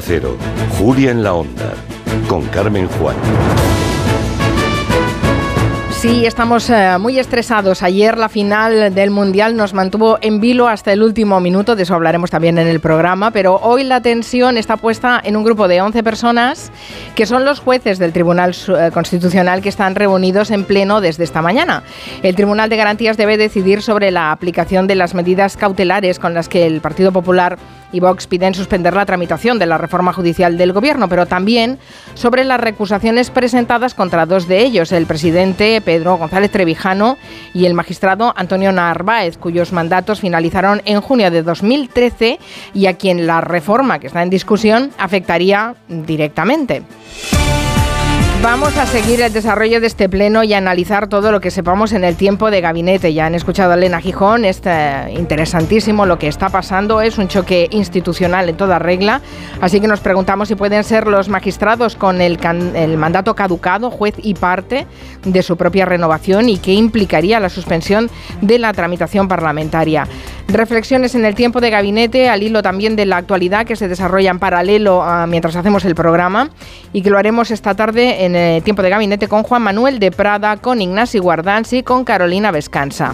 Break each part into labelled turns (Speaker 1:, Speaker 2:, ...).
Speaker 1: Cero, Julia en la Onda, con Carmen Juan.
Speaker 2: Sí, estamos eh, muy estresados. Ayer la final del Mundial nos mantuvo en vilo hasta el último minuto, de eso hablaremos también en el programa, pero hoy la tensión está puesta en un grupo de 11 personas que son los jueces del Tribunal eh, Constitucional que están reunidos en pleno desde esta mañana. El Tribunal de Garantías debe decidir sobre la aplicación de las medidas cautelares con las que el Partido Popular y Vox piden suspender la tramitación de la reforma judicial del Gobierno, pero también sobre las recusaciones presentadas contra dos de ellos, el presidente Pedro González Trevijano y el magistrado Antonio Narváez, cuyos mandatos finalizaron en junio de 2013 y a quien la reforma que está en discusión afectaría directamente. Vamos a seguir el desarrollo de este pleno y analizar todo lo que sepamos en el tiempo de gabinete. Ya han escuchado a Elena Gijón, es interesantísimo lo que está pasando, es un choque institucional en toda regla, así que nos preguntamos si pueden ser los magistrados con el mandato caducado, juez y parte de su propia renovación y qué implicaría la suspensión de la tramitación parlamentaria. Reflexiones en el tiempo de gabinete, al hilo también de la actualidad que se desarrolla en paralelo mientras hacemos el programa y que lo haremos esta tarde en el tiempo de gabinete con Juan Manuel de Prada, con Ignacio Guardans y con Carolina Vescanza.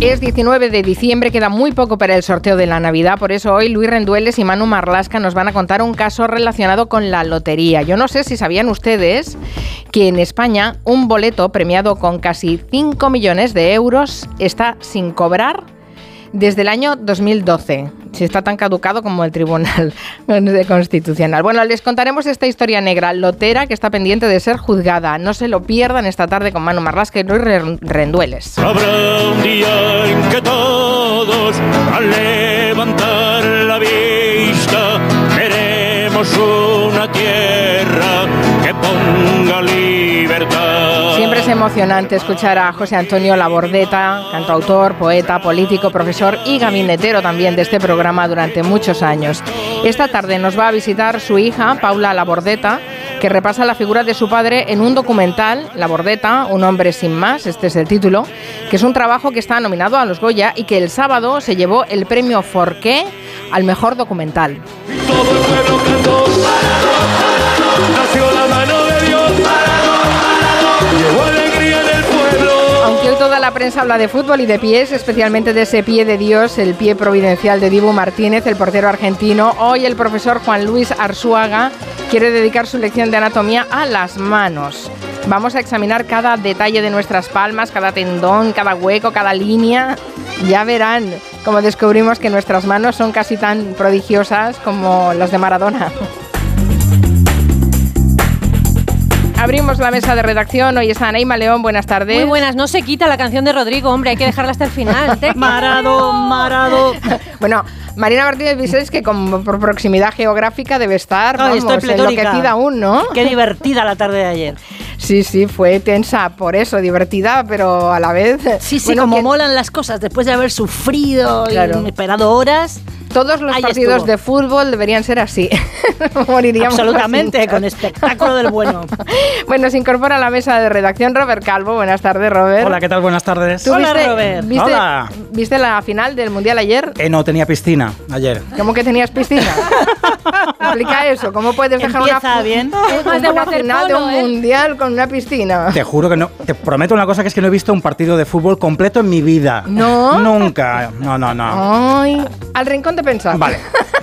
Speaker 2: Es 19 de diciembre, queda muy poco para el sorteo de la Navidad, por eso hoy Luis Rendueles y Manu Marlasca nos van a contar un caso relacionado con la lotería. Yo no sé si sabían ustedes que en España un boleto premiado con casi 5 millones de euros está sin cobrar desde el año 2012. Si está tan caducado como el Tribunal Constitucional. Bueno, les contaremos esta historia negra, lotera, que está pendiente de ser juzgada. No se lo pierdan esta tarde con Manu Marlasca y Luis Rendueles.
Speaker 3: Habrá un día en que todos, al levantar la vista, veremos una tierra que ponga libertad.
Speaker 2: Es emocionante escuchar a José Antonio Labordeta, cantautor, poeta, político, profesor y gabinetero también de este programa durante muchos años. Esta tarde nos va a visitar su hija, Paula Labordeta, que repasa la figura de su padre en un documental, Labordeta, un hombre sin más, este es el título, que es un trabajo que está nominado a los Goya y que el sábado se llevó el premio Forqué al mejor documental. Hoy toda la prensa habla de fútbol y de pies, especialmente de ese pie de Dios, el pie providencial de Dibu Martínez, el portero argentino, hoy el profesor Juan Luis Arzuaga quiere dedicar su lección de anatomía a las manos. Vamos a examinar cada detalle de nuestras palmas, cada tendón, cada hueco, cada línea. Ya verán cómo descubrimos que nuestras manos son casi tan prodigiosas como las de Maradona. Abrimos la mesa de redacción. Hoy está Neima León. Buenas tardes.
Speaker 4: Muy buenas. No se quita la canción de Rodrigo, hombre. Hay que dejarla hasta el final.
Speaker 2: marado, marado. bueno, Marina Martínez Vicens, que como por proximidad geográfica debe estar vamos, enloquecida aún, ¿no?
Speaker 4: Qué divertida la tarde de ayer.
Speaker 2: Sí, sí, fue tensa por eso, divertida, pero a la vez...
Speaker 4: Sí, sí, como molan las cosas después de haber sufrido y esperado horas.
Speaker 2: Todos los partidos de fútbol deberían ser así.
Speaker 4: Moriríamos Absolutamente, con espectáculo del bueno.
Speaker 2: bueno, se incorpora a la mesa de redacción Robert Calvo. Buenas tardes, Robert.
Speaker 5: Hola, ¿qué tal? Buenas tardes.
Speaker 4: Hola, Robert.
Speaker 2: ¿viste,
Speaker 5: Hola.
Speaker 2: ¿Viste la final del Mundial ayer?
Speaker 5: Eh, no, tenía piscina ayer.
Speaker 2: ¿Cómo que tenías piscina? Explica eso. ¿Cómo puedes dejar
Speaker 4: una,
Speaker 2: bien?
Speaker 4: de
Speaker 2: una final de un ¿eh? Mundial con una piscina?
Speaker 5: Te juro que no. Te prometo una cosa que es que no he visto un partido de fútbol completo en mi vida.
Speaker 2: ¿No?
Speaker 5: Nunca. No, no, no.
Speaker 2: Ay, al rincón de pensar.
Speaker 5: Vale.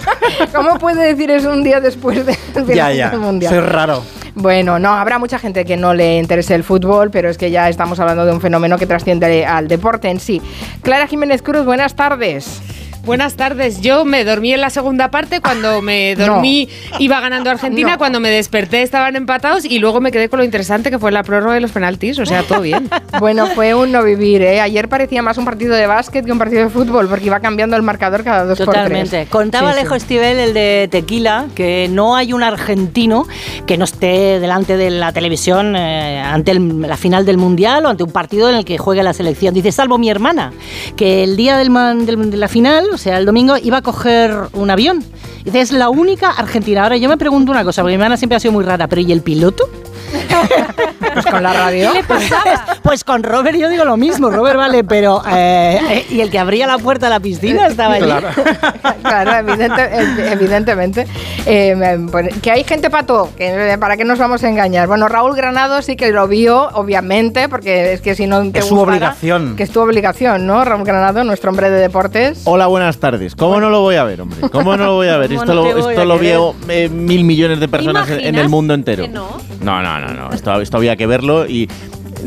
Speaker 2: ¿Cómo puede decir eso un día después del
Speaker 5: ya, ya. mundial? Soy raro.
Speaker 2: Bueno, no, habrá mucha gente que no le interese el fútbol, pero es que ya estamos hablando de un fenómeno que trasciende al deporte en sí. Clara Jiménez Cruz, buenas tardes.
Speaker 6: Buenas tardes. Yo me dormí en la segunda parte. Cuando me dormí iba ganando Argentina. Cuando me desperté estaban empatados y luego me quedé con lo interesante que fue la prórroga de los penaltis. O sea, todo bien.
Speaker 2: bueno, fue un no vivir. ¿eh? Ayer parecía más un partido de básquet que un partido de fútbol porque iba cambiando el marcador cada dos
Speaker 4: Totalmente.
Speaker 2: por tres.
Speaker 4: Contaba Alejo Estivel, el de Tequila, que no hay un argentino que no esté delante de la televisión eh, ante la final del Mundial o ante un partido en el que juegue la selección. Dice, salvo mi hermana, que el día del, de la final o sea, el domingo, iba a coger un avión. Es la única argentina. Ahora yo me pregunto una cosa, porque mi hermana siempre ha sido muy rara, pero ¿y el piloto?
Speaker 5: Pues
Speaker 2: con la radio.
Speaker 4: ¿Qué le pasaba? Pues con Robert yo digo lo mismo, Robert vale, pero... eh, eh, y el que abría la puerta de la piscina estaba allí.
Speaker 2: claro, evidente- eh, evidentemente. Eh, pues, que hay gente pato, que, ¿para qué nos vamos a engañar? Bueno, Raúl Granado sí que lo vio, obviamente, porque es que si no te
Speaker 5: Es su
Speaker 2: gustara,
Speaker 5: obligación.
Speaker 2: Que es tu obligación, ¿no? Raúl Granado, nuestro hombre de deportes.
Speaker 7: Hola, buenas tardes. ¿Cómo no lo voy a ver, hombre? ¿Cómo no lo voy a ver?
Speaker 4: ¿Cómo
Speaker 7: Esto
Speaker 4: no
Speaker 7: lo, esto lo veo eh, mil millones de personas en- el mundo entero.
Speaker 8: que no?
Speaker 7: No, no, no, no. Esto, esto había que verlo y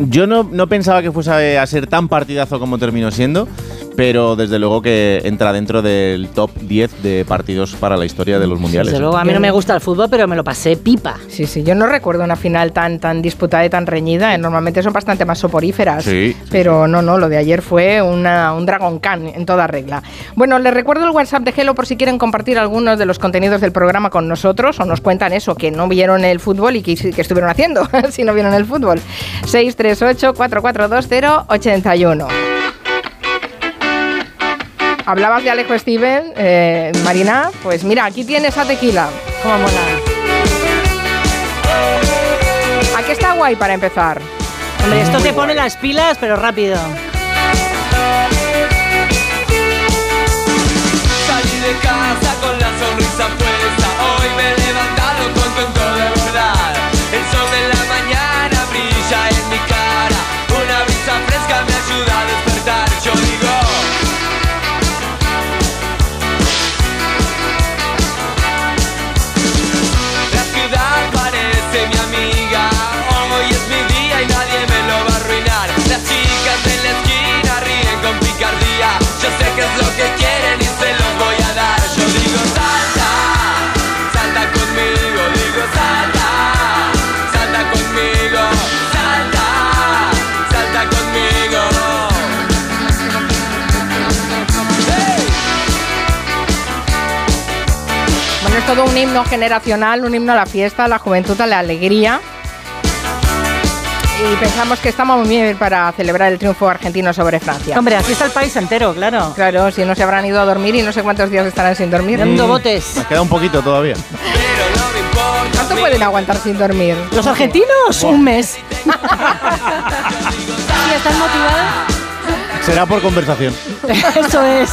Speaker 7: yo no, no pensaba que fuese a, ser tan partidazo como terminó siendo, pero desde luego que entra dentro del top 10 de partidos para la historia de los mundiales.
Speaker 4: Desde luego, a mí no me gusta el fútbol, pero me lo pasé pipa.
Speaker 2: Sí, sí, yo no recuerdo una final tan tan disputada y tan reñida. eh, Normalmente son bastante más soporíferas.
Speaker 7: Sí, sí,
Speaker 2: pero no, no, lo de ayer fue una- un Dragon Khan en toda regla. Bueno, les recuerdo el WhatsApp de Hello por si quieren compartir algunos de los contenidos del programa con nosotros o nos cuentan eso, que no vieron el fútbol y que, que estuvieron haciendo si no vieron el fútbol. 638-4420-81. Hablabas de Alejo Steven, eh, Marina. Pues mira, aquí tienes a Tequila.
Speaker 4: Cómo mola.
Speaker 2: Aquí está guay para empezar.
Speaker 4: Hombre, esto te pone las pilas, pero rápido.
Speaker 9: Salí de casa con la sonrisa puesta.
Speaker 2: Todo un himno generacional, un himno a la fiesta, a la juventud, a la alegría. Y pensamos que estamos muy bien para celebrar el triunfo argentino sobre Francia.
Speaker 4: Hombre, aquí está el país entero, claro.
Speaker 2: Claro, si no se habrán ido a dormir y no sé cuántos días estarán sin dormir.
Speaker 4: Dando botes.
Speaker 7: Nos queda un poquito todavía.
Speaker 9: Pero no me importa.
Speaker 2: ¿Cuánto pueden aguantar sin dormir?
Speaker 4: Los argentinos, un mes.
Speaker 8: Si estás motivada,
Speaker 7: Será por conversación.
Speaker 4: Eso es.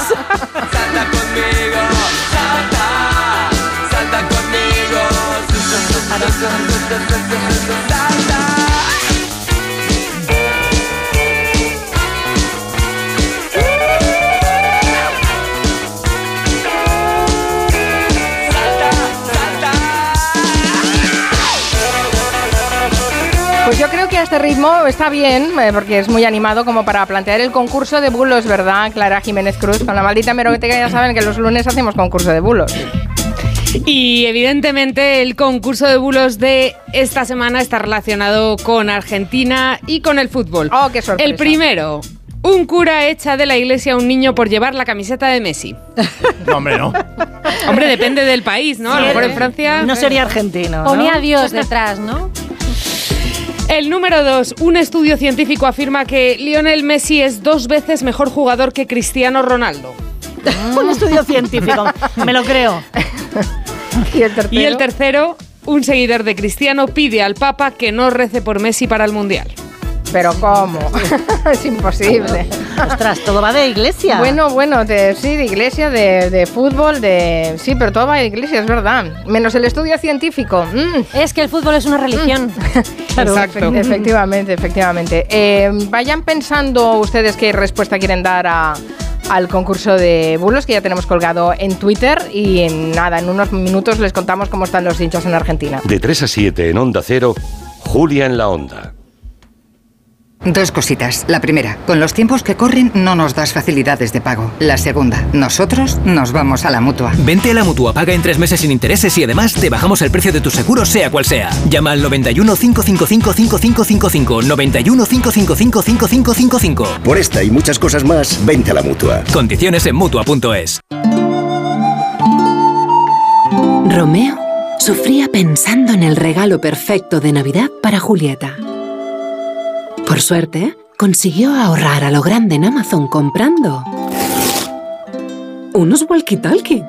Speaker 2: Pues yo creo que a este ritmo está bien, eh, porque es muy animado como para plantear el concurso de bulos, ¿verdad, Clara Jiménez Cruz? Con la maldita meroteca ya saben que los lunes hacemos concurso de bulos.
Speaker 6: Y evidentemente el concurso de bulos de esta semana está relacionado con Argentina y con el fútbol.
Speaker 2: ¡Oh, qué sorpresa!
Speaker 6: El primero. Un cura echa de la iglesia a un niño por llevar la camiseta de Messi.
Speaker 7: No, hombre, no.
Speaker 6: Hombre, depende del país, ¿no? A lo mejor en Francia.
Speaker 4: No sería argentino. ¿no?
Speaker 8: ponía a Dios detrás, ¿no?
Speaker 6: El número dos. Un estudio científico afirma que Lionel Messi es dos veces mejor jugador que Cristiano Ronaldo.
Speaker 4: Un estudio científico. Me lo creo.
Speaker 2: Y el tercero.
Speaker 6: Y el tercero. Un seguidor de Cristiano pide al Papa que no rece por Messi para el Mundial.
Speaker 2: Pero ¿cómo? es imposible.
Speaker 4: Ostras, todo va de iglesia.
Speaker 2: Bueno, bueno, de- sí, de iglesia, de, de fútbol, de... Sí, pero todo va de iglesia, es verdad. Menos el estudio científico. Mm.
Speaker 8: Es que el fútbol es una religión.
Speaker 2: Claro,
Speaker 6: Exacto.
Speaker 2: efe- efectivamente, efectivamente. Eh, vayan pensando ustedes qué respuesta quieren dar a- al concurso de bulos que ya tenemos colgado en Twitter y en nada, en unos minutos les contamos cómo están los hinchas en Argentina.
Speaker 1: De 3 a 7 en Onda Cero, Julia en la Onda.
Speaker 10: Dos cositas. La primera, con los tiempos que corren no nos das facilidades de pago. La segunda, nosotros nos vamos a la mutua.
Speaker 11: Vente a la mutua, paga en tres meses sin intereses y además te bajamos el precio de tu seguro, sea cual sea. Llama al 91 555 5555. 91 555 5555.
Speaker 12: Por esta y muchas cosas más, vente a la mutua.
Speaker 11: Condiciones en mutua.es.
Speaker 13: Romeo sufría pensando en el regalo perfecto de Navidad para Julieta. Por suerte, consiguió ahorrar a lo grande en Amazon comprando unos walkie-talkie.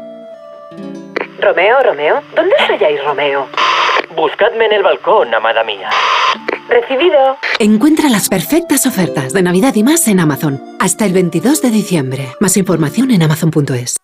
Speaker 14: Romeo, Romeo, ¿dónde estáis, Romeo?
Speaker 15: Buscadme en el balcón, amada mía.
Speaker 14: Recibido.
Speaker 13: Encuentra las perfectas ofertas de Navidad y más en Amazon. Hasta el 22 de diciembre. Más información en amazon.es.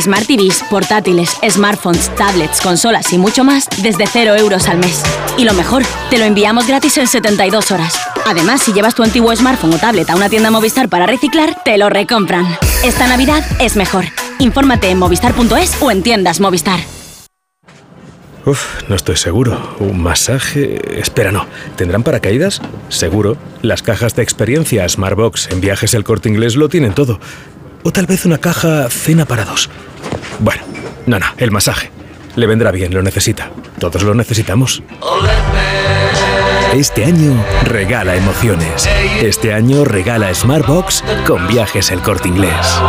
Speaker 16: Smart TVs, portátiles, smartphones, tablets, consolas y mucho más desde 0 euros al mes. Y lo mejor, te lo enviamos gratis en 72 horas. Además, si llevas tu antiguo smartphone o tablet a una tienda Movistar para reciclar, te lo recompran. Esta Navidad es mejor. Infórmate en movistar.es o en tiendas Movistar.
Speaker 17: Uf, no estoy seguro. ¿Un masaje? Espera, no. ¿Tendrán paracaídas? Seguro. Las cajas de experiencia Smartbox en viajes el corte inglés lo tienen todo. O tal vez una caja cena para dos. Bueno, no, no, el masaje. Le vendrá bien, lo necesita. Todos lo necesitamos. Este año regala emociones. Este año regala Smartbox con viajes el corte inglés.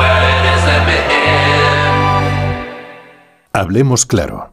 Speaker 18: Hablemos claro.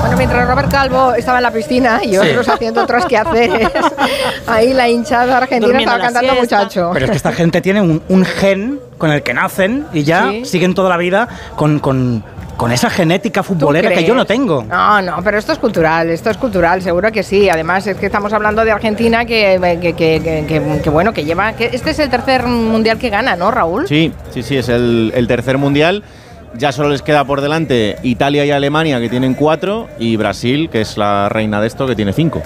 Speaker 2: Bueno, mientras Robert Calvo estaba en la piscina y otros haciendo otros quehaceres, ahí la hinchada argentina
Speaker 5: Durmiendo
Speaker 2: estaba cantando
Speaker 5: siesta.
Speaker 2: muchacho.
Speaker 5: Pero es que esta gente tiene un, un gen con el que nacen y ya
Speaker 2: Sí.
Speaker 5: siguen toda la vida con, con- con esa genética futbolera que yo no tengo.
Speaker 2: No, no, pero esto es cultural, esto es cultural, seguro que sí. Además, es que estamos hablando de Argentina que, que, que- que- que- que, bueno, que lleva... Que este es el tercer mundial que gana, ¿no, Raúl?
Speaker 7: Sí, sí, sí, es el, el tercer mundial. Ya solo les queda por delante Italia y Alemania, que tienen cuatro, y Brasil, que es la reina de esto, que tiene cinco.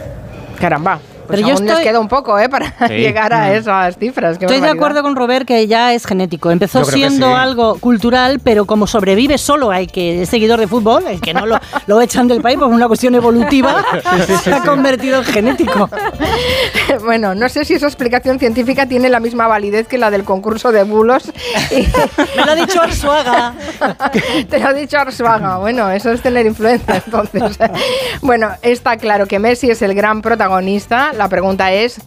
Speaker 2: Caramba. Pues
Speaker 19: Pero yo
Speaker 2: aún les
Speaker 19: estoy-
Speaker 2: queda un poco, ¿eh? Para
Speaker 7: Sí.
Speaker 2: llegar a
Speaker 7: Mm.
Speaker 2: esas cifras. qué
Speaker 19: Estoy de acuerdo con Robert que ya es genético. Empezó
Speaker 2: Yo
Speaker 19: siendo
Speaker 2: sí.
Speaker 19: algo cultural, pero como sobrevive solo hay que es seguidor de fútbol, el que no lo, lo echan del país por una cuestión evolutiva, se ha convertido en genético.
Speaker 2: bueno, no sé si esa explicación científica tiene la misma validez que la del concurso de bulos.
Speaker 19: Me lo ha dicho Arzuaga.
Speaker 2: Te lo ha dicho Arzuaga. Bueno, eso es tener influencia, entonces. bueno, está claro que Messi es el gran protagonista. La pregunta es.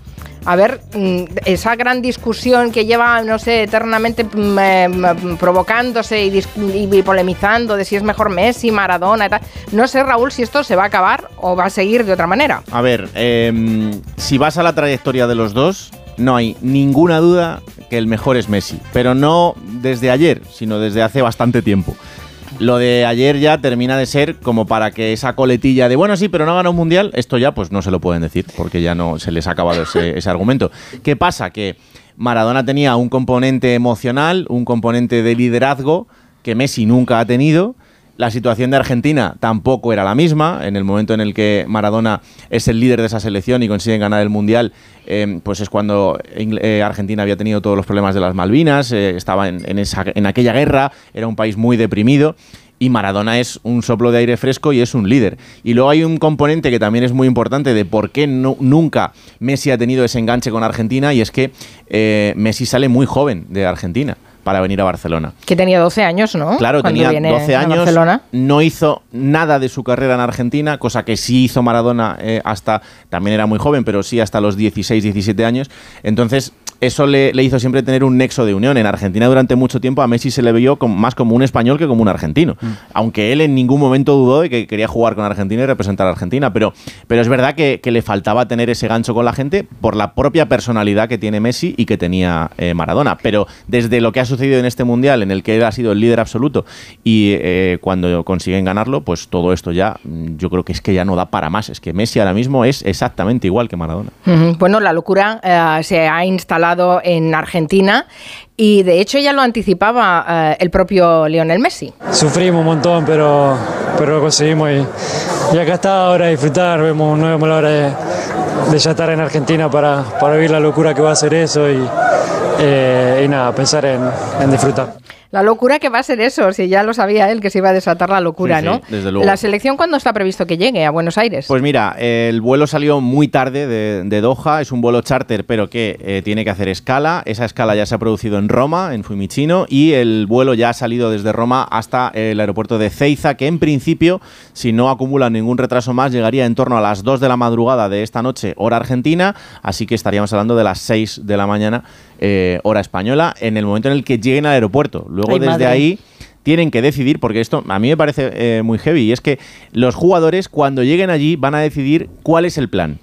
Speaker 2: A ver, mm, esa gran discusión que lleva, no sé, eternamente mm, eh, mm, provocándose y, polemizando de si es mejor Messi, Maradona y tal. No sé, Raúl, si esto se va a acabar o va a seguir de otra manera.
Speaker 7: A ver, em, si vas a la trayectoria de los dos, no hay ninguna duda que el mejor es Messi. Pero no desde ayer, sino desde hace bastante tiempo. Lo de ayer ya termina de ser como para que esa coletilla de bueno, sí, pero no ha ganado un mundial, esto ya pues no se lo pueden decir, porque ya no se les ha acabado ese, ese argumento. ¿Qué pasa? Que Maradona tenía un componente emocional, un componente de liderazgo que Messi nunca ha tenido. La situación de Argentina tampoco era la misma. En el momento en el que Maradona es el líder de esa selección y consiguen ganar el Mundial, eh, pues es cuando eh, Argentina había tenido todos los problemas de las Malvinas, eh, estaba en, esa- en aquella guerra, era un país muy deprimido. Y Maradona es un soplo de aire fresco y es un líder. Y luego hay un componente que también es muy importante de por qué nu- nunca Messi ha tenido ese enganche con Argentina y es que Messi sale muy joven de Argentina para venir a Barcelona.
Speaker 2: Que tenía 12 años, ¿no?
Speaker 7: Claro,
Speaker 2: Cuando
Speaker 7: tenía
Speaker 2: viene
Speaker 7: 12
Speaker 2: a
Speaker 7: años,
Speaker 2: Barcelona.
Speaker 7: no hizo nada de su carrera en Argentina, cosa que sí hizo Maradona eh, hasta, también era muy joven, pero sí hasta los 16, 17 años. Entonces, eso le, le hizo siempre tener un nexo de unión. En Argentina durante mucho tiempo a Messi se le vio más como un español que como un argentino. Aunque él en ningún momento dudó de que quería jugar con Argentina y representar a Argentina. Pero, pero es verdad que, que le faltaba tener ese gancho con la gente por la propia personalidad que tiene Messi y que tenía eh, Maradona. Pero desde lo que ha sucedido en este Mundial, en el que él ha sido el líder absoluto y eh, cuando consiguen ganarlo, pues todo esto ya, mm, yo creo que es que ya no da para más. Es que Messi ahora mismo es exactamente igual que Maradona.
Speaker 2: Bueno, la locura eh, se ha instalado en Argentina y de hecho ya lo anticipaba eh, el propio Lionel Messi.
Speaker 20: Sufrimos un montón, pero, pero lo conseguimos y, y acá está ahora disfrutar. Vemos, no vemos la hora de, de ya estar en Argentina para, para vivir la locura que va a ser eso y, eh, y nada, pensar en, en disfrutar.
Speaker 2: La locura que va a ser eso, si ya lo sabía él que se iba a desatar la locura,
Speaker 7: Sí, sí,
Speaker 2: ¿no?
Speaker 7: desde luego.
Speaker 2: La selección cuándo está previsto que llegue a Buenos Aires?
Speaker 7: Pues mira, el vuelo salió muy tarde de, de Doha, es un vuelo charter, pero que eh, tiene que hacer escala. Esa escala ya se ha producido en Roma, en Fiumicino, y el vuelo ya ha salido desde Roma hasta el aeropuerto de Ceiza, que en principio, si no acumula ningún retraso más, llegaría en torno a las 2 de la madrugada de esta noche, hora argentina, así que estaríamos hablando de las 6 de la mañana, eh, hora española, en el momento en el que lleguen al aeropuerto. Luego
Speaker 4: Ay,
Speaker 7: desde
Speaker 4: madre.
Speaker 7: ahí tienen que decidir, porque esto a mí me parece eh, muy heavy, y es que los jugadores cuando lleguen allí van a decidir cuál es el plan.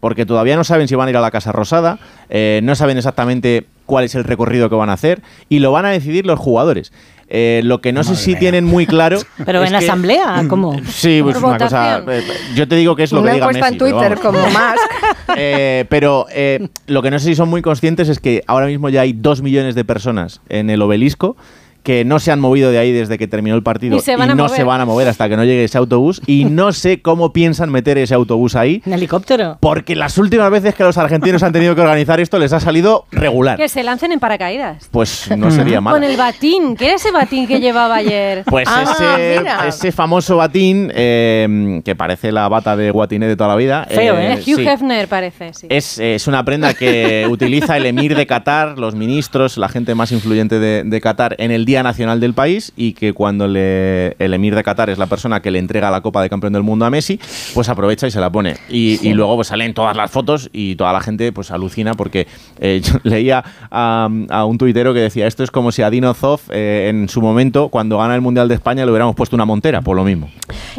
Speaker 7: Porque todavía no saben si van a ir a la Casa Rosada, eh, no saben exactamente cuál es el recorrido que van a hacer, y lo van a decidir los jugadores. Eh, lo que no sé si tienen muy claro.
Speaker 4: Pero en la
Speaker 7: que-
Speaker 4: asamblea, ¿cómo?
Speaker 7: Sí, pues una cosa. eh, Yo te digo que es lo
Speaker 2: Una
Speaker 7: que diga
Speaker 2: en
Speaker 7: Messi, pero
Speaker 2: Twitter como Musk.
Speaker 7: Eh, pero eh, lo que no sé si son muy conscientes es que ahora mismo ya hay dos millones de personas en el obelisco que no se han movido de ahí desde que terminó el partido
Speaker 8: se van
Speaker 7: y no
Speaker 8: mover.
Speaker 7: se van a mover hasta que no llegue ese autobús y no sé cómo piensan meter ese autobús ahí
Speaker 4: ¿En helicóptero?
Speaker 7: porque las últimas veces que los argentinos han tenido que organizar esto les ha salido regular.
Speaker 8: Que se lancen en paracaídas.
Speaker 7: Pues no sería mal.
Speaker 8: Con el batín. ¿Qué era ese batín que llevaba ayer?
Speaker 7: Pues
Speaker 8: Ah,
Speaker 7: ese, ese famoso batín eh, que parece la bata de Guatiné de toda la vida.
Speaker 8: Feo, ¿eh? Hugh
Speaker 7: sí.
Speaker 8: Hefner parece, sí.
Speaker 7: Es, es una prenda que utiliza el emir de Qatar, los ministros, la gente más influyente de, de Qatar en el Día Nacional del país y que cuando le- el emir de Qatar es la persona que le entrega la Copa de Campeón del Mundo a Messi, pues aprovecha y se la pone. Y, y luego pues salen todas las fotos y toda la gente pues alucina porque eh, yo leía a, a un tuitero que decía esto es como si a Dino Zoff eh, en su momento cuando gana el Mundial de España le hubiéramos puesto una montera, por lo mismo.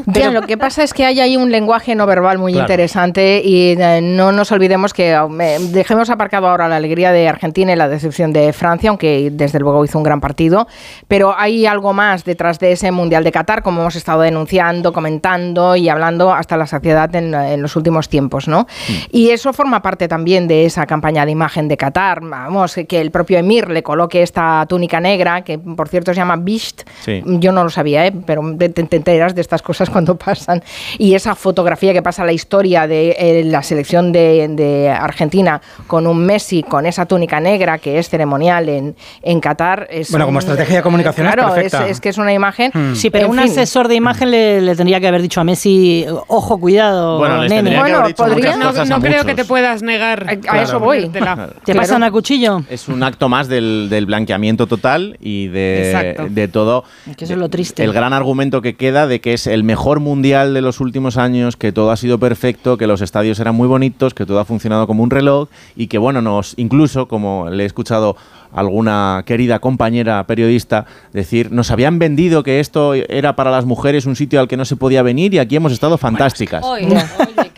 Speaker 2: Ya, lo que pasa es que hay ahí un lenguaje no verbal muy
Speaker 7: Claro.
Speaker 2: interesante y eh, no nos olvidemos que eh, dejemos aparcado ahora la alegría de Argentina y la decepción de Francia, aunque desde luego hizo un gran partido, pero hay algo más detrás de ese Mundial de Qatar, como hemos estado denunciando, comentando y hablando hasta la saciedad en, en los últimos tiempos, ¿no? Y eso forma parte también de esa campaña de imagen de Qatar, vamos, que el propio Emir le coloque esta túnica negra, que por cierto se llama Bisht,
Speaker 7: Sí.
Speaker 2: yo no lo sabía, ¿eh? pero te, te enteras de estas cosas cuando pasan. Y esa fotografía que pasa la historia de eh, la selección de, de Argentina con un Messi con esa túnica negra que es ceremonial en, en Qatar. Es
Speaker 5: Bueno, como
Speaker 2: un-
Speaker 5: estrategia de comunicación es
Speaker 2: claro,
Speaker 5: perfecta.
Speaker 2: Es, que es una imagen.
Speaker 4: Sí, pero
Speaker 2: en
Speaker 4: un
Speaker 2: fin.
Speaker 4: asesor de imagen le, le tendría que haber dicho a Messi, ojo, cuidado,
Speaker 7: Bueno, les
Speaker 4: nene.
Speaker 7: tendría que haber dicho
Speaker 2: podría-
Speaker 7: muchas
Speaker 6: No,
Speaker 7: cosas
Speaker 6: no
Speaker 7: a
Speaker 6: creo
Speaker 7: muchos.
Speaker 6: que te puedas negar.
Speaker 2: A eso voy.
Speaker 4: ¿Te pasan a cuchillo?
Speaker 7: Es un acto más del, del blanqueamiento total y de, de todo.
Speaker 4: Que eso es lo triste.
Speaker 7: El gran argumento que queda de que es el mejor mundial de los últimos años, que todo ha sido perfecto, que los estadios eran muy bonitos, que todo ha funcionado como un reloj y que, bueno, nos incluso, como le he escuchado alguna querida compañera periodista decir, nos habían vendido que esto era para las mujeres un sitio al que no se podía venir y aquí hemos estado fantásticas.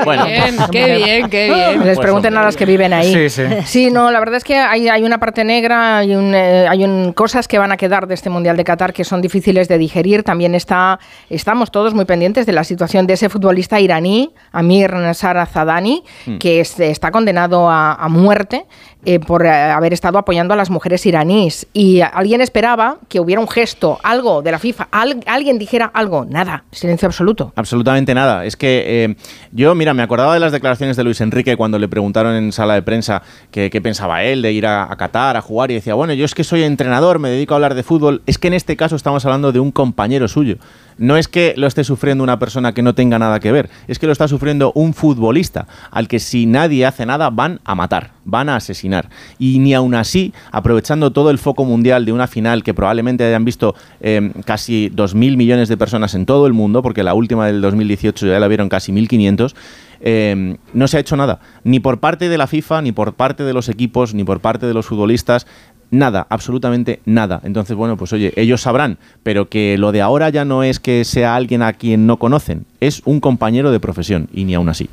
Speaker 7: Bueno,
Speaker 6: Bien, qué bien, qué bien.
Speaker 2: Les
Speaker 7: Pues,
Speaker 2: pregunten a
Speaker 7: hombre.
Speaker 2: las que viven ahí.
Speaker 5: Sí, sí.
Speaker 2: Sí, no, la verdad es que hay, hay una parte negra, hay, un, eh, hay un- cosas que van a quedar de este Mundial de Qatar que son difíciles de digerir. También está, estamos todos muy pendientes de la situación de ese futbolista iraní, Amir Nasar Zadani,
Speaker 21: Mm.
Speaker 2: que es- está condenado a, a muerte eh, por eh, haber estado apoyando a las mujeres iraníes. Y alguien esperaba que hubiera un gesto, algo de la FIFA, al- alguien dijera algo. Nada, silencio absoluto.
Speaker 7: Absolutamente nada. Es que eh, yo, mira, me acordaba de las declaraciones de Luis Enrique cuando le preguntaron en sala de prensa qué pensaba él de ir a, a Qatar a jugar y decía, bueno, yo es que soy entrenador, me dedico a hablar de fútbol. Es que en este caso estamos hablando de un compañero suyo. No es que lo esté sufriendo una persona que no tenga nada que ver, es que lo está sufriendo un futbolista al que si nadie hace nada van a matar, van a asesinar. Y ni aún así, aprovechando todo el foco mundial de una final que probablemente hayan visto eh, casi 2.000 millones de personas en todo el mundo, porque la última del 2018 ya la vieron casi 1.500, eh, no se ha hecho nada, ni por parte de la FIFA, ni por parte de los equipos, ni por parte de los futbolistas. Nada, absolutamente nada. Entonces, bueno, pues oye, ellos sabrán, pero que lo de ahora ya no es que sea alguien a quien no conocen, es un compañero de profesión, y ni aún así.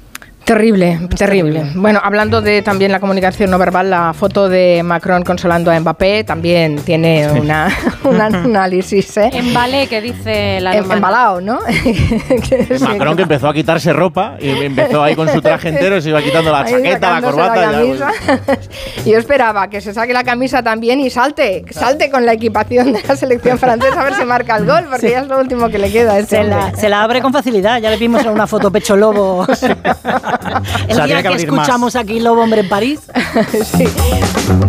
Speaker 2: Terrible, terrible. Bueno, hablando de también la comunicación no verbal, la foto de Macron consolando a Mbappé también tiene una, un análisis. ¿eh?
Speaker 22: Embale, que dice la
Speaker 2: Em-
Speaker 22: alemana.
Speaker 2: Embalado, ¿no?
Speaker 7: Macron que empezó a quitarse ropa y empezó ahí con su traje entero, se iba quitando la
Speaker 2: Ahí
Speaker 7: chaqueta, la corbata.
Speaker 2: la camisa. Yo esperaba que se saque la camisa también y salte, salte con la equipación de la selección francesa a ver si marca el gol, porque
Speaker 19: Sí.
Speaker 2: ya es lo último que le queda. este
Speaker 19: Se la, se la abre con facilidad, ya le vimos en una foto pecho lobo. El
Speaker 5: sea,
Speaker 19: día
Speaker 5: tiene que
Speaker 19: que,
Speaker 5: abrir más.
Speaker 19: escuchamos aquí Lobo Hombre en París.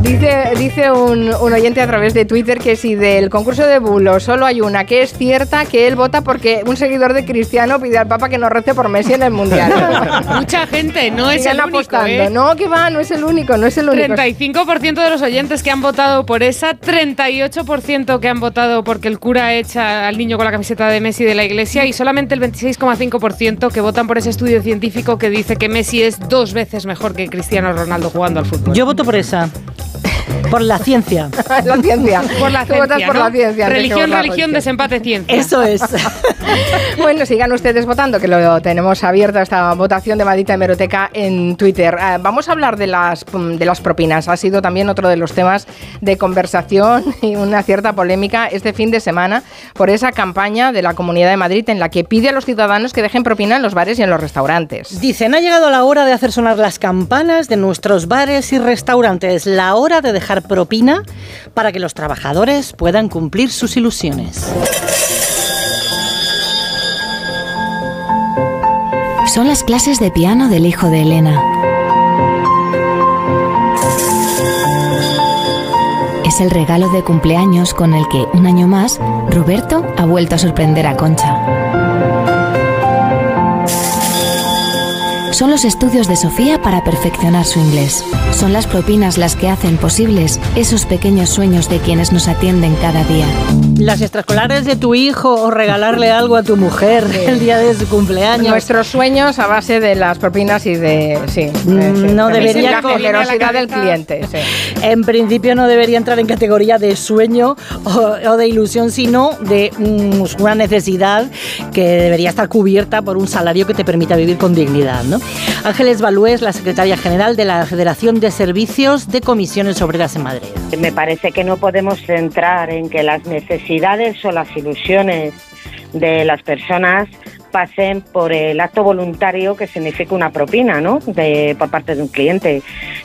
Speaker 2: Dice, dice un, un oyente a través de Twitter que si del concurso de bulos solo hay una que es cierta, que él vota porque un seguidor de Cristiano pide al Papa que nos rece por Messi en el Mundial.
Speaker 6: Mucha gente, no es el único. ¿eh?
Speaker 2: No, que va, no es el único, no es el único.
Speaker 6: 35% de los oyentes que han votado por esa, 38% que han votado porque el cura echa al niño con la camiseta de Messi de la iglesia y solamente el 26,5% que votan por ese estudio científico que dice que Messi es dos veces mejor que Cristiano Ronaldo jugando al fútbol.
Speaker 19: Yo voto por esa. Por la ciencia.
Speaker 2: la ciencia.
Speaker 6: Por la ciencia,
Speaker 2: votas por
Speaker 6: ¿no?
Speaker 2: la ciencia.
Speaker 6: Religión, religión, desempate, ciencia.
Speaker 19: Eso es.
Speaker 2: Bueno, sigan ustedes votando, que lo tenemos abierto esta votación de Maldita Hemeroteca en Twitter. Eh, vamos a hablar de las, mm, de las propinas. Ha sido también otro de los temas de conversación y una cierta polémica este fin de semana por esa campaña de la Comunidad de Madrid en la que pide a los ciudadanos que dejen propina en los bares y en los restaurantes.
Speaker 19: Dicen, ha llegado la hora de hacer sonar las campanas de nuestros bares y restaurantes. La hora de dejar propina para que los trabajadores puedan cumplir sus ilusiones.
Speaker 23: Son las clases de piano del hijo de Elena. Es el regalo de cumpleaños con el que, un año más, Roberto ha vuelto a sorprender a Concha. Son los estudios de Sofía para perfeccionar su inglés. Son las propinas las que hacen posibles esos pequeños sueños de quienes nos atienden cada día.
Speaker 19: Las extraescolares de tu hijo o regalarle algo a tu mujer el día de su cumpleaños.
Speaker 2: Nuestros sueños a base de las propinas y de... Sí,
Speaker 19: Mm, no
Speaker 2: de
Speaker 19: debería
Speaker 2: la generosidad del cliente. sí.
Speaker 19: En principio no debería entrar en categoría de sueño o, o de ilusión, sino de mm, una necesidad que debería estar cubierta por un salario que te permita vivir con dignidad. ¿no? Ángeles Balúe es la secretaria general de la Federación de Servicios de Comisiones Obreras en Madrid.
Speaker 21: Me parece que no podemos centrar en que las necesidades o las ilusiones de las personas pasen por el acto voluntario que significa una propina, ¿no? De, por parte de un cliente.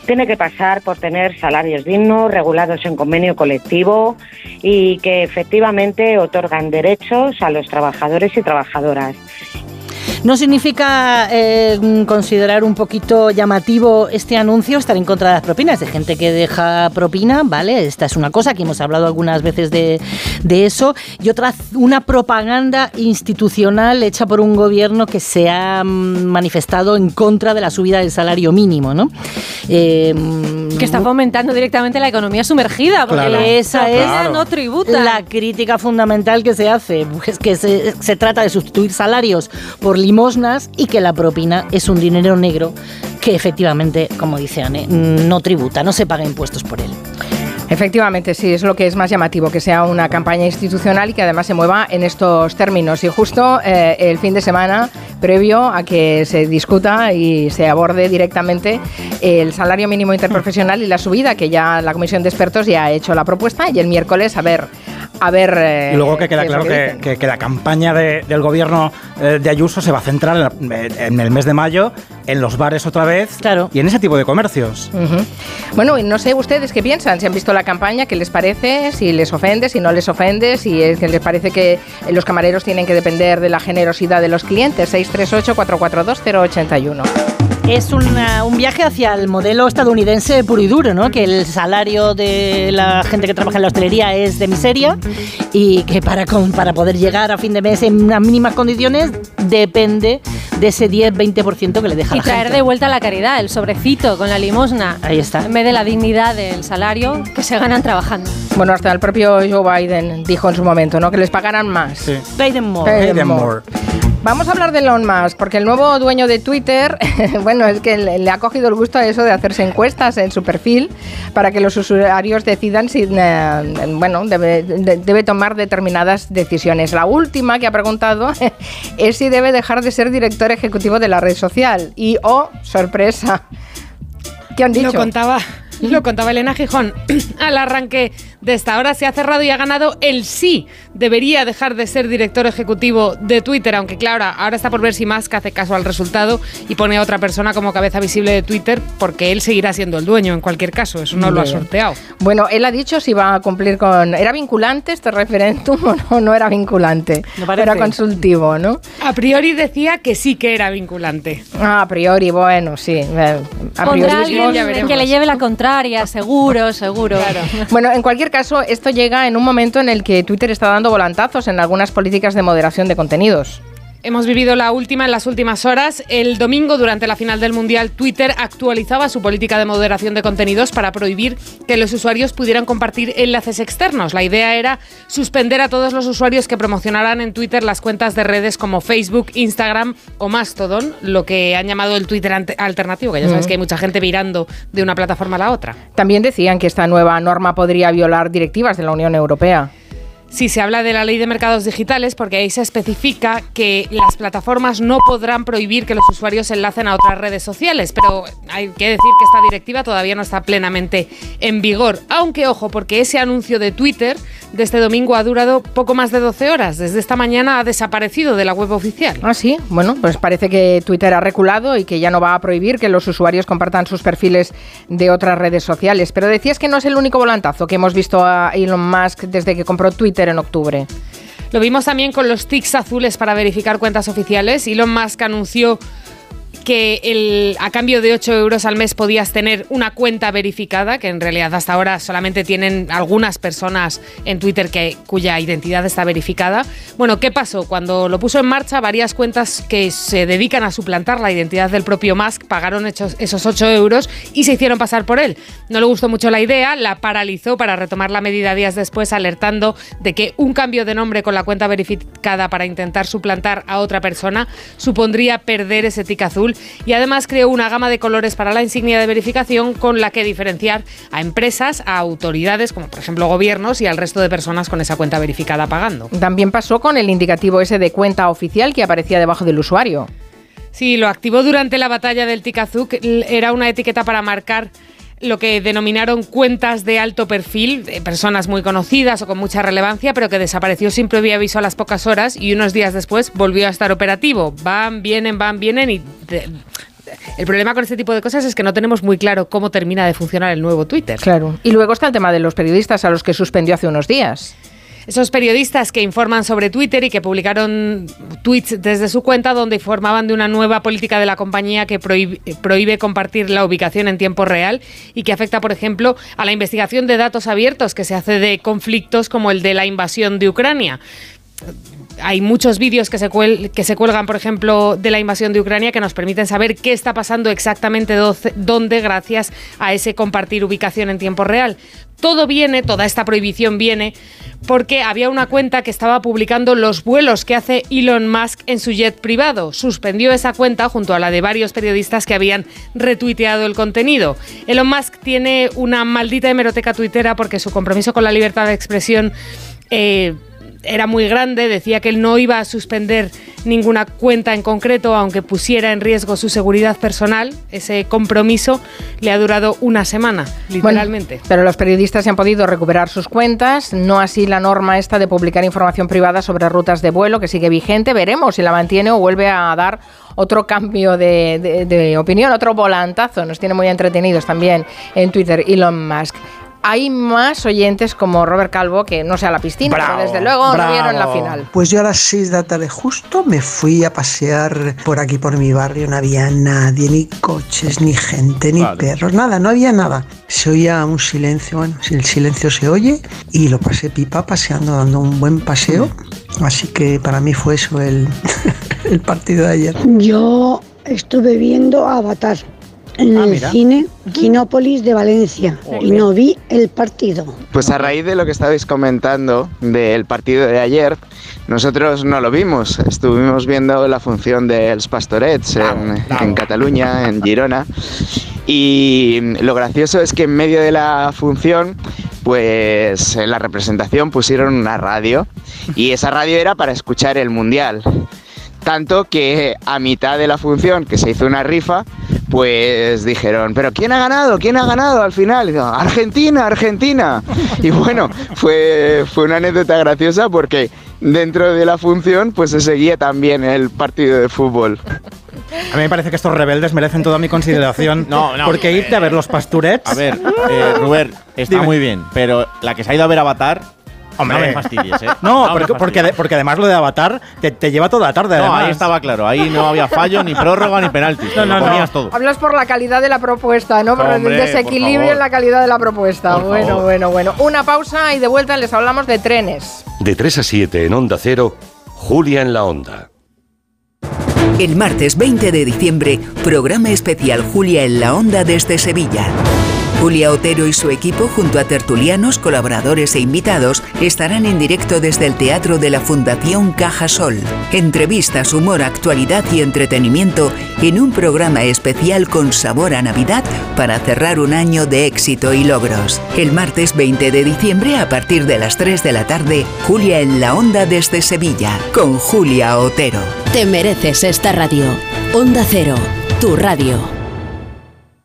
Speaker 21: Tiene que pasar por tener salarios dignos, regulados en convenio colectivo y que efectivamente otorgan derechos a los trabajadores y trabajadoras.
Speaker 19: ¿No significa eh, considerar un poquito llamativo este anuncio, estar en contra de las propinas? De gente que deja propina, ¿vale? Esta es una cosa que hemos hablado algunas veces de, de eso. Y otra, una propaganda institucional hecha por un gobierno que se ha manifestado en contra de la subida del salario mínimo, ¿no? Eh,
Speaker 22: Que está fomentando directamente la economía sumergida, porque
Speaker 19: Claro.
Speaker 22: la
Speaker 19: Esa es
Speaker 22: no tributa.
Speaker 19: la crítica fundamental que se hace, pues que se, se trata de sustituir salarios por y que la propina es un dinero negro que efectivamente, como dice Anne, no tributa, no se paga impuestos por él.
Speaker 2: Efectivamente, sí, es lo que es más llamativo, que sea una campaña institucional y que además se mueva en estos términos. Y justo eh, el fin de semana, previo a que se discuta y se aborde directamente el salario mínimo interprofesional y la subida, que ya la Comisión de Expertos ya ha hecho la propuesta y el miércoles a ver... A ver eh,
Speaker 5: Y luego que queda claro
Speaker 2: que
Speaker 5: que, la campaña de- del gobierno eh, de Ayuso se va a centrar en, la- en el mes de mayo en los bares otra vez y en ese tipo de comercios.
Speaker 2: Bueno, y no sé ustedes qué piensan, si han visto la campaña, qué les parece, si les ofende, si no les ofende, si es que les parece que los camareros tienen que depender de la generosidad de los clientes. 638-442-081.
Speaker 19: Es una- un viaje hacia el modelo estadounidense puro y duro, ¿no? Que el salario de la gente que trabaja en la hostelería es de miseria y que para, con- para poder llegar a fin de mes en unas mínimas condiciones depende de ese 10-20% que le deja
Speaker 22: Y
Speaker 19: la
Speaker 22: traer
Speaker 19: gente.
Speaker 22: de vuelta la caridad, el sobrecito con la limosna.
Speaker 19: Ahí está.
Speaker 22: En vez de la dignidad del salario que se ganan trabajando.
Speaker 2: Bueno, hasta el propio Joe Biden dijo en su momento, ¿no? Que les pagaran más.
Speaker 19: Pay them more.
Speaker 2: Pay them more. Vamos a hablar de Elon Musk, porque el nuevo dueño de Twitter, bueno, es que le, ha cogido el gusto a eso de hacerse encuestas en su perfil para que los usuarios decidan si, eh, bueno, debe, debe tomar determinadas decisiones. La última que ha preguntado es si debe dejar de ser director ejecutivo de la red social. Y, oh, sorpresa, ¿qué han dicho?
Speaker 6: Lo contaba lo contaba Elena Gijón. Al arranque de esta hora se ha cerrado y ha ganado el sí. Debería dejar de ser director ejecutivo de Twitter, aunque claro, ahora está por ver si Musk hace caso al resultado y pone a otra persona como cabeza visible de Twitter, porque él seguirá siendo el dueño en cualquier caso. Eso no lo ha sorteado.
Speaker 2: Bueno, él ha dicho si va a cumplir con. ¿Era vinculante este referéndum o no? No era vinculante. era consultivo, ¿no?
Speaker 6: A priori decía que sí que era vinculante.
Speaker 2: Ah, a priori, bueno, sí. Eh,
Speaker 8: a priori, que le lleve la contraria seguro, seguro.
Speaker 2: Bueno, en cualquier caso, esto llega en un momento en el que Twitter está dando volantazos en algunas políticas de moderación de contenidos.
Speaker 6: Hemos vivido la última en las últimas horas. El domingo, durante la final del Mundial, Twitter actualizaba su política de moderación de contenidos para prohibir que los usuarios pudieran compartir enlaces externos. La idea era suspender a todos los usuarios que promocionaran en Twitter las cuentas de redes como Facebook, Instagram o Mastodon, lo que han llamado el Twitter alternativo, que ya sabes mm. que hay mucha gente virando de una plataforma a la otra.
Speaker 2: También decían que esta nueva norma podría violar directivas de la Unión Europea.
Speaker 6: Sí, se habla de la ley de mercados digitales porque ahí se especifica que las plataformas no podrán prohibir que los usuarios enlacen a otras redes sociales, pero hay que decir que esta directiva todavía no está plenamente en vigor. Aunque ojo, porque ese anuncio de Twitter de este domingo ha durado poco más de 12 horas. Desde esta mañana ha desaparecido de la web oficial.
Speaker 2: Ah, sí. Bueno, pues parece que Twitter ha reculado y que ya no va a prohibir que los usuarios compartan sus perfiles de otras redes sociales. Pero decías que no es el único volantazo que hemos visto a Elon Musk desde que compró Twitter en octubre.
Speaker 6: Lo vimos también con los tics azules para verificar cuentas oficiales. Elon Musk anunció que a cambio de 8 euros al mes podías tener una cuenta verificada, que en realidad hasta ahora solamente tienen algunas personas en Twitter que, cuya identidad está verificada. Bueno, ¿qué pasó? Cuando lo puso en marcha, varias cuentas que se dedican a suplantar la identidad del propio Musk pagaron esos 8 euros y se hicieron pasar por él. No le gustó mucho la idea, la paralizó para retomar la medida días después, alertando de que un cambio de nombre con la cuenta verificada para intentar suplantar a otra persona supondría perder ese tic azul y además creó una gama de colores para la insignia de verificación con la que diferenciar a empresas, a autoridades, como por ejemplo gobiernos y al resto de personas con esa cuenta verificada pagando.
Speaker 2: También pasó con el indicativo ese de cuenta oficial que aparecía debajo del usuario.
Speaker 6: Sí, lo activó durante la batalla del Tikazuk. Era una etiqueta para marcar lo que denominaron cuentas de alto perfil, de personas muy conocidas o con mucha relevancia, pero que desapareció sin previo aviso a las pocas horas y unos días después volvió a estar operativo. Van, vienen, van, vienen y... el problema con este tipo de cosas es que no tenemos muy claro cómo termina de funcionar el nuevo Twitter.
Speaker 2: Claro. Y luego está el tema de los periodistas a los que suspendió hace unos días.
Speaker 6: Esos periodistas que informan sobre Twitter y que publicaron tweets desde su cuenta donde informaban de una nueva política de la compañía que prohíbe, compartir la ubicación en tiempo real y que afecta, por ejemplo, a la investigación de datos abiertos que se hace de conflictos como el de la invasión de Ucrania hay muchos vídeos que se, cuelgan, por ejemplo, de la invasión de Ucrania que nos permiten saber qué está pasando exactamente dónde gracias a ese compartir ubicación en tiempo real. Todo viene, toda esta prohibición viene porque había una cuenta que estaba publicando los vuelos que hace Elon Musk en su jet privado. Suspendió esa cuenta junto a la de varios periodistas que habían retuiteado el contenido. Elon Musk tiene una maldita hemeroteca tuitera porque su compromiso con la libertad de expresión eh, era muy grande, decía que él no iba a suspender ninguna cuenta en concreto, aunque pusiera en riesgo su seguridad personal. Ese compromiso le ha durado una semana, literalmente.
Speaker 2: pero los periodistas se han podido recuperar sus cuentas, no así la norma esta de publicar información privada sobre rutas de vuelo, que sigue vigente. Veremos si la mantiene o vuelve a dar otro cambio de, de opinión, otro volantazo. Nos tiene muy entretenidos también en Twitter Elon Musk hay más oyentes como Robert Calvo que no sea la piscina, pero desde luego no vieron la final.
Speaker 24: Pues yo a las 6 de la tarde justo me fui a pasear por aquí por mi barrio, no había nadie, ni coches, ni gente, ni perros, nada, no había nada. Se oía un silencio, bueno, si el silencio se oye y lo pasé pipa paseando, dando un buen paseo. Así que para mí fue eso el, el partido de ayer.
Speaker 25: Yo estuve viendo Avatar en el cine Quinópolis de Valencia y no vi el partido.
Speaker 9: Pues a raíz de lo que estabais comentando del partido de ayer, nosotros no lo vimos. Estuvimos viendo la función de los Pastorets en, en Cataluña, en Girona. Y lo gracioso es que en medio de la función, pues en la representación pusieron una radio. Y esa radio era para escuchar el mundial. Tanto que a mitad de la función, que se hizo una rifa, pues dijeron, pero ¿quién ha ganado? ¿Quién ha ganado al final? Argentina, Argentina. Y bueno, fue, fue una anécdota graciosa porque dentro de la función pues se seguía también el partido de fútbol.
Speaker 5: A mí me parece que estos rebeldes merecen toda mi consideración.
Speaker 7: No, no.
Speaker 5: Porque irte a ver los pasturets.
Speaker 7: A ver, eh, Ruber, está
Speaker 5: Dime.
Speaker 7: muy bien, pero la que se ha ido a ver Avatar.
Speaker 5: Hombre.
Speaker 7: no me fastidies, ¿eh?
Speaker 5: No, porque, porque, además lo de Avatar te, te lleva toda la tarde.
Speaker 7: No,
Speaker 5: además.
Speaker 7: ahí estaba claro. Ahí no había fallo, ni prórroga, ni penalti.
Speaker 5: No, no,
Speaker 7: Lo
Speaker 5: no.
Speaker 7: todo.
Speaker 2: Hablas por la calidad de la propuesta, ¿no? Por el desequilibrio en la calidad de la propuesta.
Speaker 26: Por
Speaker 2: bueno,
Speaker 26: favor.
Speaker 2: bueno, bueno. Una pausa y de vuelta les hablamos de trenes.
Speaker 26: De 3 a 7 en Onda Cero, Julia en la Onda.
Speaker 27: El martes 20 de diciembre, programa especial Julia en la Onda desde Sevilla. Julia Otero y su equipo, junto a tertulianos, colaboradores e invitados, estarán en directo desde el Teatro de la Fundación Caja Sol. Entrevistas, humor, actualidad y entretenimiento en un programa especial con sabor a Navidad para cerrar un año de éxito y logros. El martes 20 de diciembre, a partir de las 3 de la tarde, Julia en la Onda desde Sevilla, con Julia Otero.
Speaker 28: Te mereces esta radio. Onda Cero, tu radio.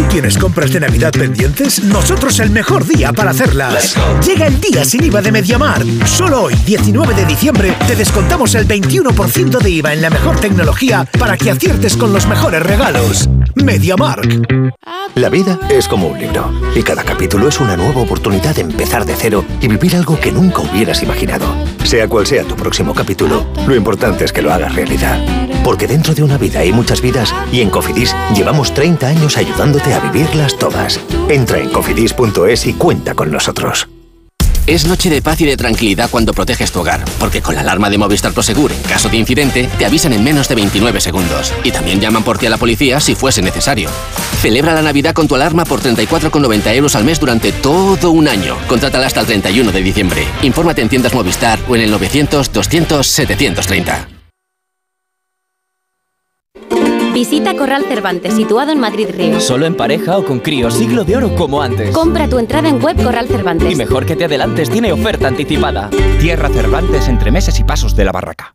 Speaker 29: ¿Tú tienes compras de Navidad pendientes? Nosotros el mejor día para hacerlas. Llega el día sin IVA de Mediamar. Solo hoy, 19 de diciembre, te descontamos el 21% de IVA en la mejor tecnología para que aciertes con los mejores regalos. Mediamark.
Speaker 30: La vida es como un libro y cada capítulo es una nueva oportunidad de empezar de cero y vivir algo que nunca hubieras imaginado. Sea cual sea tu próximo capítulo, lo importante es que lo hagas realidad. Porque dentro de una vida hay muchas vidas y en Cofidis llevamos 30 años ayudándote a vivirlas todas. Entra en cofidis.es y cuenta con nosotros.
Speaker 31: Es noche de paz y de tranquilidad cuando proteges tu hogar, porque con la alarma de Movistar Prosegur, en caso de incidente, te avisan en menos de 29 segundos. Y también llaman por ti a la policía si fuese necesario. Celebra la Navidad con tu alarma por 34,90 euros al mes durante todo un año. Contrátala hasta el 31 de diciembre. Infórmate en tiendas Movistar o en el 900-200-730.
Speaker 32: Visita Corral Cervantes, situado en Madrid Río.
Speaker 33: Solo en pareja o con crío, siglo de oro como antes.
Speaker 32: Compra tu entrada en web Corral Cervantes.
Speaker 33: Y mejor que te adelantes, tiene oferta anticipada. Tierra Cervantes entre meses y pasos de la barraca.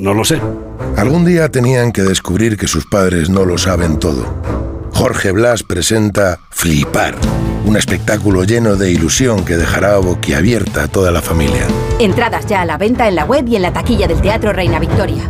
Speaker 34: No lo sé.
Speaker 35: Algún día tenían que descubrir que sus padres no lo saben todo. Jorge Blas presenta Flipar, un espectáculo lleno de ilusión que dejará boquiabierta a toda la familia.
Speaker 36: Entradas ya a la venta en la web y en la taquilla del Teatro Reina Victoria.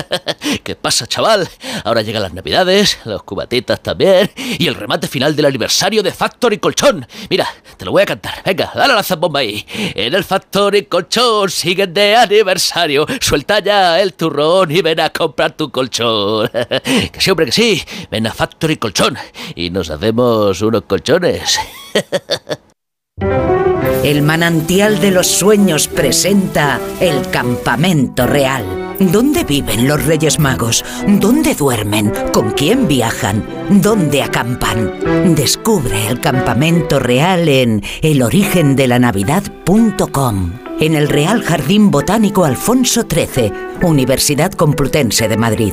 Speaker 37: ¿Qué pasa, chaval? Ahora llegan las navidades, los cubatitas también y el remate final del aniversario de Factory Colchón. Mira, te lo voy a cantar. Venga, dale la zambomba ahí. En el Factory Colchón siguen de aniversario. Suelta ya el turrón y ven a comprar tu colchón. que sí, hombre, que sí. Ven a Factory Colchón y nos hacemos unos colchones.
Speaker 21: El manantial de los sueños presenta el campamento real. ¿Dónde viven los Reyes Magos? ¿Dónde duermen? ¿Con quién viajan? ¿Dónde acampan? Descubre el campamento real en elorigendelanavidad.com. En el Real Jardín Botánico Alfonso XIII, Universidad Complutense de Madrid.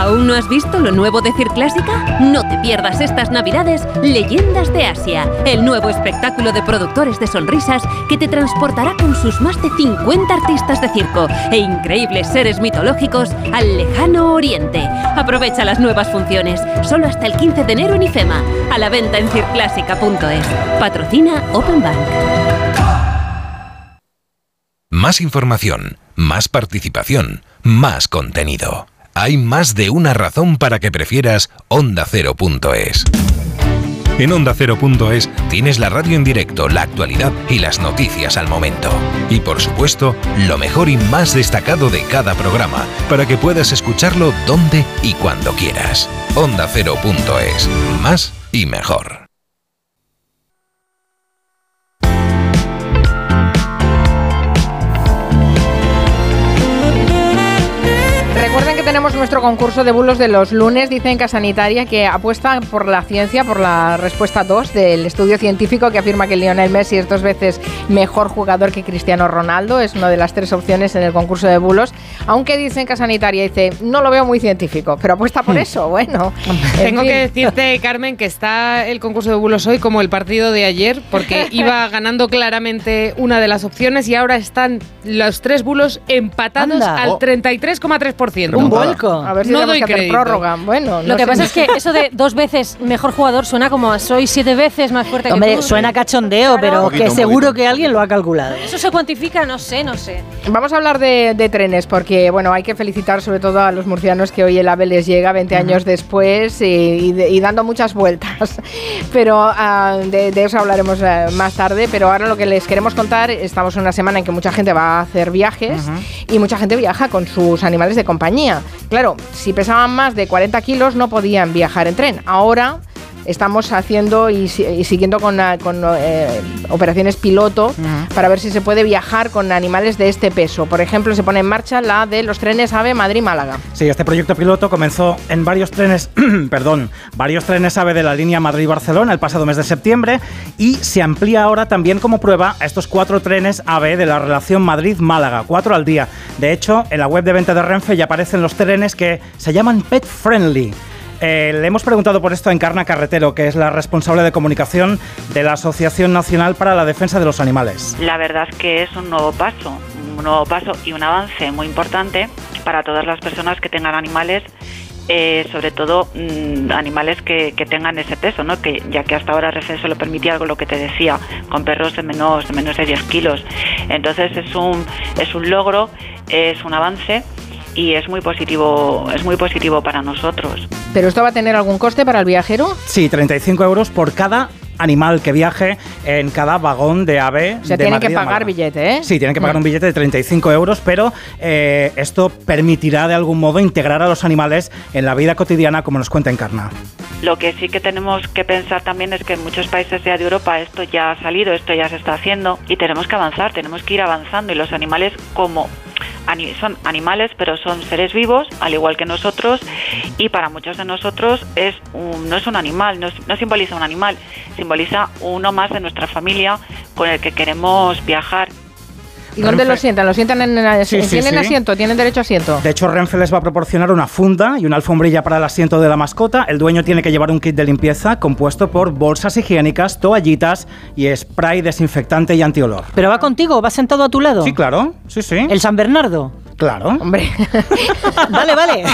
Speaker 38: ¿Aún no has visto lo nuevo de Circlásica? No te pierdas estas navidades Leyendas de Asia, el nuevo espectáculo de productores de sonrisas que te transportará con sus más de 50 artistas de circo e increíbles seres mitológicos al lejano oriente. Aprovecha las nuevas funciones, solo hasta el 15 de enero en IFEMA, a la venta en circlásica.es. Patrocina Open Bank.
Speaker 39: Más información, más participación, más contenido hay más de una razón para que prefieras Onda Cero.es. En Onda Cero.es tienes la radio en directo, la actualidad y las noticias al momento. Y por supuesto, lo mejor y más destacado de cada programa, para que puedas escucharlo donde y cuando quieras. Onda Cero.es. Más y mejor.
Speaker 2: Nuestro concurso de bulos de los lunes. Dice en Casa Sanitaria que apuesta por la ciencia, por la respuesta 2 del estudio científico que afirma que Lionel Messi es dos veces mejor jugador que Cristiano Ronaldo. Es una de las tres opciones en el concurso de bulos. Aunque dice en Casa Sanitaria, dice, no lo veo muy científico, pero apuesta por hmm. eso. Bueno.
Speaker 6: Tengo que decirte, Carmen, que está el concurso de bulos hoy como el partido de ayer, porque iba ganando claramente una de las opciones y ahora están los tres bulos empatados al 33,3%.
Speaker 2: A ver si no tenemos que hacer prórroga. Bueno,
Speaker 6: Lo que pasa es que eso de dos veces mejor jugador suena como soy siete veces más fuerte
Speaker 19: Hombre, que tú. suena cachondeo, pero que seguro que alguien lo ha calculado.
Speaker 6: ¿Eso se cuantifica? No sé, no sé.
Speaker 2: Vamos a hablar de, trenes, porque bueno, hay que felicitar sobre todo a los murcianos que hoy el AVE les llega 20 años después y, dando muchas vueltas. Pero ah, de, eso hablaremos eh, más tarde. Pero ahora lo que les queremos contar, estamos en una semana en que mucha gente va a hacer viajes y mucha gente viaja con sus animales de compañía. Claro, si pesaban más de 40 kilos no podían viajar en tren. Ahora estamos haciendo y, siguiendo con, ah, eh, operaciones piloto para ver si se puede viajar con animales de este peso. Por ejemplo, se pone en marcha la de los trenes AVE Madrid-Málaga.
Speaker 5: Sí, este proyecto piloto comenzó en varios trenes, perdón, varios trenes AVE de la línea Madrid-Barcelona el pasado mes de septiembre y se amplía ahora también como prueba a estos cuatro trenes AVE de la relación Madrid-Málaga, cuatro al día. De hecho, en la web de venta de Renfe ya aparecen los trenes que se llaman Pet Friendly. Eh, le hemos preguntado por esto a Encarna Carretero, que es la responsable de comunicación de la Asociación Nacional para la Defensa de los Animales.
Speaker 40: La verdad es que es un nuevo paso, un nuevo paso y un avance muy importante para todas las personas que tengan animales eh, sobre todo mm, animales que, tengan ese peso, ¿no? que ya que hasta ahora Renfe solo permitía algo lo que te decía, con perros de menos, de menos de 10 kilos. Entonces es un, es un logro, es un avance y es muy positivo, es muy positivo para nosotros.
Speaker 2: ¿Pero esto va a tener algún coste para el viajero?
Speaker 5: Sí, 35 euros por cada animal que viaje en cada vagón de AVE.
Speaker 2: O sea, tiene que pagar billete, ¿eh?
Speaker 5: Sí, tiene que pagar un billete de 35 euros, pero eh, esto permitirá de algún modo integrar a los animales en la vida cotidiana, como nos cuenta Encarna.
Speaker 40: Lo que sí que tenemos que pensar también es que en muchos países ya de Europa esto ya ha salido, esto ya se está haciendo y tenemos que avanzar, tenemos que ir avanzando y los animales como son animales, pero son seres vivos, al igual que nosotros, y para muchos de nosotros es no es un animal, no, no simboliza un animal, simboliza uno más de nuestra familia con el que queremos viajar
Speaker 2: ¿Y dónde lo sientan? ¿Lo sientan en, ¿Tienen asiento? ¿Tienen derecho a asiento?
Speaker 5: De hecho, Renfe les va a proporcionar una funda y una alfombrilla para el asiento de la mascota. El dueño tiene que llevar un kit de limpieza compuesto por bolsas higiénicas, toallitas y spray desinfectante y antiolor.
Speaker 19: ¿Pero va contigo? ¿Va sentado a tu lado?
Speaker 5: Sí, claro. Sí, sí.
Speaker 19: ¿El San Bernardo?
Speaker 5: Claro.
Speaker 2: Hombre.
Speaker 19: vale, vale.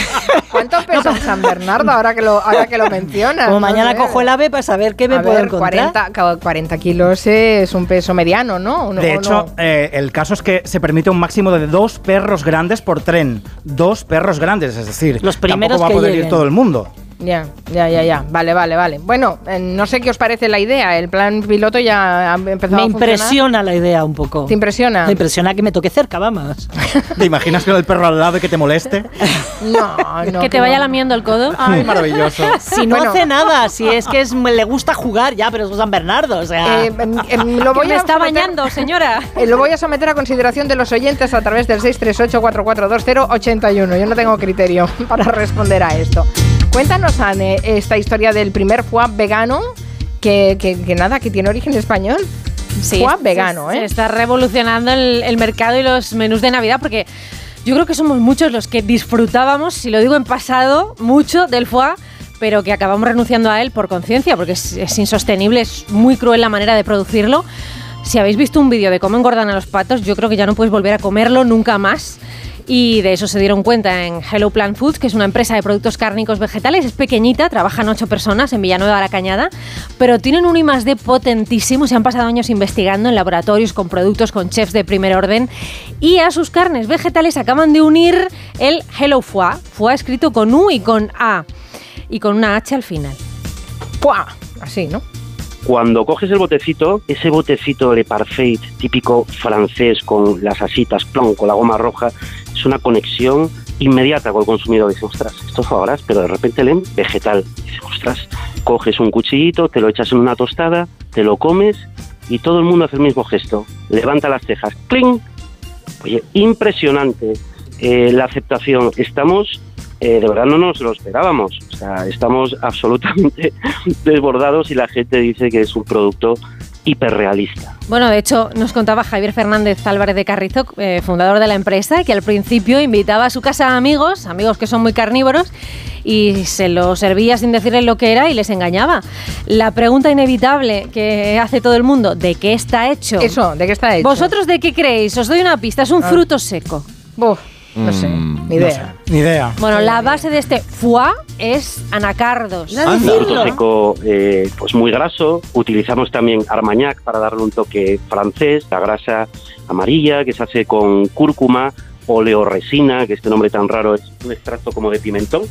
Speaker 2: ¿Cuánto pesa San Bernardo ahora que lo, ahora que lo mencionas?
Speaker 19: Como mañana cojo el ave para saber qué me puedo encontrar.
Speaker 2: 40, 40, kilos es un peso mediano, ¿no?
Speaker 5: de hecho, eh, el caso es que se permite un máximo de dos perros grandes por tren. Dos perros grandes, es decir,
Speaker 19: los primeros
Speaker 5: tampoco va a poder ir todo el mundo.
Speaker 2: Ya, ya, ya, ya. Vale, vale, vale. Bueno, eh, no sé qué os parece la idea. El plan piloto ya ha empezado
Speaker 19: Me
Speaker 2: a
Speaker 19: impresiona la idea un poco.
Speaker 2: ¿Te impresiona?
Speaker 19: Me impresiona que me toque cerca, vamos.
Speaker 5: ¿Te imaginas con el perro al lado y que te moleste?
Speaker 2: No, no.
Speaker 22: que te vaya lamiendo el codo.
Speaker 5: Ay, maravilloso.
Speaker 19: Si no
Speaker 2: Bueno.
Speaker 19: hace nada, si es que es, le gusta jugar ya, pero es San Bernardo, o sea...
Speaker 2: Eh, em, lo
Speaker 22: Que
Speaker 2: voy
Speaker 22: me
Speaker 2: a
Speaker 22: está
Speaker 2: someter-
Speaker 22: bañando, señora.
Speaker 2: Eh, lo voy a someter a consideración de los oyentes a través del 638-4420-81. Yo no tengo criterio para responder a esto. Cuéntanos, Anne, esta historia del primer foie vegano, que, que- que nada, que tiene origen español.
Speaker 22: Sí,
Speaker 2: foie vegano,
Speaker 22: se
Speaker 2: ¿eh?
Speaker 22: está revolucionando el, el mercado y los menús de Navidad porque yo creo que somos muchos los que disfrutábamos, si lo digo en pasado, mucho del foie, pero que acabamos renunciando a él por conciencia porque es, es insostenible, es muy cruel la manera de producirlo. Si habéis visto un vídeo de cómo engordan a los patos, yo creo que ya no puedes volver a comerlo nunca más. Y de eso se dieron cuenta en Hello Plant Foods, que es una empresa de productos cárnicos vegetales. Es pequeñita, trabajan ocho personas en Villanueva de la Cañada, pero tienen un I+D potentísimo. Se han pasado años investigando en laboratorios con productos, con chefs de primer orden. Y a sus carnes vegetales acaban de unir el Hello Foie. Foie escrito con U y con A. Y con una H al final.
Speaker 2: ¡Pua! Así, ¿no?
Speaker 41: Cuando coges el botecito, ese botecito Le Parfait típico francés con las asitas, plon, con la goma roja, una conexión inmediata con el consumidor. Dice, ostras, esto es pero de repente leen vegetal. Dice, ostras, coges un cuchillito, te lo echas en una tostada, te lo comes y todo el mundo hace el mismo gesto. Levanta las cejas, ¡cling! Oye, impresionante eh, la aceptación. Estamos, eh, de verdad no nos lo esperábamos. O sea, estamos absolutamente desbordados y la gente dice que es un producto hiperrealista.
Speaker 22: Bueno, de hecho, nos contaba Javier Fernández Álvarez de Carrizo, eh, fundador de la empresa, que al principio invitaba a su casa a amigos, amigos que son muy carnívoros, y se lo servía sin decirles lo que era y les engañaba. La pregunta inevitable que hace todo el mundo, ¿de qué está hecho?
Speaker 2: Eso, ¿de qué está hecho?
Speaker 22: ¿Vosotros de qué creéis? Os doy una pista, es un
Speaker 2: Ah.
Speaker 22: fruto seco.
Speaker 2: Buf, no sé,
Speaker 5: Mm,
Speaker 2: ni idea.
Speaker 5: Ni idea.
Speaker 22: Bueno, la base de este foie es anacardos.
Speaker 41: Fruto seco eh, pues muy graso. Utilizamos también armagnac para darle un toque francés, la grasa amarilla que se hace con cúrcuma, oleoresina, que este nombre tan raro es un extracto como de pimentón.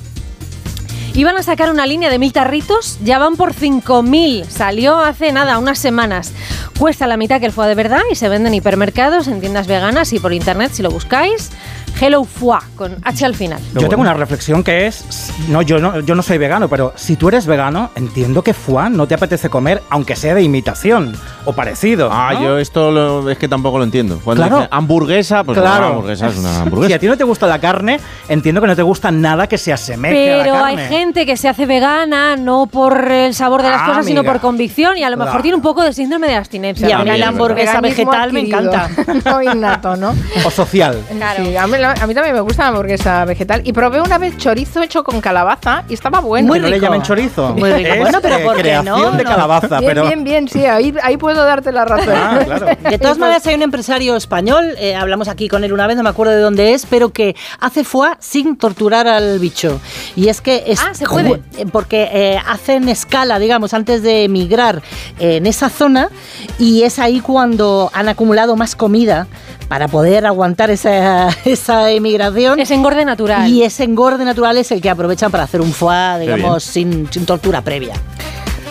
Speaker 22: Iban a sacar una línea de mil tarritos, ya van por 5.000. Salió hace nada, unas semanas. Cuesta la mitad que el foie de verdad y se vende en hipermercados, en tiendas veganas y por internet si lo buscáis. Hello Foie, con H al final.
Speaker 5: Yo tengo una reflexión que es, no yo, no, yo no soy vegano, pero si tú eres vegano, entiendo que foie no te apetece comer, aunque sea de imitación o parecido.
Speaker 42: Ah,
Speaker 5: ¿no?
Speaker 42: yo esto lo- es que tampoco lo entiendo. Cuando
Speaker 5: Claro.
Speaker 42: dice hamburguesa, pues
Speaker 5: Claro.
Speaker 42: una hamburguesa es una hamburguesa.
Speaker 5: Si a ti no te gusta la carne, entiendo que no te gusta nada que se asemeje a la
Speaker 22: Pero hay
Speaker 5: carne.
Speaker 22: gente que se hace vegana no por el sabor de las
Speaker 5: Ah,
Speaker 22: cosas, sino
Speaker 5: amiga.
Speaker 22: por convicción y a lo mejor
Speaker 5: Claro.
Speaker 22: tiene un poco de síndrome de abstinencia.
Speaker 19: Y a mí la hamburguesa vegetal me encanta.
Speaker 2: no innato, ¿no?
Speaker 5: O social.
Speaker 2: Sí, a, mí, la- a mí también me gusta la hamburguesa vegetal. Y probé una vez chorizo hecho con calabaza y estaba bueno.
Speaker 5: No le llamen chorizo.
Speaker 19: Muy rico.
Speaker 5: Es,
Speaker 19: Bueno, pero
Speaker 5: eh,
Speaker 19: ¿por qué
Speaker 5: creación
Speaker 19: no?
Speaker 5: de calabaza,
Speaker 2: Bien,
Speaker 5: pero
Speaker 2: bien, bien, sí, ahí, ahí puedo darte la razón.
Speaker 5: Ah, claro.
Speaker 19: De todas maneras, hay un empresario español, eh, hablamos aquí con él una vez, no me acuerdo de dónde es, pero que hace foie sin torturar al bicho. Y es que es
Speaker 22: Ah, ¿se puede?
Speaker 19: eh, porque eh, hacen escala, digamos, antes de emigrar eh, en esa zona y es ahí cuando han acumulado más comida para poder aguantar esa, esa emigración.
Speaker 22: Es engorde natural.
Speaker 19: Y ese engorde natural es el que aprovechan para hacer un foie, digamos, sin, sin tortura previa.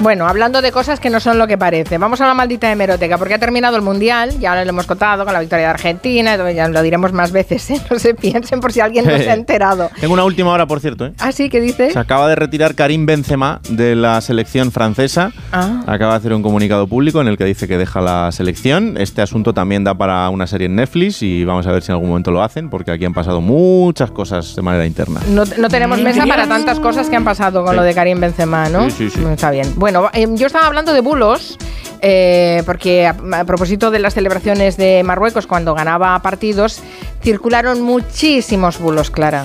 Speaker 2: Bueno, hablando de cosas que no son lo que parece, vamos a la maldita hemeroteca, porque ha terminado el Mundial, ya lo hemos contado con la victoria de Argentina, ya lo diremos más veces, ¿eh? no se piensen por si alguien no se ha enterado.
Speaker 42: Tengo una última hora, por cierto. ¿eh?
Speaker 2: Ah, sí, ¿qué dices?
Speaker 42: Se acaba de retirar Karim Benzema de la selección francesa.
Speaker 2: Ah.
Speaker 42: Acaba de hacer un comunicado público en el que dice que deja la selección. Este asunto también da para una serie en Netflix y vamos a ver si en algún momento lo hacen, porque aquí han pasado muchas cosas de manera interna.
Speaker 2: No, no tenemos mesa para tantas cosas que han pasado con
Speaker 42: Sí.
Speaker 2: lo de Karim Benzema, ¿no?
Speaker 42: Sí, sí, sí.
Speaker 2: Está bien. Bueno, eh, yo estaba hablando de bulos, eh, porque a, a propósito de las celebraciones de Marruecos cuando ganaba partidos, circularon muchísimos bulos, Clara.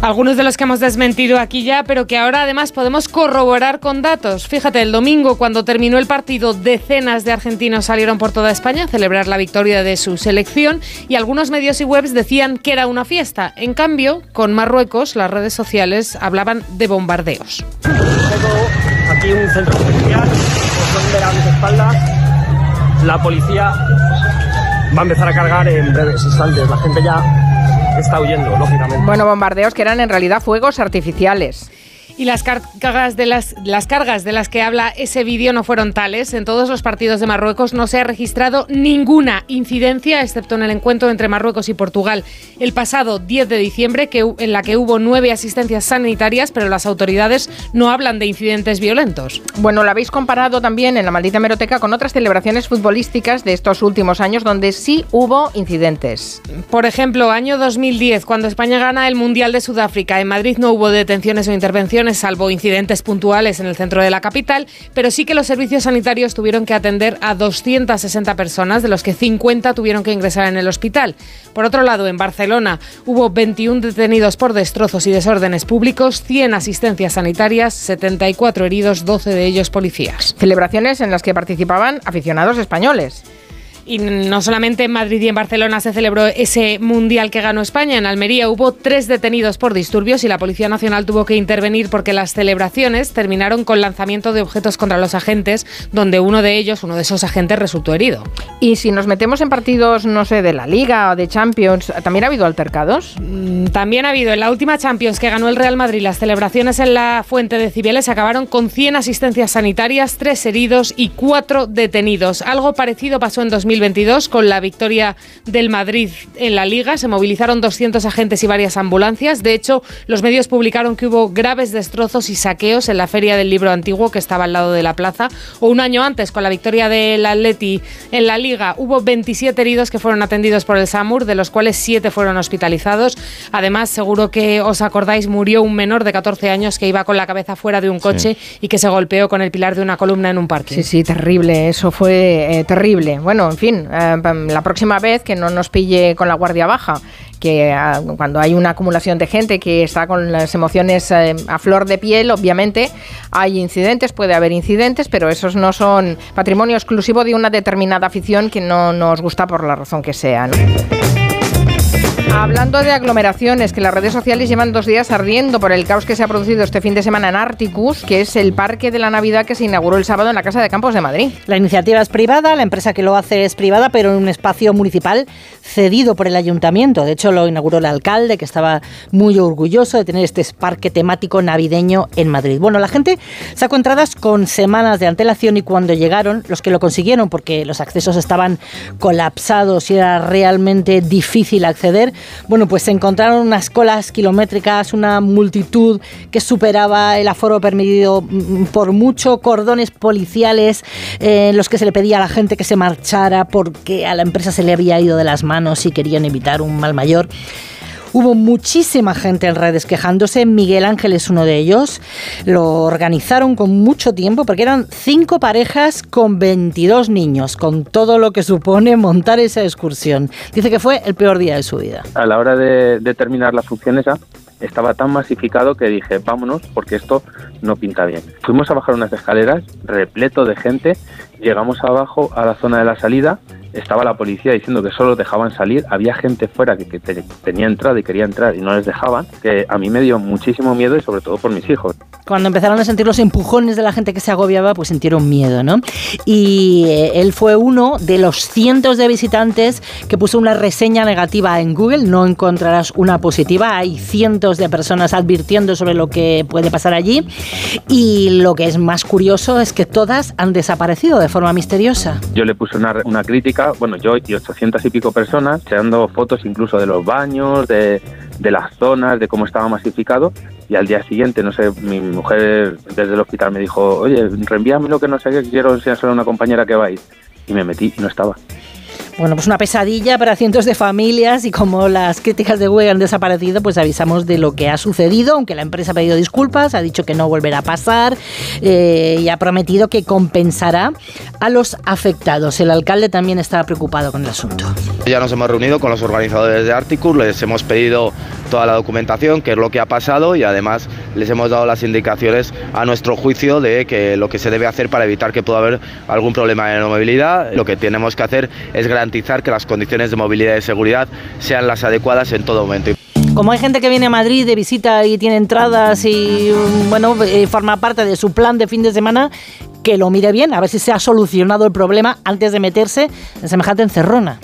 Speaker 43: Algunos de los que hemos desmentido aquí ya, pero que ahora además podemos corroborar con datos. Fíjate, el domingo, cuando terminó el partido, decenas de argentinos salieron por toda España a celebrar la victoria de su selección y algunos medios y webs decían que era una fiesta. En cambio, con Marruecos, las redes sociales hablaban de bombardeos.
Speaker 44: Aquí un centro pueden ver a mis espaldas. La policía va a empezar a cargar en breves instantes. La gente ya está huyendo, lógicamente.
Speaker 2: Bueno, bombardeos que eran en realidad fuegos artificiales.
Speaker 6: Y las cargas de las, las cargas de las que habla ese vídeo no fueron tales. En todos los partidos de Marruecos no se ha registrado ninguna incidencia, excepto en el encuentro entre Marruecos y Portugal el pasado 10 de diciembre, que, en la que hubo nueve asistencias sanitarias, pero las autoridades no hablan de incidentes violentos.
Speaker 2: Bueno, lo habéis comparado también en la maldita meroteca con otras celebraciones futbolísticas de estos últimos años donde sí hubo incidentes.
Speaker 6: Por ejemplo, año 2010, cuando España gana el Mundial de Sudáfrica, en Madrid no hubo detenciones o intervenciones, salvo incidentes puntuales en el centro de la capital, pero sí que los servicios sanitarios tuvieron que atender a 260 personas, de los que 50 tuvieron que ingresar en el hospital. Por otro lado, en Barcelona hubo 21 detenidos por destrozos y desórdenes públicos, 100 asistencias sanitarias, 74 heridos, 12 de ellos policías.
Speaker 2: Celebraciones en las que participaban aficionados españoles.
Speaker 6: Y no solamente en Madrid y en Barcelona se celebró ese mundial que ganó España, en Almería hubo tres detenidos por disturbios y la Policía Nacional tuvo que intervenir porque las celebraciones terminaron con lanzamiento de objetos contra los agentes, donde uno de ellos, uno de esos agentes, resultó herido.
Speaker 2: Y si nos metemos en partidos, no sé, de la Liga o de Champions, ¿también ha habido altercados?
Speaker 6: Mm, también ha habido. En la última Champions que ganó el Real Madrid, las celebraciones en la Fuente de Cibeles acabaron con 100 asistencias sanitarias, tres heridos y cuatro detenidos. Algo parecido pasó en 2000 2022 con la victoria del Madrid en la liga. Se movilizaron 200 agentes y varias ambulancias. De hecho, los medios publicaron que hubo graves destrozos y saqueos en la Feria del Libro Antiguo que estaba al lado de la plaza. O un año antes, con la victoria del Atleti en la liga, hubo 27 heridos que fueron atendidos por el SAMUR, de los cuales 7 fueron hospitalizados. Además, seguro que os acordáis, murió un menor de 14 años que iba con la cabeza fuera de un coche y que se golpeó con el pilar de una columna en un parque.
Speaker 2: Sí, sí, terrible. Eso fue eh, terrible. Bueno, en fin, eh, la próxima vez que no nos pille con la guardia baja, que ah, cuando hay una acumulación de gente que está con las emociones eh, a flor de piel, obviamente hay incidentes, puede haber incidentes, pero esos no son patrimonio exclusivo de una determinada afición que no nos gusta por la razón que sea. Hablando de aglomeraciones, que las redes sociales llevan dos días ardiendo por el caos que se ha producido este fin de semana en Articus, que es el parque de la Navidad que se inauguró el sábado en la Casa de Campos de Madrid.
Speaker 19: La iniciativa es privada, la empresa que lo hace es privada, pero en un espacio municipal cedido por el ayuntamiento. De hecho, lo inauguró el alcalde, que estaba muy orgulloso de tener este parque temático navideño en Madrid. Bueno, la gente sacó entradas con semanas de antelación y cuando llegaron, los que lo consiguieron, porque los accesos estaban colapsados y era realmente difícil acceder, bueno, pues se encontraron unas colas kilométricas, una multitud que superaba el aforo permitido mm, por mucho, cordones policiales eh, en los que se le pedía a la gente que se marchara porque a la empresa se le había ido de las manos y querían evitar un mal mayor. Hubo muchísima gente en redes quejándose. Miguel Ángel es uno de ellos. Lo organizaron con mucho tiempo porque eran cinco parejas con 22 niños, con todo lo que supone montar esa excursión. Dice que fue el peor día de su vida.
Speaker 45: A la hora de, terminar la función esa, estaba tan masificado que dije, vámonos, porque esto no pinta bien. Fuimos a bajar unas escaleras, repleto de gente, llegamos abajo a la zona de la salida estaba la policía diciendo que solo dejaban salir, había gente fuera que, tenía entrada y quería entrar y no les dejaban, que a mí me dio muchísimo miedo y sobre todo por mis hijos.
Speaker 19: Cuando empezaron a sentir los empujones de la gente que se agobiaba, pues sintieron miedo, ¿no? Y eh, él fue uno de los cientos de visitantes que puso una reseña negativa en Google, no encontrarás una positiva, hay cientos de personas advirtiendo sobre lo que puede pasar allí y lo que es más curioso es que todas han desaparecido de forma misteriosa.
Speaker 45: Yo le puse una, una crítica bueno, yo y 800 y pico personas, echando fotos incluso de los baños, de, de las zonas, de cómo estaba masificado. Y al día siguiente, no sé, mi mujer desde el hospital me dijo, oye, reenvíame lo que no sé qué, quiero enseñárselo a una compañera que va Y me metí y no estaba.
Speaker 19: Bueno, pues una pesadilla para cientos de familias y como las críticas de Google han desaparecido, pues avisamos de lo que ha sucedido, aunque la empresa ha pedido disculpas, ha dicho que no volverá a pasar eh, y ha prometido que compensará a los afectados. El alcalde también está preocupado con el asunto.
Speaker 46: Ya nos hemos reunido con los organizadores de Articus, les hemos pedido toda la documentación, qué es lo que ha pasado y además les hemos dado las indicaciones a nuestro juicio de que lo que se debe hacer para evitar que pueda haber algún problema de movilidad. Lo que tenemos que hacer es garantizar que las condiciones de movilidad y de seguridad sean las adecuadas en todo momento.
Speaker 19: Como hay gente que viene a Madrid de visita y tiene entradas y bueno, eh, forma parte de su plan de fin de semana, que lo mire bien, a ver si se ha solucionado el problema antes de meterse en semejante encerrona.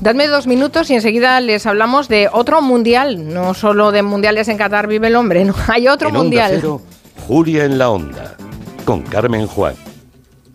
Speaker 2: Dadme dos minutos y enseguida les hablamos de otro mundial, no solo de mundiales en Qatar vive el hombre, no, hay otro
Speaker 47: En Onda
Speaker 2: mundial.
Speaker 47: Cero, Julia en la Onda, con Carmen Juan.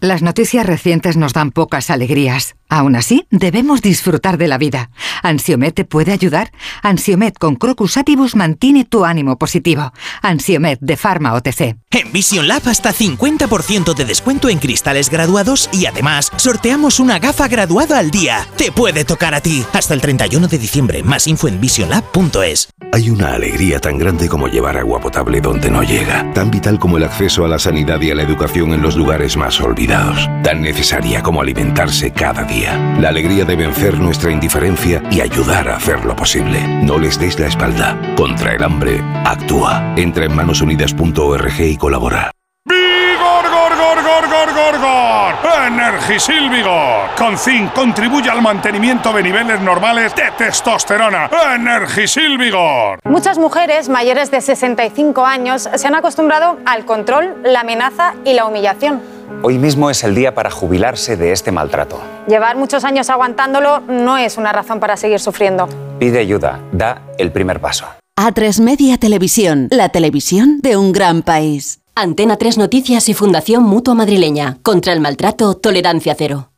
Speaker 48: Las noticias recientes nos dan pocas alegrías. Aún así, debemos disfrutar de la vida. ¿Ansiomet te puede ayudar? Ansiomet con Crocus Atibus mantiene tu ánimo positivo. Ansiomet de Pharma OTC.
Speaker 49: En Vision Lab hasta 50% de descuento en cristales graduados y además sorteamos una gafa graduada al día. Te puede tocar a ti. Hasta el 31 de diciembre. Más info en visionlab.es.
Speaker 50: Hay una alegría tan grande como llevar agua potable donde no llega, tan vital como el acceso a la sanidad y a la educación en los lugares más olvidados, tan necesaria como alimentarse cada día. La alegría de vencer nuestra indiferencia y ayudar a hacerlo posible. No les des la espalda. Contra el hambre, actúa. Entra en manosunidas.org y colabora.
Speaker 46: ¡Vigor, gor, gor, gor, gor, gor, gor! Energisil Vigor. Con zinc contribuye al mantenimiento de niveles normales de testosterona. Energisil Vigor.
Speaker 51: Muchas mujeres mayores de 65 años se han acostumbrado al control, la amenaza y la humillación.
Speaker 52: Hoy mismo es el día para jubilarse de este maltrato.
Speaker 51: Llevar muchos años aguantándolo no es una razón para seguir sufriendo.
Speaker 52: Pide ayuda, da el primer paso.
Speaker 53: A3 Media Televisión, la televisión de un gran país.
Speaker 54: Antena 3 Noticias y Fundación Mutua Madrileña. Contra el maltrato, tolerancia cero.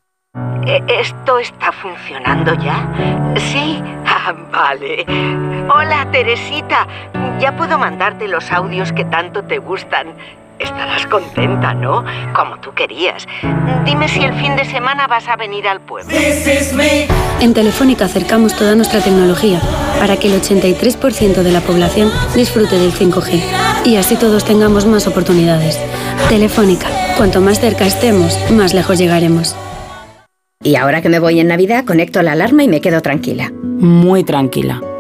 Speaker 55: Eh, ¿Esto está funcionando ya? Sí. Ah, vale. Hola, Teresita. Ya puedo mandarte los audios que tanto te gustan. Estarás contenta, ¿no? Como tú querías. Dime si el fin de semana vas a venir al pueblo.
Speaker 45: En Telefónica acercamos toda nuestra tecnología para que el 83% de la población disfrute del 5G y así todos tengamos más oportunidades. Telefónica, cuanto más cerca estemos, más lejos llegaremos.
Speaker 56: Y ahora que me voy en Navidad, conecto la alarma y me quedo tranquila.
Speaker 57: Muy tranquila.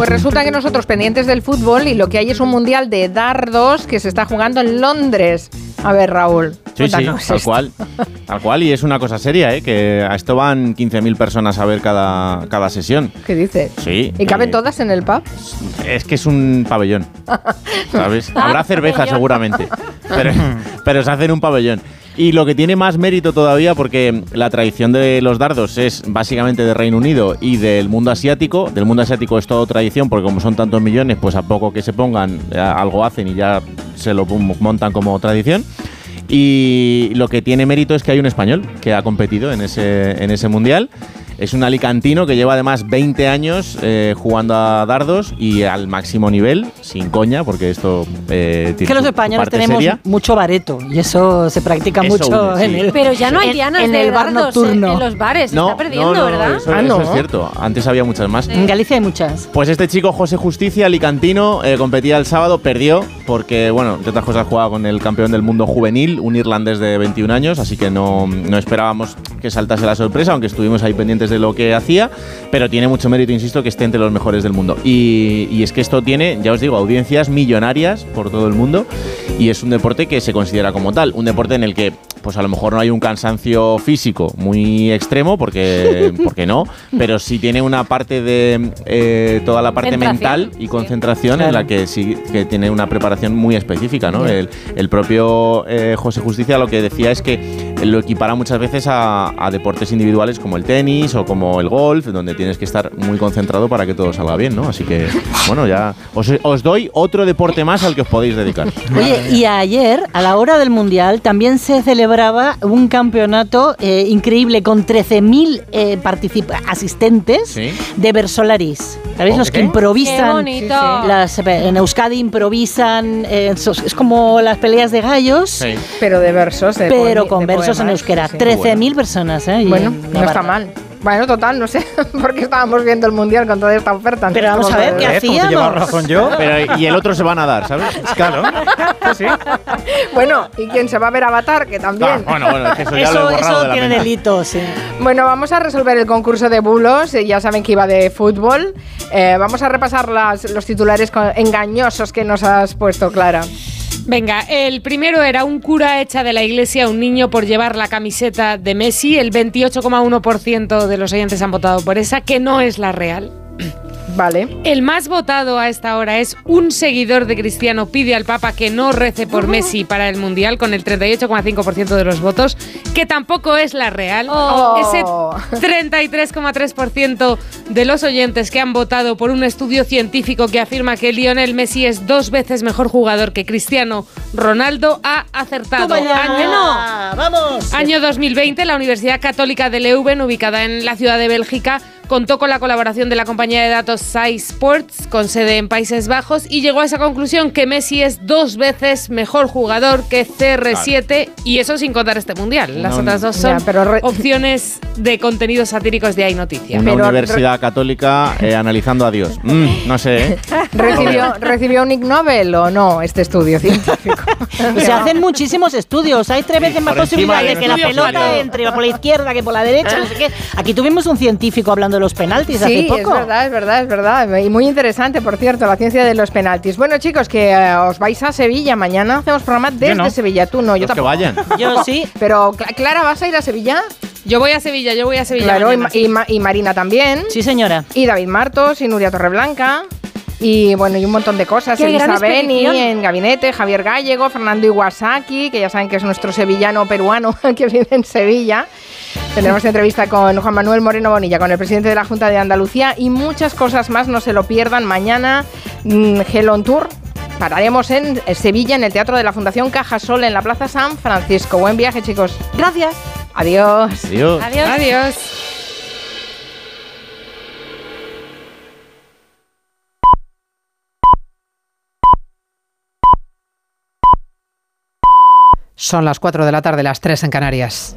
Speaker 2: Pues resulta que nosotros pendientes del fútbol y lo que hay es un mundial de dardos que se está jugando en Londres. A ver, Raúl.
Speaker 7: Sí, sí, tal
Speaker 2: esto.
Speaker 7: cual. Tal cual, y es una cosa seria, ¿eh? Que a esto van 15.000 personas a ver cada, cada sesión.
Speaker 2: ¿Qué dices?
Speaker 7: Sí.
Speaker 2: ¿Y caben
Speaker 7: eh,
Speaker 2: todas en el pub?
Speaker 7: Es que es un pabellón, ¿sabes? Habrá cerveza seguramente, pero, pero se hace en un pabellón. Y lo que tiene más mérito todavía, porque la tradición de los dardos es básicamente de Reino Unido y del mundo asiático. Del mundo asiático es todo tradición, porque como son tantos millones, pues a poco que se pongan, algo hacen y ya se lo montan como tradición. Y lo que tiene mérito es que hay un español que ha competido en ese, en ese mundial. Es un alicantino que lleva además 20 años eh, jugando a dardos y al máximo nivel, sin coña, porque esto eh, tiene
Speaker 19: Es que los españoles
Speaker 7: parte
Speaker 19: tenemos
Speaker 7: seria.
Speaker 19: mucho bareto y eso se practica
Speaker 7: Eso
Speaker 19: mucho
Speaker 7: une,
Speaker 19: en
Speaker 7: sí.
Speaker 19: el
Speaker 22: Pero ya no hay dianas
Speaker 19: en
Speaker 22: de
Speaker 19: el bar
Speaker 22: dardos
Speaker 19: nocturno.
Speaker 22: en los bares. Se está perdiendo, ¿verdad?
Speaker 7: Eso,
Speaker 19: Ah,
Speaker 7: eso
Speaker 19: ¿no?
Speaker 7: es cierto. Antes había muchas más.
Speaker 19: En Galicia hay muchas.
Speaker 7: Pues este chico, José Justicia, alicantino, eh, competía el sábado, perdió, porque, bueno, entre otras cosas jugaba con el campeón del mundo juvenil, un irlandés de 21 años, así que no, no esperábamos que saltase la sorpresa, aunque estuvimos ahí pendientes de lo que hacía, pero tiene mucho mérito, insisto, que esté entre los mejores del mundo. Y, y es que esto tiene, ya os digo, audiencias millonarias por todo el mundo, y es un deporte que se considera como tal, un deporte en el que pues a lo mejor no hay un cansancio físico muy extremo, porque, porque no, pero sí tiene una parte de eh, toda la parte mental y concentración en
Speaker 19: Claro.
Speaker 7: la que sí que tiene una preparación muy específica, ¿no? El, el propio eh, José Justicia lo que decía es que lo equipara muchas veces a, a deportes individuales como el tenis o como el golf, donde tienes que estar muy concentrado para que todo salga bien, ¿no? Así que, bueno, ya os, os doy otro deporte más al que os podéis dedicar.
Speaker 19: Oye, y ayer, a la hora del Mundial, también se celebraba un campeonato eh, increíble con 13.000 eh, participa- asistentes
Speaker 7: Sí.
Speaker 19: de Versolaris. ¿Sabéis? Los que improvisan.
Speaker 22: Qué bonito.
Speaker 19: Las, en Euskadi improvisan. eh, es como las peleas de gallos.
Speaker 2: Pero de versos. de
Speaker 19: Pero con
Speaker 2: de
Speaker 19: versos en euskera.
Speaker 2: sí, sí.
Speaker 19: 13.000 personas, ¿eh?
Speaker 2: Bueno,
Speaker 19: en
Speaker 2: no está mal. Bueno, total, no sé por qué estábamos viendo el mundial con toda esta oferta.
Speaker 19: Pero vamos a ver, ¿qué hacíamos?
Speaker 7: razón yo. Pero, y el otro se va a nadar, ¿sabes?
Speaker 5: Claro. Sí.
Speaker 2: Bueno, y quien se va a ver Avatar, que también.
Speaker 7: Ah, bueno, es eso ya
Speaker 19: Eso,
Speaker 7: lo he borrado
Speaker 19: eso
Speaker 7: de la
Speaker 19: tiene
Speaker 7: mente.
Speaker 19: delito, sí.
Speaker 2: Bueno, vamos a resolver el concurso de bulos. eh, Ya saben que iba de fútbol. Eh, vamos a repasar las- los titulares co- engañosos que nos has puesto, Clara.
Speaker 6: Venga, el primero era un cura echa de la iglesia a un niño por llevar la camiseta de Messi. El 28,1% de los oyentes han votado por esa, que no es la real.
Speaker 2: Vale.
Speaker 6: El más votado a esta hora es un seguidor de Cristiano pide al Papa que no rece por Messi para el Mundial con el 38,5% de los votos, que tampoco es la real.
Speaker 2: Oh.
Speaker 6: Ese 33,3% de los oyentes que han votado por un estudio científico que afirma que Lionel Messi es dos veces mejor jugador que Cristiano Ronaldo ha acertado. Año-
Speaker 19: ¡Vamos!
Speaker 6: Año 2020, la Universidad Católica de Leuven, ubicada en la ciudad de Bélgica, contó con la colaboración de la compañía de datos Sci Sports, con sede en Países Bajos, y llegó a esa conclusión que Messi es dos veces mejor jugador que CR7, y eso sin contar este mundial. Las
Speaker 7: No,
Speaker 6: otras dos
Speaker 2: ya,
Speaker 6: son
Speaker 2: pero
Speaker 6: opciones de contenidos satíricos de Hay Noticias.
Speaker 7: Una
Speaker 2: Pero-
Speaker 7: universidad católica eh, analizando a Dios. Mm, no sé, ¿eh?
Speaker 2: ¿Recibió, ¿Recibió un Ig Nobel o no este estudio científico?
Speaker 19: Y se hacen muchísimos estudios. Hay tres veces más posibilidades de que la pelota entre por la izquierda que por la derecha. No sé qué. Aquí tuvimos un científico hablando de los penaltis hace
Speaker 2: Sí,
Speaker 19: poco.
Speaker 2: es verdad, es verdad, es verdad. Y muy interesante, por cierto, la ciencia de los penaltis. Bueno, chicos, que eh, os vais a Sevilla. Mañana hacemos programa desde
Speaker 5: no.
Speaker 2: Sevilla. Tú no, yo
Speaker 7: Los que
Speaker 2: tampoco.
Speaker 7: vayan.
Speaker 19: Yo sí.
Speaker 2: Pero, Cla- Clara, ¿vas a ir a Sevilla?
Speaker 6: Yo voy a Sevilla, yo voy a Sevilla.
Speaker 2: Claro, y,
Speaker 6: mañana.
Speaker 2: Y y Marina también.
Speaker 19: Sí, señora.
Speaker 2: Y David Martos y Nuria Torreblanca. Y bueno, y un montón de cosas.
Speaker 6: ¡Qué gran
Speaker 2: Elisa Beni en gabinete, Javier Gallego, Fernando Iwasaki, que ya saben que es nuestro sevillano peruano que vive en Sevilla. Tendremos entrevista con Juan Manuel Moreno Bonilla, con el presidente de la Junta de Andalucía y muchas cosas más. No se lo pierdan. Mañana, mm, Gel on Tour. Pararemos en Sevilla, en el Teatro de la Fundación Cajasol, en la Plaza San Francisco. Buen viaje, chicos.
Speaker 19: Gracias.
Speaker 2: Adiós.
Speaker 7: Adiós.
Speaker 6: Adiós. Adiós.
Speaker 58: Son las 4 de la tarde, las 3 en Canarias.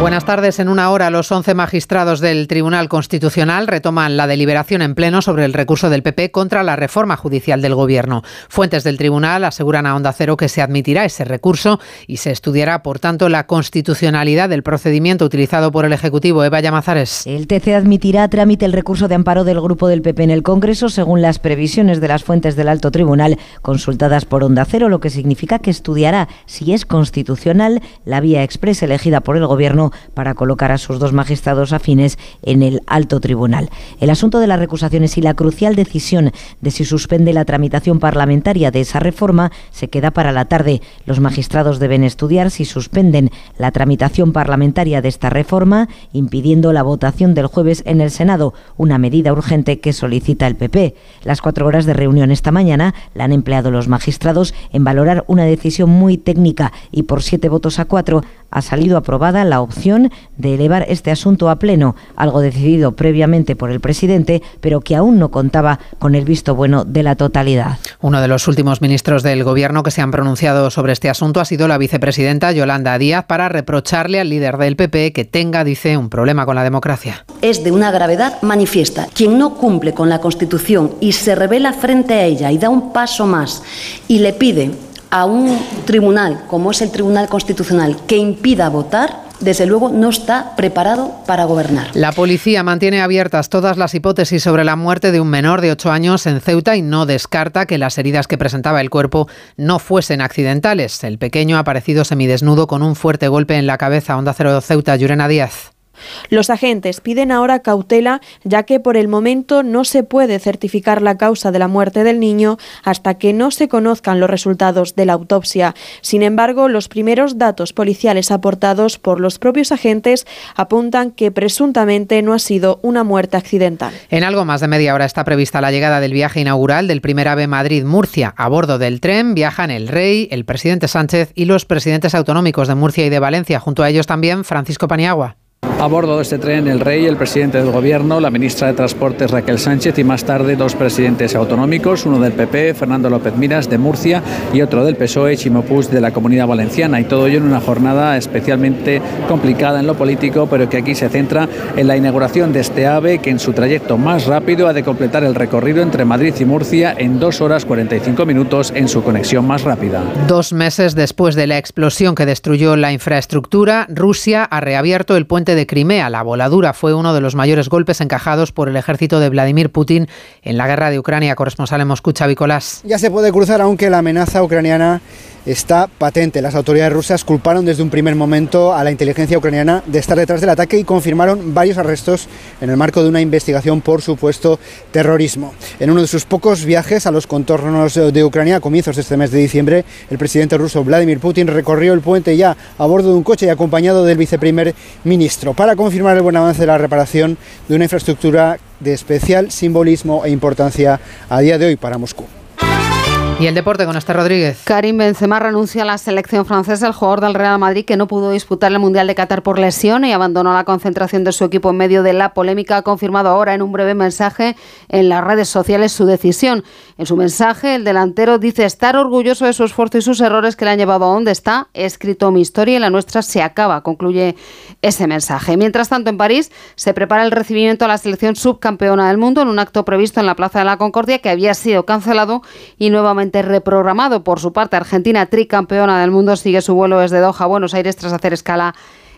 Speaker 58: Buenas tardes. En una hora, los 11 magistrados del Tribunal Constitucional retoman la deliberación en pleno sobre el recurso del PP contra la reforma judicial del Gobierno. Fuentes del tribunal aseguran a Onda Cero que se admitirá ese recurso y se estudiará, por tanto, la constitucionalidad del procedimiento utilizado por el Ejecutivo. Eva Llamazares.
Speaker 59: El TC admitirá a trámite el recurso de amparo del grupo del PP en el Congreso según las previsiones de las fuentes del alto tribunal consultadas por Onda Cero, lo que significa que estudiará si es constitucional la vía expresa elegida por el Gobierno para colocar a sus dos magistrados afines en el alto tribunal. El asunto de las recusaciones y la crucial decisión de si suspende la tramitación parlamentaria de esa reforma se queda para la tarde. Los magistrados deben estudiar si suspenden la tramitación parlamentaria de esta reforma, impidiendo la votación del jueves en el Senado, una medida urgente que solicita el PP. Las cuatro horas de reunión esta mañana la han empleado los magistrados en valorar una decisión muy técnica y por siete votos a cuatro ha salido aprobada la opción de elevar este asunto a pleno, algo decidido previamente por el presidente, pero que aún no contaba con el visto bueno de la totalidad.
Speaker 58: Uno de los últimos ministros del Gobierno que se han pronunciado sobre este asunto ha sido la vicepresidenta Yolanda Díaz para reprocharle al líder del PP que tenga, dice, un problema con la democracia.
Speaker 60: es de una gravedad manifiesta. Quien no cumple con la Constitución y se revela frente a ella y da un paso más y le pide a un tribunal, como es el Tribunal Constitucional, que impida votar, desde luego no está preparado para gobernar.
Speaker 58: La policía mantiene abiertas todas las hipótesis sobre la muerte de un menor de 8 años en Ceuta y no descarta que las heridas que presentaba el cuerpo no fuesen accidentales. El pequeño ha aparecido semidesnudo con un fuerte golpe en la cabeza. Onda Cero Ceuta, Yurena Díaz.
Speaker 46: Los agentes piden ahora cautela ya que por el momento no se puede certificar la causa de la muerte del niño hasta que no se conozcan los resultados de la autopsia. Sin embargo, los primeros datos policiales aportados por los propios agentes apuntan que presuntamente no ha sido una muerte accidental.
Speaker 58: En algo más de media hora está prevista la llegada del viaje inaugural del primer AVE Madrid-Murcia. A bordo del tren viajan el rey, el presidente Sánchez y los presidentes autonómicos de Murcia y de Valencia. Junto a ellos también Francisco Paniagua.
Speaker 61: A bordo de este tren, el rey, el presidente del gobierno, la ministra de Transportes Raquel Sánchez y más tarde dos presidentes autonómicos, uno del PP, Fernando López Miras, de Murcia, y otro del PSOE, Chimo Puig, de la Comunidad Valenciana. Y todo ello en una jornada especialmente complicada en lo político, pero que aquí se centra en la inauguración de este AVE que en su trayecto más rápido ha de completar el recorrido entre Madrid y Murcia en 2 horas 45 minutos en su conexión más rápida.
Speaker 58: Dos meses después de la explosión que destruyó la infraestructura, Rusia ha reabierto el puente de Crimea. La voladura fue uno de los mayores golpes encajados por el ejército de Vladimir Putin en la guerra de Ucrania. Corresponsal en Moscú, Xavi
Speaker 62: Ya se puede cruzar, aunque la amenaza ucraniana está patente. Las autoridades rusas culparon desde un primer momento a la inteligencia ucraniana de estar detrás del ataque y confirmaron varios arrestos en el marco de una investigación por supuesto terrorismo. En uno de sus pocos viajes a los contornos de Ucrania a comienzos de este mes de diciembre, el presidente ruso Vladimir Putin recorrió el puente ya a bordo de un coche y acompañado del viceprimer ministro para confirmar el buen avance de la reparación de una infraestructura de especial simbolismo e importancia a día de hoy para Moscú.
Speaker 58: Y el deporte con Esther Rodríguez.
Speaker 63: Karim Benzema renuncia a la selección francesa, el jugador del Real Madrid que no pudo disputar el Mundial de Qatar por lesión y abandonó la concentración de su equipo en medio de la polémica. Ha confirmado ahora en un breve mensaje en las redes sociales su decisión. En su mensaje, el delantero dice estar orgulloso de su esfuerzo y sus errores que le han llevado a donde está. He escrito mi historia y la nuestra se acaba, concluye ese mensaje. Mientras tanto, en París se prepara el recibimiento a la selección subcampeona del mundo en un acto previsto en la Plaza de la Concordia que había sido cancelado y nuevamente reprogramado. Por su parte, Argentina, tricampeona del mundo, sigue su vuelo desde Doha a Buenos Aires tras hacer escala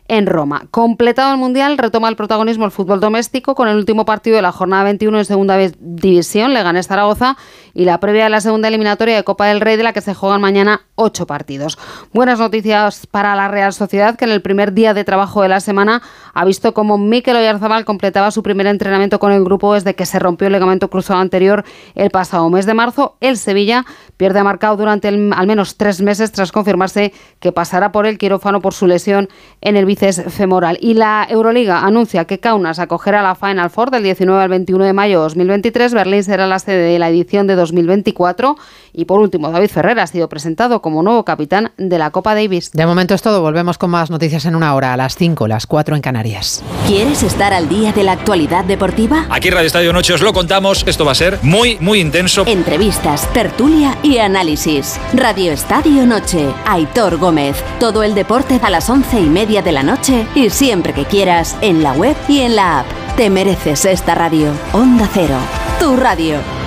Speaker 63: en Roma. Completado el Mundial, retoma el protagonismo el fútbol doméstico con el último partido de la jornada 21 en Segunda División, le gana Zaragoza, y la previa de la segunda eliminatoria de Copa del Rey de la que se juegan mañana ocho partidos. Buenas noticias para la Real Sociedad, que en el primer día de trabajo de la semana ha visto como Mikel Oyarzabal completaba su primer entrenamiento con el grupo desde que se rompió el ligamento cruzado anterior el pasado mes de marzo. El Sevilla pierde marcado durante al menos tres meses tras confirmarse que pasará por el quirófano por su lesión en el bíceps femoral. Y la Euroliga anuncia que Kaunas acogerá la Final Four del 19 al 21 de mayo de 2023. Berlín será la sede de la edición de 2024. Y por último, David Ferrer ha sido presentado como nuevo capitán de la Copa Davis.
Speaker 58: De momento es todo. Volvemos con más noticias en una hora, a las 5, las 4 en Canarias.
Speaker 64: ¿Quieres estar al día de la actualidad deportiva?
Speaker 65: Aquí Radio Estadio Noche os lo contamos. Esto va a ser muy, muy intenso.
Speaker 64: Entrevistas, tertulia y análisis. Radio Estadio Noche. Aitor Gómez. Todo el deporte a las once y media de la noche y siempre que quieras en la web y en la app. Te mereces esta radio. Onda Cero. Tu radio.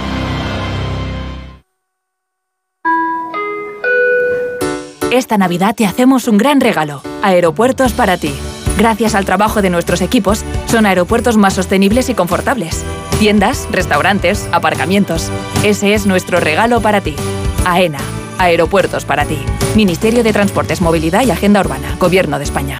Speaker 66: Esta Navidad te hacemos un gran regalo. Aeropuertos para ti. Gracias al trabajo de nuestros equipos, son aeropuertos más sostenibles y confortables. Tiendas, restaurantes, aparcamientos. Ese es nuestro regalo para ti. AENA. Aeropuertos para ti. Ministerio de Transportes, Movilidad y Agenda Urbana. Gobierno de España.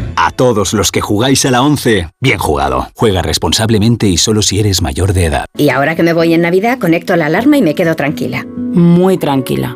Speaker 67: A todos los que jugáis a la 11, bien jugado. Juega responsablemente y solo si eres mayor de edad.
Speaker 56: Y ahora que me voy en Navidad, conecto la alarma y me quedo tranquila.
Speaker 57: Muy tranquila.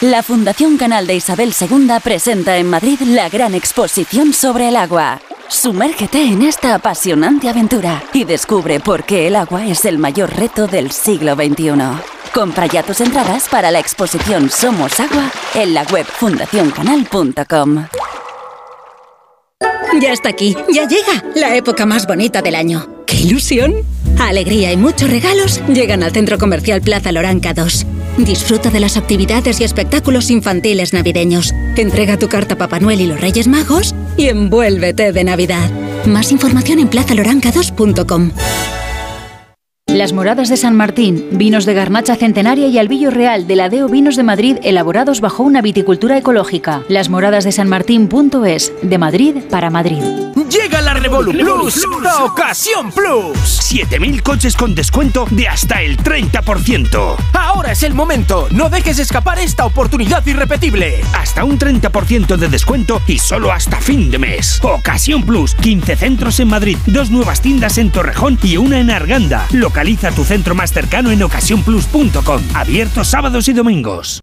Speaker 68: La Fundación Canal de Isabel II presenta en Madrid la gran exposición sobre el agua. Sumérgete en esta apasionante aventura y descubre por qué el agua es el mayor reto del siglo XXI. Compra ya tus entradas para la exposición Somos Agua en la web fundacioncanal.com.
Speaker 69: Ya está aquí, ya llega la época más bonita del año. ¡Qué ilusión! Alegría y muchos regalos llegan al Centro Comercial Plaza Loranca 2. Disfruta de las actividades y espectáculos infantiles navideños. Entrega tu carta a Papá Noel y los Reyes Magos y envuélvete de Navidad. Más información en plazaloranca2.com.
Speaker 70: Las Moradas de San Martín, vinos de garnacha centenaria y albillo real de la Deo Vinos de Madrid elaborados bajo una viticultura ecológica. Las Moradas de San Martín.es, de Madrid para Madrid.
Speaker 71: Llega la Revolu Plus, la ocasión Plus. 7000 coches con descuento de hasta el 30%. Ahora es el momento. No dejes escapar esta oportunidad irrepetible. Hasta un 30% de descuento y solo hasta fin de mes. Ocasión Plus, 15 centros en Madrid, dos nuevas tiendas en Torrejón y una en Arganda. Localiza tu centro más cercano en ocasiónplus.com. Abierto sábados y domingos.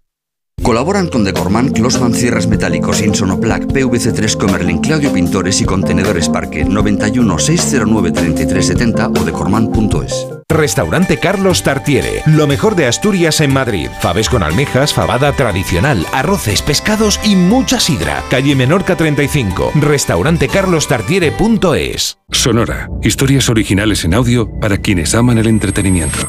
Speaker 60: Colaboran con Decorman, Closman Cierres Metálicos, Insonoplac, PVC3 Comerlin, Claudio Pintores y Contenedores Parque 91 609 3370 o decorman.es.
Speaker 33: Restaurante Carlos Tartiere, lo mejor de Asturias en Madrid. Faves con almejas, fabada tradicional, arroces, pescados y mucha sidra. Calle Menorca 35, restaurantecarlostartiere.es.
Speaker 72: Sonora, historias originales en audio para quienes aman el entretenimiento.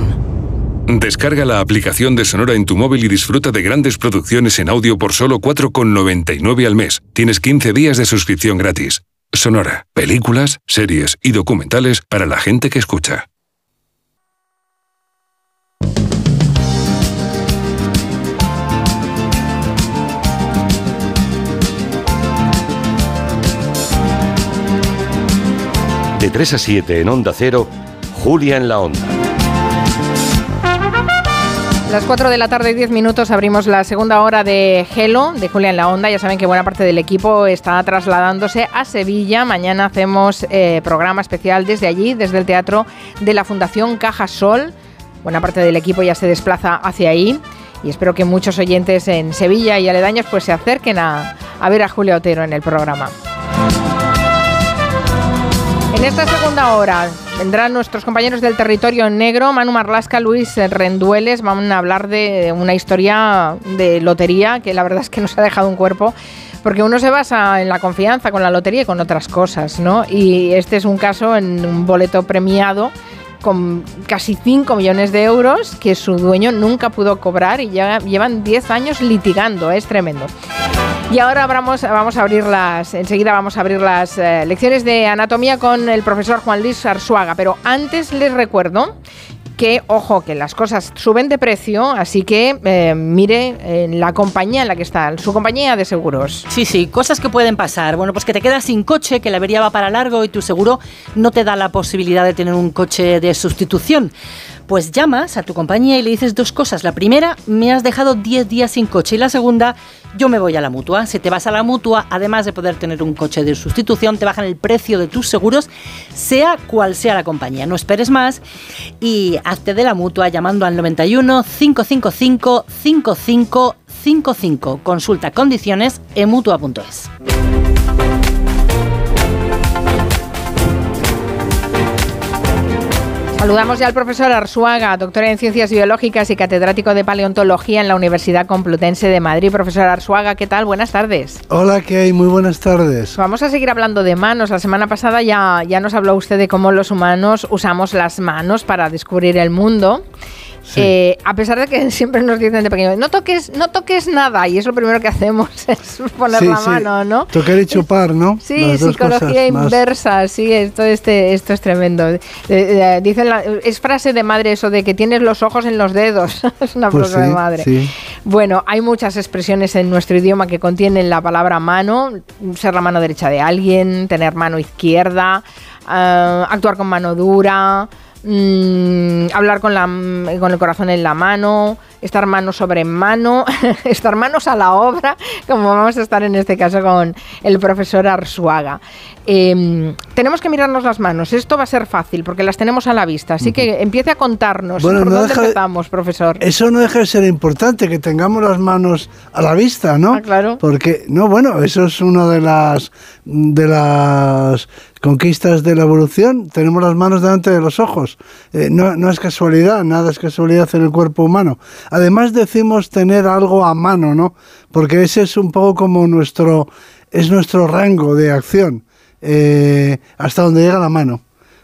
Speaker 72: Descarga la aplicación de Sonora en tu móvil y disfruta de grandes producciones en audio por solo 4,99 al mes. Tienes 15 días de suscripción gratis. Sonora, películas, series y documentales para la gente que escucha.
Speaker 73: De 3 a 7 en Onda Cero, Julia en la Onda.
Speaker 2: Las 4 de la tarde y 10 minutos abrimos la segunda hora de Gelo, de Julia en la Onda. Ya saben que buena parte del equipo está trasladándose a Sevilla. Mañana hacemos eh, programa especial desde allí, desde el Teatro de la Fundación Caja Sol. Buena parte del equipo ya se desplaza hacia ahí y espero que muchos oyentes en Sevilla y aledaños pues se acerquen a, a ver a Julia Otero en el programa. En esta segunda hora vendrán nuestros compañeros del territorio negro, Manu Marlasca, Luis Rendueles, van a hablar de una historia de lotería que la verdad es que nos ha dejado un cuerpo. Porque uno se basa en la confianza con la lotería y con otras cosas, ¿no? Y este es un caso en un boleto premiado con casi 5 millones de euros que su dueño nunca pudo cobrar y ya llevan 10 años litigando, es tremendo. Y ahora vamos, vamos a abrir las, enseguida vamos a abrir las eh, lecciones de anatomía con el profesor Juan Luis Arzuaga, pero antes les recuerdo que, ojo, que las cosas suben de precio, así que eh, mire la compañía en la que está, su compañía de seguros.
Speaker 19: Sí, sí, cosas que pueden pasar. Bueno, pues que te quedas sin coche, que la avería va para largo y tu seguro no te da la posibilidad de tener un coche de sustitución. Pues llamas a tu compañía y le dices dos cosas. La primera, me has dejado 10 días sin coche. Y la segunda, yo me voy a la mutua. Si te vas a la mutua, además de poder tener un coche de sustitución, te bajan el precio de tus seguros, sea cual sea la compañía. No esperes más y hazte de la mutua llamando al 91 555 5555. Consulta condiciones en mutua.es.
Speaker 2: Saludamos ya al profesor Arzuaga, doctor en Ciencias Biológicas y catedrático de Paleontología en la Universidad Complutense de Madrid. Profesor Arzuaga, ¿qué tal? Buenas tardes.
Speaker 74: Hola, ¿qué hay? Muy buenas tardes.
Speaker 2: Vamos a seguir hablando de manos. La semana pasada ya, ya nos habló usted de cómo los humanos usamos las manos para descubrir el mundo. Eh, a pesar de que siempre nos dicen de pequeño, no toques, no toques nada, y es lo primero que hacemos, es poner la mano, ¿no?
Speaker 74: Tocar y chupar, ¿no?
Speaker 2: Sí, psicología inversa, sí, esto, este, esto es tremendo. Eh, eh, dicen es frase de madre eso de que tienes los ojos en los dedos, es una pues frase de madre. Bueno, hay muchas expresiones en nuestro idioma que contienen la palabra mano, ser la mano derecha de alguien, tener mano izquierda, actuar con mano dura. Mm, hablar con, la, con el corazón en la mano, estar mano sobre mano, estar manos a la obra, como vamos a estar en este caso con el profesor Arzuaga. Em, tenemos que mirarnos las manos, esto va a ser fácil porque las tenemos a la vista, así que empiece a contarnos por dónde empezamos, profesor.
Speaker 74: Eso no deja de ser importante, que tengamos las manos a la vista, ¿no?
Speaker 2: Ah, claro.
Speaker 74: Porque, no, bueno, eso es una de las, de las conquistas de la evolución, tenemos las manos delante de los ojos. Eh, no, no, es casualidad, nada es casualidad en el cuerpo humano. Además decimos tener algo a mano, ¿no? Porque ese es un poco como nuestro, es nuestro rango de acción, eh, hasta donde llega la mano.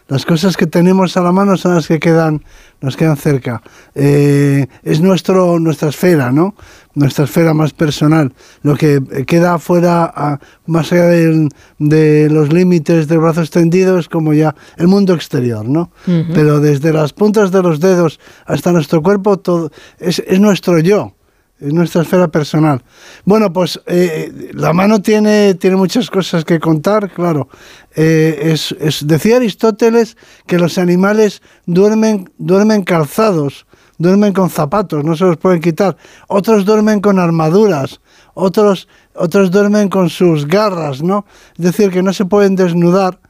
Speaker 74: Las cosas que tenemos a la mano son las que quedan, nos quedan cerca. Eh, es nuestro, nuestra esfera, ¿no? Nuestra esfera más personal. Lo que queda fuera, más allá de, los límites del brazo extendido, es como ya el mundo exterior, ¿no? Pero desde las puntas de los dedos hasta nuestro cuerpo, todo es, es nuestro yo es nuestra esfera personal. Bueno, pues eh, la mano tiene, tiene muchas cosas que contar, claro. Eh, es, decía Aristóteles que los animales duermen, duermen calzados, duermen con zapatos, no se los pueden quitar. Otros duermen con armaduras, otros, otros duermen con sus garras, ¿no? Es decir, que no se pueden desnudar.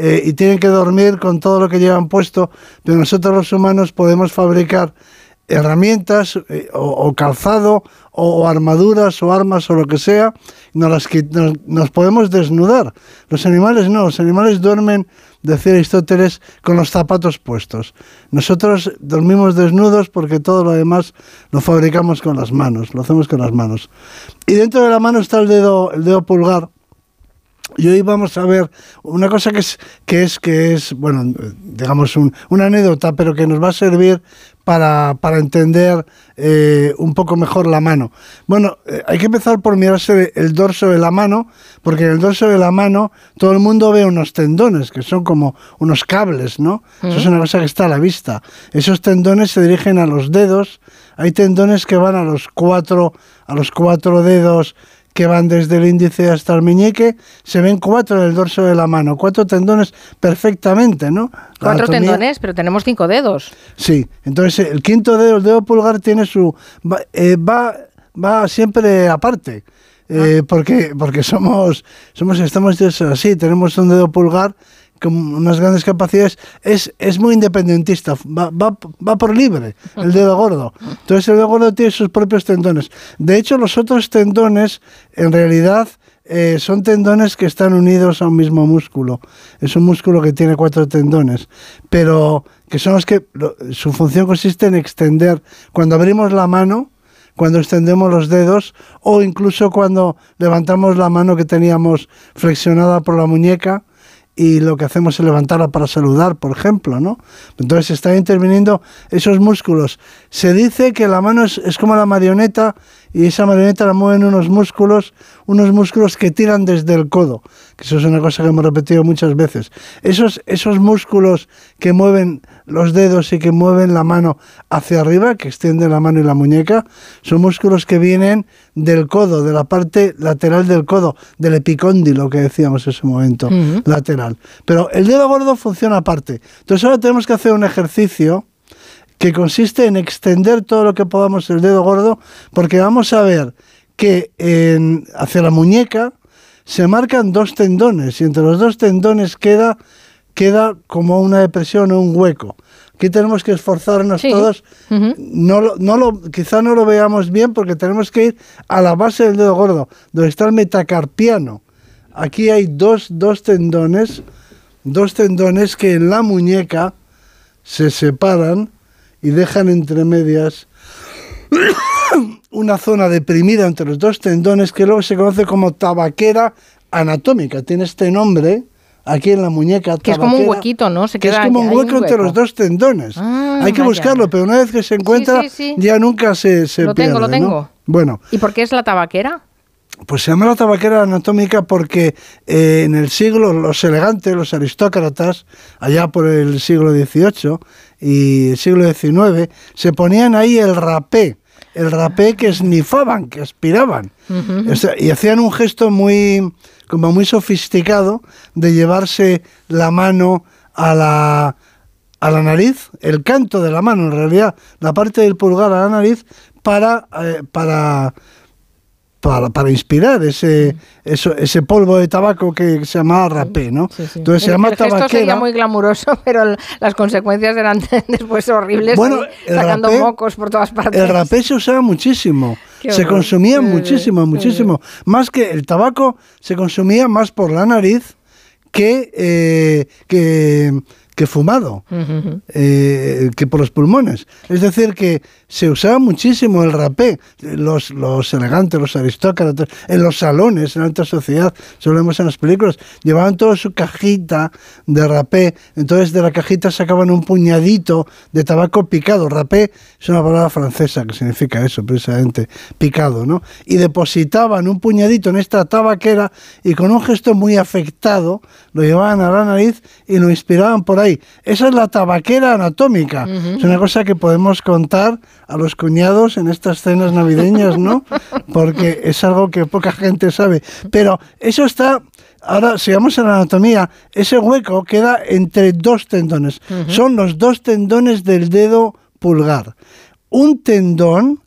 Speaker 74: Eh, y tienen que dormir con todo lo que llevan puesto, pero nosotros los humanos podemos fabricar herramientas eh, o, calzado o, armaduras o armas o lo que sea, nos, las, nos, podemos desnudar. Los animales no, los animales duermen, decía Aristóteles, con los zapatos puestos. Nosotros dormimos desnudos porque todo lo demás lo fabricamos con las manos, lo hacemos con las manos. Y dentro de la mano está el dedo, el dedo pulgar, y hoy vamos a ver una cosa que es, que es, que es bueno, digamos, una anécdota, pero que nos va a servir para, entender eh, un poco mejor la mano. Bueno, eh, hay que empezar por mirarse el dorso de la mano, porque en el dorso de la mano todo el mundo ve unos tendones, que son como unos cables, ¿no? Eso es una cosa que está a la vista. Esos tendones se dirigen a los dedos. Hay tendones que van a los cuatro, a los cuatro dedos que van desde el índice hasta el meñique, se ven cuatro en el dorso de la mano, cuatro tendones perfectamente, ¿no?
Speaker 2: cuatro tendones, pero tenemos cinco dedos.
Speaker 74: Sí, entonces el quinto dedo, el dedo pulgar, tiene su. va, eh, va, siempre aparte. Eh, ah. porque, porque somos, somos, estamos así, tenemos un dedo pulgar con unas grandes capacidades, es, es muy independentista, va, va, va, por libre el dedo gordo. Entonces el dedo gordo tiene sus propios tendones. De hecho, los otros tendones, en realidad, eh, son tendones que están unidos a un mismo músculo. Es un músculo que tiene cuatro tendones, pero que son los que su función consiste en extender. Cuando abrimos la mano, cuando extendemos los dedos o incluso cuando levantamos la mano que teníamos flexionada por la muñeca, y lo que hacemos es levantarla para saludar, por ejemplo, ¿no? Entonces están interviniendo esos músculos. Se dice que la mano es, es como la marioneta y esa marioneta la mueven unos músculos, unos músculos que tiran desde el codo, que eso es una cosa que hemos repetido muchas veces. Esos, esos músculos que mueven los dedos y que mueven la mano hacia arriba, que extienden la mano y la muñeca, son músculos que vienen del codo, de la parte lateral del codo, del epicóndilo que decíamos en ese momento, lateral. Pero el dedo gordo funciona aparte. Entonces ahora tenemos que hacer un ejercicio que consiste en extender todo lo que podamos el dedo gordo, porque vamos a ver que en, hacia la muñeca se marcan dos tendones y entre los dos tendones queda, queda como una depresión o un hueco. Aquí tenemos que esforzarnos todos. no, no lo, quizá no lo veamos bien porque tenemos que ir a la base del dedo gordo, donde está el metacarpiano. Aquí hay dos, dos tendones, dos tendones que en la muñeca se separan y dejan entre medias una zona deprimida entre los dos tendones que luego se conoce como tabaquera anatómica. Tiene este nombre aquí en la muñeca.
Speaker 75: Que es como un huequito, ¿no?
Speaker 74: Se que es como un hueco, entre los dos tendones. Ah, hay que buscarlo, pero una vez que se encuentra, ya nunca se, se
Speaker 75: lo
Speaker 74: pierde.
Speaker 75: Tengo, lo tengo.
Speaker 74: Bueno.
Speaker 75: ¿Y por qué es la tabaquera?
Speaker 74: Pues se llama la tabaquera anatómica porque eh, en el siglo, los elegantes, los aristócratas, allá por el siglo XVIII y siglo XIX, se ponían ahí el rapé, el rapé que esnifaban, que aspiraban. y hacían un gesto muy, como muy sofisticado de llevarse la mano a la, a la nariz, el canto de la mano, en realidad, la parte del pulgar a la nariz, para, eh, para para, para inspirar ese, eso, ese polvo de tabaco que se llama rapé, ¿no?
Speaker 75: Entonces se llama el gesto sería muy glamuroso, pero las consecuencias eran después horribles, bueno, sacando mocos por todas partes.
Speaker 74: El rapé se usaba muchísimo, se consumía muchísimo, muchísimo. Más que el tabaco se consumía más por la nariz que, eh, que que fumado, eh, que por los pulmones. Es decir, que se usaba muchísimo el rapé. Los, los elegantes, los aristócratas, en los salones, en la alta sociedad, se lo vemos en las películas, llevaban toda su cajita de rapé. Entonces de la cajita sacaban un puñadito de tabaco picado. Rapé es una palabra francesa que significa eso, precisamente, picado, ¿no? Y depositaban un puñadito en esta tabaquera y con un gesto muy afectado lo llevaban a la nariz y lo inspiraban por ahí esa es la tabaquera anatómica. Es una cosa que podemos contar a los cuñados en estas cenas navideñas, ¿no? Porque es algo que poca gente sabe. Pero eso está Ahora, si vamos a la anatomía, ese hueco queda entre dos tendones. Son los dos tendones del dedo pulgar. Un tendón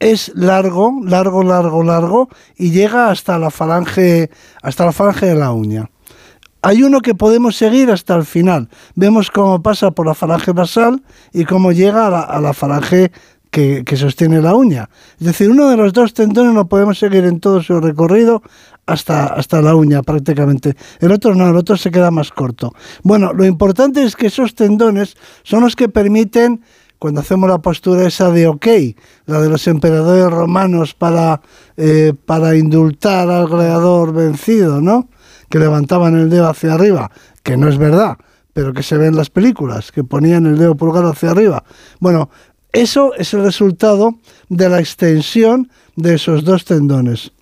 Speaker 74: es largo, largo, largo, largo y llega hasta la falange, hasta la falange de la uña. Hay uno que podemos seguir hasta el final. Vemos cómo pasa por la falange basal y cómo llega a la, falange que, sostiene la uña. Es decir, uno de los dos tendones lo podemos seguir en todo su recorrido hasta, hasta la uña prácticamente. El otro no, el otro se queda más corto. Bueno, lo importante es que esos tendones son los que permiten, cuando hacemos la postura esa de ok, la de los emperadores romanos para, eh, para indultar al gladiador vencido, ¿no? Que levantaban el dedo hacia arriba, que no es verdad, pero que se ve en las películas, que ponían el dedo pulgar hacia arriba. Bueno, eso es el resultado de la extensión de esos dos tendones.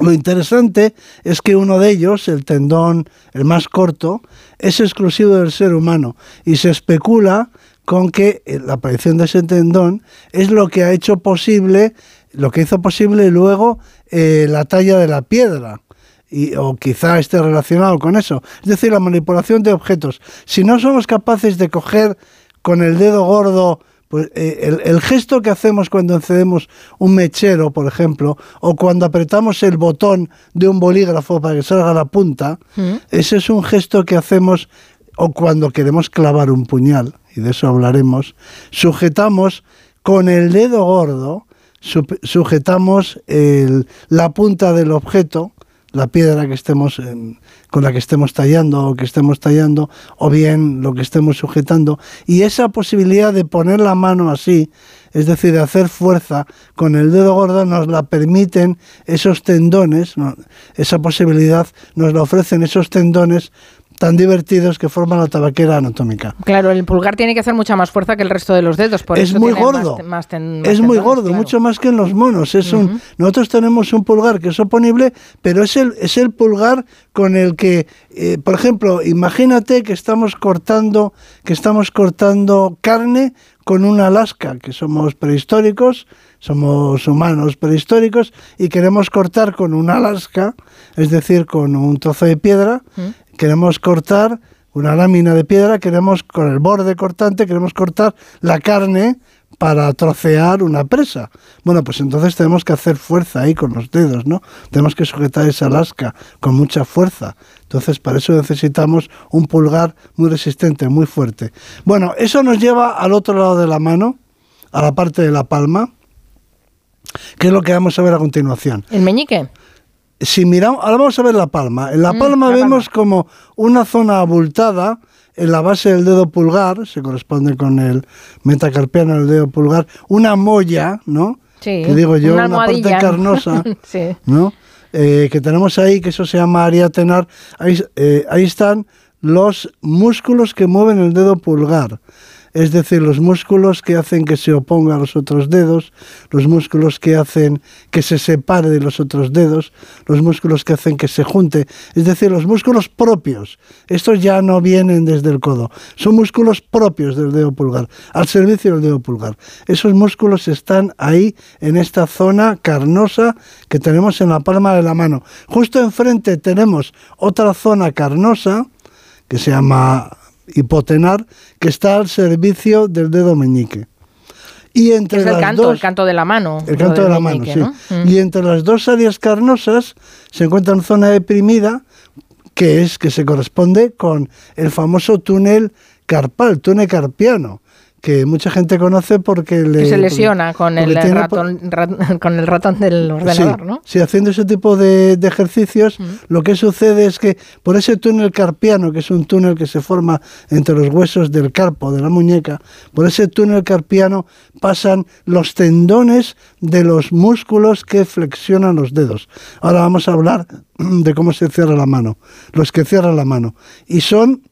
Speaker 74: Lo interesante es que uno de ellos, el tendón, el más corto, es exclusivo del ser humano y se especula con que eh, la aparición de ese tendón es lo que ha hecho posible, lo que hizo posible luego eh, la talla de la piedra o quizá esté relacionado con eso. Es decir, la manipulación de objetos. Si no somos capaces de coger con el dedo gordo pues, eh, el, gesto que hacemos cuando encendemos un mechero, por ejemplo, o cuando apretamos el botón de un bolígrafo para que salga la punta, mm. ese es un gesto que hacemos o cuando queremos clavar un puñal, y de eso hablaremos, sujetamos con el dedo gordo, sujetamos la punta del objeto la piedra que estemos con la que estemos tallando o que estemos tallando o bien lo que estemos sujetando. Y esa posibilidad de poner la mano así es decir de hacer fuerza con el dedo gordo nos la permiten esos tendones esa posibilidad nos la ofrecen esos tendones tan divertidos que forman la tabaquera anatómica.
Speaker 75: Claro, el pulgar tiene que hacer mucha más fuerza que el resto de los dedos, por
Speaker 74: es muy gordo. es muy gordo, mucho más que en los monos. Es un, nosotros tenemos un pulgar que es oponible, pero es el, es el pulgar con el que, eh, por ejemplo, imagínate que estamos cortando, que estamos cortando carne con una lasca, que somos prehistóricos, somos humanos prehistóricos y queremos cortar con una lasca, es decir, con un trozo de piedra, queremos cortar una lámina de piedra, queremos con el borde cortante, queremos cortar la carne para trocear una presa. Bueno, pues entonces tenemos que hacer fuerza ahí con los dedos, ¿no? Tenemos que sujetar esa lasca con mucha fuerza. Entonces, para eso necesitamos un pulgar muy resistente, muy fuerte. Bueno, eso nos lleva al otro lado de la mano, a la parte de la palma, que es lo que vamos a ver a continuación.
Speaker 75: ¿El meñique?
Speaker 74: Si miramos, ahora vamos a ver la palma. En la mm, palma vemos como una zona abultada en la base del dedo pulgar, se corresponde con el metacarpiano del dedo pulgar, una molla, ¿no?
Speaker 75: Sí,
Speaker 74: que digo yo, una, parte carnosa, ¿no? Eh, que tenemos ahí, que eso se llama ariatenar. Ahí, eh, ahí están los músculos que mueven el dedo pulgar es decir, los músculos que hacen que se oponga a los otros dedos, los músculos que hacen que se separe de los otros dedos, los músculos que hacen que se junte, es decir, los músculos propios. Estos ya no vienen desde el codo, son músculos propios del dedo pulgar, al servicio del dedo pulgar. Esos músculos están ahí en esta zona carnosa que tenemos en la palma de la mano. Justo enfrente tenemos otra zona carnosa que se llama hipotenar que está al servicio del dedo meñique.
Speaker 75: Y entre es el canto, el canto de la mano.
Speaker 74: El canto de la mano, sí. Mm. Y entre las dos áreas carnosas se encuentra una zona deprimida que es que se corresponde con el famoso túnel carpal, túnel carpiano, que mucha gente conoce porque le,
Speaker 75: se lesiona con el, ratón, con el ratón del ordenador, ¿no?
Speaker 74: Sí, haciendo ese tipo de, ejercicios, lo que sucede es que por ese túnel carpiano, que es un túnel que se forma entre los huesos del carpo, de la muñeca, por ese túnel carpiano pasan los tendones de los músculos que flexionan los dedos. Ahora vamos a hablar de cómo se cierra la mano, los que cierran la mano. Y son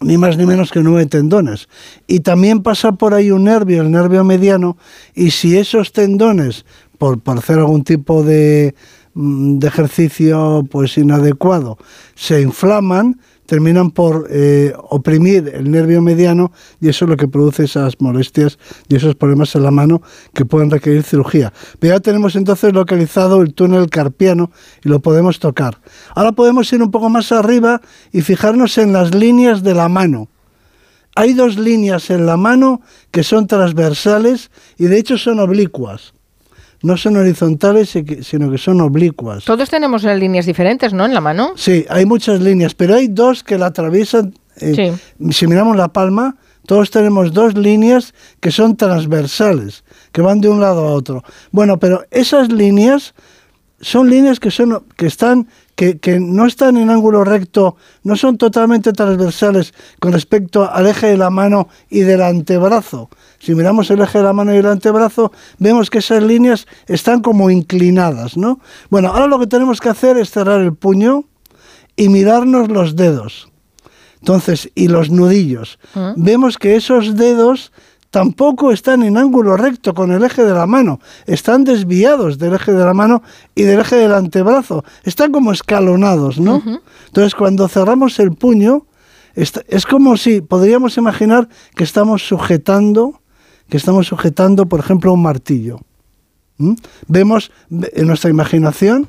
Speaker 74: ni más ni menos que nueve tendones. Y también pasa por ahí un nervio, el nervio mediano, y si esos tendones, por, por hacer algún tipo de, mm, de ejercicio pues inadecuado, se inflaman, terminan por eh, oprimir el nervio mediano y eso es lo que produce esas molestias y esos problemas en la mano que pueden requerir cirugía. Pero ya tenemos entonces localizado el túnel carpiano y lo podemos tocar. Ahora podemos ir un poco más arriba y fijarnos en las líneas de la mano. Hay dos líneas en la mano que son transversales y de hecho son oblicuas no son horizontales, sino que son oblicuas.
Speaker 75: Todos tenemos líneas diferentes, ¿no? En la mano.
Speaker 74: Sí, hay muchas líneas, pero hay dos que la atraviesan. Eh, si miramos la palma, todos tenemos dos líneas que son transversales, que van de un lado a otro. Bueno, pero esas líneas son líneas que, son, que están que, no están en ángulo recto, no son totalmente transversales con respecto al eje de la mano y del antebrazo. Si miramos el eje de la mano y el antebrazo, vemos que esas líneas están como inclinadas, ¿no? Bueno, ahora lo que tenemos que hacer es cerrar el puño y mirarnos los dedos. Entonces, y los nudillos. Ah. Vemos que esos dedos tampoco están en ángulo recto con el eje de la mano, están desviados del eje de la mano y del eje del antebrazo, están como escalonados, ¿no? Entonces cuando cerramos el puño, es como si podríamos imaginar que estamos sujetando, que estamos sujetando, por ejemplo, un martillo. Vemos en nuestra imaginación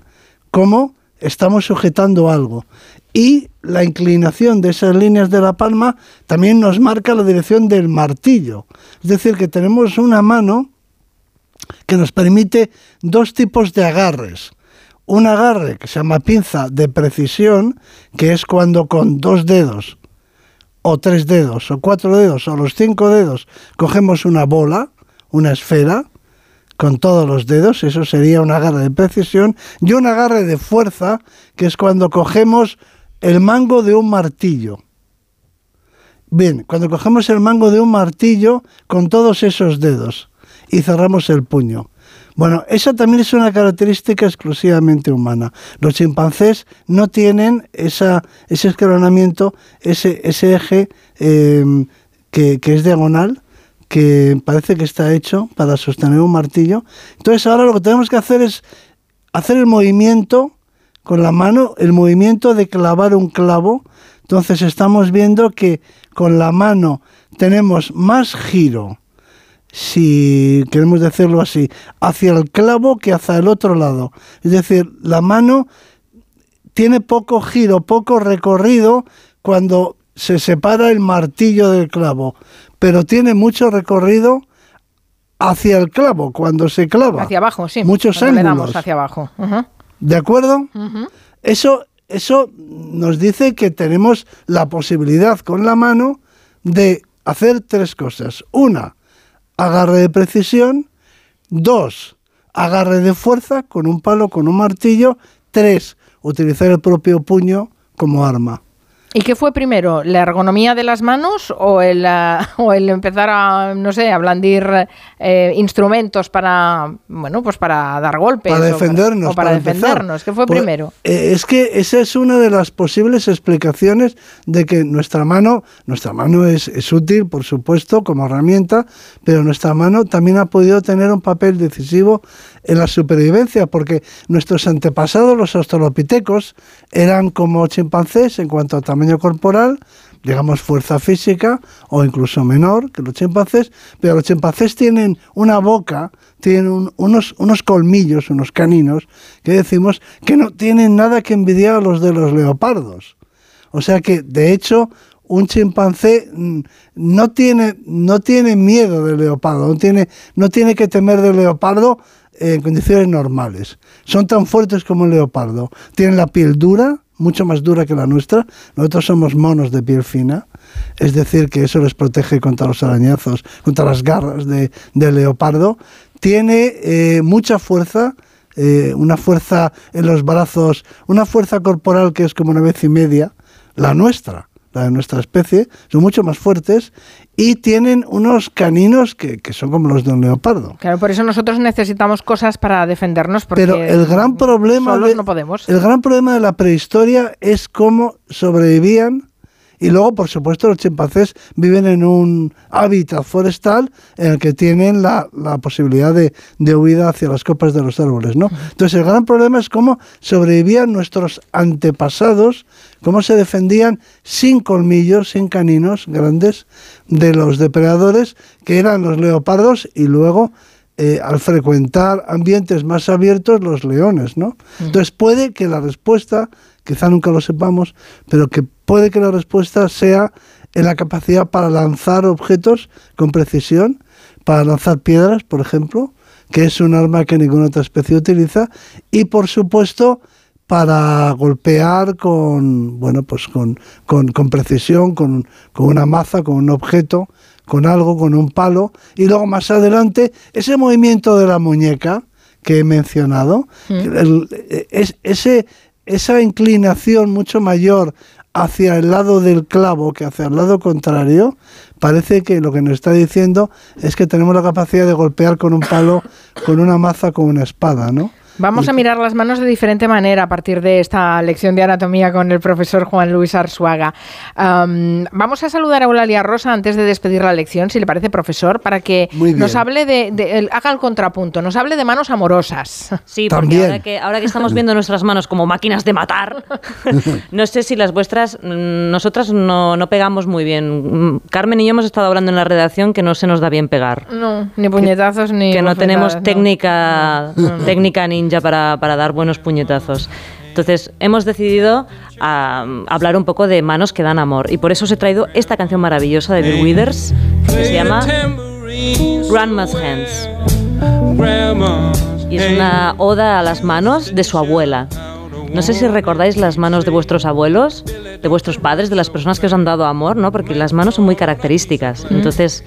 Speaker 74: cómo estamos sujetando algo y la inclinación de esas líneas de la palma también nos marca la dirección del martillo. Es decir, que tenemos una mano que nos permite dos tipos de agarres. Un agarre que se llama pinza de precisión, que es cuando con dos dedos, o tres dedos, o cuatro dedos, o los cinco dedos, cogemos una bola, una esfera, con todos los dedos, eso sería un agarre de precisión, y un agarre de fuerza, que es cuando cogemos el mango de un martillo. Bien, cuando cogemos el mango de un martillo con todos esos dedos y cerramos el puño. Bueno, esa también es una característica exclusivamente humana. Los chimpancés no tienen ese escalonamiento, ese, ese eje em, que, que es diagonal, que parece que está hecho para sostener un martillo. Entonces ahora lo que tenemos que hacer es hacer el movimiento con la mano el movimiento de clavar un clavo. Entonces estamos viendo que con la mano tenemos más giro, si queremos decirlo así, hacia el clavo que hacia el otro lado. Es decir, la mano tiene poco giro, poco recorrido cuando se separa el martillo del clavo, pero tiene mucho recorrido hacia el clavo, cuando se clava.
Speaker 75: Hacia abajo, sí.
Speaker 74: Muchos ángulos.
Speaker 75: hacia abajo.
Speaker 74: ¿De acuerdo? Eso eso nos dice que tenemos la posibilidad con la mano de hacer tres cosas. Una, agarre de precisión. Dos, agarre de fuerza con un palo, con un martillo. Tres, utilizar el propio puño como arma.
Speaker 75: ¿Y qué fue primero, la ergonomía de las manos o el, o el empezar a, no sé, a blandir eh, instrumentos para, bueno, pues para dar golpes?
Speaker 74: Para defendernos.
Speaker 75: O para, defendernos, ¿qué fue
Speaker 74: pues,
Speaker 75: primero?
Speaker 74: Eh, es que esa es una de las posibles explicaciones de que nuestra mano, nuestra mano es, es útil, por supuesto, como herramienta, pero nuestra mano también ha podido tener un papel decisivo en la supervivencia, porque nuestros antepasados, los australopitecos, eran como chimpancés en cuanto a tamaño corporal, digamos fuerza física o incluso menor que los chimpancés, pero los chimpancés tienen una boca, tienen unos, unos colmillos, unos caninos, que decimos que no tienen nada que envidiar a los de los leopardos. O sea que, de hecho, un chimpancé mm, no tiene, no tiene miedo del leopardo, no tiene, no tiene que temer del leopardo en condiciones normales. Son tan fuertes como el leopardo. Tienen la piel dura, mucho más dura que la nuestra. Nosotros somos monos de piel fina, es decir, que eso les protege contra los arañazos, contra las garras de, del leopardo. Tiene eh, mucha fuerza, eh, una fuerza en los brazos, una fuerza corporal que es como una vez y media la nuestra la de nuestra especie, son mucho más fuertes y tienen unos caninos que, son como los de un leopardo.
Speaker 75: Claro, por eso nosotros necesitamos cosas para defendernos. Porque
Speaker 74: Pero el gran problema
Speaker 75: no podemos.
Speaker 74: El gran problema de la prehistoria es cómo sobrevivían y luego, por supuesto, los chimpancés viven en un hábitat forestal en el que tienen la, posibilidad de, huida hacia las copas de los árboles, ¿no? Entonces, el gran problema es cómo sobrevivían nuestros antepasados, cómo se defendían sin colmillos, sin caninos grandes de los depredadores, que eran los leopardos y luego eh, al frecuentar ambientes más abiertos los leones, ¿no? Entonces puede que la respuesta, quizá nunca lo sepamos, pero que puede que la respuesta sea en la capacidad para lanzar objetos con precisión, para lanzar piedras, por ejemplo, que es un arma que ninguna otra especie utiliza, y por supuesto para golpear con bueno pues con, con, precisión, con, con, una maza, con un objeto, con algo, con un palo, y luego más adelante ese movimiento de la muñeca que he mencionado, mm. es, ese, esa inclinación mucho mayor hacia el lado del clavo que hacia el lado contrario, parece que lo que nos está diciendo es que tenemos la capacidad de golpear con un palo, con una maza, con una espada, ¿no?
Speaker 75: Vamos a mirar las manos de diferente manera a partir de esta lección de anatomía con el profesor Juan Luis Arzuaga. vamos a saludar a Eulalia Rosa antes de despedir la lección, si le parece, profesor, para que nos hable de, haga el contrapunto, nos hable de manos amorosas.
Speaker 76: Sí, porque ahora que, ahora que estamos viendo nuestras manos como máquinas de matar, no sé si las vuestras, mm, nosotras no, no pegamos muy bien. Mm, Carmen y yo hemos estado hablando en la redacción que no se nos da bien pegar.
Speaker 75: No, ni puñetazos ni...
Speaker 76: Que no tenemos técnica, técnica ni para, para dar buenos puñetazos. Entonces, hemos decidido ah, hablar un poco de manos que dan amor. Y por eso os he traído esta canción maravillosa de Bill Withers, que se llama Grandma's Hands. Y es una oda a las manos de su abuela. No sé si recordáis las manos de vuestros abuelos, de vuestros padres, de las personas que os han dado amor, ¿no? Porque las manos son muy características. Entonces,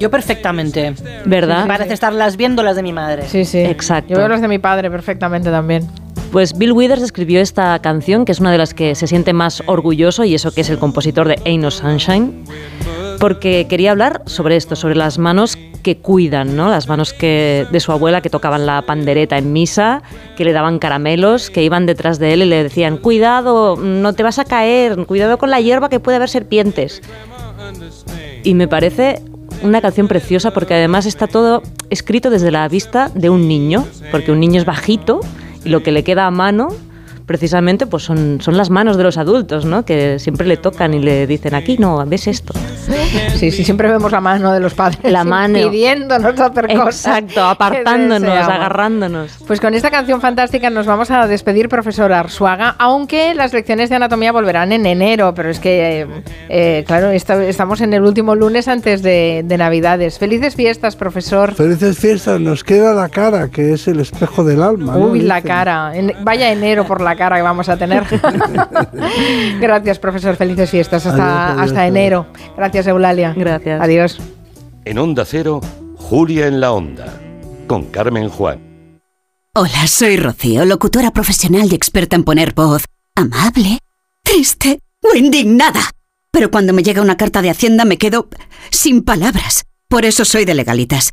Speaker 77: yo perfectamente.
Speaker 76: ¿Verdad?
Speaker 77: Parece estarlas viendo las de mi madre.
Speaker 75: Sí, sí.
Speaker 76: Exacto.
Speaker 75: Yo veo las de mi padre perfectamente también.
Speaker 76: Pues Bill Withers escribió esta canción, que es una de las que se siente más orgulloso, y eso que es el compositor de Ain't No Sunshine, porque quería hablar sobre esto, sobre las manos que cuidan, ¿no? Las manos que, de su abuela que tocaban la pandereta en misa, que le daban caramelos, que iban detrás de él y le decían, cuidado, no te vas a caer, cuidado con la hierba que puede haber serpientes. Y me parece una canción preciosa porque además está todo escrito desde la vista de un niño, porque un niño es bajito y lo que le queda a mano precisamente pues son, son las manos de los adultos, ¿no? Que siempre le tocan y le dicen, aquí no, ves esto.
Speaker 2: Sí, sí, siempre vemos la mano de los padres.
Speaker 76: La mano.
Speaker 2: Pidiéndonos hacer cosas.
Speaker 76: Exacto, apartándonos, agarrándonos.
Speaker 2: Pues con esta canción fantástica nos vamos a despedir, profesor Arsuaga, aunque las lecciones de anatomía volverán en enero, pero es que, eh, eh, claro, estamos en el último lunes antes de, Navidades. Felices fiestas, profesor.
Speaker 74: Felices fiestas, nos queda la cara, que es el espejo del alma.
Speaker 2: Uy, la cara. vaya enero por la cara que vamos a tener. Gracias, profesor. Felices fiestas. Hasta, hasta enero. Gracias, Eulalia.
Speaker 76: Gracias.
Speaker 2: Adiós.
Speaker 78: En Onda Cero, Julia en la Onda, con Carmen Juan.
Speaker 79: Hola, soy Rocío, locutora profesional y experta en poner voz amable, triste o indignada. Pero cuando me llega una carta de Hacienda me quedo sin palabras. Por eso soy de legalitas,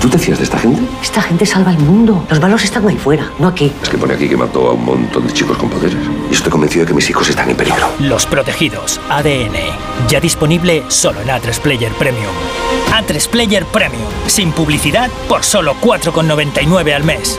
Speaker 78: ¿Tú te fías de esta gente?
Speaker 79: Esta gente salva el mundo. Los malos están ahí fuera, no aquí.
Speaker 78: Es que pone aquí que mató a un montón de chicos con poderes. Y estoy convencido de que mis hijos están en peligro.
Speaker 80: Los protegidos, ADN. Ya disponible solo en A3 Player Premium. A3 Player Premium. Sin publicidad por solo 4,99 al mes.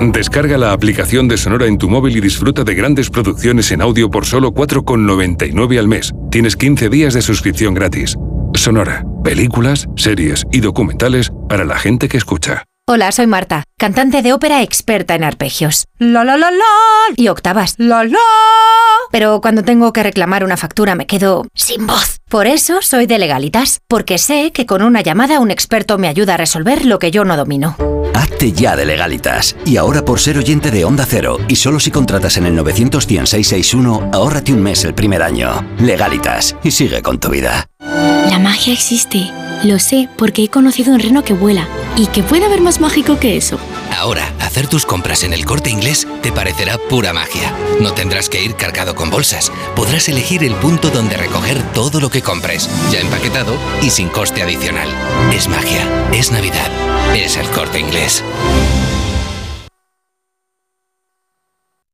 Speaker 72: Descarga la aplicación de Sonora en tu móvil y disfruta de grandes producciones en audio por solo 4,99 al mes. Tienes 15 días de suscripción gratis. Sonora, películas, series y documentales para la gente que escucha.
Speaker 79: Hola, soy Marta, cantante de ópera experta en arpegios. La la la la y octavas. La la. Pero cuando tengo que reclamar una factura me quedo sin voz. Por eso soy de legalitas, porque sé que con una llamada un experto me ayuda a resolver lo que yo no domino.
Speaker 81: Hazte ya de legalitas. Y ahora por ser oyente de Onda Cero y solo si contratas en el 91661, ahórrate un mes el primer año. Legalitas y sigue con tu vida.
Speaker 79: La magia existe. Lo sé porque he conocido un reno que vuela. ¿Y que puede haber más mágico que eso?
Speaker 31: Ahora, hacer tus compras en el corte inglés te parecerá pura magia. No tendrás que ir cargado con bolsas. Podrás elegir el punto donde recoger todo lo que compres, ya empaquetado y sin coste adicional. Es magia, es Navidad, es el corte inglés.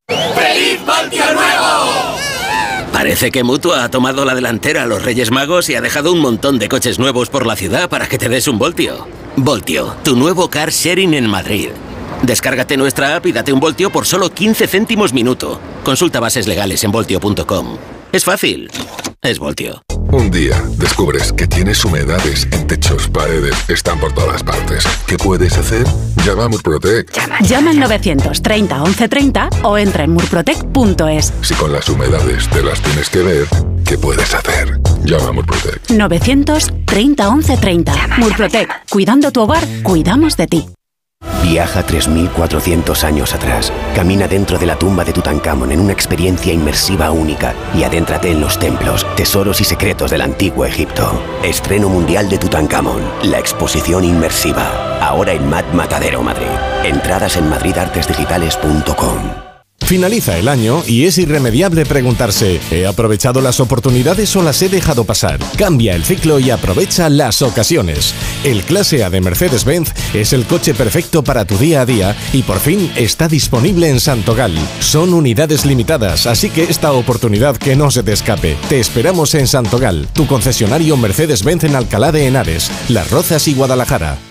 Speaker 82: ¡Feliz Nuevo!
Speaker 31: Parece que Mutua ha tomado la delantera a los Reyes Magos y ha dejado un montón de coches nuevos por la ciudad para que te des un voltio. Voltio, tu nuevo car sharing en Madrid. Descárgate nuestra app y date un voltio por solo 15 céntimos minuto. Consulta bases legales en voltio.com. Es fácil. Es Voltio.
Speaker 35: Un día descubres que tienes humedades en techos, paredes, están por todas partes. ¿Qué puedes hacer? Llama a Murprotec.
Speaker 79: Llama, Llama al 930 1130 o entra en murprotec.es.
Speaker 35: Si con las humedades te las tienes que ver, ¿qué puedes hacer? Llama a Murprotec.
Speaker 79: 930 1130. Murprotec. Cuidando tu hogar, cuidamos de ti.
Speaker 31: Viaja 3.400 años atrás. Camina dentro de la tumba de Tutankamón en una experiencia inmersiva única y adéntrate en los templos, tesoros y secretos del antiguo Egipto. Estreno mundial de Tutankamón, la exposición inmersiva. Ahora en Mat Matadero, Madrid. Entradas en madridartesdigitales.com.
Speaker 83: Finaliza el año y es irremediable preguntarse, ¿he aprovechado las oportunidades o las he dejado pasar? Cambia el ciclo y aprovecha las ocasiones. El Clase A de Mercedes-Benz es el coche perfecto para tu día a día y por fin está disponible en Santogal. Son unidades limitadas, así que esta oportunidad que no se te escape. Te esperamos en Santogal, tu concesionario Mercedes-Benz en Alcalá de Henares, Las Rozas y Guadalajara.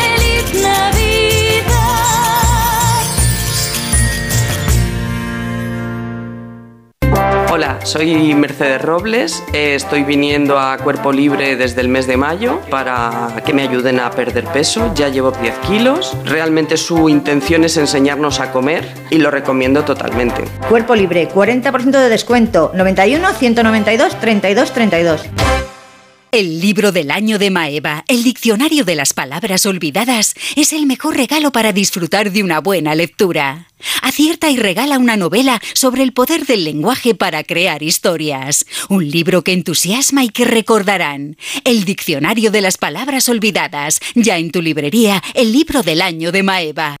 Speaker 84: Hola, soy Mercedes Robles, eh, estoy viniendo a Cuerpo Libre desde el mes de mayo para que me ayuden a perder peso, ya llevo 10 kilos, realmente su intención es enseñarnos a comer y lo recomiendo totalmente.
Speaker 85: Cuerpo Libre, 40% de descuento, 91 192 32 32.
Speaker 86: El libro del año de Maeva, el diccionario de las palabras olvidadas, es el mejor regalo para disfrutar de una buena lectura. Acierta y regala una novela sobre el poder del lenguaje para crear historias. Un libro que entusiasma y que recordarán. El diccionario de las palabras olvidadas, ya en tu librería, el libro del año de Maeva.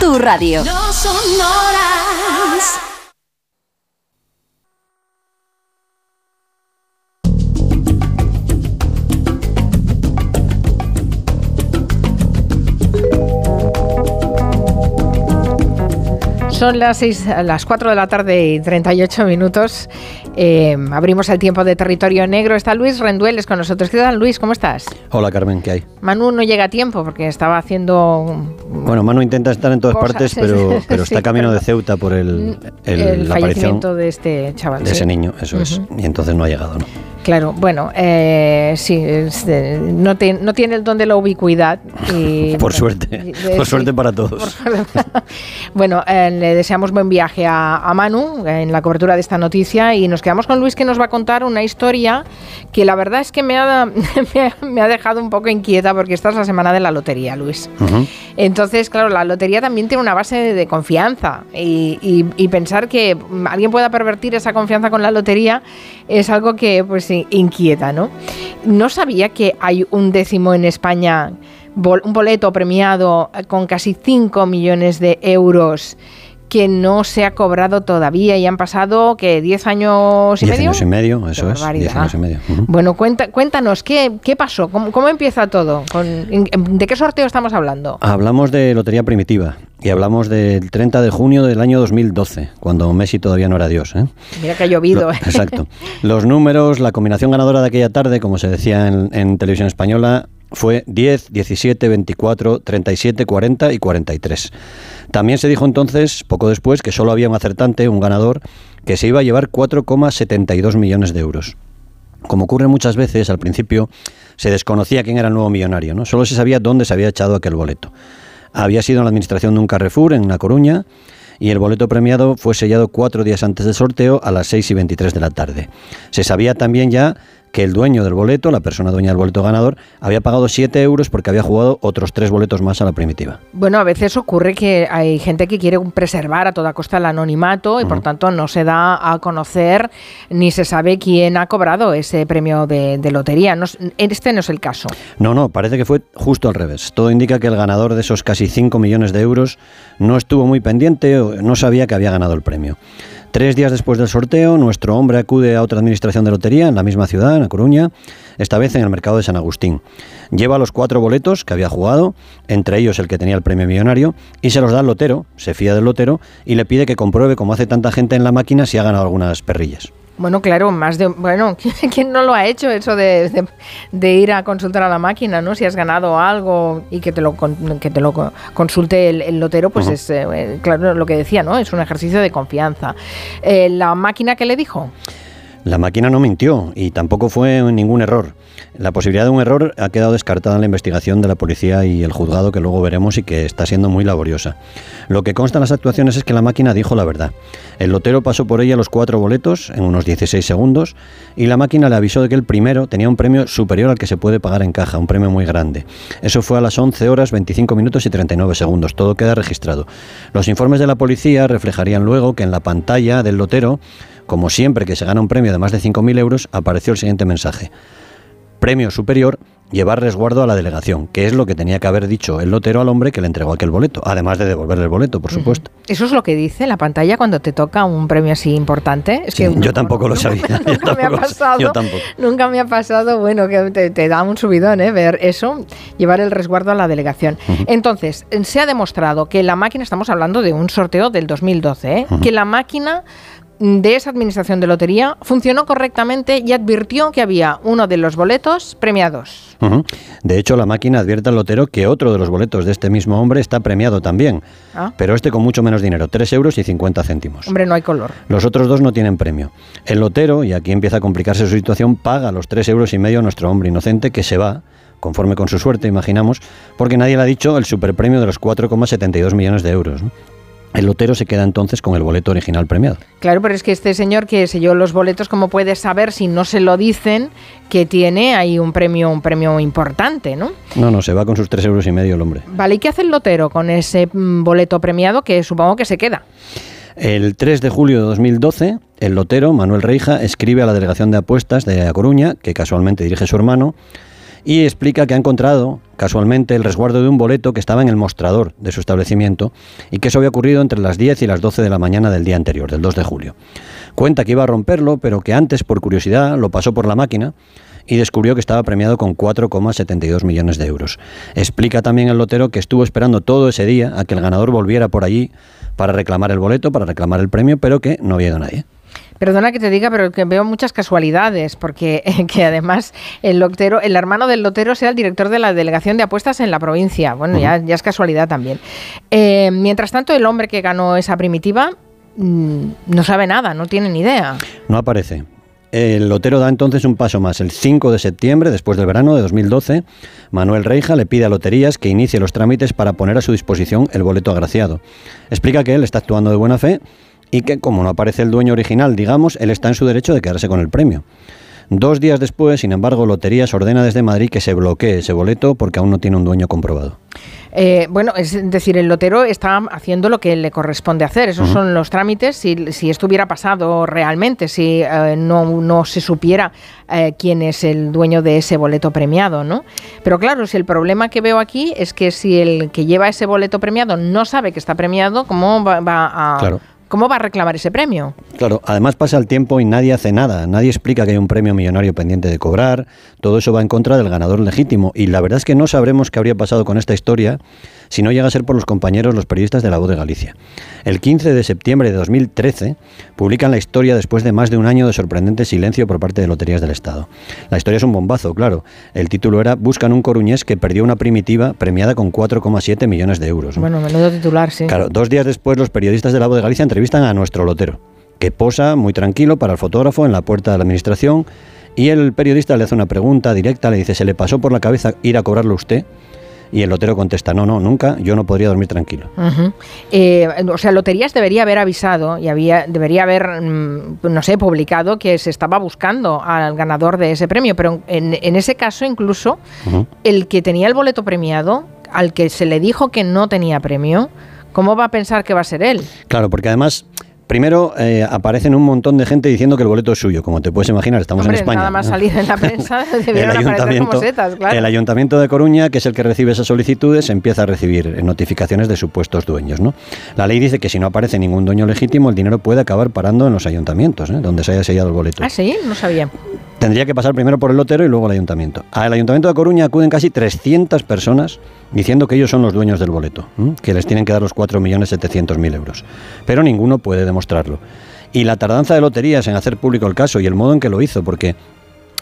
Speaker 87: Tu radio.
Speaker 81: Son
Speaker 2: las, seis, las 4 de la tarde y 38 minutos. Eh, abrimos el tiempo de territorio negro. Está Luis Rendueles con nosotros. ¿Qué tal, Luis? ¿Cómo estás?
Speaker 88: Hola, Carmen, ¿qué hay?
Speaker 2: Manu no llega a tiempo porque estaba haciendo.
Speaker 88: Bueno, Manu intenta estar en todas
Speaker 2: Cosas,
Speaker 88: partes, pero, pero
Speaker 2: sí,
Speaker 88: está camino
Speaker 2: pero-
Speaker 88: de Ceuta por el, el-
Speaker 2: el
Speaker 88: la aparición
Speaker 2: fallecimiento de este chaval.
Speaker 88: de
Speaker 2: sí.
Speaker 88: ese niño, eso es.
Speaker 2: Ujú.
Speaker 88: Y entonces no ha llegado, ¿no?
Speaker 2: Claro, bueno, eh, sí, es no, te- no tiene el don de la ubicuidad. Y,
Speaker 88: Por
Speaker 2: bueno,
Speaker 88: suerte, por
Speaker 2: sí.
Speaker 88: suerte para todos.
Speaker 2: Bueno, eh, le deseamos buen viaje a, a Manu en la cobertura de esta noticia y nos quedamos con Luis que nos va a contar una historia que la verdad es que me ha, me ha, dejado un poco inquieta porque esta es la semana de la lotería, Luis. Entonces, claro, la lotería también tiene una base de, de confianza y, y- y pensar que alguien pueda pervertir esa confianza con la lotería es algo que pues inquieta, ¿no? No sabía que hay un décimo en España, un boleto premiado eh, con casi 5 millones de euros que no se ha cobrado todavía y han pasado que 10 años y
Speaker 88: Diez
Speaker 2: medio.
Speaker 88: años y medio, eso es. Diez años y medio.
Speaker 2: Bueno, cuenta, cuéntanos, ¿qué, qué pasó? ¿Cómo, cómo empieza todo? Con- ¿De qué sorteo estamos hablando?
Speaker 88: Hablamos de Lotería Primitiva y hablamos del 30 de junio del año 2012, cuando Messi todavía no era Dios. ¿eh?
Speaker 2: Mira que ha llovido.
Speaker 88: Lo- exacto. Los números, la combinación ganadora de aquella tarde, como se decía en, en televisión española, fue 10, 17, 24, 37, 40 y 43. También se dijo entonces, poco después, que solo había un acertante, un ganador, que se iba a llevar 4,72 millones de euros. Como ocurre muchas veces, al principio se desconocía quién era el nuevo millonario, ¿no? Solo se sabía dónde se había echado aquel boleto. Había sido en la administración de un Carrefour en La Coruña y el boleto premiado fue sellado cuatro días antes del sorteo a las 6 y 23 de la tarde. Se sabía también ya que el dueño del boleto, la persona dueña del boleto ganador, había pagado 7 euros porque había jugado otros tres boletos más a la primitiva.
Speaker 2: Bueno, a veces ocurre que hay gente que quiere preservar a toda costa el anonimato y por tanto no se da a conocer ni se sabe quién ha cobrado ese premio de, de lotería. No es- este no es el caso.
Speaker 88: No, no, parece que fue justo al revés. Todo indica que el ganador de esos casi 5 millones de euros no estuvo muy pendiente o no sabía que había ganado el premio. Tres días después del sorteo, nuestro hombre acude a otra administración de lotería en la misma ciudad, en La Coruña, esta vez en el mercado de San Agustín. Lleva los cuatro boletos que había jugado, entre ellos el que tenía el premio millonario, y se los da al lotero, se fía del lotero y le pide que compruebe, como hace tanta gente en la máquina, si ha ganado algunas perrillas.
Speaker 2: Bueno, claro, más de... Bueno, ¿quién no lo ha hecho eso de, de- de ir a consultar a la máquina, ¿no? Si has ganado algo y que te lo, que te lo co- consulte el, el lotero, pues es, eh, claro, lo que decía, ¿no? Es un ejercicio de confianza. Eh, ¿La máquina qué le dijo?
Speaker 88: La máquina no mintió y tampoco fue ningún error. La posibilidad de un error ha quedado descartada en la investigación de la policía y el juzgado que luego veremos y que está siendo muy laboriosa. Lo que consta en las actuaciones es que la máquina dijo la verdad. El lotero pasó por ella los cuatro boletos en unos 16 segundos y la máquina le avisó de que el primero tenía un premio superior al que se puede pagar en caja, un premio muy grande. Eso fue a las 11 horas 25 minutos y 39 segundos. Todo queda registrado. Los informes de la policía reflejarían luego que en la pantalla del lotero como siempre que se gana un premio de más de 5.000 euros, apareció el siguiente mensaje. Premio superior, llevar resguardo a la delegación, que es lo que tenía que haber dicho el lotero al hombre que le entregó aquel boleto, además de devolverle el boleto, por supuesto.
Speaker 2: ¿Eso es lo que dice la pantalla cuando te toca un premio así importante? Es
Speaker 88: que yo tampoco lo sabía.
Speaker 2: Nunca me ha pasado. Nunca me ha pasado, bueno, que te, da un subidón, ¿eh? Ver eso, llevar el resguardo a la delegación. Entonces, se ha demostrado que la máquina, estamos hablando de un sorteo del 2012, ¿eh? que la máquina de esa administración de lotería funcionó correctamente y advirtió que había uno de los boletos premiados.
Speaker 88: De hecho, la máquina advierte al lotero que otro de los boletos de este mismo hombre está premiado también, ah. pero este con mucho menos dinero, 3 euros y 50 céntimos.
Speaker 2: Hombre, no hay color.
Speaker 88: Los otros dos no tienen premio. El lotero, y aquí empieza a complicarse su situación, paga los 3 euros y medio a nuestro hombre inocente que se va conforme con su suerte, imaginamos, porque nadie le ha dicho el superpremio de los 4,72 millones de euros. El lotero se queda entonces con el boleto original premiado.
Speaker 2: Claro, pero es que este señor que selló los boletos, ¿cómo puede saber si no se lo dicen que tiene ahí un premio, un premio importante, ¿no?
Speaker 88: No, no, se va con sus tres euros y medio el hombre.
Speaker 2: Vale, ¿y qué hace el lotero con ese mm, boleto premiado que supongo que se queda?
Speaker 88: El 3 de julio de 2012, el lotero, Manuel Reija, escribe a la delegación de apuestas de A Coruña, que casualmente dirige su hermano, y explica que ha encontrado casualmente el resguardo de un boleto que estaba en el mostrador de su establecimiento y que eso había ocurrido entre las 10 y las 12 de la mañana del día anterior, del 2 de julio. Cuenta que iba a romperlo, pero que antes, por curiosidad, lo pasó por la máquina y descubrió que estaba premiado con 4,72 millones de euros. Explica también el lotero que estuvo esperando todo ese día a que el ganador volviera por allí para reclamar el boleto, para reclamar el premio, pero que no había ido nadie.
Speaker 2: Perdona que te diga, pero que veo muchas casualidades, porque que además el lotero, el hermano del lotero sea el director de la delegación de apuestas en la provincia. Bueno, ya, es casualidad también. Eh, mientras tanto, el hombre que ganó esa primitiva mm, no sabe nada, no tiene ni idea.
Speaker 88: No aparece. El lotero da entonces un paso más. El 5 de septiembre, después del verano de 2012, Manuel Reija le pide a Loterías que inicie los trámites para poner a su disposición el boleto agraciado. Explica que él está actuando de buena fe y que como no aparece el dueño original, digamos, él está en su derecho de quedarse con el premio. Dos días después, sin embargo, Loterías ordena desde Madrid que se bloquee ese boleto porque aún no tiene un dueño comprobado.
Speaker 2: Eh, bueno, es decir, el lotero está haciendo lo que le corresponde hacer. Esos son los trámites. Si, si, esto hubiera pasado realmente, si eh, no, se supiera eh, quién es el dueño de ese boleto premiado, ¿no? Pero claro, si el problema que veo aquí es que si el que lleva ese boleto premiado no sabe que está premiado, ¿cómo va, a...?
Speaker 88: Claro.
Speaker 2: ¿Cómo va a reclamar ese premio?
Speaker 88: Claro, además pasa el tiempo y nadie hace nada, nadie explica que hay un premio millonario pendiente de cobrar, todo eso va en contra del ganador legítimo y la verdad es que no sabremos qué habría pasado con esta historia si no llega a ser por los compañeros, los periodistas de La Voz de Galicia. El 15 de septiembre de 2013 publican la historia después de más de un año de sorprendente silencio por parte de Loterías del Estado. La historia es un bombazo, claro. El título era Buscan un coruñés que perdió una primitiva premiada con 4,7 millones de euros.
Speaker 2: Bueno, menudo titular, sí.
Speaker 88: Claro, dos días después los periodistas de La Voz de Galicia entrevistan a nuestro lotero, que posa muy tranquilo para el fotógrafo en la puerta de la administración y el periodista le hace una pregunta directa, le dice, ¿se le pasó por la cabeza ir a cobrarlo usted? Y el lotero contesta, no, no, nunca, yo no podría dormir tranquilo.
Speaker 2: Eh, o sea, Loterías debería haber avisado y había, debería haber, mm, no sé, publicado que se estaba buscando al ganador de ese premio, pero en, ese caso incluso el que tenía el boleto premiado, al que se le dijo que no tenía premio, ¿cómo va a pensar que va a ser él?
Speaker 88: Claro, porque además Primero, eh, aparecen un montón de gente diciendo que el boleto es suyo, como te puedes imaginar, estamos en España.
Speaker 2: Nada más salir en la prensa, el ayuntamiento, setas, claro.
Speaker 88: El ayuntamiento de Coruña, que es el que recibe esas solicitudes, empieza a recibir notificaciones de supuestos dueños. ¿no? La ley dice que si no aparece ningún dueño legítimo, el dinero puede acabar parando en los ayuntamientos, ¿eh? donde se haya sellado el boleto.
Speaker 2: Ah, sí, no sabía.
Speaker 88: Tendría que pasar primero por el lotero y luego al ayuntamiento. Al ayuntamiento de Coruña acuden casi 300 personas diciendo que ellos son los dueños del boleto, que les tienen que dar los 4.700.000 euros. Pero ninguno puede demostrarlo. Y la tardanza de loterías en hacer público el caso y el modo en que lo hizo, porque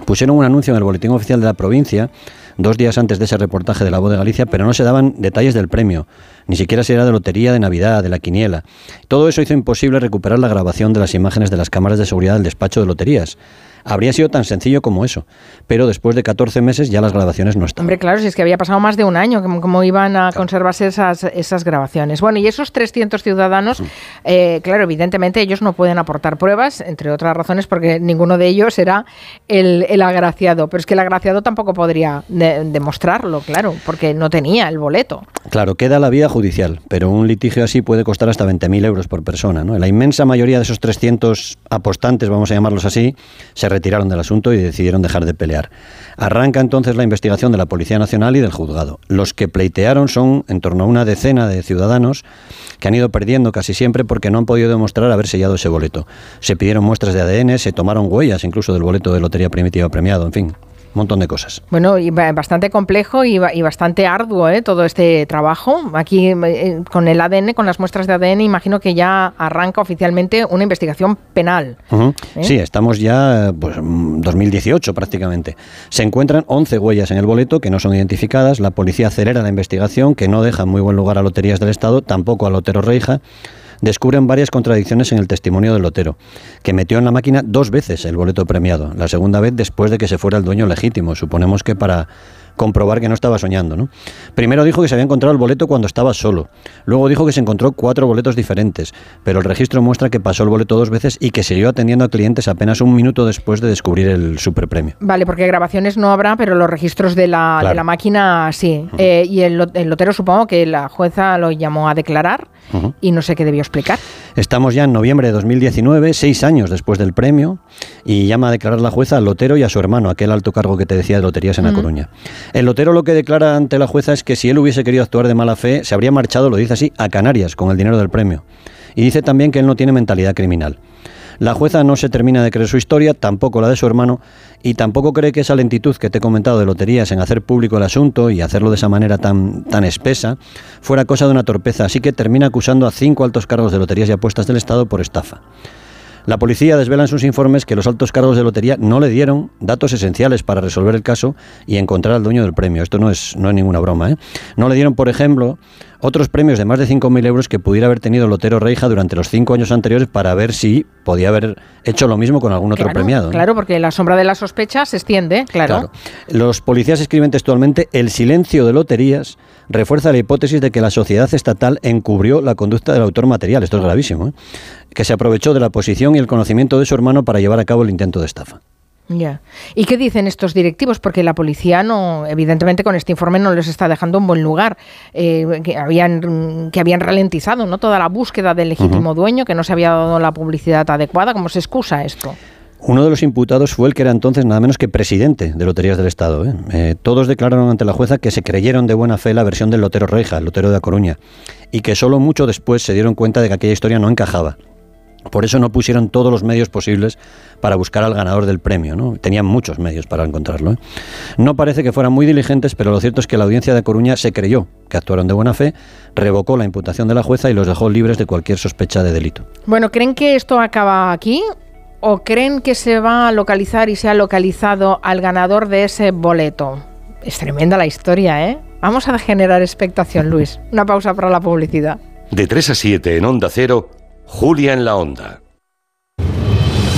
Speaker 88: pusieron un anuncio en el boletín oficial de la provincia dos días antes de ese reportaje de La Voz de Galicia, pero no se daban detalles del premio, ni siquiera si era de lotería, de Navidad, de la quiniela. Todo eso hizo imposible recuperar la grabación de las imágenes de las cámaras de seguridad del despacho de loterías. Habría sido tan sencillo como eso, pero después de 14 meses ya las grabaciones no están.
Speaker 2: Hombre, claro, si es que había pasado más de un año, ¿cómo, iban a conservarse esas, esas grabaciones? Bueno, y esos 300 ciudadanos, eh, claro, evidentemente ellos no pueden aportar pruebas, entre otras razones, porque ninguno de ellos era el, el agraciado, pero es que el agraciado tampoco podría demostrarlo, claro, porque no tenía el boleto.
Speaker 88: Claro, queda la vía judicial, pero un litigio así puede costar hasta 20.000 euros por persona. ¿no? La inmensa mayoría de esos 300 apostantes, vamos a llamarlos así, se retiraron del asunto y decidieron dejar de pelear. Arranca entonces la investigación de la Policía Nacional y del juzgado. Los que pleitearon son en torno a una decena de ciudadanos que han ido perdiendo casi siempre porque no han podido demostrar haber sellado ese boleto. Se pidieron muestras de ADN, se tomaron huellas incluso del boleto de Lotería Primitiva premiado, en fin, un montón de cosas.
Speaker 2: Bueno, y bastante complejo y, bastante arduo ¿eh? todo este trabajo. Aquí eh, con el ADN, con las muestras de ADN, imagino que ya arranca oficialmente una investigación penal.
Speaker 88: ¿eh? Sí, estamos ya pues 2018 prácticamente. Se encuentran 11 huellas en el boleto que no son identificadas. La policía acelera la investigación, que no deja muy buen lugar a loterías del Estado, tampoco a Lotero Reija descubren varias contradicciones en el testimonio del lotero, que metió en la máquina dos veces el boleto premiado, la segunda vez después de que se fuera el dueño legítimo, suponemos que para comprobar que no estaba soñando. ¿no? Primero dijo que se había encontrado el boleto cuando estaba solo. Luego dijo que se encontró cuatro boletos diferentes, pero el registro muestra que pasó el boleto dos veces y que siguió atendiendo a clientes apenas un minuto después de descubrir el superpremio.
Speaker 2: Vale, porque grabaciones no habrá, pero los registros de la, de la máquina sí. Eh, y el, lotero supongo que la jueza lo llamó a declarar y no sé qué debió explicar.
Speaker 88: Estamos ya en noviembre de 2019, seis años después del premio, y llama a declarar la jueza al lotero y a su hermano, aquel alto cargo que te decía de loterías en La Coruña. El lotero lo que declara ante la jueza es que si él hubiese querido actuar de mala fe, se habría marchado, lo dice así, a Canarias con el dinero del premio. Y dice también que él no tiene mentalidad criminal. La jueza no se termina de creer su historia, tampoco la de su hermano, y tampoco cree que esa lentitud que te he comentado de loterías en hacer público el asunto y hacerlo de esa manera tan, tan espesa fuera cosa de una torpeza, así que termina acusando a cinco altos cargos de loterías y apuestas del Estado por estafa. La policía desvela en sus informes que los altos cargos de lotería no le dieron datos esenciales para resolver el caso y encontrar al dueño del premio. Esto no es, no es ninguna broma. ¿eh? No le dieron, por ejemplo, otros premios de más de 5.000 euros que pudiera haber tenido Lotero Reija durante los cinco años anteriores para ver si podía haber hecho lo mismo con algún otro premiado.
Speaker 2: Claro, porque la sombra de la sospecha se extiende, claro.
Speaker 88: Los policías escriben textualmente, el silencio de loterías refuerza la hipótesis de que la sociedad estatal encubrió la conducta del autor material. Esto es gravísimo. ¿eh? Que se aprovechó de la posición y el conocimiento de su hermano para llevar a cabo el intento de estafa.
Speaker 2: Ya. ¿Y qué dicen estos directivos? Porque la policía no, evidentemente, con este informe no les está dejando un buen lugar. Eh, que habían que habían ralentizado, ¿no? Toda la búsqueda del legítimo dueño, que no se había dado la publicidad adecuada. ¿Cómo se excusa esto?
Speaker 88: Uno de los imputados fue el que era entonces nada menos que presidente de Loterías del Estado. ¿eh? Eh, todos declararon ante la jueza que se creyeron de buena fe la versión del Lotero Reija, el Lotero de La Coruña, y que solo mucho después se dieron cuenta de que aquella historia no encajaba. Por eso no pusieron todos los medios posibles para buscar al ganador del premio. ¿no? Tenían muchos medios para encontrarlo. ¿eh? No parece que fueran muy diligentes, pero lo cierto es que la audiencia de Coruña se creyó que actuaron de buena fe, revocó la imputación de la jueza y los dejó libres de cualquier sospecha de delito.
Speaker 2: Bueno, ¿creen que esto acaba aquí? ¿O creen que se va a localizar y se ha localizado al ganador de ese boleto? Es tremenda la historia, ¿eh? Vamos a generar expectación, Luis. Una pausa para la publicidad.
Speaker 89: De 3 a 7 en Onda Cero. Julia en la Onda.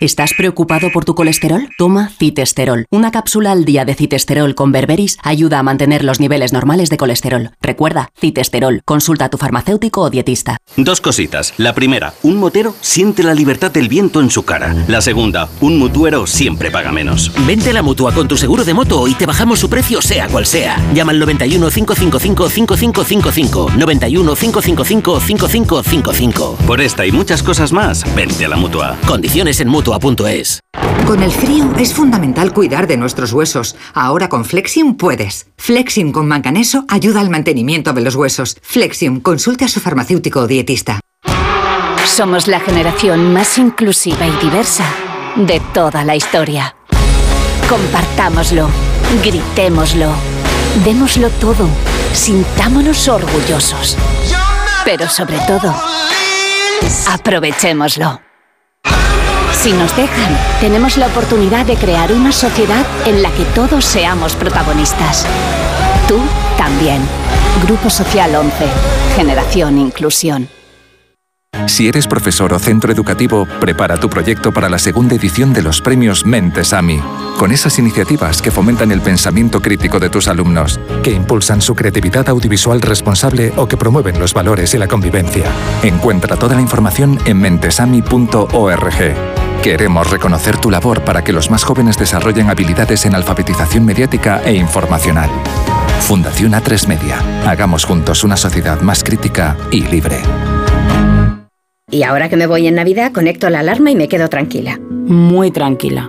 Speaker 86: ¿Estás preocupado por tu colesterol? Toma citesterol. Una cápsula al día de citesterol con berberis ayuda a mantener los niveles normales de colesterol. Recuerda, citesterol. Consulta a tu farmacéutico o dietista.
Speaker 31: Dos cositas. La primera, un motero siente la libertad del viento en su cara. La segunda, un mutuero siempre paga menos. Vente a la mutua con tu seguro de moto y te bajamos su precio sea cual sea. Llama al 91 555 5555. 91 555 5555. Por esta y muchas cosas más, vente a la mutua. Condiciones en mutua Mutua.es.
Speaker 48: Con el frío es fundamental cuidar de nuestros huesos. Ahora con Flexium puedes. Flexium con manganeso ayuda al mantenimiento de los huesos. Flexium, consulte a su farmacéutico o dietista.
Speaker 86: Somos la generación más inclusiva y diversa de toda la historia. Compartámoslo, gritémoslo, démoslo todo, sintámonos orgullosos. Pero sobre todo, aprovechémoslo. Si nos dejan, tenemos la oportunidad de crear una sociedad en la que todos seamos protagonistas. Tú también. Grupo Social 11. Generación Inclusión.
Speaker 90: Si eres profesor o centro educativo, prepara tu proyecto para la segunda edición de los premios Mentes AMI, con esas iniciativas que fomentan el pensamiento crítico de tus alumnos, que impulsan su creatividad audiovisual responsable o que promueven los valores y la convivencia. Encuentra toda la información en mentesami.org. Queremos reconocer tu labor para que los más jóvenes desarrollen habilidades en alfabetización mediática e informacional. Fundación A3 Media. Hagamos juntos una sociedad más crítica y libre.
Speaker 91: Y ahora que me voy en Navidad, conecto la alarma y me quedo tranquila.
Speaker 57: Muy tranquila.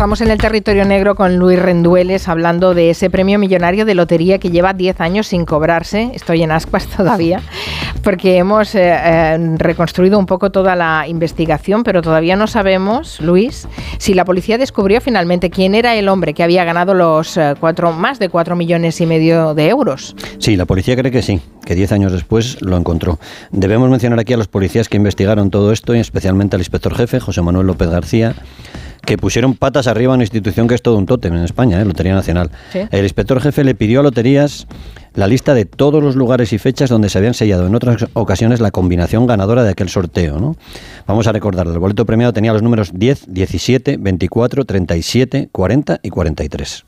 Speaker 2: Estamos en el territorio negro con Luis Rendueles hablando de ese premio millonario de lotería que lleva 10 años sin cobrarse. Estoy en ascuas todavía porque hemos eh, eh, reconstruido un poco toda la investigación, pero todavía no sabemos, Luis, si la policía descubrió finalmente quién era el hombre que había ganado los eh, cuatro, más de 4 millones y medio de euros.
Speaker 88: Sí, la policía cree que sí, que 10 años después lo encontró. Debemos mencionar aquí a los policías que investigaron todo esto y especialmente al inspector jefe, José Manuel López García que pusieron patas arriba a una institución que es todo un tótem en España, ¿eh? Lotería Nacional. El inspector jefe le pidió a Loterías la lista de todos los lugares y fechas donde se habían sellado en otras ocasiones la combinación ganadora de aquel sorteo. ¿no? Vamos a recordar, el boleto premiado tenía los números 10, 17, 24, 37, 40 y 43.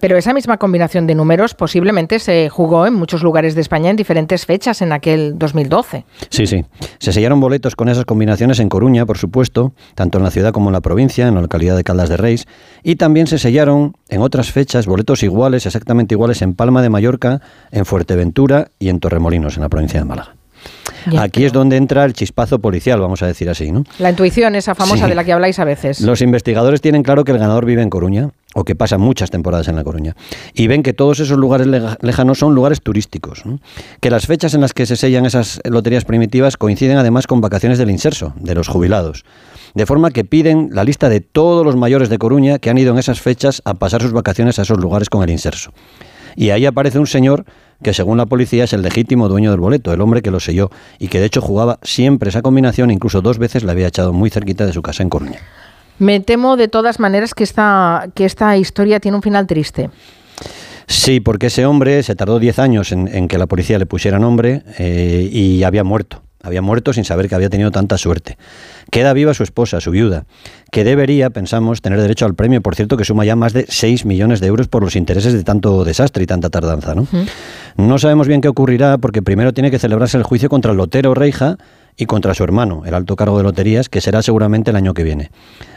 Speaker 2: Pero esa misma combinación de números posiblemente se jugó en muchos lugares de España en diferentes fechas en aquel 2012.
Speaker 88: Sí, sí. Se sellaron boletos con esas combinaciones en Coruña, por supuesto, tanto en la ciudad como en la provincia, en la localidad de Caldas de Reis, y también se sellaron en otras fechas boletos iguales, exactamente iguales, en Palma de Mallorca, en Fuerteventura y en Torremolinos, en la provincia de Málaga. Aquí es donde entra el chispazo policial, vamos a decir así, ¿no?
Speaker 2: La intuición, esa famosa de la que habláis a veces.
Speaker 88: Los investigadores tienen claro que el ganador vive en Coruña o que pasa muchas temporadas en La Coruña. Y ven que todos esos lugares lejanos son lugares turísticos. Que las fechas en las que se sellan esas loterías primitivas coinciden además con vacaciones del inserso, de los jubilados. De forma que piden la lista de todos los mayores de Coruña que han ido en esas fechas a pasar sus vacaciones a esos lugares con el inserso. Y ahí aparece un señor que según la policía es el legítimo dueño del boleto, el hombre que lo selló y que de hecho jugaba siempre esa combinación, incluso dos veces la había echado muy cerquita de su casa en Coruña.
Speaker 2: Me temo de todas maneras que esta, que esta historia tiene un final triste.
Speaker 88: Sí, porque ese hombre se tardó 10 años en, que la policía le pusiera nombre eh, y había muerto. Había muerto sin saber que había tenido tanta suerte. Queda viva su esposa, su viuda, que debería, pensamos, tener derecho al premio, por cierto, que suma ya más de 6 millones de euros por los intereses de tanto desastre y tanta tardanza. ¿no? no sabemos bien qué ocurrirá porque primero tiene que celebrarse el juicio contra el lotero Reija y contra su hermano, el alto cargo de loterías, que será seguramente el año que viene.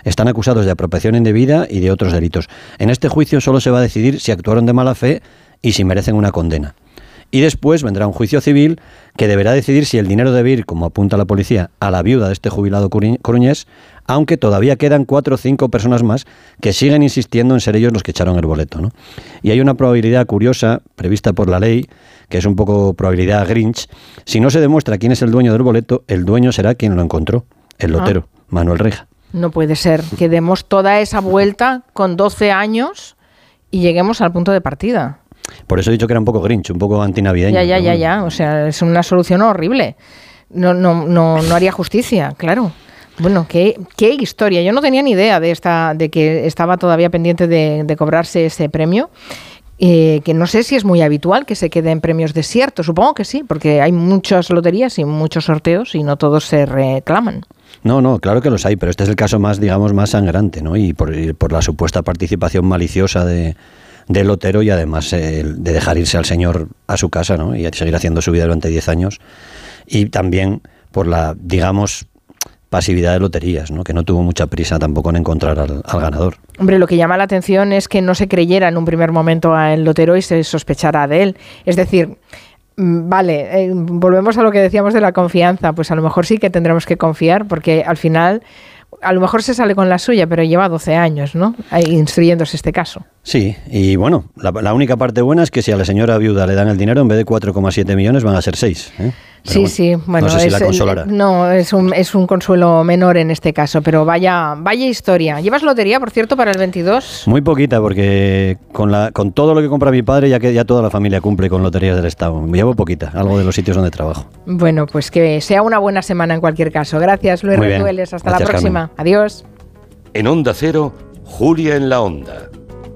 Speaker 88: Están acusados de apropiación indebida y de otros delitos. En este juicio solo se va a decidir si actuaron de mala fe y si merecen una condena. Y después vendrá un juicio civil que deberá decidir si el dinero debe ir, como apunta la policía, a la viuda de este jubilado coruñés, aunque todavía quedan cuatro o cinco personas más que siguen insistiendo en ser ellos los que echaron el boleto. ¿no? Y hay una probabilidad curiosa prevista por la ley, que es un poco probabilidad Grinch. Si no se demuestra quién es el dueño del boleto, el dueño será quien lo encontró, el ah. lotero, Manuel Reja.
Speaker 2: No puede ser que demos toda esa vuelta con 12 años y lleguemos al punto de partida.
Speaker 88: Por eso he dicho que era un poco grinch, un poco antinavideño.
Speaker 2: Ya, ya, ya, ya. O sea, es una solución horrible. No, no, no, no haría justicia, claro. Bueno, qué, qué historia. Yo no tenía ni idea de esta, de que estaba todavía pendiente de, de cobrarse ese premio. Eh, que no sé si es muy habitual que se queden premios desiertos. Supongo que sí, porque hay muchas loterías y muchos sorteos y no todos se reclaman.
Speaker 88: No, no, claro que los hay, pero este es el caso más, digamos, más sangrante, ¿no? Y por, y por la supuesta participación maliciosa de, del lotero y además eh, de dejar irse al señor a su casa, ¿no? Y seguir haciendo su vida durante 10 años. Y también por la, digamos, pasividad de loterías, ¿no? que no tuvo mucha prisa tampoco en encontrar al, ganador.
Speaker 2: Hombre, lo que llama la atención es que no se creyera en un primer momento al lotero y se sospechara de él. Es decir, vale, eh, volvemos a lo que decíamos de la confianza, pues a lo mejor sí que tendremos que confiar porque al final a lo mejor se sale con la suya, pero lleva 12 años, ¿no? Instruyéndose este caso.
Speaker 88: Sí, y bueno, la, la, única parte buena es que si a la señora viuda le dan el dinero, en vez de 4,7 millones van a ser 6. ¿eh?
Speaker 2: sí, bueno, sí, bueno,
Speaker 88: no sé si
Speaker 2: es,
Speaker 88: la consolará.
Speaker 2: No, es un, es un consuelo menor en este caso, pero vaya, vaya historia. ¿Llevas lotería, por cierto, para el 22?
Speaker 88: Muy poquita, porque con, la, con todo lo que compra mi padre, ya que ya toda la familia cumple con loterías del Estado. Llevo poquita, algo de los sitios donde trabajo.
Speaker 2: Bueno, pues que sea una buena semana en cualquier caso. Gracias, Luis Retueles. Hasta
Speaker 88: Gracias,
Speaker 2: la próxima.
Speaker 88: Carmen.
Speaker 2: Adiós.
Speaker 92: En Onda Cero, Julia en la Onda,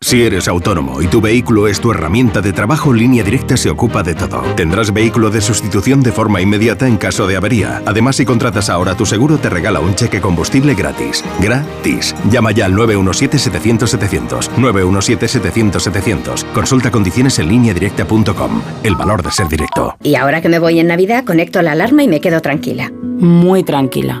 Speaker 30: Si eres autónomo y tu vehículo es tu herramienta de trabajo, Línea Directa se ocupa de todo. Tendrás vehículo de sustitución de forma inmediata en caso de avería. Además, si contratas ahora tu seguro, te regala un cheque combustible gratis. Gratis. Llama ya al 917-700-700. 917-700-700. Consulta condiciones en lineadirecta.com. El valor de ser directo.
Speaker 93: Y ahora que me voy en Navidad, conecto la alarma y me quedo tranquila.
Speaker 57: Muy tranquila.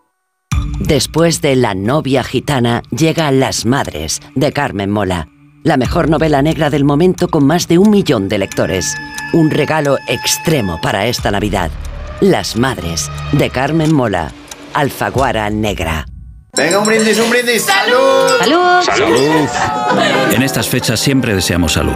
Speaker 94: Después de La novia gitana llega Las Madres, de Carmen Mola. La mejor novela negra del momento con más de un millón de lectores. Un regalo extremo para esta Navidad. Las Madres, de Carmen Mola. Alfaguara Negra.
Speaker 95: Venga, un brindis, un brindis. ¡Salud!
Speaker 94: ¡Salud!
Speaker 95: ¡Salud!
Speaker 96: En estas fechas siempre deseamos salud.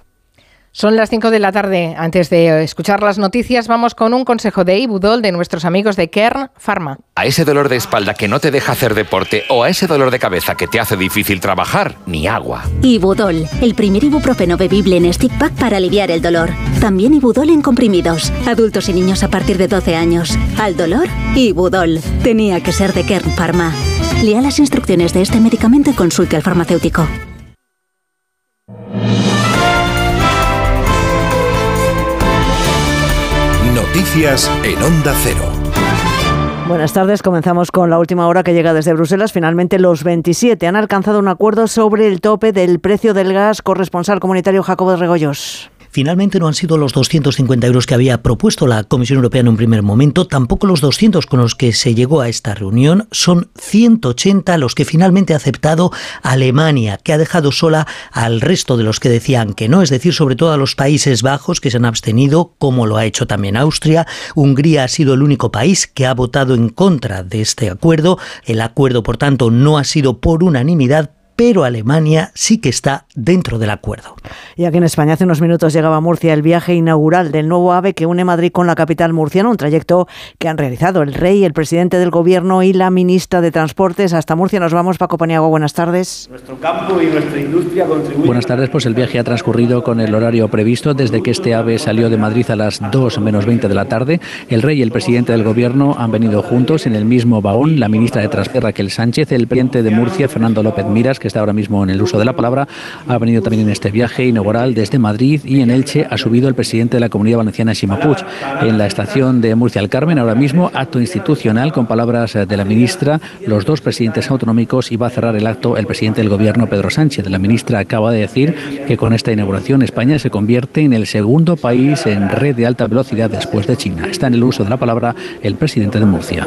Speaker 2: Son las 5 de la tarde. Antes de escuchar las noticias, vamos con un consejo de Ibudol de nuestros amigos de Kern Pharma.
Speaker 97: A ese dolor de espalda que no te deja hacer deporte o a ese dolor de cabeza que te hace difícil trabajar, ni agua.
Speaker 98: Ibudol, el primer ibuprofeno bebible en stick pack para aliviar el dolor. También Ibudol en comprimidos. Adultos y niños a partir de 12 años. Al dolor, Ibudol. Tenía que ser de Kern Pharma. Lea las instrucciones de este medicamento y consulte al farmacéutico.
Speaker 30: Noticias en Onda Cero.
Speaker 99: Buenas tardes, comenzamos con la última hora que llega desde Bruselas. Finalmente los 27 han alcanzado un acuerdo sobre el tope del precio del gas. Corresponsal comunitario Jacobo de Regoyos.
Speaker 100: Finalmente no han sido los 250 euros que había propuesto la Comisión Europea en un primer momento, tampoco los 200 con los que se llegó a esta reunión, son 180 los que finalmente ha aceptado Alemania, que ha dejado sola al resto de los que decían que no, es decir, sobre todo a los Países Bajos que se han abstenido, como lo ha hecho también Austria. Hungría ha sido el único país que ha votado en contra de este acuerdo. El acuerdo, por tanto, no ha sido por unanimidad, pero Alemania sí que está dentro del acuerdo.
Speaker 99: Y aquí en España hace unos minutos llegaba a Murcia el viaje inaugural del nuevo AVE que une Madrid con la capital murciana, un trayecto que han realizado el rey, el presidente del gobierno y la ministra de Transportes. Hasta Murcia nos vamos, Paco Paniago, buenas tardes.
Speaker 101: Nuestro campo y nuestra industria contribuyen.
Speaker 102: Buenas tardes, pues el viaje ha transcurrido con el horario previsto desde que este AVE salió de Madrid a las 2 menos 20 de la tarde. El rey y el presidente del gobierno han venido juntos en el mismo vagón, la ministra de Transportes Raquel Sánchez, el presidente de Murcia Fernando López Miras, que está ahora mismo en el uso de la palabra, ha venido también en este viaje inaugural desde Madrid y en Elche ha subido el presidente de la Comunidad Valenciana, Ximo Puig. En la estación de Murcia al Carmen, ahora mismo, acto institucional con palabras de la ministra, los dos presidentes autonómicos y va a cerrar el acto el presidente del Gobierno, Pedro Sánchez. La ministra acaba de decir que con esta inauguración España se convierte en el segundo país en red de alta velocidad después de China. Está en el uso de la palabra el presidente de Murcia.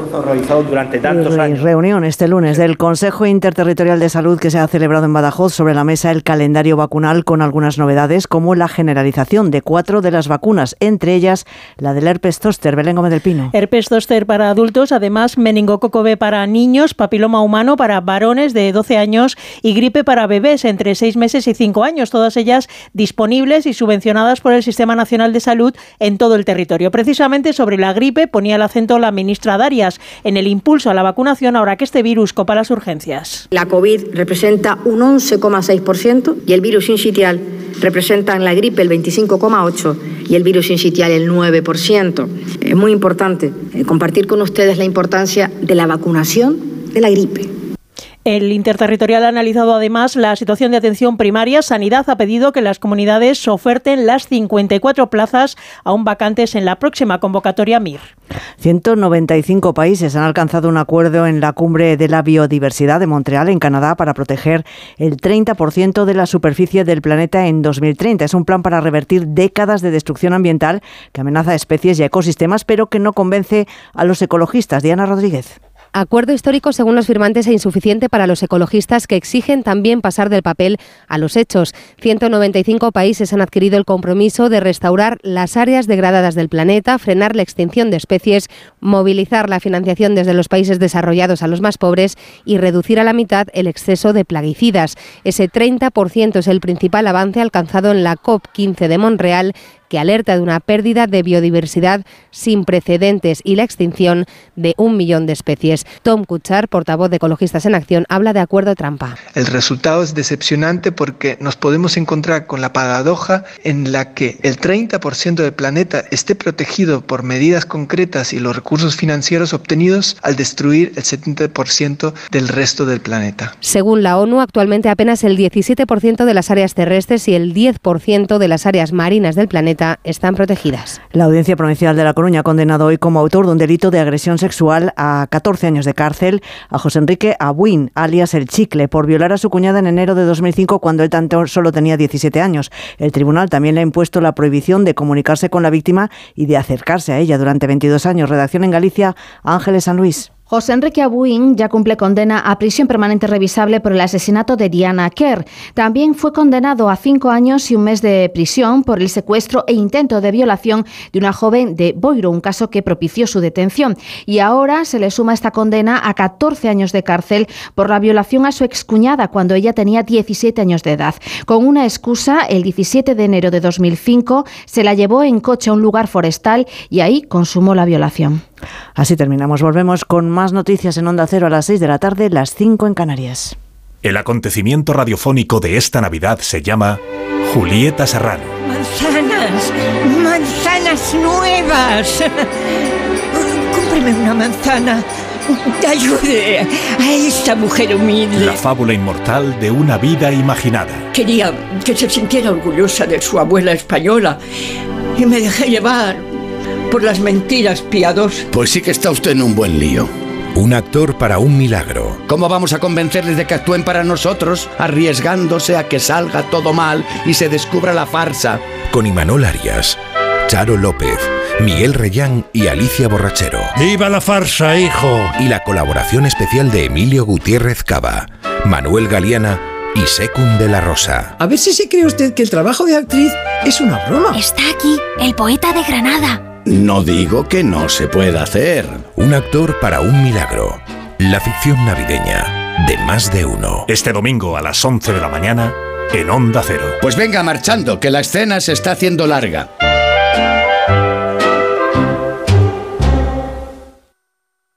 Speaker 99: Reunión este lunes del Consejo Interterritorial de Salud que se ha celebrado en Badajoz sobre la mesa el calendario vacunal con algunas novedades como la generalización de cuatro de las vacunas, entre ellas la del herpes zóster. Belén Gómez del Pino.
Speaker 90: Herpes zóster para adultos, además meningococo B para niños, papiloma humano para varones de 12 años y gripe para bebés entre 6 meses y 5 años, todas ellas disponibles y subvencionadas por el Sistema Nacional de Salud en todo el territorio. Precisamente sobre la gripe ponía el acento la ministra Darias en el impulso a la vacunación ahora que este virus copa las urgencias.
Speaker 103: La COVID representa un 11,6% y el virus sincitial representa en la gripe el 25,8% y el virus sincitial el 9%. Es muy importante eh, compartir con ustedes la importancia de la vacunación de la gripe.
Speaker 90: El interterritorial ha analizado además la situación de atención primaria. Sanidad ha pedido que las comunidades oferten las 54 plazas aún vacantes en la próxima convocatoria MIR.
Speaker 99: 195 países han alcanzado un acuerdo en la cumbre de la biodiversidad de Montreal, en Canadá, para proteger el 30% de la superficie del planeta en 2030. Es un plan para revertir décadas de destrucción ambiental que amenaza especies y ecosistemas, pero que no convence a los ecologistas. Diana Rodríguez.
Speaker 104: Acuerdo histórico, según los firmantes, e insuficiente para los ecologistas que exigen también pasar del papel a los hechos. 195 países han adquirido el compromiso de restaurar las áreas degradadas del planeta, frenar la extinción de especies, movilizar la financiación desde los países desarrollados a los más pobres y reducir a la mitad el exceso de plaguicidas. Ese 30% es el principal avance alcanzado en la COP15 de Montreal que alerta de una pérdida de biodiversidad sin precedentes y la extinción de un millón de especies. Tom Kuchar, portavoz de Ecologistas en Acción, habla de acuerdo trampa.
Speaker 105: El resultado es decepcionante porque nos podemos encontrar con la paradoja en la que el 30% del planeta esté protegido por medidas concretas y los recursos financieros obtenidos al destruir el 70% del resto del planeta.
Speaker 104: Según la ONU, actualmente apenas el 17% de las áreas terrestres y el 10% de las áreas marinas del planeta están protegidas.
Speaker 99: La Audiencia Provincial de La Coruña ha condenado hoy como autor de un delito de agresión sexual a 14 años de cárcel a José Enrique Abuin, alias El Chicle, por violar a su cuñada en enero de 2005 cuando él tanto solo tenía 17 años. El tribunal también le ha impuesto la prohibición de comunicarse con la víctima y de acercarse a ella durante 22 años. Redacción en Galicia, Ángeles San Luis.
Speaker 106: José Enrique Abuin ya cumple condena a prisión permanente revisable por el asesinato de Diana Kerr. También fue condenado a cinco años y un mes de prisión por el secuestro e intento de violación de una joven de Boiro, un caso que propició su detención. Y ahora se le suma esta condena a 14 años de cárcel por la violación a su excuñada cuando ella tenía 17 años de edad. Con una excusa, el 17 de enero de 2005 se la llevó en coche a un lugar forestal y ahí consumó la violación.
Speaker 99: Así terminamos. Volvemos con más noticias en Onda Cero a las 6 de la tarde, las 5 en Canarias.
Speaker 107: El acontecimiento radiofónico de esta Navidad se llama Julieta Serrano.
Speaker 108: Manzanas, manzanas nuevas. Cómpreme una manzana. Te ayude a esta mujer humilde.
Speaker 107: La fábula inmortal de una vida imaginada.
Speaker 108: Quería que se sintiera orgullosa de su abuela española y me dejé llevar por las mentiras piadosas.
Speaker 109: Pues sí que está usted en un buen lío.
Speaker 30: Un actor para un milagro.
Speaker 110: ¿Cómo vamos a convencerles de que actúen para nosotros, arriesgándose a que salga todo mal y se descubra la farsa?
Speaker 30: Con Imanol Arias, Charo López, Miguel Reyán y Alicia Borrachero.
Speaker 111: ¡Viva la farsa, hijo!
Speaker 30: Y la colaboración especial de Emilio Gutiérrez Cava, Manuel Galeana y Secund de la Rosa.
Speaker 110: A ver si se cree usted que el trabajo de actriz es una broma.
Speaker 112: Está aquí, el poeta de Granada.
Speaker 110: No digo que no se pueda hacer.
Speaker 30: Un actor para un milagro. La ficción navideña de más de uno.
Speaker 18: Este domingo a las 11 de la mañana en Onda Cero.
Speaker 110: Pues venga marchando, que la escena se está haciendo larga.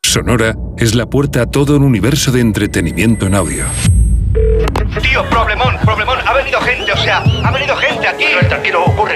Speaker 72: Sonora es la puerta a todo un universo de entretenimiento en audio.
Speaker 113: Tío, problemón, problemón. Ha venido gente, o sea, ha venido gente aquí.
Speaker 110: Tranquilo, tranquilo, ocurre.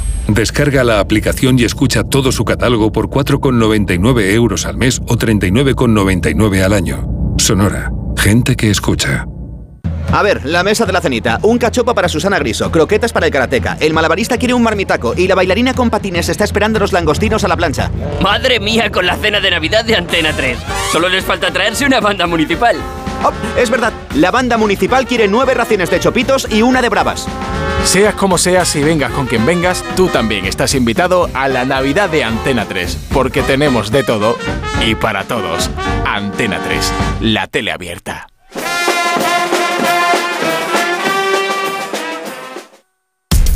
Speaker 72: Descarga la aplicación y escucha todo su catálogo por 4,99 euros al mes o 39,99 al año. Sonora. Gente que escucha.
Speaker 114: A ver, la mesa de la cenita. Un cachopo para Susana Griso, croquetas para el karateca, el malabarista quiere un marmitaco y la bailarina con patines está esperando los langostinos a la plancha.
Speaker 115: ¡Madre mía con la cena de Navidad de Antena 3! Solo les falta traerse una banda municipal.
Speaker 114: Oh, es verdad, la banda municipal quiere nueve raciones de chopitos y una de bravas.
Speaker 116: Seas como seas y vengas con quien vengas, tú también estás invitado a la Navidad de Antena 3, porque tenemos de todo y para todos. Antena 3, la tele abierta.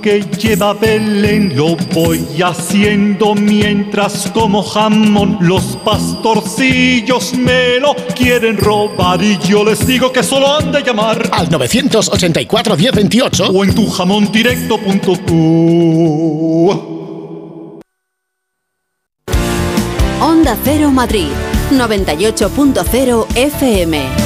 Speaker 117: que lleva Belén lo voy haciendo mientras como jamón. Los pastorcillos me lo quieren robar y yo les digo que solo han de llamar
Speaker 118: al 984 1028
Speaker 117: o en tu jamondirecto.com.
Speaker 86: Onda Cero Madrid 98.0 FM.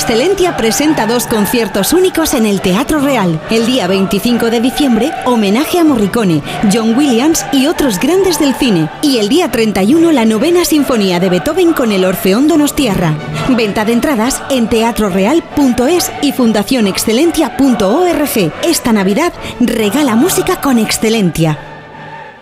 Speaker 86: Excelentia presenta dos conciertos únicos en el Teatro Real. El día 25 de diciembre, homenaje a Morricone, John Williams y otros grandes del cine. Y el día 31, la novena sinfonía de Beethoven con el Orfeón Donostiarra. Venta de entradas en teatroreal.es y fundacionexcelentia.org. Esta Navidad regala música con Excelentia.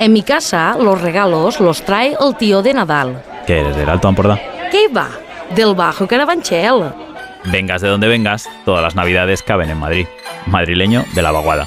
Speaker 119: En mi casa, los regalos los trae el tío de Nadal.
Speaker 27: ¿Qué eres, del Alto Ampordá?
Speaker 119: ¿Qué va? Del Bajo Carabanchel.
Speaker 27: Vengas de donde vengas, todas las navidades caben en Madrid. Madrileño de la vaguada.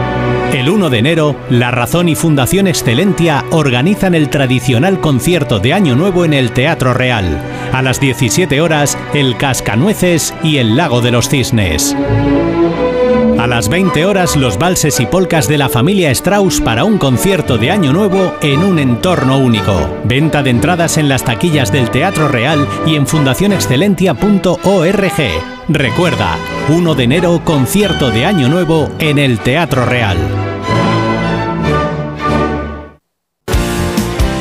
Speaker 90: El 1 de enero, La Razón y Fundación Excelentia organizan el tradicional concierto de Año Nuevo en el Teatro Real. A las 17 horas, El Cascanueces y El Lago de los Cisnes. A las 20 horas, los valses y polcas de la familia Strauss para un concierto de Año Nuevo en un entorno único. Venta de entradas en las taquillas del Teatro Real y en fundacionexcelentia.org. Recuerda, 1 de enero, concierto de Año Nuevo en el Teatro Real.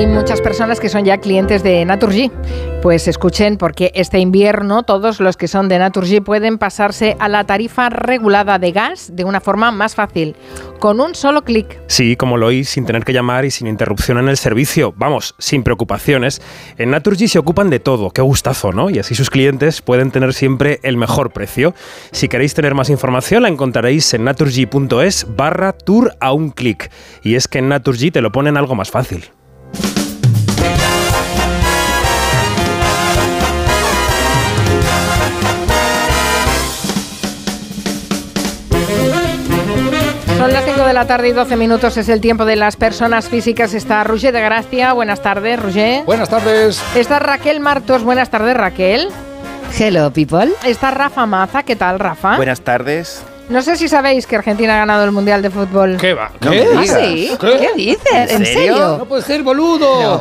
Speaker 2: Hay muchas personas que son ya clientes de Naturgy. Pues escuchen, porque este invierno todos los que son de Naturgy pueden pasarse a la tarifa regulada de gas de una forma más fácil, con un solo clic.
Speaker 120: Sí, como lo oís, sin tener que llamar y sin interrupción en el servicio. Vamos, sin preocupaciones. En Naturgy se ocupan de todo. Qué gustazo, ¿no? Y así sus clientes pueden tener siempre el mejor precio. Si queréis tener más información, la encontraréis en naturgy.es barra tour a un clic. Y es que en Naturgy te lo ponen algo más fácil.
Speaker 2: Son las 5 de la tarde y 12 minutos, es el tiempo de las personas físicas. Está Roger de Gracia, buenas tardes, Roger.
Speaker 121: Buenas tardes.
Speaker 2: Está Raquel Martos, buenas tardes, Raquel.
Speaker 122: Hello, people.
Speaker 2: Está Rafa Maza, ¿qué tal, Rafa?
Speaker 121: Buenas tardes.
Speaker 2: No sé si sabéis que Argentina ha ganado el Mundial de Fútbol.
Speaker 121: ¿Qué va? ¿Qué?
Speaker 122: ¿Qué dices? ¿En serio?
Speaker 121: No puede ser, boludo.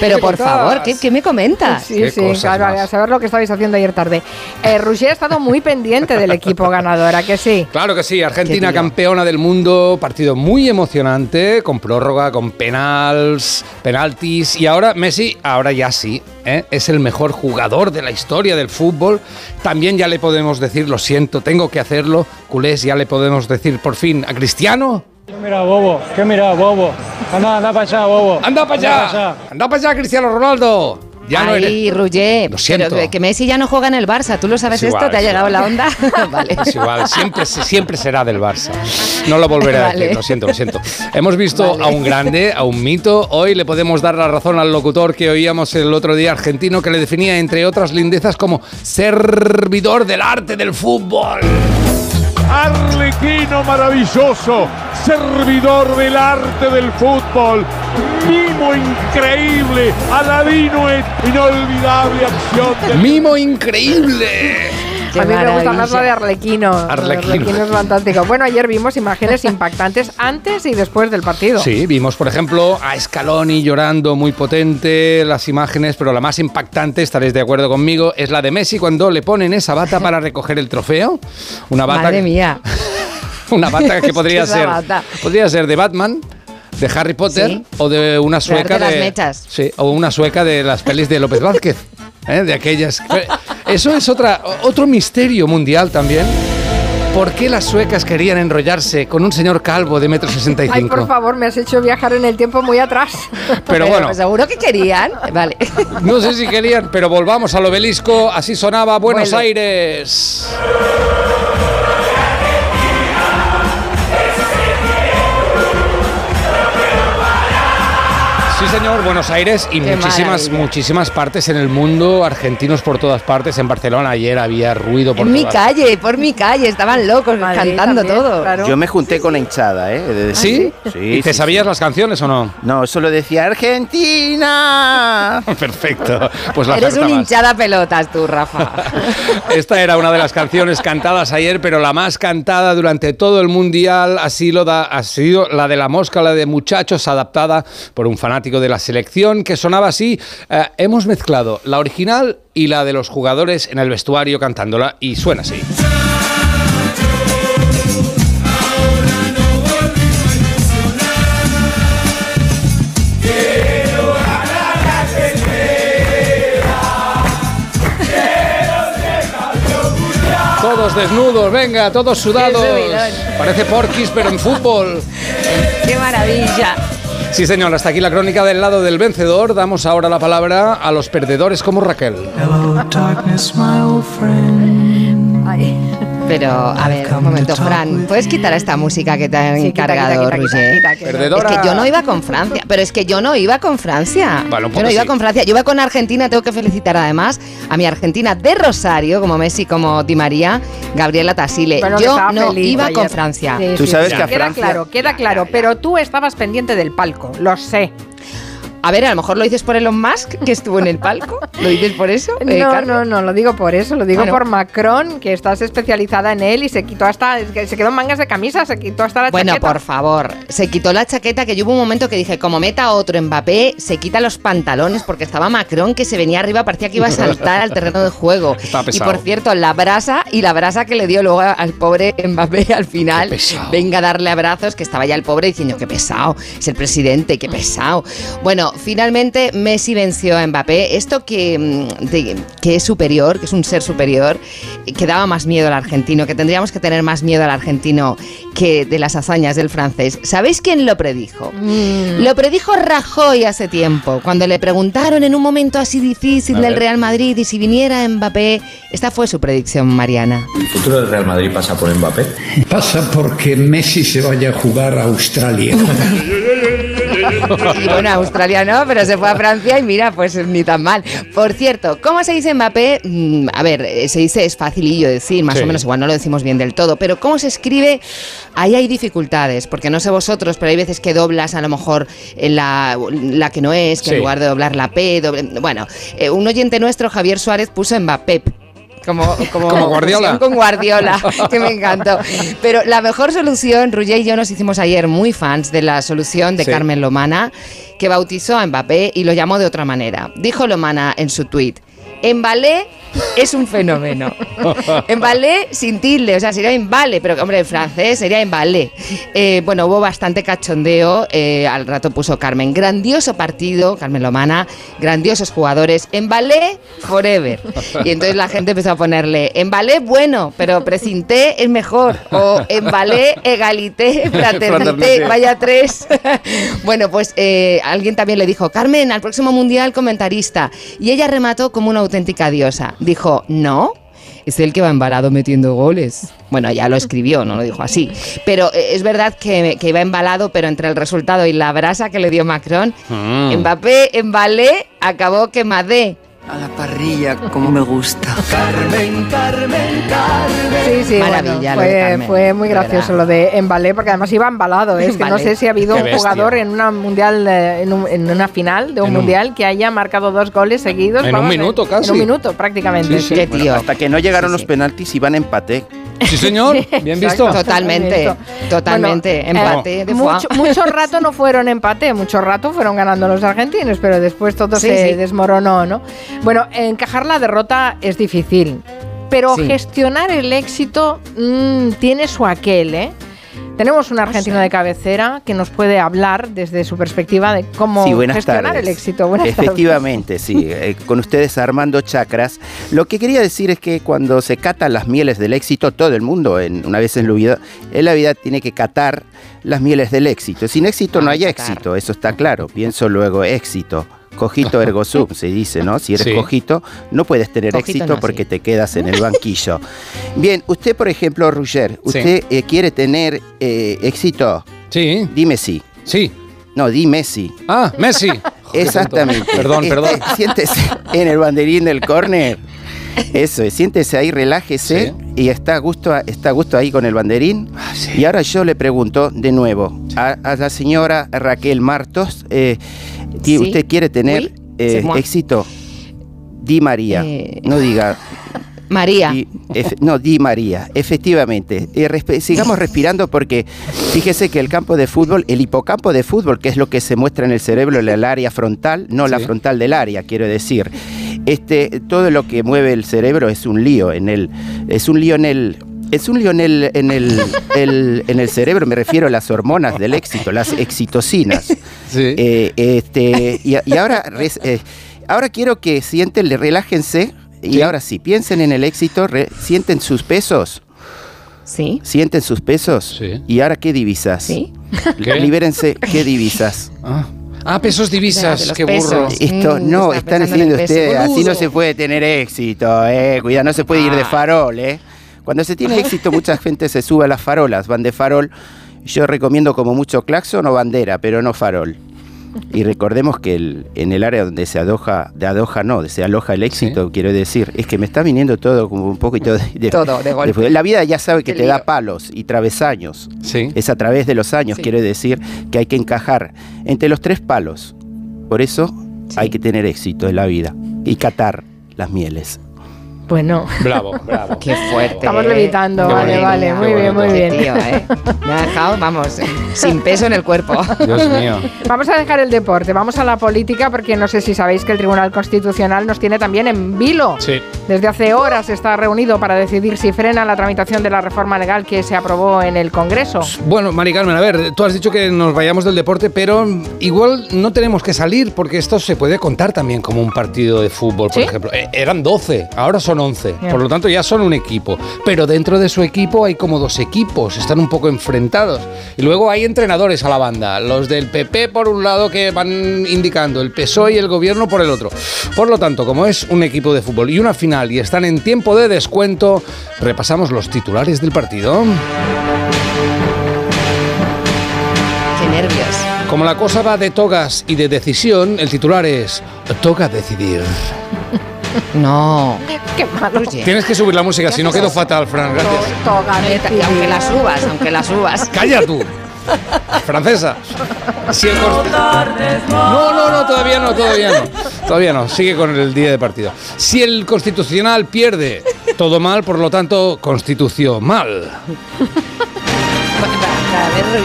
Speaker 122: Pero
Speaker 121: ¿Qué
Speaker 122: por
Speaker 121: contás?
Speaker 122: favor, ¿qué, qué me comentas?
Speaker 2: Sí,
Speaker 121: Qué
Speaker 2: sí, claro,
Speaker 121: más.
Speaker 2: a saber lo que estabais haciendo ayer tarde. Eh, Roger ha estado muy pendiente del equipo ganador, ¿a que sí?
Speaker 121: Claro que sí, Argentina campeona del mundo, partido muy emocionante, con prórroga, con penals, penaltis y ahora Messi, ahora ya sí, ¿eh? es el mejor jugador de la historia del fútbol. También ya le podemos decir, lo siento, tengo que hacerlo, culés, ya le podemos decir por fin a Cristiano.
Speaker 123: Mira, bobo, ¿qué mira, bobo? Anda, anda para allá, bobo.
Speaker 121: Anda para allá, anda para allá, Cristiano Ronaldo. Ya no
Speaker 122: Ay,
Speaker 121: eres.
Speaker 122: Roger,
Speaker 121: Lo siento.
Speaker 122: pero que Messi ya no juega en el Barça. ¿Tú lo sabes
Speaker 121: Es
Speaker 122: esto? ¿Te ha llegado la onda? vale.
Speaker 121: Es igual, siempre, siempre será del Barça. No lo volveré a
Speaker 122: Vale.
Speaker 121: decir, lo siento, lo siento. Hemos visto
Speaker 122: Vale.
Speaker 121: a un grande, a un mito. Hoy le podemos dar la razón al locutor que oíamos el otro día argentino que le definía, entre otras lindezas, como servidor del arte del fútbol.
Speaker 124: Arlequino maravilloso, servidor del arte del fútbol, mimo increíble, aladino inolvidable acción del
Speaker 121: Mimo increíble.
Speaker 122: Qué
Speaker 2: a mí me gusta más la de Arlequino.
Speaker 121: Arlequino.
Speaker 2: Arlequino es fantástico. Bueno, ayer vimos imágenes impactantes antes y después del partido.
Speaker 121: Sí, vimos, por ejemplo, a Scaloni llorando muy potente, las imágenes, pero la más impactante, estaréis de acuerdo conmigo, es la de Messi cuando le ponen esa bata para recoger el trofeo. Una bata
Speaker 122: Madre mía.
Speaker 121: Una bata que podría ser
Speaker 122: bata.
Speaker 121: podría ser de Batman, de Harry Potter
Speaker 122: Sí.
Speaker 121: o de una sueca
Speaker 122: de las
Speaker 121: de
Speaker 122: mechas.
Speaker 121: Sí, o una sueca de las pelis de López Vázquez, ¿eh? de aquellas. Eso es otra otro misterio mundial también. ¿Por qué las suecas querían enrollarse con un señor calvo de metro sesenta y
Speaker 2: Ay, por favor, me has hecho viajar en el tiempo muy atrás.
Speaker 121: Pero bueno,
Speaker 122: pues seguro que querían. Vale.
Speaker 121: no sé si querían, pero volvamos al obelisco. Así sonaba Buenos
Speaker 2: Vuelve.
Speaker 121: Aires. Sí, señor, Buenos Aires y
Speaker 122: Qué
Speaker 121: muchísimas,
Speaker 122: maravilla.
Speaker 121: muchísimas partes en el mundo, argentinos por todas partes. En Barcelona ayer había ruido por
Speaker 122: En mi
Speaker 121: todas
Speaker 122: calle, por mi calle, estaban locos
Speaker 2: Madrid
Speaker 122: cantando
Speaker 2: también,
Speaker 122: todo.
Speaker 2: claro.
Speaker 125: Yo me junté con la hinchada, ¿eh? De decir-
Speaker 121: ¿Sí?
Speaker 125: Sí.
Speaker 121: ¿Y te
Speaker 125: sí,
Speaker 121: sabías
Speaker 125: sí.
Speaker 121: las canciones o no?
Speaker 125: No, solo decía Argentina.
Speaker 121: Perfecto. Pues la
Speaker 122: Eres un hinchada pelotas tú, Rafa.
Speaker 121: Esta era una de las canciones cantadas ayer, pero la más cantada durante todo el mundial ha sido, da- ha sido la de la mosca, la de muchachos, adaptada por un fanático de la selección que sonaba así. Eh, hemos mezclado la original y la de los jugadores en el vestuario cantándola y suena así. Todos desnudos, venga, todos sudados. Parece porquis, pero en fútbol.
Speaker 122: ¡Qué maravilla!
Speaker 121: Sí, señor, hasta aquí la crónica del lado del vencedor. Damos ahora la palabra a los perdedores como Raquel.
Speaker 122: Pero, a ver, un momento, Fran, ¿puedes quitar esta música que te han
Speaker 126: Sí,
Speaker 122: encargado, Roger?
Speaker 121: Perdedora.
Speaker 122: Es que yo no iba con Francia, pero es que yo no iba con Francia.
Speaker 121: Vale, un
Speaker 122: yo no iba
Speaker 121: sí.
Speaker 122: con Francia, yo iba con Argentina. Tengo que felicitar además a mi Argentina de Rosario, como Messi, como Di María, Gabriela Tasile. Yo no
Speaker 126: feliz
Speaker 122: iba
Speaker 126: ayer.
Speaker 122: con Francia.
Speaker 126: Sí,
Speaker 125: Tú
Speaker 126: sí,
Speaker 125: sabes
Speaker 126: sí.
Speaker 125: que a
Speaker 126: Queda
Speaker 125: Francia-
Speaker 126: claro, queda claro, pero tú estabas pendiente del palco, lo sé.
Speaker 122: A ver, a lo mejor lo dices por Elon Musk, que estuvo en el palco. ¿Lo dices por eso? eh,
Speaker 126: No, no, no, lo digo por eso, lo digo
Speaker 122: Bueno.
Speaker 126: por Macron, que estás especializada en él y se quitó hasta, se quedó en mangas de camisa, se quitó hasta la
Speaker 122: Bueno,
Speaker 126: chaqueta.
Speaker 122: por favor, se quitó la chaqueta que yo hubo un momento que dije, como meta otro Mbappé, se quita los pantalones porque estaba Macron que se venía arriba, parecía que iba a saltar al terreno de juego.
Speaker 121: Estaba
Speaker 122: y por cierto, la brasa y la brasa que le dio luego al pobre Mbappé al final, venga a darle abrazos, que estaba ya el pobre diciendo, qué pesado, es el presidente, qué pesado. Bueno, finalmente Messi venció a Mbappé, esto que, mm, de- que es superior, que es un ser superior, que daba más miedo al argentino, que tendríamos que tener más miedo al argentino que de las hazañas del francés. ¿Sabéis quién lo predijo?
Speaker 126: Mm.
Speaker 122: Lo predijo Rajoy hace tiempo, cuando le preguntaron en un momento así difícil
Speaker 127: A
Speaker 122: del
Speaker 127: ver.
Speaker 122: Real Madrid y si viniera Mbappé. Esta fue su predicción, Mariana.
Speaker 127: ¿El futuro del Real Madrid pasa por Mbappé?
Speaker 128: Pasa porque Messi se vaya a jugar a Australia.
Speaker 122: Bueno, Australia no, pero se fue a Francia y mira, pues ni tan mal. Por cierto, ¿cómo se dice Mbappé? Mm, A ver, eh, se dice, es facilillo decir, más
Speaker 127: Sí.
Speaker 122: o menos, igual no lo decimos bien del todo, pero ¿cómo se escribe? Ahí hay dificultades, porque no sé vosotros, pero hay veces que doblas a lo mejor la, la que no es, que
Speaker 127: Sí.
Speaker 122: en lugar de doblar la P, doble- bueno, eh, un oyente nuestro, Javier Suárez, puso Mbappé. Como, como,
Speaker 121: Como Guardiola.
Speaker 122: con Guardiola, que me encantó. Pero la mejor solución, Ruggé y yo nos hicimos ayer muy fans de la solución de
Speaker 127: Sí.
Speaker 122: Carmen Lomana, que bautizó a Mbappé y lo llamó de otra manera. Dijo Lomana en su tuit, Embalé es un fenómeno. Embalé sin tilde, o sea, sería Embale, pero hombre, en francés sería Embalé. Eh, bueno, hubo bastante cachondeo, eh, al rato puso Carmen. Grandioso partido, Carmen Lomana, grandiosos jugadores. Embalé forever. Y entonces la gente empezó a ponerle, Embalé bueno, pero precinté es mejor. O Embalé, egalité, fraternité,
Speaker 127: Fraternité.
Speaker 122: vaya tres. bueno, pues eh, alguien también le dijo, Carmen, al próximo mundial comentarista. Y ella remató como una auténtica diosa. Dijo, no. Es el que va embalado metiendo goles. Bueno, ya lo escribió, no lo dijo así. Pero eh, es verdad que, que iba embalado, pero entre el resultado y la brasa que le dio Macron,
Speaker 125: Mm.
Speaker 122: Mbappé, embalé, acabó que Madé.
Speaker 125: A la parrilla, como me gusta.
Speaker 127: Carmen, Carmen,
Speaker 126: Sí, sí,
Speaker 122: Maravilla
Speaker 126: bueno,
Speaker 122: lo de
Speaker 126: fue,
Speaker 122: Carmen,
Speaker 126: fue muy gracioso
Speaker 122: verdad.
Speaker 126: lo de Embalé, porque además iba embalado. ¿eh? Es que no sé si ha habido
Speaker 121: Qué
Speaker 126: un
Speaker 121: bestia.
Speaker 126: jugador en una mundial, eh, en, un- en una final de un
Speaker 121: En un-
Speaker 126: mundial que haya marcado dos goles seguidos.
Speaker 121: En un minuto, casi.
Speaker 126: En un minuto, prácticamente.
Speaker 121: Sí, sí.
Speaker 122: Qué
Speaker 125: Bueno,
Speaker 122: tío.
Speaker 125: hasta que no llegaron
Speaker 122: Sí,
Speaker 125: los penaltis iban empate.
Speaker 121: Sí, señor. Bien visto.
Speaker 122: Totalmente, totalmente.
Speaker 126: Bueno,
Speaker 122: empate
Speaker 126: eh,
Speaker 122: de
Speaker 126: mucho, mucho rato no fueron empate, mucho rato fueron ganando los argentinos, pero después todo
Speaker 122: Sí,
Speaker 126: se
Speaker 122: sí.
Speaker 126: desmoronó, ¿no? Bueno, encajar la derrota es difícil, pero
Speaker 122: Sí.
Speaker 126: gestionar el éxito mm, tiene su aquel, ¿eh? Tenemos un argentino de cabecera que nos puede hablar desde su perspectiva de cómo
Speaker 125: Sí,
Speaker 126: gestionar
Speaker 125: tardes.
Speaker 126: el éxito. Buenas tardes.
Speaker 125: Efectivamente, sí. eh, con ustedes Armando Chacras. Lo que quería decir es que cuando se catan las mieles del éxito, todo el mundo, en, una vez en la vida, en la vida tiene que catar las mieles del éxito. Sin éxito no
Speaker 122: Ah,
Speaker 125: hay éxito, eso está claro. Pienso luego éxito. Cojito ergo sum, se dice, ¿no? Si eres
Speaker 121: Sí.
Speaker 125: cojito, no puedes tener
Speaker 122: Cojito
Speaker 125: éxito
Speaker 122: no,
Speaker 125: porque
Speaker 122: sí.
Speaker 125: te quedas en el banquillo. Bien, usted, por ejemplo, Roger, ¿usted eh, quiere tener eh, éxito?
Speaker 121: Sí.
Speaker 125: Dime sí.
Speaker 121: Sí.
Speaker 125: No, di Messi.
Speaker 121: Ah, Messi.
Speaker 125: Exactamente.
Speaker 121: Perdón,
Speaker 125: Este,
Speaker 121: perdón.
Speaker 125: Siéntese en el banderín del córner. Eso es, siéntese ahí, relájese y está a, gusto, está a gusto ahí con el banderín. Y ahora yo le pregunto de nuevo a, a la señora Raquel Martos, eh, ¿qui-
Speaker 122: Sí.
Speaker 125: ¿usted quiere tener
Speaker 122: Oui,
Speaker 125: eh, éxito? Di María,
Speaker 122: Eh,
Speaker 125: no diga...
Speaker 122: María.
Speaker 125: No, Di María, efectivamente. Eh, sigamos respirando porque fíjese que el campo de fútbol, el hipocampo de fútbol, que es lo que se muestra en el cerebro, en el área frontal, no la frontal del área, quiero decir. Este, todo lo que mueve el cerebro es un lío en el, es un lío en el, es un lío en el, en el, el- en el cerebro, me refiero a las hormonas del éxito, las excitocinas.
Speaker 121: Sí.
Speaker 125: Eh, este, y, y ahora, res- eh, ahora quiero que sienten, le relájense y ahora sí, piensen en el éxito, re- sienten sus pesos.
Speaker 122: Sí.
Speaker 125: Sienten sus pesos. ¿Y ahora qué divisas?
Speaker 122: Sí.
Speaker 121: ¿Qué?
Speaker 125: Libérense, ¿qué divisas?
Speaker 121: Ah, pesos divisas, qué burro.
Speaker 125: Esto
Speaker 122: Mm,
Speaker 125: no,
Speaker 122: está
Speaker 125: están
Speaker 122: peso.
Speaker 125: ustedes, así no se puede tener éxito, eh. Cuidado, no se puede ir de
Speaker 122: Ah.
Speaker 125: farol, eh. Cuando se tiene éxito, mucha gente se sube a las farolas, van de farol. Yo recomiendo como mucho claxon o bandera, pero no farol. Y recordemos que el- en el área donde se adoja, de adoja no, donde se aloja el éxito, quiero decir, es que me está viniendo todo como un poquito de, de-
Speaker 122: Todo, de golpe.
Speaker 125: La vida ya sabe que te
Speaker 122: lío.
Speaker 125: da palos y travesaños.
Speaker 121: Sí.
Speaker 125: Es a través de los años,
Speaker 122: Sí.
Speaker 125: quiero decir, que hay que encajar entre los tres palos. Por eso hay que tener éxito en la vida y catar las mieles.
Speaker 2: Bueno.
Speaker 121: Bravo, bravo.
Speaker 122: Qué fuerte.
Speaker 2: Estamos levitando, vale, vale, muy bien, muy bien.
Speaker 122: Tío, ¿eh? Me ha dejado, vamos, sin peso en el cuerpo.
Speaker 121: Dios mío.
Speaker 2: Vamos a dejar el deporte, vamos a la política porque no sé si sabéis que el Tribunal Constitucional nos tiene también en vilo.
Speaker 121: Sí.
Speaker 2: Desde hace horas está reunido para decidir si frena la tramitación de la reforma legal que se aprobó en el Congreso.
Speaker 121: Bueno, Mari Carmen, a ver, tú has dicho que nos vayamos del deporte, pero igual no tenemos que salir porque esto se puede contar también como un partido de fútbol, por
Speaker 2: ¿Sí?
Speaker 121: ejemplo. Eh, eran 12, ahora son 11,
Speaker 2: Bien.
Speaker 121: por lo tanto ya son un equipo. Pero dentro de su equipo hay como dos equipos, están un poco enfrentados. Y luego hay entrenadores a la banda, los del PP por un lado que van indicando, el PSOE y el gobierno por el otro. Por lo tanto, como es un equipo de fútbol y una final y están en tiempo de descuento, repasamos los titulares del partido.
Speaker 122: Qué nervios.
Speaker 121: Como la cosa va de togas y de decisión, el titular es Toca decidir.
Speaker 122: No.
Speaker 2: Qué malo.
Speaker 121: Tienes que subir la música, si no quedo fatal, Fran, gracias.
Speaker 122: Y aunque la subas, aunque la subas.
Speaker 121: ¡Calla tú! Francesa. No, no, no, todavía no, todavía no. Todavía no, sigue con el día de partido. Si el constitucional pierde, todo mal, por lo tanto, constitución mal.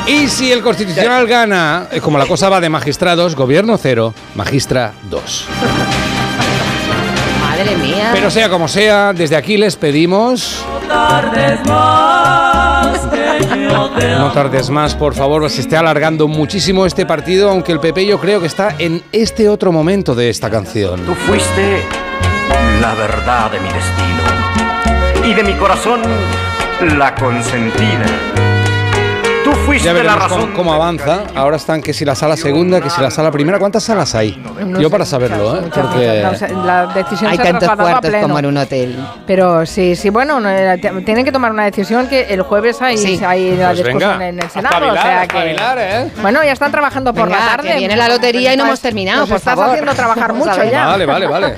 Speaker 121: Y si el constitucional gana, como la cosa va de magistrados, gobierno cero, magistra dos.
Speaker 122: Madre mía.
Speaker 121: Pero sea como sea, desde aquí les pedimos... No tardes más, por favor, se esté alargando muchísimo este partido, aunque el PP yo creo que está en este otro momento de esta canción.
Speaker 129: Tú fuiste la verdad de mi destino y de mi corazón la consentida. Tú fuiste
Speaker 121: Ya
Speaker 129: la
Speaker 121: veremos
Speaker 129: razón.
Speaker 121: cómo, cómo avanza. Ahora están que si la sala segunda, que si la sala primera. ¿Cuántas salas hay?
Speaker 2: No
Speaker 121: Yo para saberlo, ¿eh? Porque...
Speaker 2: la decisión
Speaker 122: Hay
Speaker 2: se ha
Speaker 122: tantos
Speaker 2: a
Speaker 122: cuartos como en un hotel.
Speaker 2: Pero sí, sí, bueno, tienen que tomar una decisión que el jueves hay,
Speaker 122: Sí.
Speaker 2: hay la
Speaker 121: Pues
Speaker 2: discusión
Speaker 121: venga,
Speaker 2: en el Senado.
Speaker 121: espabilar,
Speaker 2: o sea que,
Speaker 121: espabilar, ¿eh?
Speaker 2: Bueno, ya están trabajando por
Speaker 122: Venga,
Speaker 2: la tarde.
Speaker 122: que viene la lotería y no hemos terminado,
Speaker 2: nos
Speaker 122: por
Speaker 2: estás
Speaker 122: favor.
Speaker 2: haciendo trabajar mucho ya.
Speaker 121: Vale, vale, vale.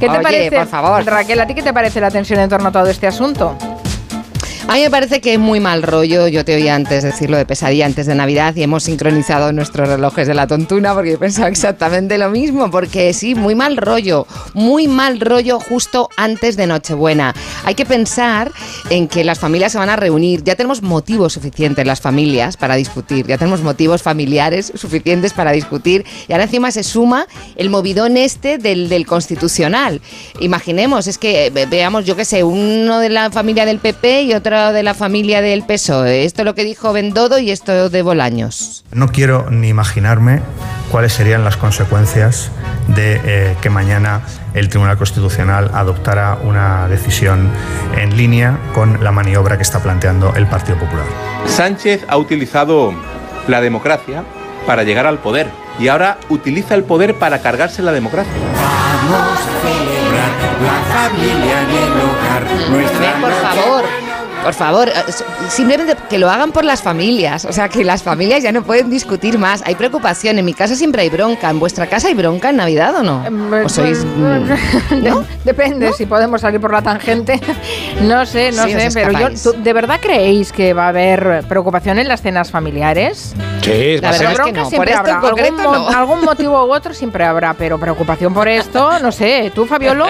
Speaker 2: ¿Qué te
Speaker 122: Oye,
Speaker 2: parece,
Speaker 122: por favor.
Speaker 2: Raquel, a ti qué te parece la tensión en torno a todo este asunto?
Speaker 122: A mí me parece que es muy mal rollo. Yo te oí antes decirlo de pesadilla antes de Navidad y hemos sincronizado nuestros relojes de la tontuna porque yo pensaba exactamente lo mismo. Porque sí, muy mal rollo. Muy mal rollo justo antes de Nochebuena. Hay que pensar en que las familias se van a reunir. Ya tenemos motivos suficientes las familias para discutir. Ya tenemos motivos familiares suficientes para discutir. Y ahora encima se suma el movidón este del, del constitucional. Imaginemos, es que ve- veamos, yo qué sé, uno de la familia del PP y otro de la familia del PSOE. Esto es lo que dijo Bendodo y esto de Bolaños.
Speaker 130: No quiero ni imaginarme cuáles serían las consecuencias de eh, que mañana el Tribunal Constitucional adoptara una decisión en línea con la maniobra que está planteando el Partido Popular.
Speaker 131: Sánchez ha utilizado la democracia para llegar al poder y ahora utiliza el poder para cargarse la democracia.
Speaker 132: Vamos a celebrar la familia en el hogar. Nuestra
Speaker 122: Por favor. Por favor, eh, simplemente que lo hagan por las familias. O sea, que las familias ya no pueden discutir más. Hay preocupación. En mi casa siempre hay bronca. ¿En vuestra casa hay bronca en Navidad o no? ¿O sois.? mm,
Speaker 2: ¿No? Depende si podemos salir por la tangente. No sé, no
Speaker 122: Sí,
Speaker 2: sé, pero yo,
Speaker 122: escapáis.
Speaker 2: ¿tú ¿de verdad creéis que va a haber preocupación en las cenas familiares?
Speaker 121: Sí,
Speaker 122: La verdad es que no. Por esto en concreto
Speaker 2: algún, mo-
Speaker 122: no.
Speaker 2: algún motivo u otro siempre habrá, pero preocupación por esto, no sé. Tú, Fabiolo,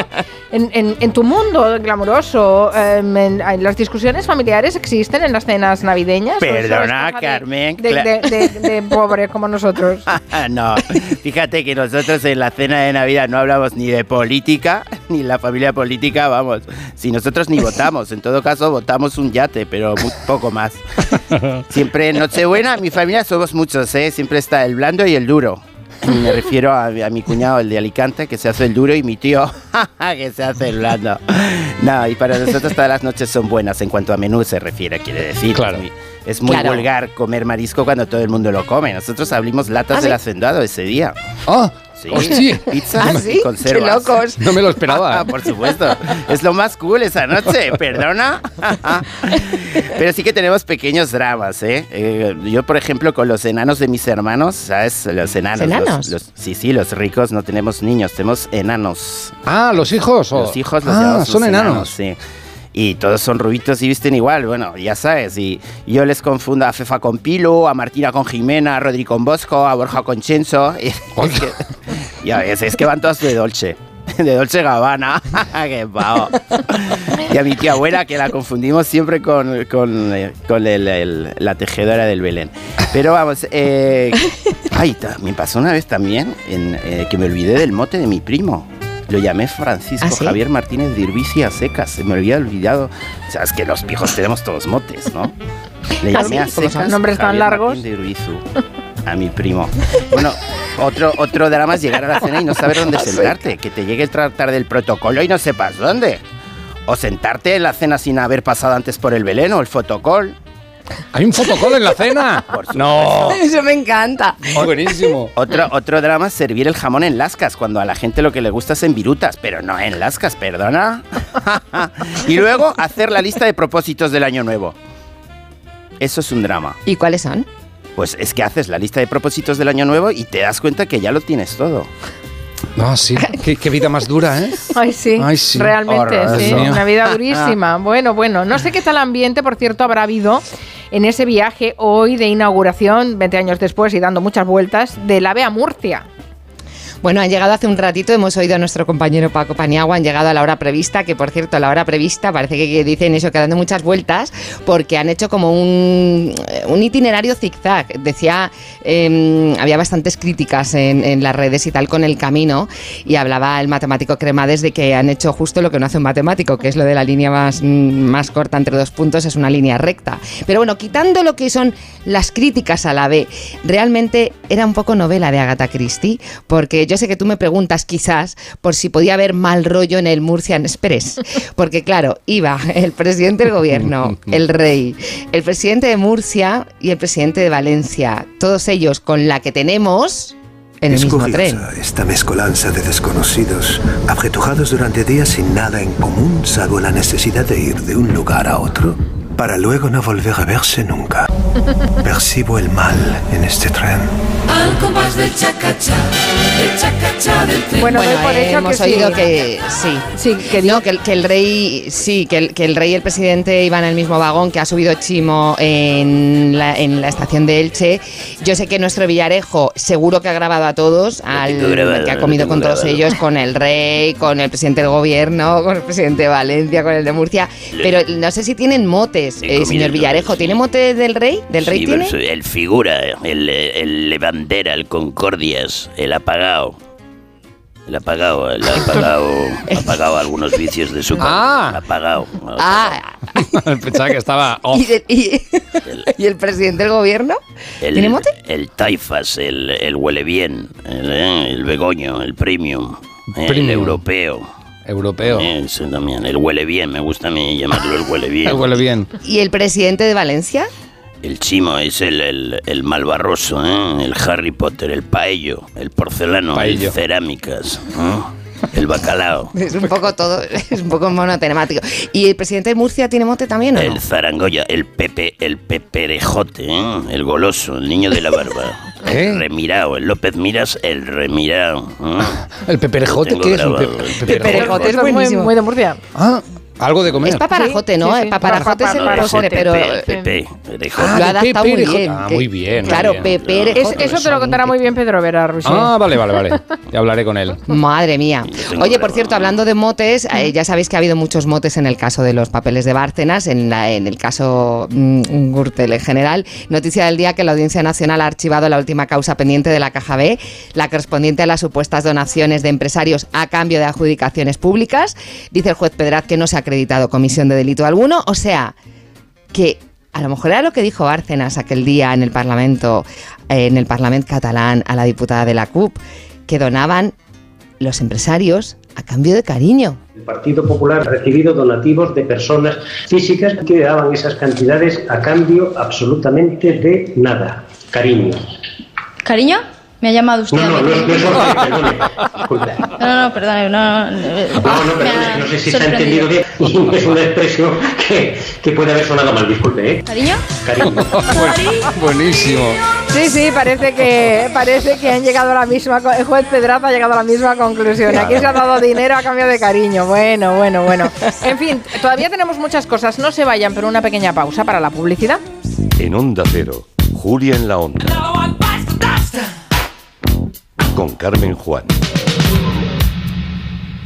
Speaker 2: en, en- en tu mundo glamuroso, em, en- en las discusiones familiares existen en las cenas navideñas. ¿O eso es
Speaker 125: Perdona, Carmen,
Speaker 2: De, de- de- de pobres como nosotros.
Speaker 125: no, fíjate que nosotros en la cena de Navidad no hablamos ni de política, ni la familia política, vamos. Si nosotros ni votamos, en todo caso votamos un yate, pero muy poco más. Siempre en Nochebuena, mi familia somos muchos, ¿eh? Siempre está el blando y el duro. Me refiero a, a mi cuñado, el de Alicante, que se hace el duro, y mi tío, que se hace el blando. No, y para nosotros todas las noches son buenas en cuanto a menú se refiere, quiere decir.
Speaker 121: Claro.
Speaker 125: Es muy, es muy
Speaker 122: Claro.
Speaker 125: vulgar comer marisco cuando todo el mundo lo come. Nosotros abrimos latas
Speaker 122: ¿Ah,
Speaker 125: del hacendado ese día.
Speaker 121: ¡Ah!
Speaker 125: Sí.
Speaker 121: ¡Hostia!
Speaker 125: Pizza
Speaker 122: ¿Ah,
Speaker 125: y
Speaker 122: sí? ¡Qué
Speaker 125: conservas.
Speaker 122: locos!
Speaker 121: No me lo esperaba.
Speaker 125: Ah, por supuesto. Es lo más cool esa noche, perdona. Pero sí que tenemos pequeños dramas, ¿eh? Eh, Yo, por ejemplo, con los enanos de mis hermanos, ¿sabes? Los enanos. los-
Speaker 122: ¿Enanos?
Speaker 125: los- sí, sí, los ricos no tenemos niños, tenemos enanos.
Speaker 121: Ah, los hijos.
Speaker 125: Los hijos los
Speaker 121: ah, son
Speaker 125: los
Speaker 121: enanos.
Speaker 125: sí. Y todos son rubitos y visten igual, bueno, ya sabes. Y yo les confundo a Fefa con Pilo, a Martina con Jimena, a Rodri con Bosco, a Borja con Chenso. Y- es que- es que van todos de Dolce. De Dolce Gabbana. ¡Qué pavo! Y a mi tía abuela, que la confundimos siempre con, con, con el- el- la tejedora del Belén. Pero vamos, eh, ay, me pasó una vez también en, eh, que me olvidé del mote de mi primo. Lo llamé Francisco
Speaker 122: ¿Ah, sí?
Speaker 125: Javier Martínez de Irbici a secas. Se me había olvidado. O sea, es que los pijos tenemos todos motes, ¿no? Le
Speaker 126: ¿Ah,
Speaker 125: llamé
Speaker 126: sí?
Speaker 125: a
Speaker 126: Como son
Speaker 125: secas
Speaker 126: nombres tan largos.
Speaker 125: Martín de Irbizu, a mi primo. Bueno, otro, otro drama es llegar a la cena y no saber dónde sentarte. Que te llegue el tratar del protocolo y no sepas dónde. O sentarte en la cena sin haber pasado antes por el Belén o el fotocol.
Speaker 121: ¿Hay un fotocall en la cena? no.
Speaker 122: Eso me encanta.
Speaker 121: Buenísimo.
Speaker 125: Otro, otro drama es servir el jamón en lascas, cuando a la gente lo que le gusta es en virutas, pero no en lascas, perdona. y luego hacer la lista de propósitos del año nuevo. Eso es un drama.
Speaker 122: ¿Y cuáles son?
Speaker 125: Pues es que haces la lista de propósitos del año nuevo y te das cuenta que ya lo tienes todo.
Speaker 121: No, sí. Qué, qué vida más dura, ¿eh?
Speaker 126: Ay, sí.
Speaker 121: Ay, sí.
Speaker 126: Realmente,
Speaker 121: Horror,
Speaker 126: sí. Una vida durísima. Bueno, bueno. No sé qué tal ambiente, por cierto, habrá habido en ese viaje hoy de inauguración, 20 años después y dando muchas vueltas, del AVE a Murcia.
Speaker 122: Bueno, han llegado hace un ratito, hemos oído a nuestro compañero Paco Paniagua, han llegado a la hora prevista, que por cierto, a la hora prevista parece que, dicen eso, que dando muchas vueltas, porque han hecho como un, un itinerario zigzag. Decía, eh, había bastantes críticas en, las redes y tal con el camino, y hablaba el matemático Cremades de que han hecho justo lo que no hace un matemático, que es lo de la línea más, más corta entre dos puntos, es una línea recta. Pero bueno, quitando lo que son las críticas a la B, realmente era un poco novela de Agatha Christie, porque yo sé que tú me preguntas quizás por si podía haber mal rollo en el Murcian Express, porque claro, iba el presidente del gobierno, el rey, el presidente de Murcia y el presidente de Valencia, todos ellos con la que tenemos en el
Speaker 133: es
Speaker 122: mismo tren.
Speaker 133: esta mezcolanza de desconocidos, apretujados durante días sin nada en común, salvo la necesidad de ir de un lugar a otro, para luego no volver a verse nunca. Percibo el mal en este tren.
Speaker 134: Algo más del chacachá, el chacachá del tren.
Speaker 126: Bueno, por
Speaker 122: eh, hemos
Speaker 126: que
Speaker 122: oído
Speaker 126: sí.
Speaker 122: que sí.
Speaker 126: Sí, que
Speaker 122: no, que el, que el rey, sí, que el, que el rey y el presidente iban en el mismo vagón, que ha subido Chimo en la, en la estación de Elche. Yo sé que nuestro Villarejo seguro que ha grabado a todos, al
Speaker 125: grabado,
Speaker 122: que ha comido con todos ellos, con el rey, con el presidente del gobierno, con el presidente de Valencia, con el de Murcia. Pero no sé si tienen motes, eh, señor Villarejo. ¿Tiene mote del rey? ¿Del rey tiene?
Speaker 135: el figura, el, el levandera, el concordias, el apagado. El apagado, el apagado, ha apagado algunos vicios de su
Speaker 121: Ah.
Speaker 135: apagado.
Speaker 122: Ah,
Speaker 121: Pensaba que estaba off.
Speaker 122: ¿y, del- y- ¿y el presidente del gobierno?
Speaker 135: El,
Speaker 122: ¿Tiene mote?
Speaker 135: El taifas, el, el huele bien, el, eh, el begoño, el premium, el europeo.
Speaker 121: Europeo.
Speaker 135: Eh, también, el huele bien, me gusta a mí llamarlo el huele bien.
Speaker 121: Huele bien.
Speaker 122: ¿Y el presidente de Valencia?
Speaker 135: El chimo es el, el, el malvarroso, ¿eh? el Harry Potter, el paello, el porcelano,
Speaker 121: Paello.
Speaker 135: el cerámicas, ¿eh? el bacalao,
Speaker 122: Es un poco todo, es un poco monotemático. ¿Y el presidente de Murcia tiene mote también o no?
Speaker 135: el zarangoya, el pepe, el peperejote, ¿eh? el goloso, el niño de la barba, el remirao, el López Miras, el remirao. ¿eh?
Speaker 121: ¿El peperejote qué es?
Speaker 135: Grabado, el
Speaker 121: peperejote.
Speaker 122: Peperejote es
Speaker 126: muy, muy de Murcia.
Speaker 121: Ah, algo de comer.
Speaker 122: Es paparajote, ¿no?
Speaker 126: Sí, sí,
Speaker 122: paparajote es el postre, pero...
Speaker 135: pepe, el pepe.
Speaker 121: Ah,
Speaker 122: lo ha adaptado muy bien.
Speaker 121: Ah, muy bien, muy
Speaker 122: Claro,
Speaker 121: bien.
Speaker 122: peperejote.
Speaker 126: Es- eso te lo contará muy bien Pedro Vera, Rusi.
Speaker 121: Ah, vale, vale, vale. Ya hablaré con él.
Speaker 122: Madre mía. Oye, por cierto, hablando de motes, eh, ya sabéis que ha habido muchos motes en el caso de los papeles de Bárcenas, en, la- en el caso mm, Gürtel en general. Noticia del día que la Audiencia Nacional ha archivado la última causa pendiente de la Caja B, la correspondiente a las supuestas donaciones de empresarios a cambio de adjudicaciones públicas. Dice el juez Pedraz que no se ha acreditado comisión de delito alguno, o sea, que A lo mejor era lo que dijo Bárcenas aquel día en el Parlamento, eh, en el Parlamento catalán, a la diputada de la CUP, que donaban los empresarios a cambio de cariño.
Speaker 136: El Partido Popular ha recibido donativos de personas físicas que daban esas cantidades a cambio absolutamente de nada. Cariño.
Speaker 137: ¿Cariño? ¿Me ha llamado usted?
Speaker 136: No, no, no, no.
Speaker 137: No, no, perdone, no. no,
Speaker 136: No, no, perdone, no sé si se ha entendido bien. Y es una expresión que, que puede haber sonado mal, disculpe, ¿eh?
Speaker 137: ¿Cariño?
Speaker 136: Cariño.
Speaker 121: Buenísimo.
Speaker 2: Sí, sí, parece que parece que han llegado a la misma el juez Pedraza ha llegado a la misma conclusión. Aquí se ha dado dinero a cambio de cariño. Bueno, bueno, bueno. En fin, todavía tenemos muchas cosas. No se vayan, pero una pequeña pausa para la publicidad.
Speaker 131: En Onda Cero, Julia en la Onda. Con Carmen Juan.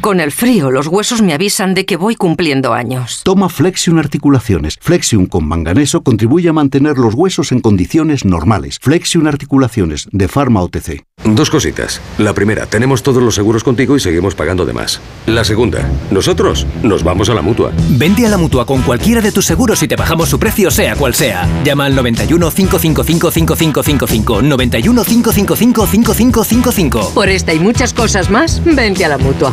Speaker 48: Con el frío, los huesos me avisan de que voy cumpliendo años.
Speaker 33: Toma Flexion Articulaciones. Flexion con manganeso contribuye a mantener los huesos en condiciones normales. Flexion Articulaciones de Pharma OTC.
Speaker 16: Dos cositas. La primera, tenemos todos los seguros contigo y seguimos pagando de más. La segunda, nosotros nos vamos a la mutua.
Speaker 33: Vente a la mutua con cualquiera de tus seguros y te bajamos su precio, sea cual sea. Llama al 91 555 5555. 91 555 5555.
Speaker 48: Por esta y muchas cosas más, vente a la mutua.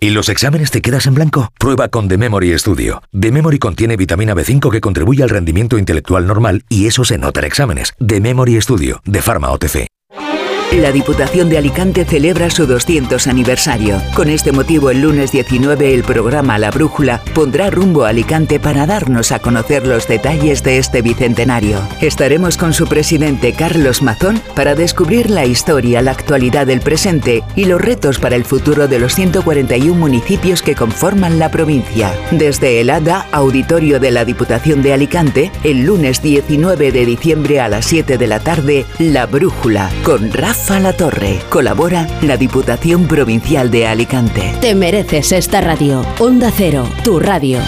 Speaker 138: ¿Y los exámenes te quedas en blanco? Prueba con The Memory Studio. The Memory contiene vitamina B5 que contribuye al rendimiento intelectual normal y eso se nota en exámenes. The Memory Studio, de Pharma OTC.
Speaker 27: La Diputación de Alicante celebra su 200 aniversario. Con este motivo, el lunes 19, el programa La Brújula pondrá rumbo a Alicante para darnos a conocer los detalles de este bicentenario. Estaremos con su presidente Carlos Mazón para descubrir la historia, la actualidad del presente y los retos para el futuro de los 141 municipios que conforman la provincia. Desde el ADA, Auditorio de la Diputación de Alicante, el lunes 19 de diciembre a las 7 de la tarde, La Brújula, con Rafa La Torre. Colabora la Diputación Provincial de Alicante.
Speaker 136: Te mereces esta radio. Onda Cero, tu radio.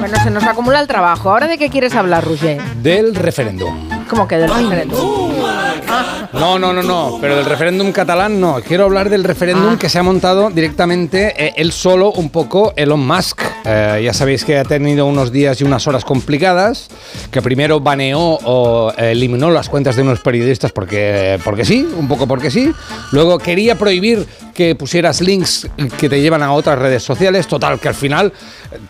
Speaker 2: Bueno, se nos acumula el trabajo. ¿Ahora de qué quieres hablar, Roger?
Speaker 121: Del referéndum.
Speaker 2: ¿Cómo que del referéndum?
Speaker 121: No, no, no, no, pero del referéndum catalán no. Quiero hablar del referéndum que se ha montado directamente eh, él solo, un poco Elon Musk. Eh, ya sabéis que ha tenido unos días y unas horas complicadas, que primero baneó o eliminó las cuentas de unos periodistas porque, porque sí, un poco porque sí. Luego quería prohibir que pusieras links que te llevan a otras redes sociales. Total, que al final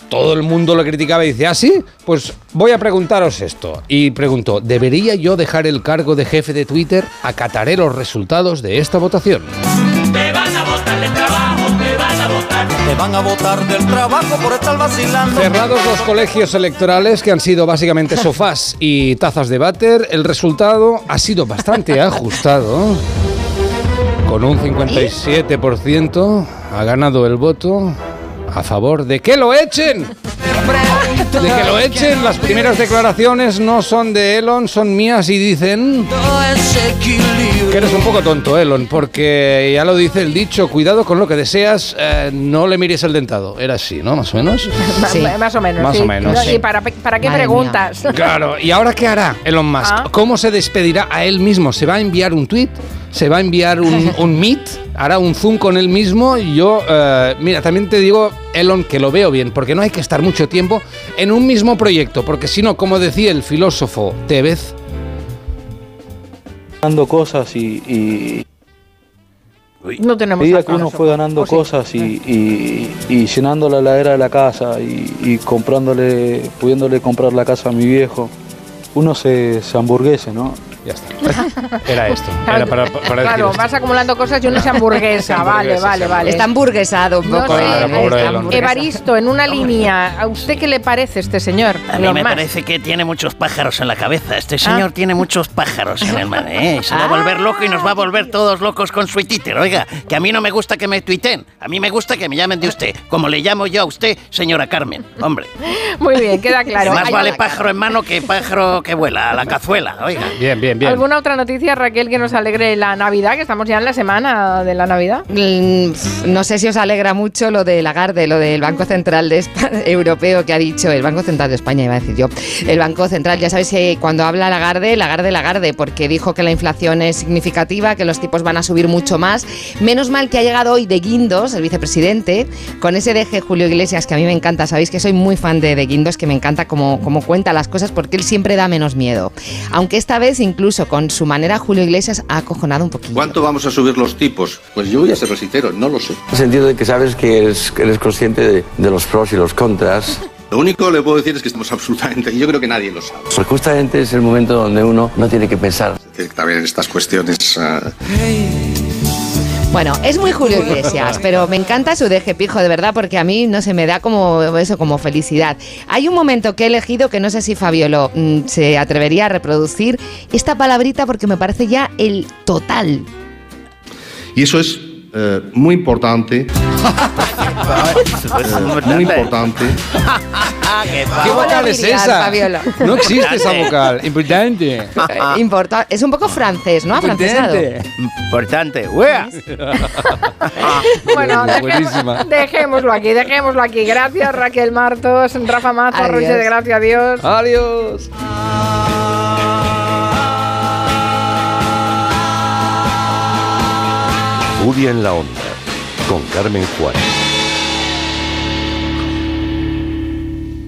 Speaker 121: todo el mundo lo criticaba y dice, ah, sí, pues voy a preguntaros esto. Y pregunto, ¿debería yo dejar el cargo de jefe de Twitter? Acataré los resultados de esta votación.
Speaker 139: Te van a botar del trabajo, te van a botar. Te van a botar del trabajo por estar vacilando.
Speaker 121: Cerrados los colegios electorales que han sido básicamente sofás y tazas de váter, el resultado ha sido bastante ajustado. Con un 57% ha ganado el voto a favor de que lo echen. De que lo echen. Las primeras declaraciones no son de Elon, son mías y dicen que eres un poco tonto, Elon, porque ya lo dice el dicho, cuidado con lo que deseas, eh, no le mires el dentado. Era así, ¿no? Más o menos.
Speaker 2: Más o menos.
Speaker 121: Más
Speaker 2: sí.
Speaker 121: o menos, sí.
Speaker 2: ¿Y para, para qué
Speaker 121: Madre
Speaker 2: preguntas?
Speaker 121: Claro, ¿y ahora qué hará Elon Musk?
Speaker 2: Ah.
Speaker 121: ¿Cómo se despedirá a él mismo? ¿Se va a enviar un tweet? ¿Se va a enviar un, un meet? ¿Hará un zoom con él mismo? Y Yo, eh, mira, también te digo, Elon, que lo veo bien, porque no hay que estar mucho tiempo en un mismo proyecto, porque si no, como decía el filósofo Tevez,
Speaker 135: ganando cosas y, y
Speaker 2: No tenemos
Speaker 135: medida que uno fue ganando
Speaker 2: ¿O sí?
Speaker 135: cosas y, y- y llenando la heladera de la casa y, y comprándole, pudiéndole comprar la casa a mi viejo, uno se, se hamburguese, ¿no?
Speaker 121: Ya está. Era esto. Era para, para decir
Speaker 2: Claro,
Speaker 121: esto.
Speaker 2: vas acumulando cosas y uno se hamburguesa. vale, vale, vale.
Speaker 122: Está hamburguesado un
Speaker 2: No
Speaker 122: poco.
Speaker 2: sé,
Speaker 122: eh.
Speaker 2: Evaristo, en una línea, ¿a usted qué le parece este señor?
Speaker 31: A mí me parece que tiene muchos pájaros en la cabeza. Este señor
Speaker 2: Ah.
Speaker 31: tiene muchos pájaros en el mar. ¿eh? Se va a volver loco y nos va a volver todos locos con su Twitter. Oiga, que a mí no me gusta que me tuiten. A mí me gusta que me llamen de usted. Como le llamo yo a usted, señora Carmen. Hombre.
Speaker 2: Muy bien, queda claro.
Speaker 31: Más vale pájaro en mano que pájaro que vuela a la cazuela. Oiga.
Speaker 121: Bien, bien, bien.
Speaker 2: ¿Alguna otra noticia, Raquel, que nos alegre la Navidad? Que estamos ya en la semana de la Navidad.
Speaker 122: Mm, No sé si os alegra mucho lo de Lagarde, lo del Banco Central de Espa- Europeo que ha dicho, el Banco Central de España iba a decir yo, el Banco Central, ya sabéis que cuando habla Lagarde, Lagarde, Lagarde, porque dijo que la inflación es significativa, que los tipos van a subir mucho más. Menos mal que ha llegado hoy de Guindos, el vicepresidente, con ese deje Julio Iglesias que a mí me encanta, sabéis que soy muy fan de, de Guindos, que me encanta cómo, cómo cuenta las cosas porque él siempre da menos miedo. Aunque esta vez incluso con su manera Julio Iglesias ha acojonado un poquito.
Speaker 125: ¿Cuánto vamos a subir los tipos? Pues yo voy a ser sincero, no lo sé.
Speaker 140: En el sentido de que sabes que eres, eres consciente de, de los pros y los contras.
Speaker 125: Lo único que le puedo decir es que estamos absolutamente, y yo creo que nadie lo sabe.
Speaker 140: Porque justamente es el momento donde uno no tiene que pensar.
Speaker 125: También estas cuestiones... ah,
Speaker 122: Bueno, es muy Julio Iglesias, pero me encanta su deje pijo, de verdad, porque a mí no se me da como eso, como felicidad. Hay un momento que he elegido que no sé si Fabiolo mm, se atrevería a reproducir esta palabrita porque me parece ya el total.
Speaker 125: Y eso es eh, muy importante. Eh, muy importante.
Speaker 121: ¿Qué vocal es esa?
Speaker 122: Fabiolo?
Speaker 121: No existe esa vocal. Importante.
Speaker 122: Eh, importa- es un poco francés, ¿no? Afrancesado.
Speaker 141: Importante, wea.
Speaker 2: Bueno, dejémoslo aquí, dejémoslo aquí. Gracias, Raquel Martos, Rafa Mazo. Roche de Gracia, adiós.
Speaker 121: Adiós.
Speaker 142: Julia en la Onda, con Carmen Juan.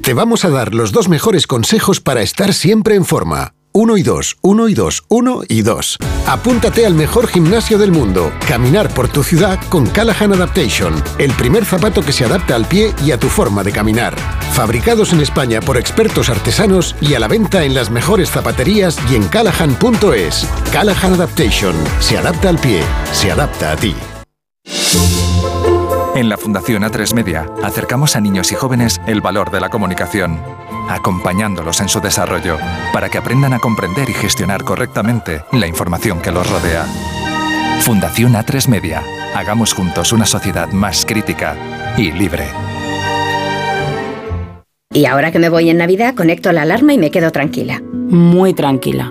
Speaker 131: Te vamos a dar los dos mejores consejos para estar siempre en forma. Uno y dos, uno y dos, uno y dos. Apúntate al mejor gimnasio del mundo. Caminar por tu ciudad con Callahan Adaptation. El primer zapato que se adapta al pie y a tu forma de caminar. Fabricados en España por expertos artesanos y a la venta en las mejores zapaterías y en callahan.es. Callahan Adaptation. Se adapta al pie. Se adapta a ti.
Speaker 143: En la Fundación A3 Media acercamos a niños y jóvenes el valor de la comunicación, acompañándolos en su desarrollo para que aprendan a comprender y gestionar correctamente la información que los rodea. Fundación A3 Media. Hagamos juntos una sociedad más crítica y libre.
Speaker 144: Y ahora que me voy en Navidad, conecto la alarma y me quedo tranquila.
Speaker 57: Muy tranquila.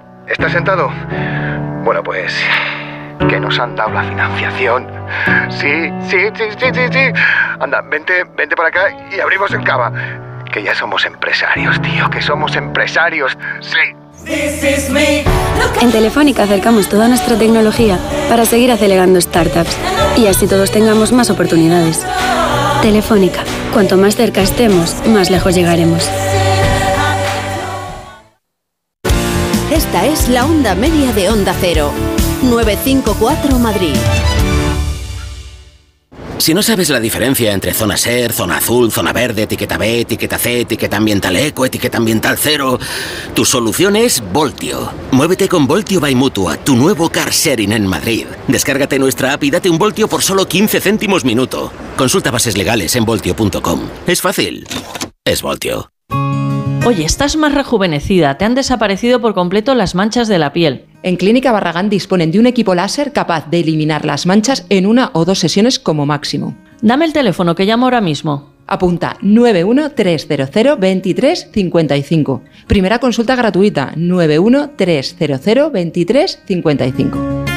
Speaker 145: ¿estás sentado? Bueno, pues que nos han dado la financiación. Sí, sí, sí, sí, sí, sí. Anda, vente, vente para acá y abrimos en cava. Que ya somos empresarios, tío, que somos empresarios. Sí.
Speaker 146: En Telefónica acercamos toda nuestra tecnología para seguir acelerando startups y así todos tengamos más oportunidades. Telefónica, cuanto más cerca estemos, más lejos llegaremos.
Speaker 86: Esta es la onda media de Onda Cero. 954 Madrid.
Speaker 31: Si no sabes la diferencia entre zona SER, zona azul, zona verde, etiqueta B, etiqueta C, etiqueta ambiental eco, etiqueta ambiental cero, tu solución es Voltio. Muévete con Voltio by Mutua, tu nuevo car sharing en Madrid. Descárgate nuestra app y date un Voltio por solo 15 céntimos minuto. Consulta bases legales en voltio.com. Es fácil. Es Voltio.
Speaker 147: Oye, estás más rejuvenecida, te han desaparecido por completo las manchas de la piel.
Speaker 148: En Clínica Barragán disponen de un equipo láser capaz de eliminar las manchas en una o dos sesiones como máximo.
Speaker 147: Dame el teléfono que llamo ahora mismo.
Speaker 148: Apunta 913002355. Primera consulta gratuita 913002355.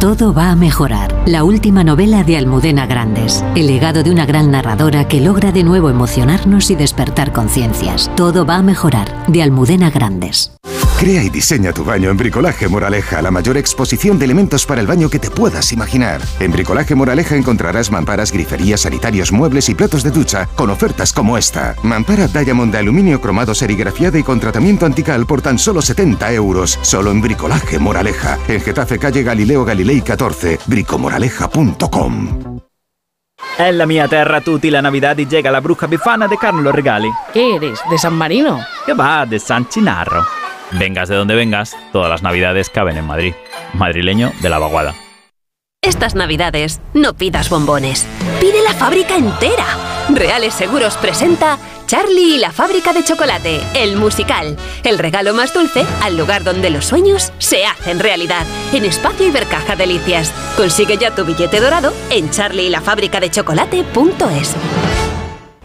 Speaker 149: Todo va a mejorar. La última novela de Almudena Grandes. El legado de una gran narradora que logra de nuevo emocionarnos y despertar conciencias. Todo va a mejorar. De Almudena Grandes.
Speaker 131: Crea y diseña tu baño en Bricolaje Moraleja, la mayor exposición de elementos para el baño que te puedas imaginar. En Bricolaje Moraleja encontrarás mamparas, griferías, sanitarios, muebles y platos de ducha con ofertas como esta. Mampara Diamond de aluminio cromado serigrafiada y con tratamiento antical por tan solo 70 euros. Solo en Bricolaje Moraleja. En Getafe Calle Galileo Galilei 14. bricomoraleja.com
Speaker 150: È la mia terra tutti la Navidad y llega la bruja bifana de Carlos Regali.
Speaker 151: ¿Qué eres? ¿De San Marino?
Speaker 150: Que va, de San Chinarro. Vengas de donde vengas, todas las Navidades caben en Madrid. Madrileño de la vaguada.
Speaker 152: Estas navidades no pidas bombones, pide la fábrica entera. Reales Seguros presenta Charlie y la fábrica de chocolate, el musical. El regalo más dulce al lugar donde los sueños se hacen realidad. En Espacio Ibercaja Delicias. Consigue ya tu billete dorado en charlieylafabricadechocolate.es.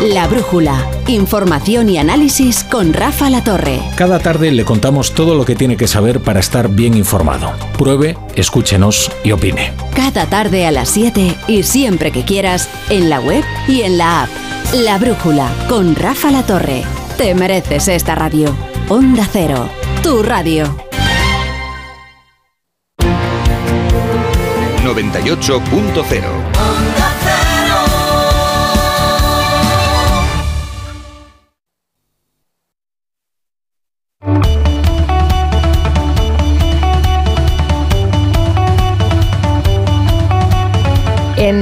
Speaker 86: La Brújula. Información y análisis con Rafa La Torre.
Speaker 33: Cada tarde le contamos todo lo que tiene que saber para estar bien informado. Pruebe, escúchenos y opine.
Speaker 86: Cada tarde a las 7 y siempre que quieras en la web y en la app. La Brújula con Rafa La Torre. Te mereces esta radio. Onda Cero, tu radio.
Speaker 153: 98.0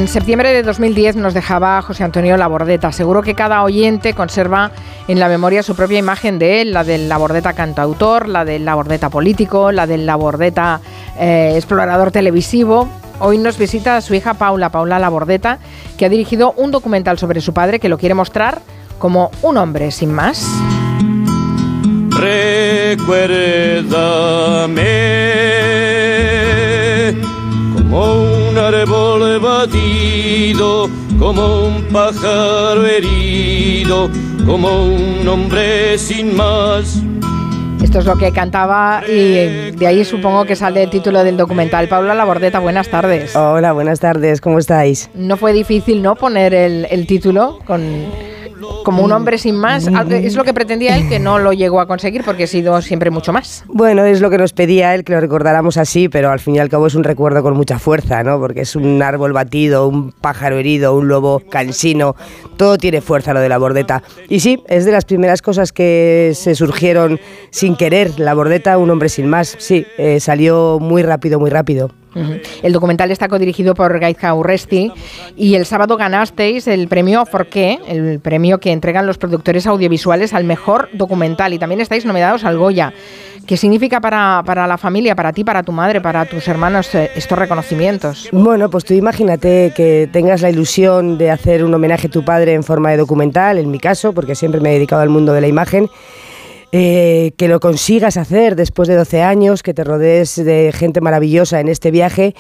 Speaker 2: Septiembre de 2010 nos dejaba José Antonio Labordeta. Seguro que cada oyente conserva en la memoria su propia imagen de él, la del Labordeta cantautor, la del Labordeta político, la del Labordeta eh, explorador televisivo. Hoy nos visita su hija Paula, Paula Labordeta, que ha dirigido un documental sobre su padre que lo quiere mostrar como un hombre sin más.
Speaker 154: Recuérdame como como un pájaro herido, como un hombre sin más.
Speaker 2: Esto es lo que cantaba y de ahí supongo que sale el título del documental. Paula Labordeta, buenas tardes.
Speaker 155: Hola, buenas tardes, ¿cómo estáis?
Speaker 2: No fue difícil, ¿no? Poner el, el título con como un hombre sin más. Es lo que pretendía él, que no lo llegó a conseguir porque ha sido siempre mucho más.
Speaker 155: Bueno, es lo que nos pedía él, que lo recordáramos así, pero al fin y al cabo es un recuerdo con mucha fuerza, ¿no? Porque es un árbol batido, un pájaro herido, un lobo cansino, todo tiene fuerza lo de la bordeta. Y sí, es de las primeras cosas que se surgieron sin querer. La bordeta, un hombre sin más, sí, eh, salió muy rápido, muy rápido.
Speaker 2: El documental está codirigido por Gaizka Urresti y el sábado ganasteis el premio Forqué, el premio que entregan los productores audiovisuales al mejor documental y también estáis nominados al Goya. ¿Qué significa para, para, la familia, para ti, para tu madre, para tus hermanos eh, estos reconocimientos?
Speaker 155: Bueno, pues tú imagínate que tengas la ilusión de hacer un homenaje a tu padre en forma de documental, en mi caso, porque siempre me he dedicado al mundo de la imagen eh, que lo consigas hacer después de 12 años, que te rodees de gente maravillosa en este viaje,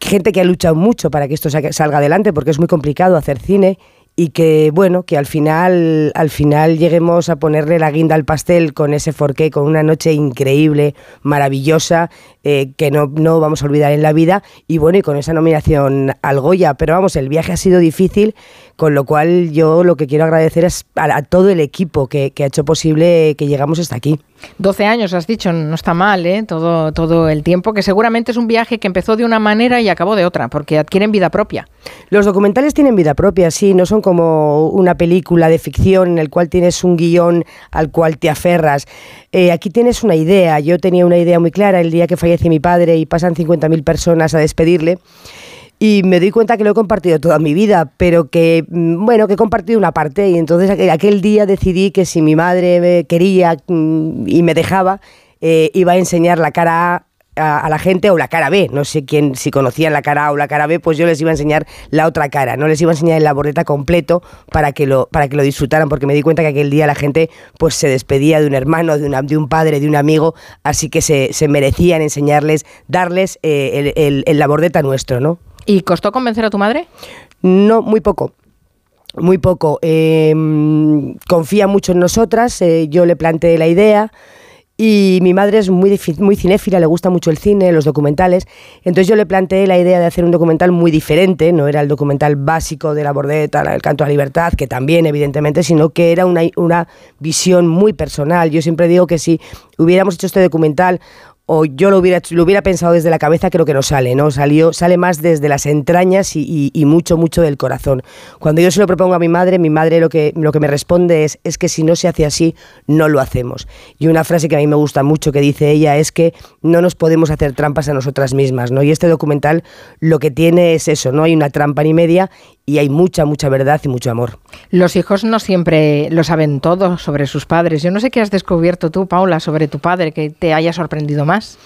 Speaker 155: gente que ha luchado mucho para que esto salga adelante, porque es muy complicado hacer cine y que bueno, que al final al final lleguemos a ponerle la guinda al pastel con ese forqué, con una noche increíble, maravillosa, eh, que no, no vamos a olvidar en la vida y bueno, y con esa nominación al Goya, pero vamos, el viaje ha sido difícil, con lo cual yo lo que quiero agradecer es a, a todo el equipo que, que ha hecho posible que llegamos hasta aquí.
Speaker 2: 12 años, has dicho, no está mal, ¿eh? todo, todo el tiempo, que seguramente es un viaje que empezó de una manera y acabó de otra, porque adquieren vida propia.
Speaker 155: Los documentales tienen vida propia, sí, no son como una película de ficción en el cual tienes un guion al cual te aferras. Eh, aquí tienes una idea, yo tenía una idea muy clara el día que fallece mi padre y pasan 50.000 personas a despedirle y me doy cuenta que lo he compartido toda mi vida, pero que, mm, bueno, que he compartido una parte y entonces aquel día decidí que si mi madre me quería mm, y me dejaba, eh, iba a enseñar la cara a, a la gente o la cara B. No sé quién, si conocían la cara A o la cara B, pues yo les iba a enseñar la otra cara. No les iba a enseñar el labordeta completo para que lo, para que lo disfrutaran, porque me di cuenta que aquel día la gente pues se despedía de un hermano, de, una, de un padre, de un amigo, así que se, se merecían enseñarles, darles eh, el, el, el labordeta nuestro, ¿no?
Speaker 2: ¿Y costó convencer a tu madre?
Speaker 155: No, muy poco. Muy poco. Eh, confía mucho en nosotras. eh, yo le planteé la idea. Y mi madre es muy, muy cinéfila, le gusta mucho el cine, los documentales. Entonces yo le planteé la idea de hacer un documental muy diferente. No era el documental básico de la bordeta, el canto a la libertad, que también, evidentemente, sino que era una, una visión muy personal. Yo siempre digo que si hubiéramos hecho este documental o yo lo hubiera, lo hubiera pensado desde la cabeza, creo que no sale, ¿no? Salió, sale más desde las entrañas y, mucho, mucho del corazón. Cuando yo se lo propongo a mi madre, mi madre lo que, lo que me responde es, es que si no se hace así, no lo hacemos. Y una frase que a mí me gusta mucho que dice ella es que no nos podemos hacer trampas a nosotras mismas, ¿no? Y este documental lo que tiene es eso, no hay una trampa ni media y hay mucha, mucha verdad y mucho amor.
Speaker 2: Los hijos no siempre lo saben todo sobre sus padres. Yo no sé qué has descubierto tú, Paula, sobre tu padre, que te haya sorprendido más.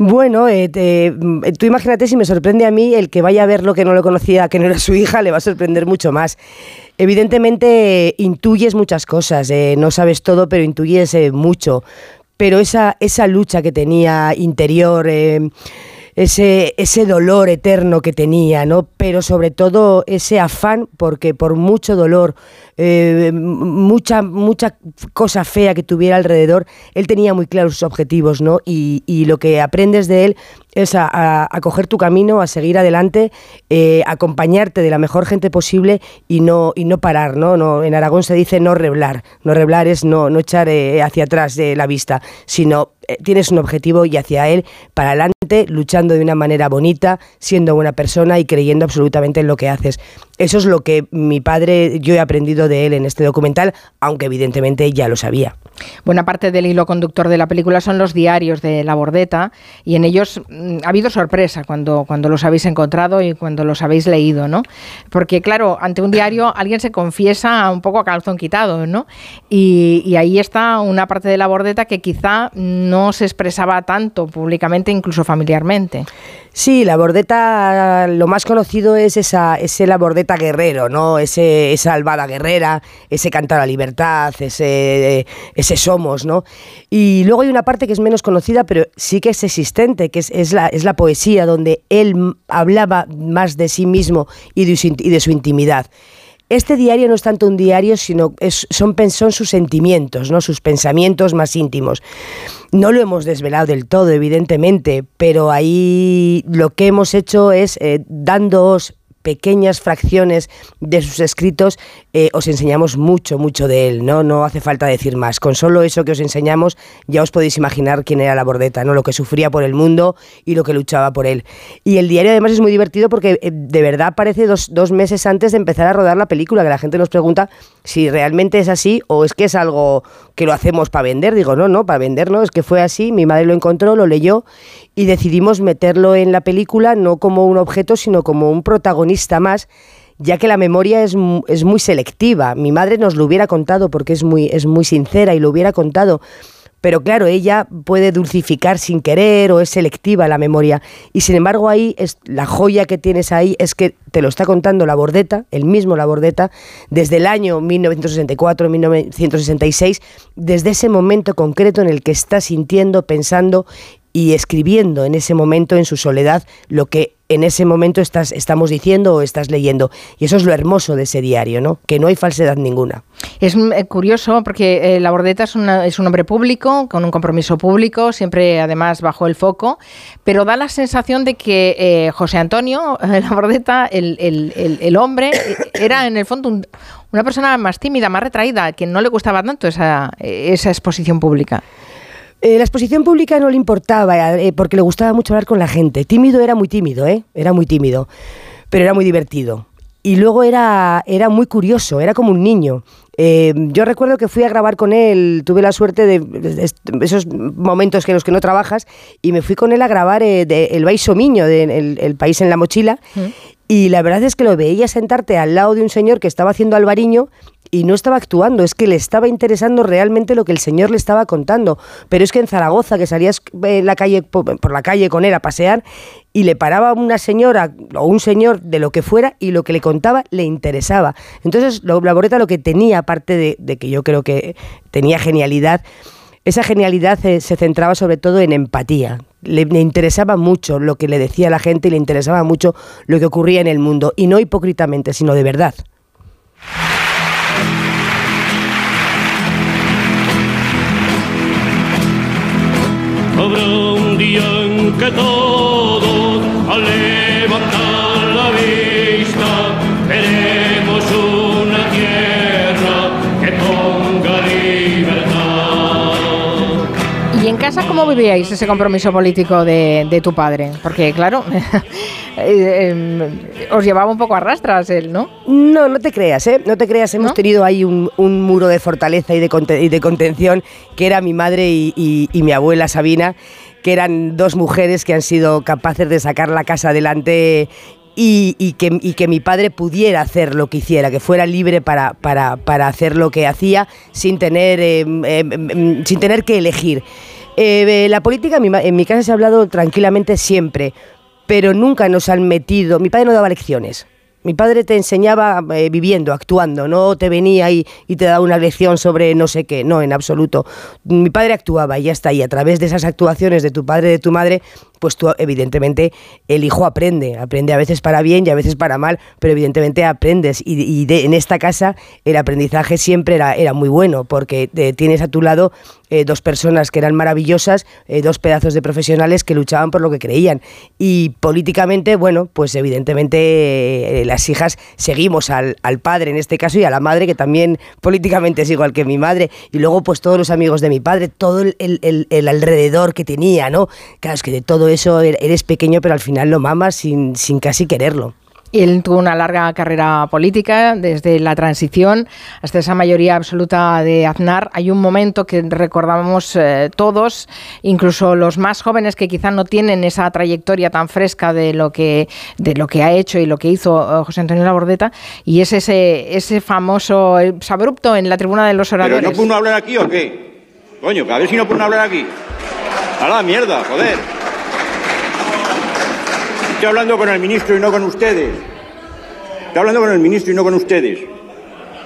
Speaker 155: Bueno, eh, te- mm, tú imagínate si me sorprende a mí el que vaya a ver lo que no lo conocía, que no era su hija, le va a sorprender mucho más. Evidentemente eh, intuyes muchas cosas, eh, no sabes todo, pero intuyes eh, mucho. Pero esa, esa lucha que tenía interior, eh, ese, ese dolor eterno que tenía, ¿no? Pero sobre todo ese afán, porque por mucho dolor, eh, mucha, mucha cosa fea que tuviera alrededor, él tenía muy claros sus objetivos, ¿no? Y, y lo que aprendes de él es a, a- coger tu camino, a seguir adelante, eh, acompañarte de la mejor gente posible y no, y no parar, ¿no? no En Aragón se dice no reblar. No reblar es no, no echar eh, hacia atrás de la vista, sino eh, tienes un objetivo y hacia él para adelante, luchando de una manera bonita, siendo buena persona y creyendo absolutamente en lo que haces. Eso es lo que mi padre, yo he aprendido de él en este documental, aunque evidentemente ya lo sabía.
Speaker 2: Buena parte del hilo conductor de la película son los diarios de la Bordeta y en ellos ha habido sorpresa cuando, cuando los habéis encontrado y cuando los habéis leído, ¿no? Porque claro, ante un diario alguien se confiesa un poco a calzón quitado, ¿no? Y, y ahí está una parte de la Bordeta que quizá no se expresaba tanto públicamente, incluso familiarmente.
Speaker 155: Sí, la bordeta, lo más conocido es esa, ese la bordeta guerrero, ¿no? Ese, esa albada guerrera, ese cantar a la libertad, ese, ese somos, ¿no? Y luego hay una parte que es menos conocida, pero sí que es existente, que es, es la, es la poesía, donde él hablaba más de sí mismo y de, su, intimidad. Este diario no es tanto un diario, sino es, son, son sus sentimientos, ¿no? sus pensamientos más íntimos. No lo hemos desvelado del todo, evidentemente, pero ahí lo que hemos hecho es, eh, dándoos pequeñas fracciones de sus escritos, eh, os enseñamos mucho, mucho de él, ¿no? No hace falta decir más. Con solo eso que os enseñamos, ya os podéis imaginar quién era la bordeta, ¿no? Lo que sufría por el mundo y lo que luchaba por él. Y el diario además es muy divertido porque eh, de verdad aparece dos, dos meses antes de empezar a rodar la película, que la gente nos pregunta si realmente es así o es que es algo que lo hacemos para vender. Digo, no, no, para vender no, es que fue así, mi madre lo encontró, lo leyó y decidimos meterlo en la película no como un objeto, sino como un protagonista más, ya que la memoria es, es muy selectiva. Mi madre nos lo hubiera contado porque es muy, es muy sincera y lo hubiera contado. Pero claro, ella puede dulcificar sin querer o es selectiva la memoria. Y sin embargo ahí es la joya que tienes ahí es que te lo está contando la Bordeta, el mismo la Bordeta, desde el año 1964, 1966, desde ese momento concreto en el que está sintiendo, pensando y escribiendo en ese momento en su soledad lo que en ese momento estás, estamos diciendo o estás leyendo. Y eso es lo hermoso de ese diario, ¿no? Que no hay falsedad ninguna.
Speaker 2: Es eh, curioso porque eh, la Bordeta es, una- es un hombre público, con un compromiso público, siempre además bajo el foco, pero da la sensación de que eh, José Antonio eh, la Bordeta, el, hombre, era en el fondo un- una persona más tímida, más retraída, que no le gustaba tanto esa, eh, esa exposición pública.
Speaker 155: Eh, la exposición pública no le importaba eh, porque le gustaba mucho hablar con la gente. Tímido era muy tímido, ¿eh? Era muy tímido, pero era muy divertido. Y luego era, era muy curioso, era como un niño. Yo recuerdo que fui a grabar con él, tuve la suerte de, esos momentos que los que no trabajas, y me fui con él a grabar El Baiso Miño, el, el País en la Mochila, Y la verdad es que lo veía sentarte al lado de un señor que estaba haciendo albariño y no estaba actuando, es que le estaba interesando realmente lo que el señor le estaba contando. Pero es que en Zaragoza, que salías en la calle, por la calle con él a pasear y le paraba una señora o un señor de lo que fuera y lo que le contaba le interesaba. Entonces, la Boreta lo que tenía, aparte de, de que yo creo que tenía genialidad, esa genialidad se, se centraba sobre todo en empatía. Le, interesaba mucho lo que le decía la gente y le interesaba mucho lo que ocurría en el mundo. Y no hipócritamente, sino de verdad.
Speaker 156: Habrá un día en que levantar
Speaker 2: casa cómo vivíais ese compromiso político de, de tu padre? Porque, claro, eh, os llevaba un poco a rastras él, ¿no?
Speaker 155: No, no te creas, ¿eh? No te creas, hemos ¿No? tenido ahí un, un, muro de fortaleza y de, y de, contención que era mi madre y, y, y mi abuela Sabina que eran dos mujeres que han sido capaces de sacar la casa adelante y, y, que, y, que, mi padre pudiera hacer lo que hiciera, que fuera libre para, para, para hacer lo que hacía sin tener, eh, eh, sin tener que elegir. Eh, la política en mi, casa se ha hablado tranquilamente siempre, pero nunca nos han metido. Mi padre no daba lecciones. Mi padre te enseñaba eh, viviendo, actuando, no te venía y, te daba una lección sobre no sé qué, no, en absoluto. Mi padre actuaba y ya está, y a través de esas actuaciones de tu padre de tu madre, pues tú evidentemente el hijo aprende, aprende a veces para bien y a veces para mal, pero evidentemente aprendes. Y, en esta casa el aprendizaje siempre era, era muy bueno porque te, tienes a tu lado eh, dos personas que eran maravillosas, eh, dos pedazos de profesionales que luchaban por lo que creían. Y políticamente, bueno, pues evidentemente eh, las hijas seguimos al, al, padre en este caso y a la madre que también políticamente es igual que mi madre. Y luego pues todos los amigos de mi padre, todo el, el, el alrededor que tenía, ¿no? Claro, es que de todo eso er, eres pequeño, pero al final lo mamas sin, sin casi quererlo.
Speaker 2: Él tuvo una larga carrera política, desde la transición hasta esa mayoría absoluta de Aznar. Hay un momento que recordamos eh, todos, incluso los más jóvenes que quizá no tienen esa trayectoria tan fresca de lo que, de lo que ha hecho y lo que hizo eh, José Antonio Labordeta, y es ese, ese famoso abrupto en la tribuna de los oradores.
Speaker 157: ¿Pero no pudo hablar aquí o qué? Coño, a ver si no pudo hablar aquí. A la mierda, joder. Estoy hablando con el ministro y no con ustedes. Estoy hablando con el ministro y no con ustedes.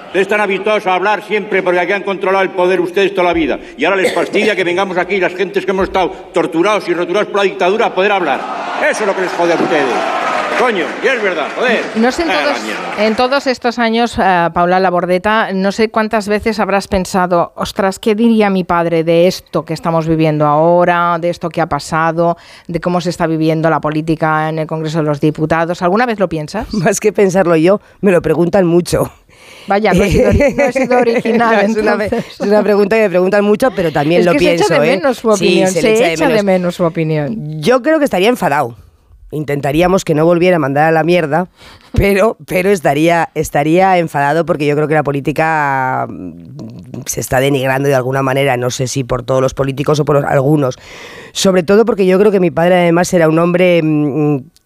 Speaker 157: Ustedes están habituados a hablar siempre porque aquí han controlado el poder ustedes toda la vida. Y ahora les fastidia que vengamos aquí las gentes que hemos estado torturados y roturados por la dictadura a poder hablar. Eso es lo que les jode a ustedes. Coño, y es verdad, joder.
Speaker 2: No sé en todos, en todos estos años, uh, Paula Labordeta, no sé cuántas veces habrás pensado, ostras, ¿qué diría mi padre de esto que estamos viviendo ahora, de esto que ha pasado, de cómo se está viviendo la política en el Congreso de los Diputados? ¿Alguna vez lo piensas?
Speaker 155: Más que pensarlo yo, me lo preguntan mucho.
Speaker 2: Vaya, no he sido, no he sido original.
Speaker 155: no, es, una, es, una, pregunta que me preguntan mucho, pero también
Speaker 2: es
Speaker 155: lo
Speaker 2: que
Speaker 155: pienso.
Speaker 2: Se echa de
Speaker 155: ¿eh?
Speaker 2: menos su opinión.
Speaker 155: Sí, se,
Speaker 2: se
Speaker 155: echa,
Speaker 2: echa
Speaker 155: de, menos
Speaker 2: su opinión.
Speaker 155: Yo creo que estaría enfadado intentaríamos que no volviera a mandar a la mierda, pero, pero estaría, estaría enfadado porque yo creo que la política se está denigrando de alguna manera, no sé si por todos los políticos o por algunos. Sobre todo porque yo creo que mi padre además era un hombre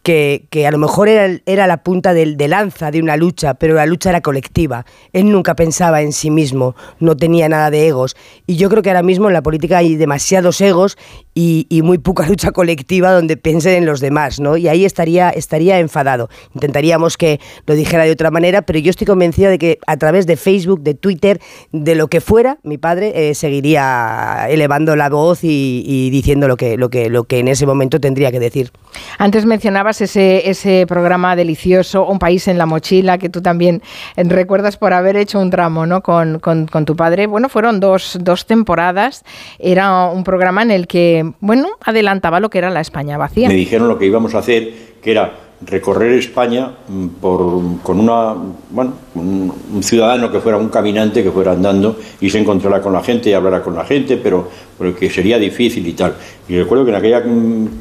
Speaker 155: que, que, a lo mejor era, era la punta de, de, lanza de una lucha, pero la lucha era colectiva. Él nunca pensaba en sí mismo, no tenía nada de egos. Y yo creo que ahora mismo en la política hay demasiados egos y, y muy poca lucha colectiva donde piensen en los demás, ¿no? Y ahí estaría, estaría enfadado. Intentaríamos que lo dijera de otra manera, pero yo estoy convencida de que a través de Facebook, de Twitter, de lo que fuera, mi padre eh, seguiría elevando la voz y, y diciendo lo que, lo, que, lo que en ese momento tendría que decir.
Speaker 2: Antes mencionabas ese, ese programa delicioso, Un país en la mochila, que tú también recuerdas por haber hecho un tramo ¿no? con, con, con tu padre. Bueno, fueron dos, dos, temporadas. Era un programa en el que, bueno, adelantaba lo que era la España vacía.
Speaker 157: Me dijeron lo que íbamos a hacer, que era recorrer España por, con una, bueno, un, un, ciudadano que fuera un caminante, que fuera andando y se encontrara con la gente y hablara con la gente, pero, pero que sería difícil y tal. Y recuerdo que en aquella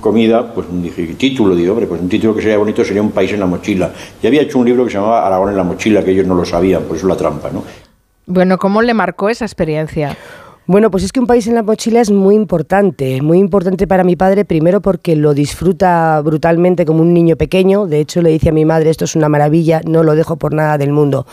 Speaker 157: comida, pues dije, título, digo, hombre, pues un título que sería bonito sería Un país en la mochila. Y había hecho un libro que se llamaba Aragón en la mochila, que ellos no lo sabían, por eso la trampa, ¿no?
Speaker 2: Bueno, ¿cómo le marcó esa experiencia?
Speaker 155: Bueno, pues es que un país en la mochila es muy importante, muy importante para mi padre, primero porque lo disfruta brutalmente como un niño pequeño, de hecho le dice a mi madre, esto es una maravilla, no lo dejo por nada del mundo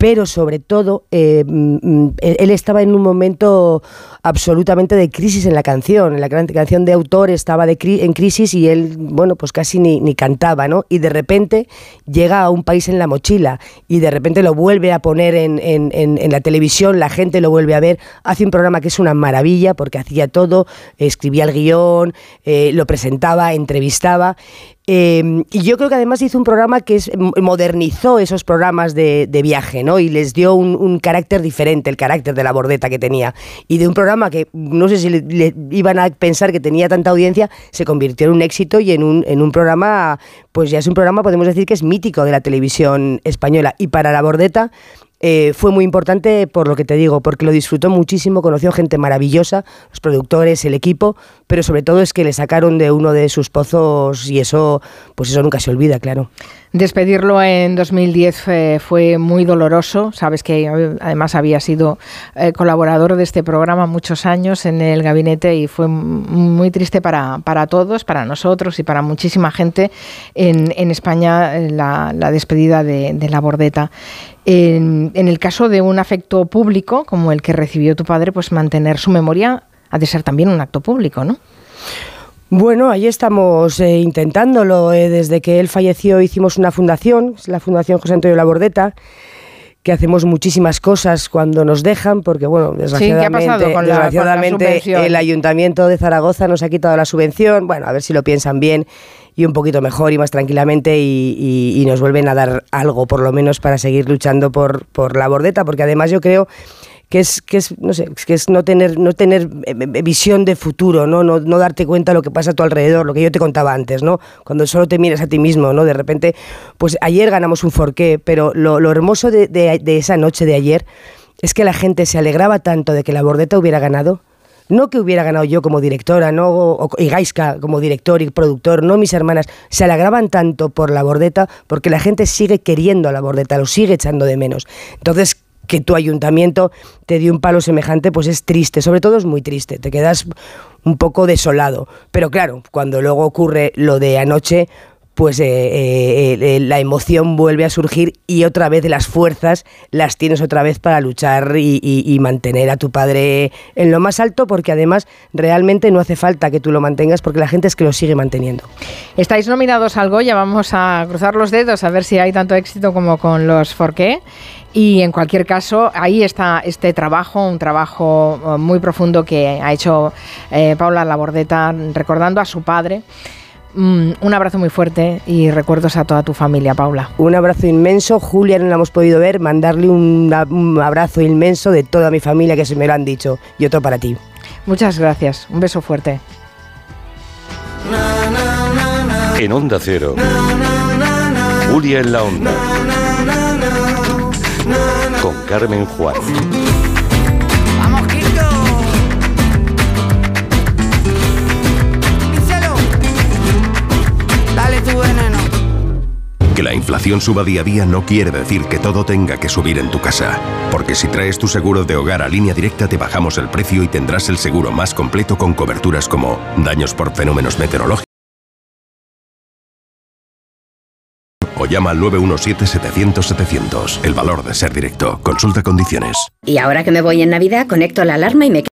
Speaker 155: pero sobre todo eh, mm, mm, él estaba en un momento absolutamente de crisis en la canción, en la canción de autor estaba en crisis y él, bueno, pues casi ni, cantaba, ¿no? Y de repente llega a un país en la mochila y de repente lo vuelve a poner en, la televisión, la gente lo vuelve a ver, hace un programa que es una maravilla porque hacía todo, escribía el guion, eh, lo presentaba, entrevistaba eh, y yo creo que además hizo un programa que es, modernizó esos programas de, viaje, ¿no? Y les dio un, carácter diferente, el carácter de la bordeta que tenía. Y de un programa que no sé si le, iban a pensar que tenía tanta audiencia, se convirtió en un éxito y en un, en un programa, pues ya es un programa, podemos decir que es mítico de la televisión española. Y para la bordeta eh, fue muy importante por lo que te digo, porque lo disfrutó muchísimo, conoció gente maravillosa, los productores, el equipo, pero sobre todo es que le sacaron de uno de sus pozos y eso, pues eso nunca se olvida, claro.
Speaker 2: Despedirlo en 2010 fue muy doloroso. Sabes que además había sido eh, colaborador de este programa muchos años en el gabinete y fue muy triste para, para todos, para nosotros y para muchísima gente en, España eh, la, despedida de, la bordeta. En, el caso de un afecto público como el que recibió tu padre, pues mantener su memoria ha de ser también un acto público, ¿no?
Speaker 155: Bueno, ahí estamos eh, intentándolo. Eh, desde que él falleció hicimos una fundación, la Fundación José Antonio Labordeta, que hacemos muchísimas cosas cuando nos dejan, porque bueno, desgraciadamente, el Ayuntamiento de Zaragoza nos ha quitado la subvención. Bueno, a ver si lo piensan bien y un poquito mejor y más tranquilamente y, nos vuelven a dar algo, por lo menos, para seguir luchando por, por la bordeta, porque además yo creo que es, que es, no sé, que es no tener, no tener eh, eh, visión de futuro, ¿no? No, no darte cuenta de lo que pasa a tu alrededor, lo que yo te contaba antes, ¿no? Cuando solo te miras a ti mismo, ¿no? De repente, pues ayer ganamos un forqué, pero lo, lo hermoso de, de, esa noche de ayer es que la gente se alegraba tanto de que la Bordeta hubiera ganado, no que hubiera ganado yo como directora, no y Gaiska como director y productor, no mis hermanas, se alegraban tanto por la bordeta porque la gente sigue queriendo a la bordeta, lo sigue echando de menos. Entonces, que tu ayuntamiento te dio un palo semejante, pues es triste, sobre todo es muy triste, te quedas un poco desolado. Pero claro, cuando luego ocurre lo de anoche, pues eh, eh, eh, la emoción vuelve a surgir y otra vez las fuerzas las tienes otra vez para luchar y, mantener a tu padre en lo más alto, porque además realmente no hace falta que tú lo mantengas, porque la gente es que lo sigue manteniendo.
Speaker 2: Estáis nominados al Goya, vamos a cruzar los dedos a ver si hay tanto éxito como con los Forqué. Y en cualquier caso, ahí está este trabajo, un trabajo eh, muy profundo que ha hecho eh, Paula Labordeta recordando a su padre. Mm, un abrazo muy fuerte y recuerdos a toda tu familia, Paula.
Speaker 155: Un abrazo inmenso. Julia no la hemos podido ver. Mandarle un, un abrazo inmenso de toda mi familia que se me lo han dicho. Y otro para ti.
Speaker 2: Muchas gracias. Un beso fuerte.
Speaker 30: En Onda Cero. Julia en la Onda con Carmen Juan. ¡Vamos, Quito!
Speaker 158: Dale tu veneno.
Speaker 30: Que la inflación suba día a día no quiere decir que todo tenga que subir en tu casa. Porque si traes tu seguro de hogar a línea directa te bajamos el precio y tendrás el seguro más completo con coberturas como daños por fenómenos meteorológicos o llama al 917-700-700. El valor de ser directo. Consulta condiciones.
Speaker 159: Y ahora que me voy en Navidad, conecto la alarma y me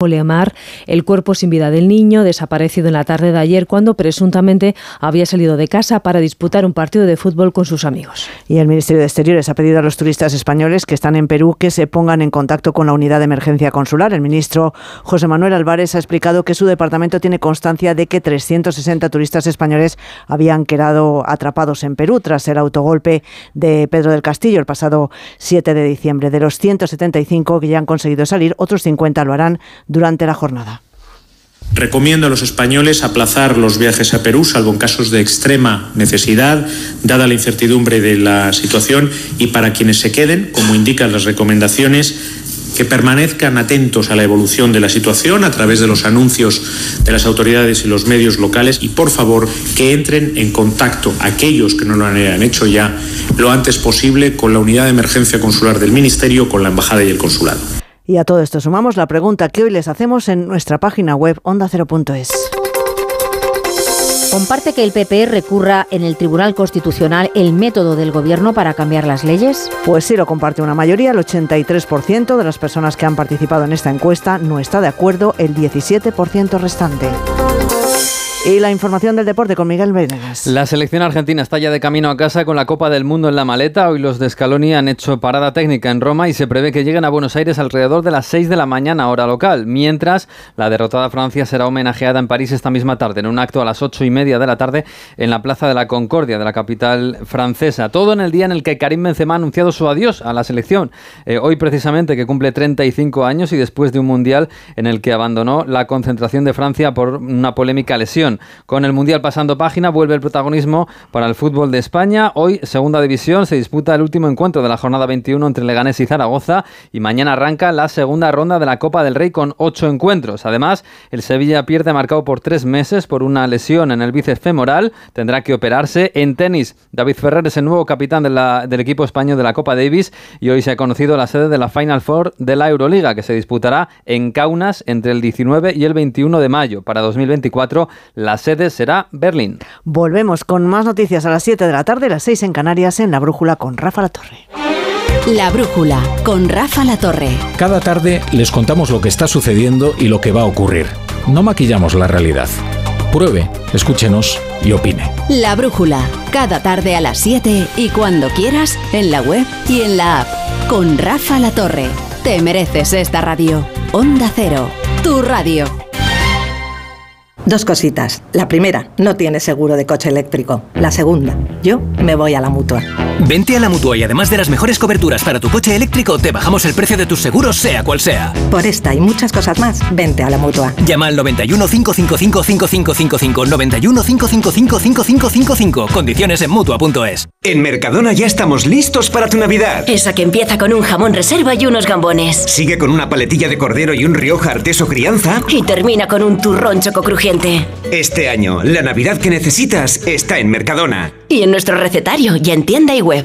Speaker 160: Oleamar el cuerpo sin vida del niño desaparecido en la tarde de ayer cuando presuntamente había salido de casa para disputar un partido de fútbol con sus amigos.
Speaker 99: Y el Ministerio de Exteriores ha pedido a los turistas españoles que están en Perú que se pongan en contacto con la unidad de emergencia consular. El ministro José Manuel Álvarez ha explicado que su departamento tiene constancia de que 360 turistas españoles habían quedado atrapados en Perú tras el autogolpe de Pedro del Castillo el pasado 7 de diciembre. De los 175 que ya han conseguido salir, otros 50 lo harán durante la jornada.
Speaker 161: Recomiendo a los españoles aplazar los viajes a Perú, salvo en casos de extrema necesidad, dada la incertidumbre de la situación, y para quienes se queden, como indican las recomendaciones, que permanezcan atentos a la evolución de la situación a través de los anuncios de las autoridades y los medios locales y por favor que entren en contacto aquellos que no lo hayan hecho ya lo antes posible con la unidad de emergencia consular del Ministerio, con la embajada y el consulado.
Speaker 99: Y a todo esto sumamos la pregunta que hoy les hacemos en nuestra página web ondacero.es.
Speaker 162: ¿Comparte que el PP recurra en el Tribunal Constitucional el método del Gobierno para cambiar las leyes?
Speaker 99: Pues sí, lo comparte una mayoría. El 83% de las personas que han participado en esta encuesta no está de acuerdo, el 17% restante. Y la información del deporte con Miguel Venegas.
Speaker 163: La selección argentina está ya de camino a casa con la Copa del Mundo en la maleta. Hoy los de Scaloni han hecho parada técnica en Roma y se prevé que lleguen a Buenos Aires alrededor de las 6 de la mañana, hora local. Mientras, la derrotada Francia será homenajeada en París esta misma tarde, en un acto a las 8 y media de la tarde en la Plaza de la Concordia de la capital francesa. Todo en el día en el que Karim Benzema ha anunciado su adiós a la selección. Eh, hoy precisamente que cumple 35 años y después de un mundial en el que abandonó la concentración de Francia por una polémica lesión. Con el Mundial pasando página, vuelve el protagonismo para el fútbol de España. Hoy, segunda división, se disputa el último encuentro de la jornada 21 entre Leganés y Zaragoza y mañana arranca la segunda ronda de la Copa del Rey con ocho encuentros. Además, el Sevilla pierde marcado por tres meses por una lesión en el bíceps femoral. Tendrá que operarse. En tenis, David Ferrer es el nuevo capitán del equipo español de la Copa Davis y hoy se ha conocido la sede de la Final Four de la Euroliga que se disputará en Kaunas entre el 19 y el 21 de mayo. Para 2024, la sede será Berlín.
Speaker 99: Volvemos con más noticias a las 7 de la tarde, las 6 en Canarias, en La Brújula con Rafa La Torre.
Speaker 86: La Brújula con Rafa La Torre.
Speaker 164: Cada tarde les contamos lo que está sucediendo y lo que va a ocurrir. No maquillamos la realidad. Pruebe, escúchenos y opine.
Speaker 86: La Brújula, cada tarde a las 7 y cuando quieras, en la web y en la app. Con Rafa La Torre. Te mereces esta radio. Onda Cero, tu radio.
Speaker 165: Dos cositas. La primera, no tienes seguro de coche eléctrico. La segunda, yo me voy a la mutua.
Speaker 166: Vente a la mutua y además de las mejores coberturas para tu coche eléctrico, te bajamos el precio de tus seguros, sea cual sea.
Speaker 165: Por esta y muchas cosas más, vente a la mutua.
Speaker 166: Llama al 91 555 5555 91 555 5555. Condiciones en mutua.es.
Speaker 33: En Mercadona ya estamos listos para tu Navidad.
Speaker 167: Esa que empieza con un jamón reserva y unos gambones.
Speaker 33: Sigue con una paletilla de cordero y un Rioja Arteso Crianza.
Speaker 167: Y termina con un turrón choco crujiente.
Speaker 33: Este año, la Navidad que necesitas está en Mercadona.
Speaker 167: Y en nuestro recetario y en tienda y web.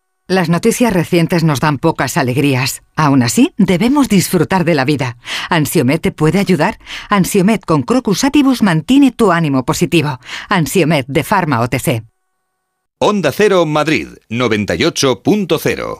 Speaker 168: Las noticias recientes nos dan pocas alegrías. Aún así, debemos disfrutar de la vida. ¿Ansiomet te puede ayudar? Ansiomet con Crocus Atibus mantiene tu ánimo positivo. Ansiomet de Pharma OTC.
Speaker 169: Onda Cero Madrid 98.0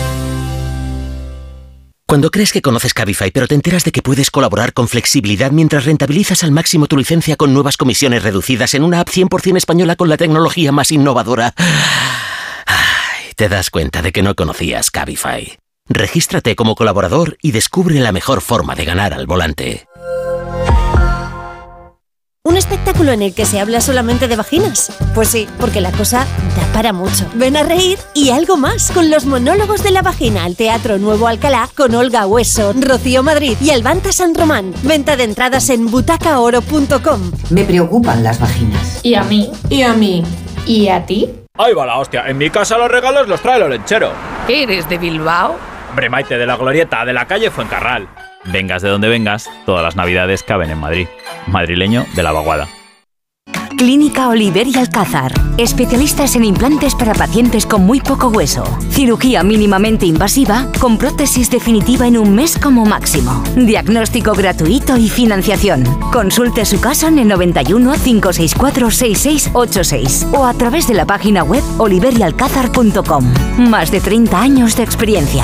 Speaker 31: Cuando crees que conoces Cabify pero te enteras de que puedes colaborar con flexibilidad mientras rentabilizas al máximo tu licencia con nuevas comisiones reducidas en una app 100% española con la tecnología más innovadora, ay, te das cuenta de que no conocías Cabify. Regístrate como colaborador y descubre la mejor forma de ganar al volante.
Speaker 6: ¿Un espectáculo en el que se habla solamente de vaginas? Pues sí, porque la cosa da para mucho. Ven a reír y algo más con los monólogos de la vagina al Teatro Nuevo Alcalá con Olga Hueso, Rocío Madrid y Albanta San Román. Venta de entradas en butacaoro.com.
Speaker 170: Me preocupan las vaginas.
Speaker 6: ¿Y a mí? ¿Y a mí? ¿Y a ti?
Speaker 171: Ahí va la hostia. En mi casa los regalos los trae el olenchero.
Speaker 6: ¿Eres de Bilbao?
Speaker 171: Hombre, Maite, de la glorieta, de la calle Fuencarral. Vengas de donde vengas, todas las navidades caben en Madrid. Madrileño de la vaguada.
Speaker 172: Clínica Oliver y Alcázar. Especialistas en implantes para pacientes con muy poco hueso. Cirugía mínimamente invasiva con prótesis definitiva en un mes como máximo. Diagnóstico gratuito y financiación. Consulte su caso en el 91 564 6686 o a través de la página web oliverialcázar.com. Más de 30 años de experiencia.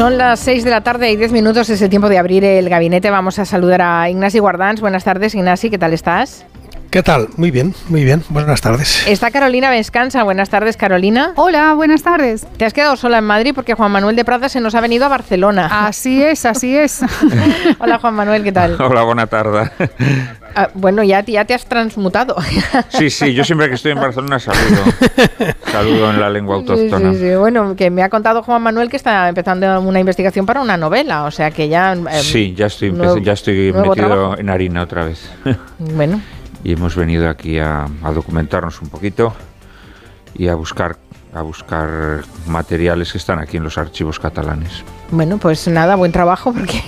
Speaker 2: Son las 6 de la tarde y 10 minutos, es el tiempo de abrir el gabinete. Vamos a saludar a Ignasi Guardans. Buenas tardes, Ignasi, ¿qué tal estás?
Speaker 173: ¿Qué tal? Muy bien, muy bien. Buenas tardes.
Speaker 2: Está Carolina Vescanza. Buenas tardes, Carolina.
Speaker 174: Hola, buenas tardes.
Speaker 2: Te has quedado sola en Madrid porque Juan Manuel de Prada se nos ha venido a Barcelona.
Speaker 174: Así es, así es.
Speaker 2: Hola, Juan Manuel, ¿qué tal?
Speaker 175: Hola, buena tarde.
Speaker 2: Ah, bueno, ya, ya te has transmutado.
Speaker 175: Sí, sí, yo siempre que estoy en Barcelona saludo. Saludo en la lengua autóctona.
Speaker 2: Sí, sí, sí. Bueno, que me ha contado Juan Manuel que está empezando una investigación para una novela, o sea que ya... eh,
Speaker 175: Sí, ya estoy,
Speaker 2: nuevo-
Speaker 175: ya estoy metido
Speaker 2: trabajo.
Speaker 175: en harina otra vez.
Speaker 2: Bueno,
Speaker 175: y hemos venido aquí a, a documentarnos un poquito y a buscar a buscar materiales que están aquí en los archivos catalanes.
Speaker 2: Bueno, pues nada, buen trabajo porque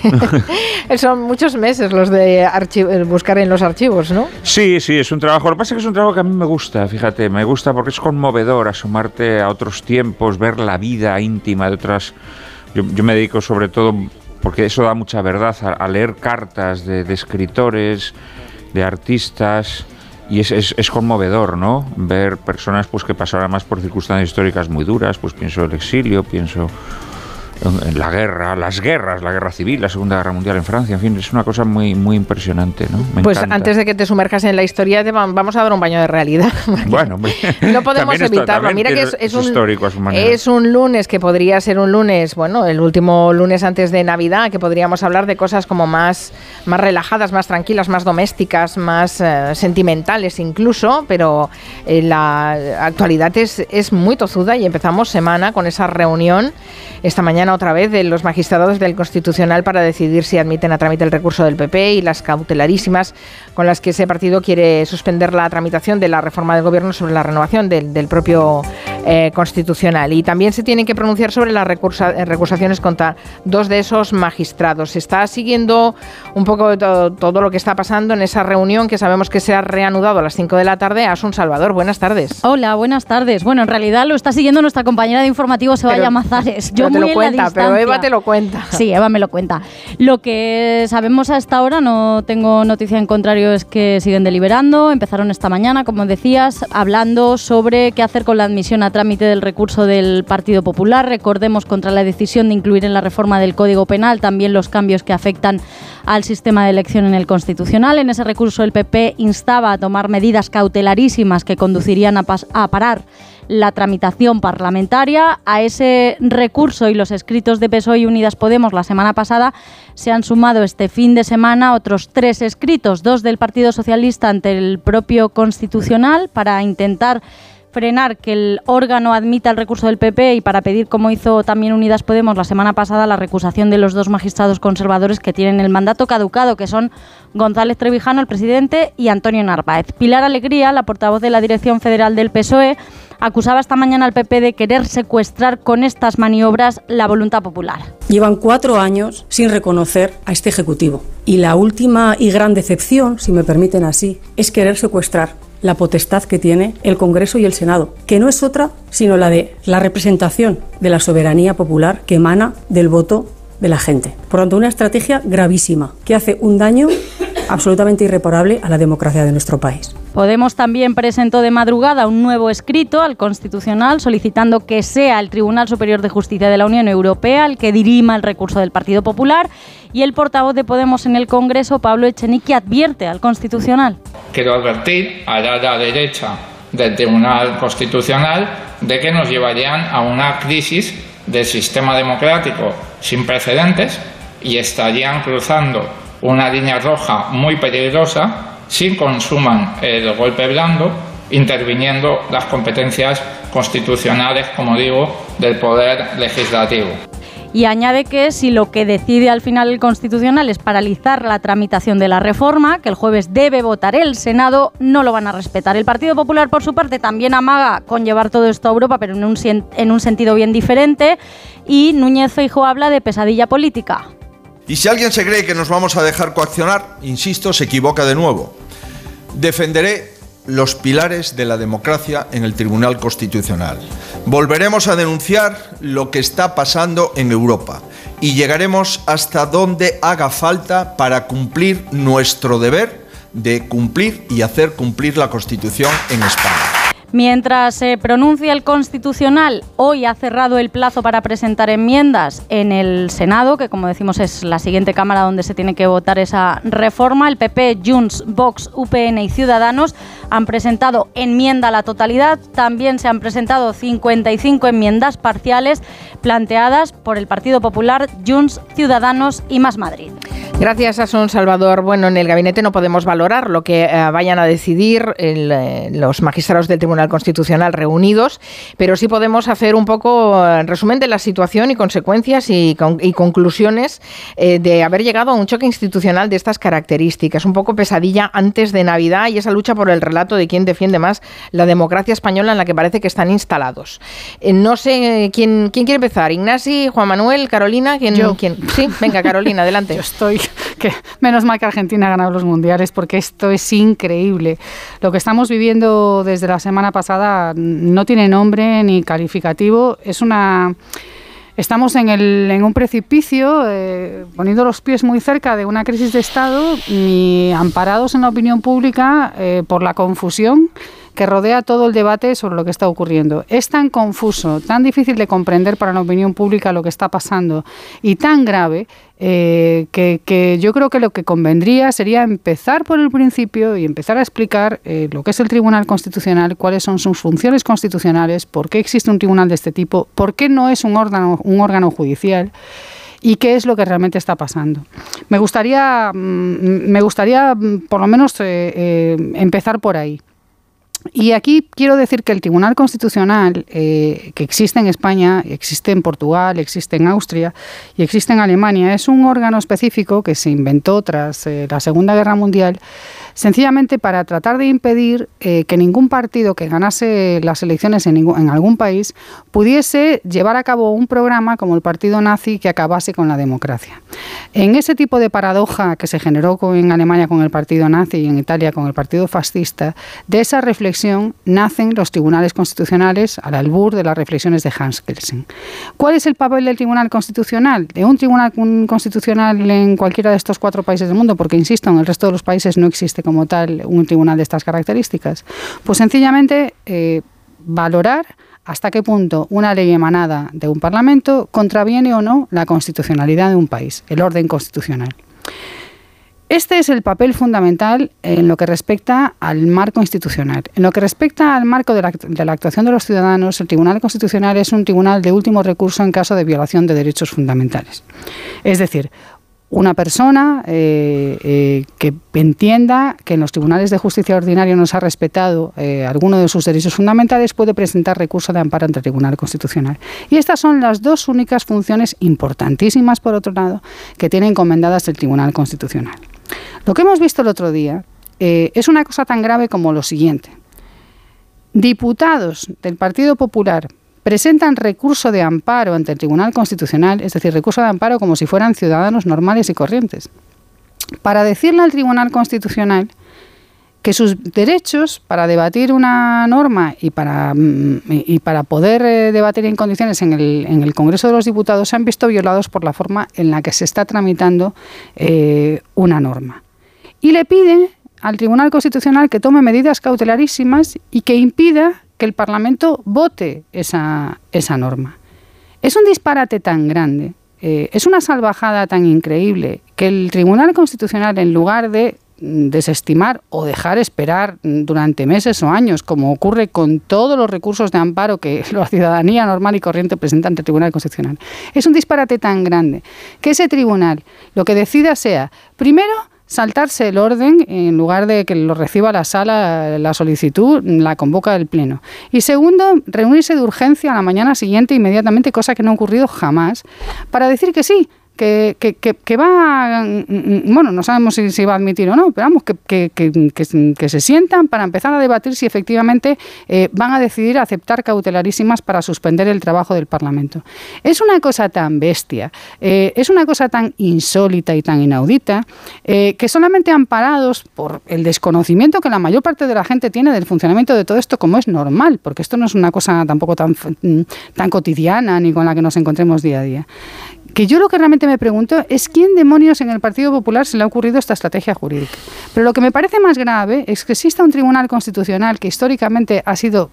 Speaker 2: son muchos meses los de buscar en los archivos, ¿no?
Speaker 175: Sí, sí, es un trabajo. Lo que pasa es que es un trabajo que a mí me gusta, fíjate, me gusta porque es conmovedor asomarte a otros tiempos, ver la vida íntima de otras. Yo, yo me dedico sobre todo, porque eso da mucha verdad, a, a leer cartas de, de escritores, de artistas. Y es, es, es conmovedor, ¿no? Ver personas pues, que pasaron más por circunstancias históricas muy duras, pues pienso el exilio, pienso en, en la guerra, las guerras, la guerra civil, la Segunda Guerra Mundial en Francia, en fin, es una cosa muy, muy impresionante, ¿no? Me
Speaker 2: pues
Speaker 175: encanta.
Speaker 2: antes de que te sumerjas en la historia, te va- vamos a dar un baño de realidad.
Speaker 175: Bueno,
Speaker 2: No podemos evitarlo. Mira que es, es
Speaker 175: es
Speaker 2: un,
Speaker 175: histórico a su manera.
Speaker 2: es un lunes que podría ser un lunes, bueno, el último lunes antes de Navidad, que podríamos hablar de cosas como más, más relajadas, más tranquilas, más domésticas, más eh, sentimentales incluso, pero eh, la actualidad es, es muy tozuda y empezamos semana con esa reunión esta mañana otra vez de los magistrados del Constitucional para decidir si admiten a trámite el recurso del PP y las cautelarísimas con las que ese partido quiere suspender la tramitación de la reforma del gobierno sobre la renovación del, del propio eh, Constitucional. Y también se tienen que pronunciar sobre las recursa- eh, recusaciones contra dos de esos magistrados. Se está siguiendo un poco to- todo lo que está pasando en esa reunión que sabemos que se ha reanudado a las 5 de la tarde. Asun Salvador, buenas tardes.
Speaker 176: Hola, buenas tardes. Bueno, en realidad lo está siguiendo nuestra compañera de informativo, Sebaya Mazares.
Speaker 2: te
Speaker 176: muy en la
Speaker 2: cuenta, pero. Eva te lo cuenta.
Speaker 176: Sí, Eva me lo cuenta. Lo que sabemos hasta ahora, no tengo noticia en contrario, es que siguen deliberando. Empezaron esta mañana, como decías, hablando sobre qué hacer con la admisión a trámite del recurso del Partido Popular. Recordemos contra la decisión de incluir en la reforma del Código Penal también los cambios que afectan al sistema de elección en el Constitucional. En ese recurso el PP instaba a tomar medidas cautelarísimas que conducirían a, a parar la tramitación parlamentaria. A ese recurso y los escritos de PSOE y Unidas Podemos la semana pasada se han sumado este fin de semana otros tres escritos, dos del Partido Socialista ante el propio Constitucional para intentar frenar que el órgano admita el recurso del PP y para pedir, como hizo también Unidas Podemos la semana pasada, la recusación de los dos magistrados conservadores que tienen el mandato caducado, que son González Trevijano, el presidente, y Antonio Narváez. Pilar Alegría, la portavoz de la Dirección Federal del PSOE, acusaba esta mañana al PP de querer secuestrar con estas maniobras la voluntad popular.
Speaker 177: Llevan cuatro años sin reconocer a este Ejecutivo. Y la última y gran decepción, si me permiten así, es querer secuestrar la potestad que tiene el Congreso y el Senado, que no es otra sino la de la representación de la soberanía popular que emana del voto de la gente. Por tanto, una estrategia gravísima que hace un daño absolutamente irreparable a la democracia de nuestro país.
Speaker 176: Podemos también presentó de madrugada un nuevo escrito al Constitucional solicitando que sea el Tribunal Superior de Justicia de la Unión Europea el que dirima el recurso del Partido Popular y el portavoz de Podemos en el Congreso, Pablo Echenique, advierte al Constitucional.
Speaker 161: Quiero advertir a la derecha del Tribunal Constitucional de que nos llevarían a una crisis del sistema democrático sin precedentes y estarían cruzando una línea roja muy peligrosa si consuman el golpe blando, interviniendo las competencias constitucionales, como digo, del Poder Legislativo.
Speaker 176: Y añade que si lo que decide al final el Constitucional es paralizar la tramitación de la reforma, que el jueves debe votar el Senado, no lo van a respetar. El Partido Popular, por su parte, también amaga con llevar todo esto a Europa, pero en un, en un sentido bien diferente. Y Núñez Feijóo habla de pesadilla política.
Speaker 33: Y si alguien se cree que nos vamos a dejar coaccionar, insisto, se equivoca de nuevo. Defenderé los pilares de la democracia en el Tribunal Constitucional. Volveremos a denunciar lo que está pasando en Europa y llegaremos hasta donde haga falta para cumplir nuestro deber de cumplir y hacer cumplir la Constitución en España.
Speaker 176: Mientras se pronuncia el Constitucional, hoy ha cerrado el plazo para presentar enmiendas en el Senado, que como decimos es la siguiente Cámara donde se tiene que votar esa reforma. El PP, Junts, Vox, UPN y Ciudadanos han presentado enmienda a la totalidad. También se han presentado 55 enmiendas parciales planteadas por el Partido Popular, Junts, Ciudadanos y Más Madrid.
Speaker 2: Gracias, Asun Salvador. Bueno, en el gabinete no podemos valorar lo que eh, vayan a decidir eh, los magistrados del Tribunal Constitucional reunidos, pero sí podemos hacer un poco eh, resumen de la situación y consecuencias y, conclusiones de haber llegado a un choque institucional de estas características. Un poco pesadilla antes de Navidad y esa lucha por el relato de quién defiende más la democracia española en la que parece que están instalados. no sé quién, quién quiere empezar. Ignasi, Juan Manuel, Carolina. ¿quién,
Speaker 174: Yo.
Speaker 2: ¿quién? Sí, venga, Carolina, adelante.
Speaker 174: Yo estoy que menos mal que Argentina ha ganado los mundiales porque esto es increíble. Lo que estamos viviendo desde la semana pasada no tiene nombre ni calificativo. Es una Estamos en, el, en un precipicio, eh, poniendo los pies muy cerca de una crisis de Estado y amparados en la opinión pública eh, por la confusión que rodea todo el debate sobre lo que está ocurriendo. Es tan confuso, tan difícil de comprender para la opinión pública lo que está pasando y tan grave eh, que, yo creo que lo que convendría sería empezar por el principio y empezar a explicar eh, lo que es el Tribunal Constitucional, cuáles son sus funciones constitucionales, por qué existe un tribunal de este tipo, por qué no es un órgano, un órgano judicial y qué es lo que realmente está pasando. Me gustaría, mm, me gustaría mm, por lo menos eh, empezar por ahí. Y aquí quiero decir que el Tribunal Constitucional, eh, que existe en España, existe en Portugal, existe en Austria y existe en Alemania, es un órgano específico que se inventó tras eh, la Segunda Guerra Mundial sencillamente para tratar de impedir eh, que ningún partido que ganase las elecciones en, algún país pudiese llevar a cabo un programa como el partido nazi que acabase con la democracia. En ese tipo de paradoja que se generó en Alemania con el partido nazi y en Italia con el partido fascista, de esa reflexión nacen los tribunales constitucionales al albur de las reflexiones de Hans Kelsen. ¿Cuál es el papel del Tribunal Constitucional? De un Tribunal Constitucional en cualquiera de estos cuatro países del mundo, porque insisto, en el resto de los países no existe como tal un tribunal de estas características? Pues sencillamente eh, valorar hasta qué punto una ley emanada de un Parlamento contraviene o no la constitucionalidad de un país, el orden constitucional. Este es el papel fundamental en lo que respecta al marco institucional. En lo que respecta al marco de de la, actuación de los ciudadanos, el Tribunal Constitucional es un tribunal de último recurso en caso de violación de derechos fundamentales. Es decir, una persona eh, eh, que entienda que en los tribunales de justicia ordinaria no se ha respetado eh, alguno de sus derechos fundamentales puede presentar recurso de amparo ante el Tribunal Constitucional. Y estas son las dos únicas funciones importantísimas, por otro lado, que tiene encomendadas el Tribunal Constitucional. Lo que hemos visto el otro día es una cosa tan grave como lo siguiente. Diputados del Partido Popular presentan recurso de amparo ante el Tribunal Constitucional, es decir, recurso de amparo como si fueran ciudadanos normales y corrientes, para decirle al Tribunal Constitucional que sus derechos para debatir una norma y para, mm, y para poder eh, debatir en condiciones en el, en el, Congreso de los Diputados se han visto violados por la forma en la que se está tramitando eh, una norma. Y le pide al Tribunal Constitucional que tome medidas cautelarísimas y que impida que el Parlamento vote esa, esa norma. Es un disparate tan grande, eh, es una salvajada tan increíble que el Tribunal Constitucional, en lugar de desestimar o dejar esperar durante meses o años, como ocurre con todos los recursos de amparo que la ciudadanía normal y corriente presenta ante el Tribunal Constitucional. Es un disparate tan grande que ese tribunal lo que decida sea, primero, saltarse el orden, en lugar de que lo reciba la sala la solicitud, la convoca el Pleno. Y segundo, reunirse de urgencia a la mañana siguiente inmediatamente, cosa que no ha ocurrido jamás, para decir que sí, que, que, que, va, bueno, no sabemos si, va a admitir o no, pero vamos, que, se sientan para empezar a debatir si efectivamente eh, van a decidir aceptar cautelarísimas para suspender el trabajo del Parlamento. Es una cosa tan bestia, eh, es una cosa tan insólita y tan inaudita, eh, que solamente amparados por el desconocimiento que la mayor parte de la gente tiene del funcionamiento de todo esto, como es normal, porque esto no es una cosa tampoco tan cotidiana ni con la que nos encontremos día a día que yo lo que realmente me pregunto es quién demonios en el Partido Popular se le ha ocurrido esta estrategia jurídica. Pero lo que me parece más grave es que exista un tribunal constitucional que históricamente ha sido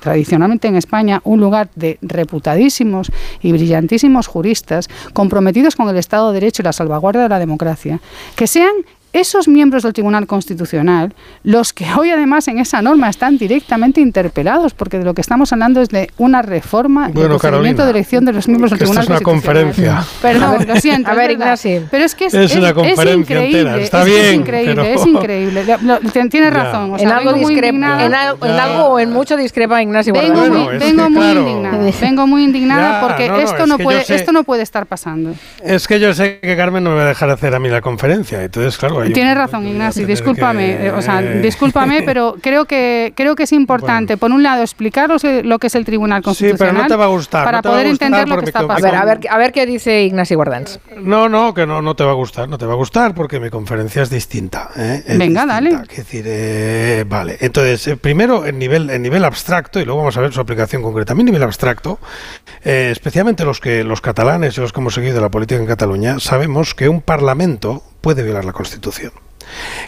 Speaker 174: tradicionalmente en España un lugar de reputadísimos y brillantísimos juristas comprometidos con el Estado de Derecho y la salvaguardia de la democracia, que sean esos miembros del Tribunal Constitucional, los que hoy además en esa norma están directamente interpelados, porque de lo que estamos hablando es de una reforma del procedimiento de elección de los miembros del Tribunal
Speaker 173: esto es una conferencia.
Speaker 174: Perdón, lo siento.
Speaker 126: A ver, Ignacio.
Speaker 174: Pero es que es,
Speaker 173: es, una conferencia
Speaker 174: increíble.
Speaker 173: Entera. Está
Speaker 174: es,
Speaker 173: bien,
Speaker 174: es increíble,
Speaker 173: pero...
Speaker 174: es increíble. Tienes razón. O sea,
Speaker 126: en, algo en, algo, en algo o en mucho discrepa Ignacio
Speaker 174: Vengo, muy,
Speaker 173: Bueno, es
Speaker 174: vengo
Speaker 173: que,
Speaker 174: muy
Speaker 173: claro.
Speaker 174: indignada. Vengo muy indignada
Speaker 173: Ya,
Speaker 174: porque
Speaker 173: no, no,
Speaker 174: esto,
Speaker 173: es
Speaker 174: no puede,
Speaker 173: sé-
Speaker 174: esto no puede estar pasando.
Speaker 173: Es que yo sé que Carmen no me va a dejar hacer a mí la conferencia, entonces claro. Hay
Speaker 174: Tienes
Speaker 173: punto
Speaker 174: razón,
Speaker 173: a
Speaker 174: Ignacio, discúlpame,
Speaker 173: que-
Speaker 174: eh, o sea, discúlpame, pero creo que creo que es importante, por un lado, explicaros eh, lo que es el Tribunal
Speaker 173: Sí,
Speaker 174: Constitucional
Speaker 173: pero no te va a gustar.
Speaker 174: para
Speaker 173: no
Speaker 174: poder
Speaker 173: gustar
Speaker 174: entender lo que está pasando.
Speaker 126: A ver, a ver, a ver qué dice Ignacio Guardans.
Speaker 173: No, no, que no, no te va a gustar, no te va a gustar porque mi conferencia es distinta. ¿eh? Es
Speaker 174: Venga, dale.
Speaker 173: Es decir, eh, vale. Entonces, eh, primero en nivel, en nivel abstracto, y luego vamos a ver su aplicación concreta. A mí, en nivel abstracto, eh, especialmente los que los catalanes y los que hemos seguido la política en Cataluña, sabemos que un parlamento puede violar la Constitución.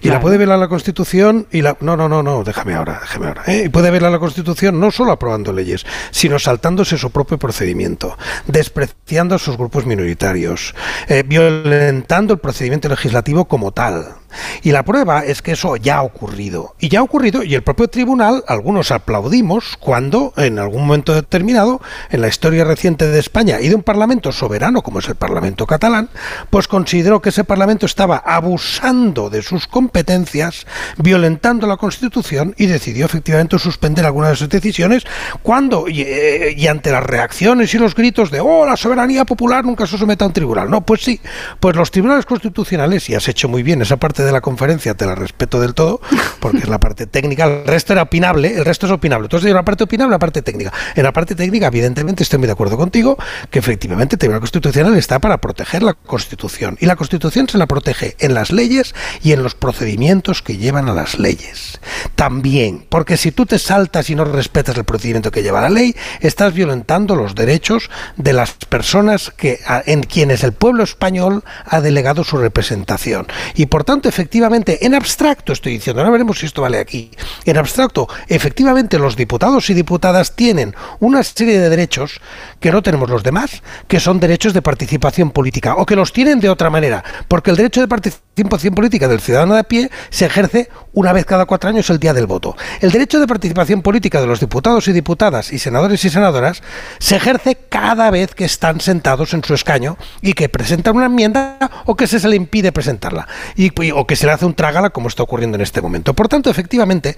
Speaker 173: Y la puede violar la Constitución y la... No, no, no, no, déjame ahora, déjame ahora. ¿eh? Y puede violar la Constitución no solo aprobando leyes, sino saltándose su propio procedimiento, despreciando a sus grupos minoritarios, eh, violentando el procedimiento legislativo como tal. Y la prueba es que eso ya ha ocurrido. Y ya ha ocurrido y el propio tribunal, algunos aplaudimos cuando en algún momento determinado, en la historia reciente de España y de un parlamento soberano como es el Parlamento catalán, pues consideró que ese parlamento estaba abusando de sus competencias, violentando la Constitución y decidió efectivamente suspender algunas de sus decisiones cuando y, eh, y ante las reacciones y los gritos de oh la soberanía popular nunca se somete a un tribunal. No, pues sí, pues los tribunales constitucionales, y has hecho muy bien esa parte de la conferencia, te la respeto del todo, porque es la parte técnica, el resto era opinable, el resto es opinable. Entonces, la parte opinable, la parte técnica. En la parte técnica, evidentemente, estoy muy de acuerdo contigo, que efectivamente el Tribunal Constitucional está para proteger la Constitución. Y la Constitución se la protege en las leyes y en los procedimientos que llevan a las leyes. También, porque si tú te saltas y no respetas el procedimiento que lleva la ley, estás violentando los derechos de las personas que, en quienes el pueblo español ha delegado su representación. Y por tanto, efectivamente, en abstracto estoy diciendo, ahora veremos si esto vale aquí, en abstracto, efectivamente los diputados y diputadas tienen una serie de derechos que no tenemos los demás, que son derechos de participación política, o que los tienen de otra manera, porque el derecho de participación política del ciudadano de a pie se ejerce una vez cada cuatro años el día del voto. El derecho de participación política de los diputados y diputadas y senadores y senadoras se ejerce cada vez que están sentados en su escaño y que presentan una enmienda o que se, se le impide presentarla, y, que se le hace un trágala como está ocurriendo en este momento. Por tanto, efectivamente,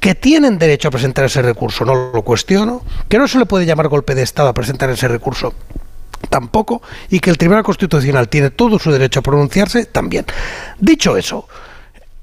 Speaker 173: que tienen derecho a presentar ese recurso, no lo cuestiono, que no se le puede llamar golpe de Estado a presentar ese recurso tampoco, y que el Tribunal Constitucional tiene todo su derecho a pronunciarse también. Dicho eso,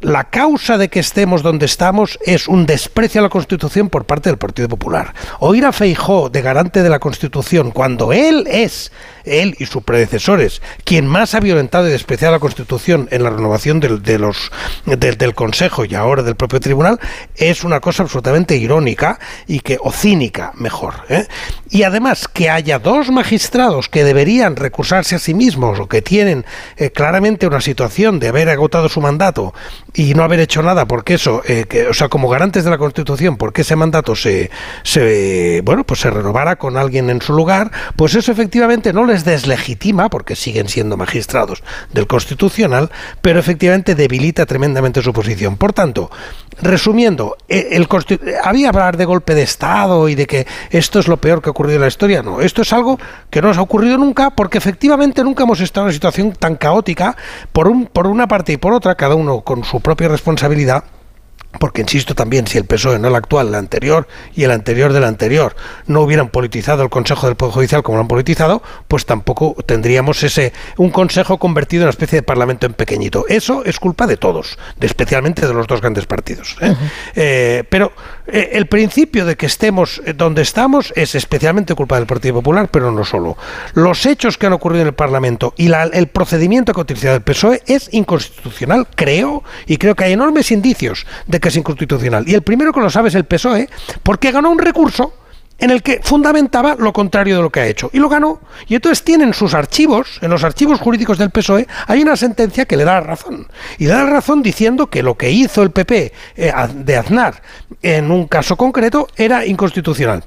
Speaker 173: la causa de que estemos donde estamos es un desprecio a la Constitución por parte del Partido Popular. Oír a Feijó de garante de la Constitución cuando él es él y sus predecesores, quien más ha violentado y despreciado la Constitución en la renovación del, de los, del, Consejo y ahora del propio Tribunal, es una cosa absolutamente irónica y que, o cínica, mejor. ¿eh? Y además, que haya dos magistrados que deberían recursarse a sí mismos o que tienen eh, claramente una situación de haber agotado su mandato y no haber hecho nada porque eso, eh, o sea, como garantes de la Constitución, porque ese mandato se, se, bueno, pues se renovara con alguien en su lugar, pues eso efectivamente no les deslegitima, porque siguen siendo magistrados del Constitucional, pero efectivamente debilita tremendamente su posición. Por tanto, resumiendo, eh, el, había hablar de golpe de Estado y de que esto es lo peor que ha ocurrido en la historia. No, esto es algo que no nos ha ocurrido nunca porque efectivamente nunca hemos estado en una situación tan caótica por, un, por una parte y por otra, cada uno con su propia responsabilidad porque insisto también, si el PSOE, no el actual, el anterior y el anterior del anterior, no hubieran politizado el Consejo del Poder Judicial como lo han politizado, pues tampoco tendríamos ese un Consejo convertido en una especie de Parlamento en pequeñito. Eso es culpa de todos, de, especialmente de los dos grandes partidos. ¿eh? Eh, pero eh, el principio de que estemos donde estamos es especialmente culpa del Partido Popular, pero no solo. Los hechos que han ocurrido en el Parlamento y el procedimiento que ha utilizado el PSOE es inconstitucional, creo, y creo que hay enormes indicios de que es inconstitucional. Y el primero que lo sabe es el PSOE, porque ganó un recurso en el que fundamentaba lo contrario de lo que ha hecho. Y lo ganó. Y entonces tienen sus archivos, en los archivos jurídicos del PSOE, hay una sentencia que le da la razón. Y le da la razón diciendo que lo que hizo el PP eh, de Aznar en un caso concreto era inconstitucional.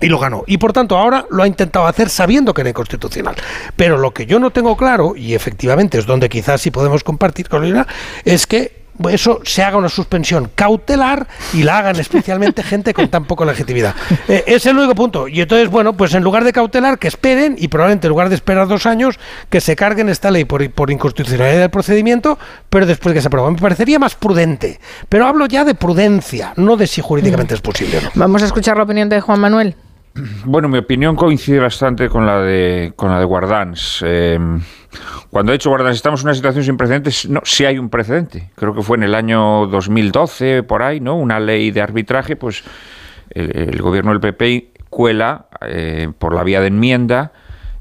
Speaker 173: Y lo ganó. Y por tanto ahora lo ha intentado hacer sabiendo que era inconstitucional. Pero lo que yo no tengo claro, y efectivamente es donde quizás sí podemos compartir, Carolina, es que eso se haga una suspensión cautelar y la hagan especialmente gente con tan poca legitimidad. Eh, es el único punto. Y entonces, bueno, pues en lugar de cautelar, que esperen y probablemente en lugar de esperar dos años, que se carguen esta ley por, por inconstitucionalidad del procedimiento, pero después que se apruebe. Me parecería más prudente. Pero hablo ya de prudencia, no de si jurídicamente es posible o no.
Speaker 126: Vamos a escuchar la opinión de Juan Manuel.
Speaker 175: Bueno, mi opinión coincide bastante con la de, con la de Guardans. Eh, cuando ha dicho Guardans, estamos en una situación sin precedentes, no, sí hay un precedente. Creo que fue en el año 2012, por ahí, ¿no? Una ley de arbitraje, pues el, gobierno del PP cuela eh, por la vía de enmienda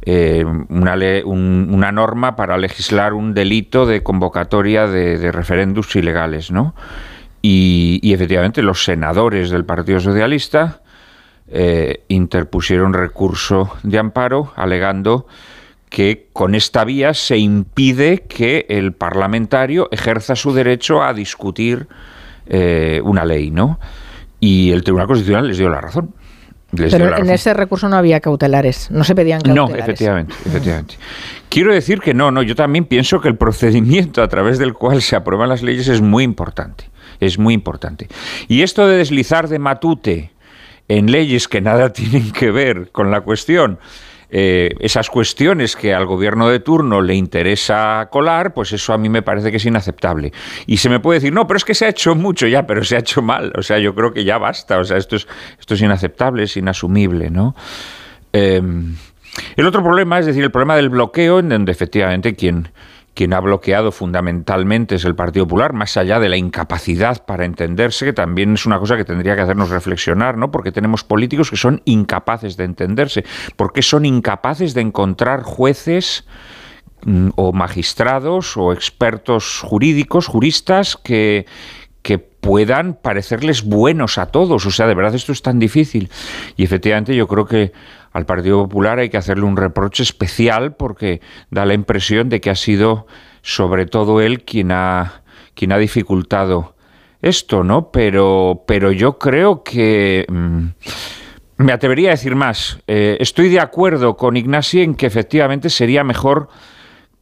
Speaker 175: eh, una, una norma para legislar un delito de convocatoria de, de referéndums ilegales, ¿no? Y efectivamente los senadores del Partido Socialista eh, interpusieron recurso de amparo alegando que con esta vía se impide que el parlamentario ejerza su derecho a discutir eh, una ley, ¿no? Y el Tribunal Constitucional les dio la razón.
Speaker 126: Pero en ese recurso no había cautelares, no se pedían cautelares.
Speaker 175: No, efectivamente, efectivamente. Quiero decir que no, no, yo también pienso que el procedimiento a través del cual se aprueban las leyes es muy importante, es muy importante. Y esto de deslizar de matute en leyes que nada tienen que ver con la cuestión, eh, esas cuestiones que al gobierno de turno le interesa colar, pues eso a mí me parece que es inaceptable. Y se me puede decir, no, pero es que se ha hecho mucho ya, pero se ha hecho mal. O sea, yo creo que ya basta. O sea, esto es, esto es inaceptable, es inasumible, ¿no? Em, el otro problema es decir, el problema del bloqueo, en donde efectivamente quien quien ha bloqueado fundamentalmente es el Partido Popular, más allá de la incapacidad para entenderse, que también es una cosa que tendría que hacernos reflexionar, ¿no? Porque tenemos políticos que son incapaces de entenderse, porque son incapaces de encontrar jueces mm, o magistrados o expertos jurídicos, juristas que, que puedan parecerles buenos a todos. O sea, de verdad esto es tan difícil. Y efectivamente yo creo que al Partido Popular hay que hacerle un reproche especial porque da la impresión de que ha sido sobre todo él quien ha quien ha dificultado esto, ¿no? Pero, pero yo creo que... mm, me atrevería a decir más. Eh, estoy de acuerdo con Ignasi en que efectivamente sería mejor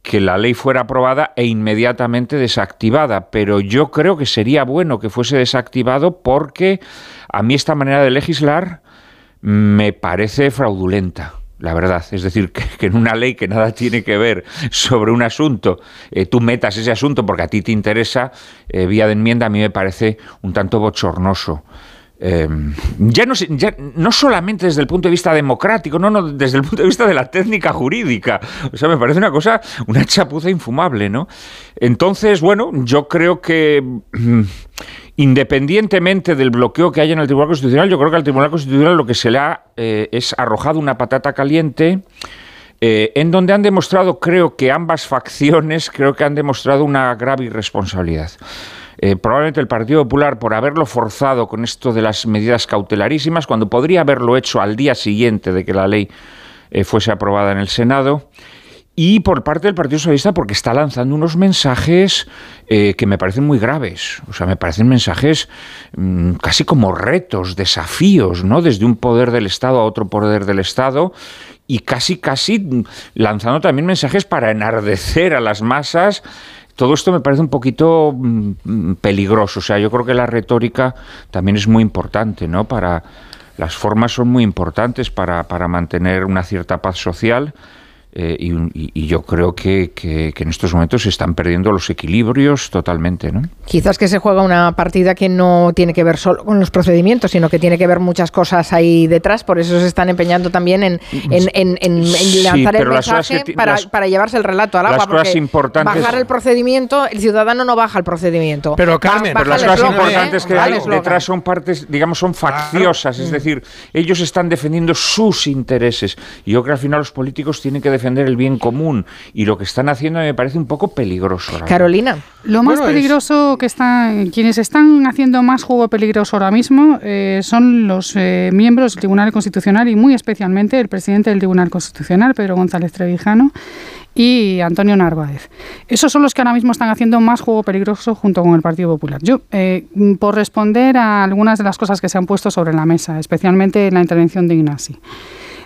Speaker 175: que la ley fuera aprobada e inmediatamente desactivada, pero yo creo que sería bueno que fuese desactivado porque a mí esta manera de legislar me parece fraudulenta. La verdad, es decir, que, en una ley que nada tiene que ver sobre un asunto, eh, tú metas ese asunto porque a ti te interesa, eh, vía de enmienda, a mí me parece un tanto bochornoso. Eh, ya, no, ya no solamente desde el punto de vista democrático, no, no, desde el punto de vista de la técnica jurídica. O sea, me parece una cosa, una chapuza infumable, ¿no? Entonces, bueno, yo creo que mm, independientemente del bloqueo que haya en el Tribunal Constitucional, yo creo que al Tribunal Constitucional lo que se le ha eh, es arrojado una patata caliente. eh, en donde han demostrado, creo que ambas facciones, creo que han demostrado una grave irresponsabilidad. Eh, probablemente el Partido Popular por haberlo forzado con esto de las medidas cautelarísimas, cuando podría haberlo hecho al día siguiente de que la ley eh, fuese aprobada en el Senado, y por parte del Partido Socialista porque está lanzando unos mensajes eh, que me parecen muy graves. O sea, me parecen mensajes mm, casi como retos, desafíos, ¿no? Desde un poder del Estado a otro poder del Estado y casi, casi mm, lanzando también mensajes para enardecer a las masas. Todo esto me parece un poquito mm, peligroso. O sea, yo creo que la retórica también es muy importante, ¿no? Para las formas son muy importantes para, para mantener una cierta paz social. Eh, y, y- yo creo que, que- que en estos momentos se están perdiendo los equilibrios totalmente, ¿no?
Speaker 126: Quizás que se juega una partida que no tiene que ver solo con los procedimientos, sino que tiene que ver muchas cosas ahí detrás. Por eso se están empeñando también en, en- en- en- en
Speaker 175: Sí,
Speaker 126: lanzar el
Speaker 175: las cosas
Speaker 126: mensaje
Speaker 175: que
Speaker 126: para,
Speaker 175: las-
Speaker 126: para llevarse el relato al
Speaker 175: las
Speaker 126: agua.
Speaker 175: cosas
Speaker 126: porque
Speaker 175: importantes-
Speaker 126: Bajar el procedimiento, el ciudadano no baja el procedimiento.
Speaker 173: Pero, Carmen,
Speaker 126: baja
Speaker 175: Pero las cosas
Speaker 126: eslogan,
Speaker 175: importantes
Speaker 126: ¿eh?
Speaker 175: que hay detrás son partes, digamos, son facciosas, es decir, ellos están defendiendo sus intereses. Y yo creo que al final los políticos tienen que defender el bien común. Y lo que están haciendo me parece un poco peligroso.
Speaker 126: Carolina.
Speaker 174: Lo más
Speaker 175: Bueno, es-
Speaker 174: peligroso que están, quienes están haciendo más juego peligroso ahora mismo eh, son los eh, miembros del Tribunal Constitucional y muy especialmente el presidente del Tribunal Constitucional, Pedro González Trevijano, y Antonio Narváez. Esos son los que ahora mismo están haciendo más juego peligroso junto con el Partido Popular. Yo, eh, por responder a algunas de las cosas que se han puesto sobre la mesa, especialmente la intervención de Ignasi.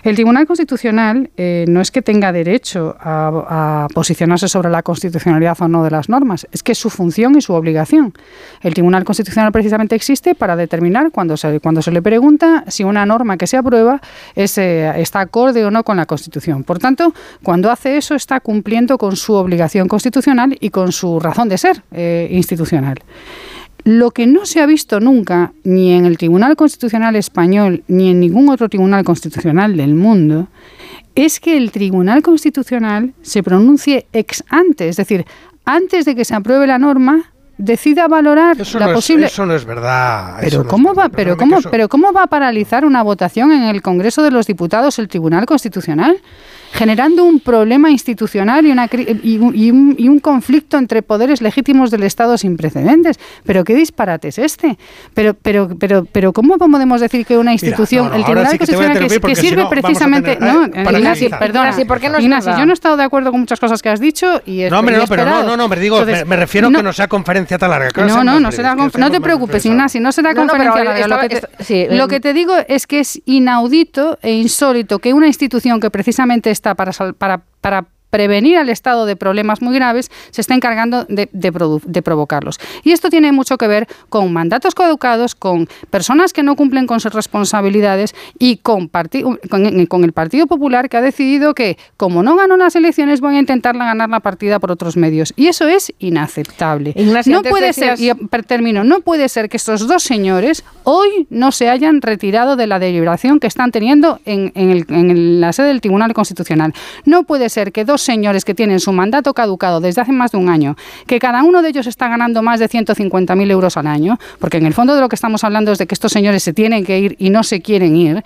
Speaker 174: El Tribunal Constitucional eh, no es que tenga derecho a, posicionarse sobre la constitucionalidad o no de las normas, es que es su función y su obligación. El Tribunal Constitucional precisamente existe para determinar cuando se, cuando se le pregunta si una norma que se aprueba es, eh, está acorde o no con la Constitución. Por tanto, cuando hace eso está cumpliendo con su obligación constitucional y con su razón de ser eh, institucional. Lo que no se ha visto nunca, ni en el Tribunal Constitucional español, ni en ningún otro tribunal constitucional del mundo, es que el Tribunal Constitucional se pronuncie ex ante, es decir, antes de que se apruebe la norma, decida valorar
Speaker 173: Eso,
Speaker 174: la
Speaker 173: no es,
Speaker 174: posible.
Speaker 173: eso no es verdad.
Speaker 174: Pero
Speaker 173: no es
Speaker 174: cómo
Speaker 173: verdad.
Speaker 174: va, pero cómo,
Speaker 173: eso-
Speaker 174: pero cómo va a paralizar una votación en el Congreso de los Diputados el Tribunal Constitucional, generando un problema institucional y una cri- y un, y un- y un conflicto entre poderes legítimos del Estado sin precedentes. Pero qué disparate es este. Pero pero pero pero cómo podemos decir que una institución,
Speaker 173: no, no,
Speaker 174: el Tribunal
Speaker 173: sí
Speaker 174: Constitucional que, que
Speaker 173: si
Speaker 174: sirve
Speaker 173: no
Speaker 174: precisamente,
Speaker 173: tener-
Speaker 174: no,
Speaker 173: eh,
Speaker 174: Ignacio, perdona,
Speaker 126: Ignacio, ¿por qué no
Speaker 174: Ignacio, yo no he estado de acuerdo con muchas cosas que has dicho y
Speaker 173: No, hombre, no, pero no, no, no, me digo,
Speaker 174: Entonces,
Speaker 173: me, me refiero
Speaker 174: no-
Speaker 173: que no sea conferencia tan larga.
Speaker 174: no, no, no será no te preocupes. Ignacio, no será conferencia larga. Lo, que te,
Speaker 126: est- sí,
Speaker 174: lo que te digo es que es inaudito e insólito que una institución que precisamente está para, sal- para, para prevenir al Estado de problemas muy graves, se está encargando de, de produ- de provocarlos. Y esto tiene mucho que ver con mandatos caducados, con personas que no cumplen con sus responsabilidades y con, con el Partido Popular que ha decidido que, como no ganó las elecciones, voy a intentar ganar la partida por otros medios. Y eso es inaceptable.
Speaker 126: Ignacio,
Speaker 174: no puede ser, y per- termino, no puede ser que estos dos señores hoy no se hayan retirado de la deliberación que están teniendo en, en el- en el- la sede del Tribunal Constitucional. No puede ser que dos señores que tienen su mandato caducado desde hace más de un año, que cada uno de ellos está ganando más de 150.000 euros al año, porque en el fondo de lo que estamos hablando es de que estos señores se tienen que ir y no se quieren ir,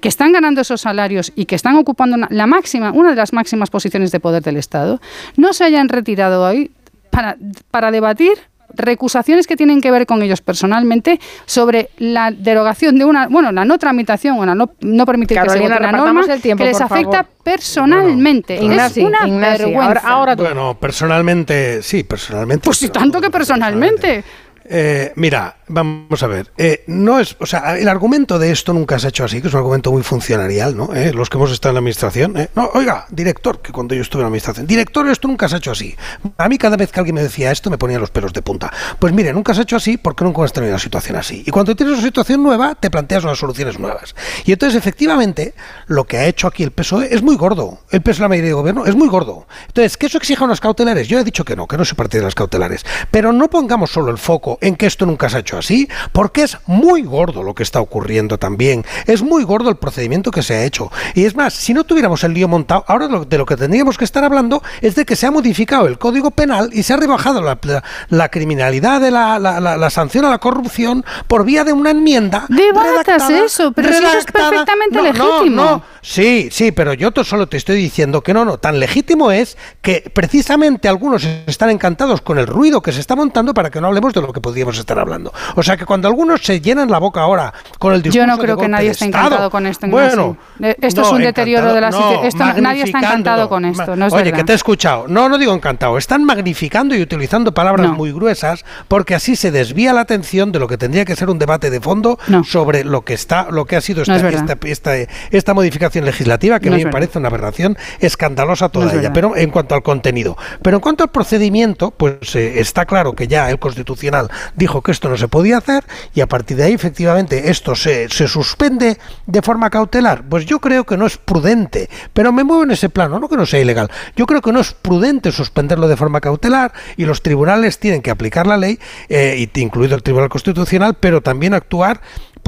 Speaker 174: que están ganando esos salarios y que están ocupando una- la máxima, una de las máximas posiciones de poder del Estado, no se hayan retirado hoy para, para debatir recusaciones que tienen que ver con ellos personalmente sobre la derogación de una, bueno, la no tramitación o la no, no permitir que se vote una norma
Speaker 126: el tiempo,
Speaker 174: que les afecta
Speaker 126: favor.
Speaker 174: personalmente.
Speaker 126: Ignasi,
Speaker 174: es una vergüenza.
Speaker 126: ahora- ahora tú.
Speaker 173: Bueno, personalmente, sí, personalmente.
Speaker 174: Pues si tanto que personalmente.
Speaker 173: Eh, mira, vamos a ver. eh, no es, o sea, el argumento de esto nunca se ha hecho así, que es un argumento muy funcionarial, ¿no? Eh, los que hemos estado en la administración. eh, no, oiga, director, que cuando yo estuve en la administración, director, esto nunca se ha hecho así. A mí cada vez que alguien me decía esto me ponía los pelos de punta. Pues mire, nunca se ha hecho así porque nunca has tenido una situación así. Y cuando tienes una situación nueva, te planteas unas soluciones nuevas. Y entonces, efectivamente, lo que ha hecho aquí el PSOE es muy gordo. El PSOE, la mayoría de gobierno, es muy gordo. Entonces, ¿que eso exija unas cautelares? Yo he dicho que no, que no soy partidario de las cautelares. Pero no pongamos solo el foco en que esto nunca se ha hecho así, porque es muy gordo lo que está ocurriendo también. Es muy gordo el procedimiento que se ha hecho. Y es más, si no tuviéramos el lío montado, ahora de lo que tendríamos que estar hablando es de que se ha modificado el Código Penal y se ha rebajado la, la- la criminalidad de la, la- sanción a la corrupción por vía de una enmienda.
Speaker 174: Debatas eso, pero eso es perfectamente
Speaker 173: No,
Speaker 174: legítimo.
Speaker 173: no. Sí, sí, pero yo solo te estoy diciendo que no, no. Tan legítimo es que precisamente algunos están encantados con el ruido que se está montando para que no hablemos de lo que podríamos estar hablando. O sea que cuando algunos se llenan la boca ahora con el discurso
Speaker 174: Yo no
Speaker 173: de
Speaker 174: creo que
Speaker 173: golpe
Speaker 174: nadie
Speaker 173: de
Speaker 174: esté
Speaker 173: Estado,
Speaker 174: encantado con esto.
Speaker 173: Bueno.
Speaker 174: Eh, esto
Speaker 173: no,
Speaker 174: es un deterioro de la
Speaker 173: no,
Speaker 174: Esto nadie está encantado con esto. No es
Speaker 173: Oye,
Speaker 174: verdad.
Speaker 173: que te he escuchado. No, no digo encantado. Están magnificando y utilizando palabras muy gruesas porque así se desvía la atención de lo que tendría que ser un debate de fondo sobre lo que está, lo que ha sido esta,
Speaker 174: es
Speaker 173: esta, esta, esta modificación legislativa que a mí me
Speaker 174: verdad.
Speaker 173: parece una aberración escandalosa toda ella. Pero en cuanto al contenido, pero en cuanto al procedimiento, pues eh, está claro que ya el constitucional dijo que esto no se podía hacer y a partir de ahí efectivamente esto se, se suspende de forma cautelar. Pues yo creo que no es prudente, pero me muevo en ese plano, no que no sea ilegal. Yo creo que no es prudente suspenderlo de forma cautelar y los tribunales tienen que aplicar la ley, eh, incluido el Tribunal Constitucional, pero también actuar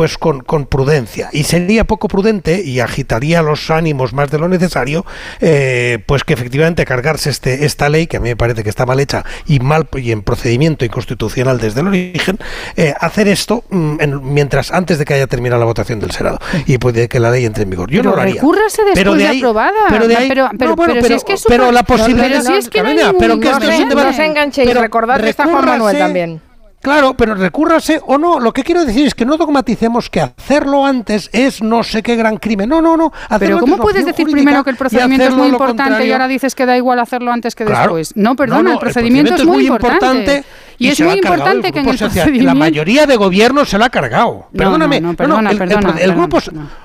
Speaker 173: pues con, con prudencia y sería poco prudente y agitaría los ánimos más de lo necesario eh, pues que efectivamente cargarse este, esta ley que a mí me parece que está mal hecha y mal y en procedimiento inconstitucional desde el origen eh, hacer esto mm, en- mientras antes de que haya terminado la votación del Senado y pues de que la ley entre en vigor yo
Speaker 174: Pero
Speaker 173: no lo haría
Speaker 174: recúrrase después
Speaker 173: Pero
Speaker 174: de
Speaker 173: ahí-
Speaker 174: aprobada.
Speaker 173: pero de ahí-
Speaker 174: Pero- pero-
Speaker 173: no, bueno,
Speaker 174: pero si es que es
Speaker 173: pero la posibilidad
Speaker 174: pero si es que no hay
Speaker 173: Carolina, pero que esto es un
Speaker 174: inconveniente.
Speaker 173: debate
Speaker 174: No se
Speaker 126: enganchéis,
Speaker 173: pero
Speaker 126: recordad que está Juan
Speaker 173: recúrrase-
Speaker 126: Manuel también.
Speaker 173: Claro, pero recúrrase o no. Lo que quiero decir es que no dogmaticemos que hacerlo antes es no sé qué gran crimen. No, no, no.
Speaker 174: Pero ¿cómo puedes decir primero que el procedimiento es muy importante y ahora dices que da igual hacerlo antes que
Speaker 173: Claro.
Speaker 174: después? No, perdona,
Speaker 173: No, no,
Speaker 174: el procedimiento es muy importante. Y, es muy importante que en el procedimiento...
Speaker 173: La mayoría de gobiernos se lo ha cargado. Perdóname.
Speaker 174: no, perdona,
Speaker 173: el,
Speaker 174: perdona,
Speaker 173: el grupo,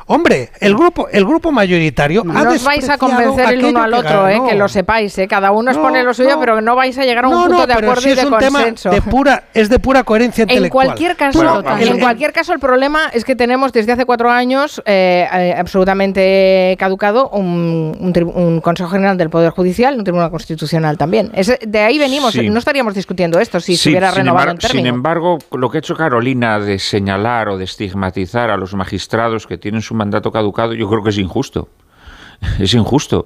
Speaker 173: hombre, el grupo, el grupo mayoritario ha
Speaker 126: No os vais a convencer el uno al
Speaker 173: que
Speaker 126: otro, eh, que lo sepáis. Eh, cada uno
Speaker 173: No,
Speaker 126: expone lo suyo, pero no vais a llegar a un punto de acuerdo
Speaker 173: si
Speaker 126: y
Speaker 173: es
Speaker 126: de
Speaker 173: un tema
Speaker 126: consenso.
Speaker 173: de pura, es de pura coherencia
Speaker 126: En
Speaker 173: intelectual.
Speaker 126: cualquier caso,
Speaker 173: Bueno,
Speaker 126: en
Speaker 173: el-
Speaker 126: cualquier caso, el problema es que tenemos desde hace cuatro años eh, eh, absolutamente caducado un, un un Consejo General del Poder Judicial, un Tribunal Constitucional también. De ahí venimos.
Speaker 175: Sí.
Speaker 126: No estaríamos discutiendo esto si se hubiera renovado en término.
Speaker 175: sin embargo, lo que ha hecho Carolina de señalar o de estigmatizar a los magistrados que tienen su mandato caducado, yo creo que es injusto. Es injusto.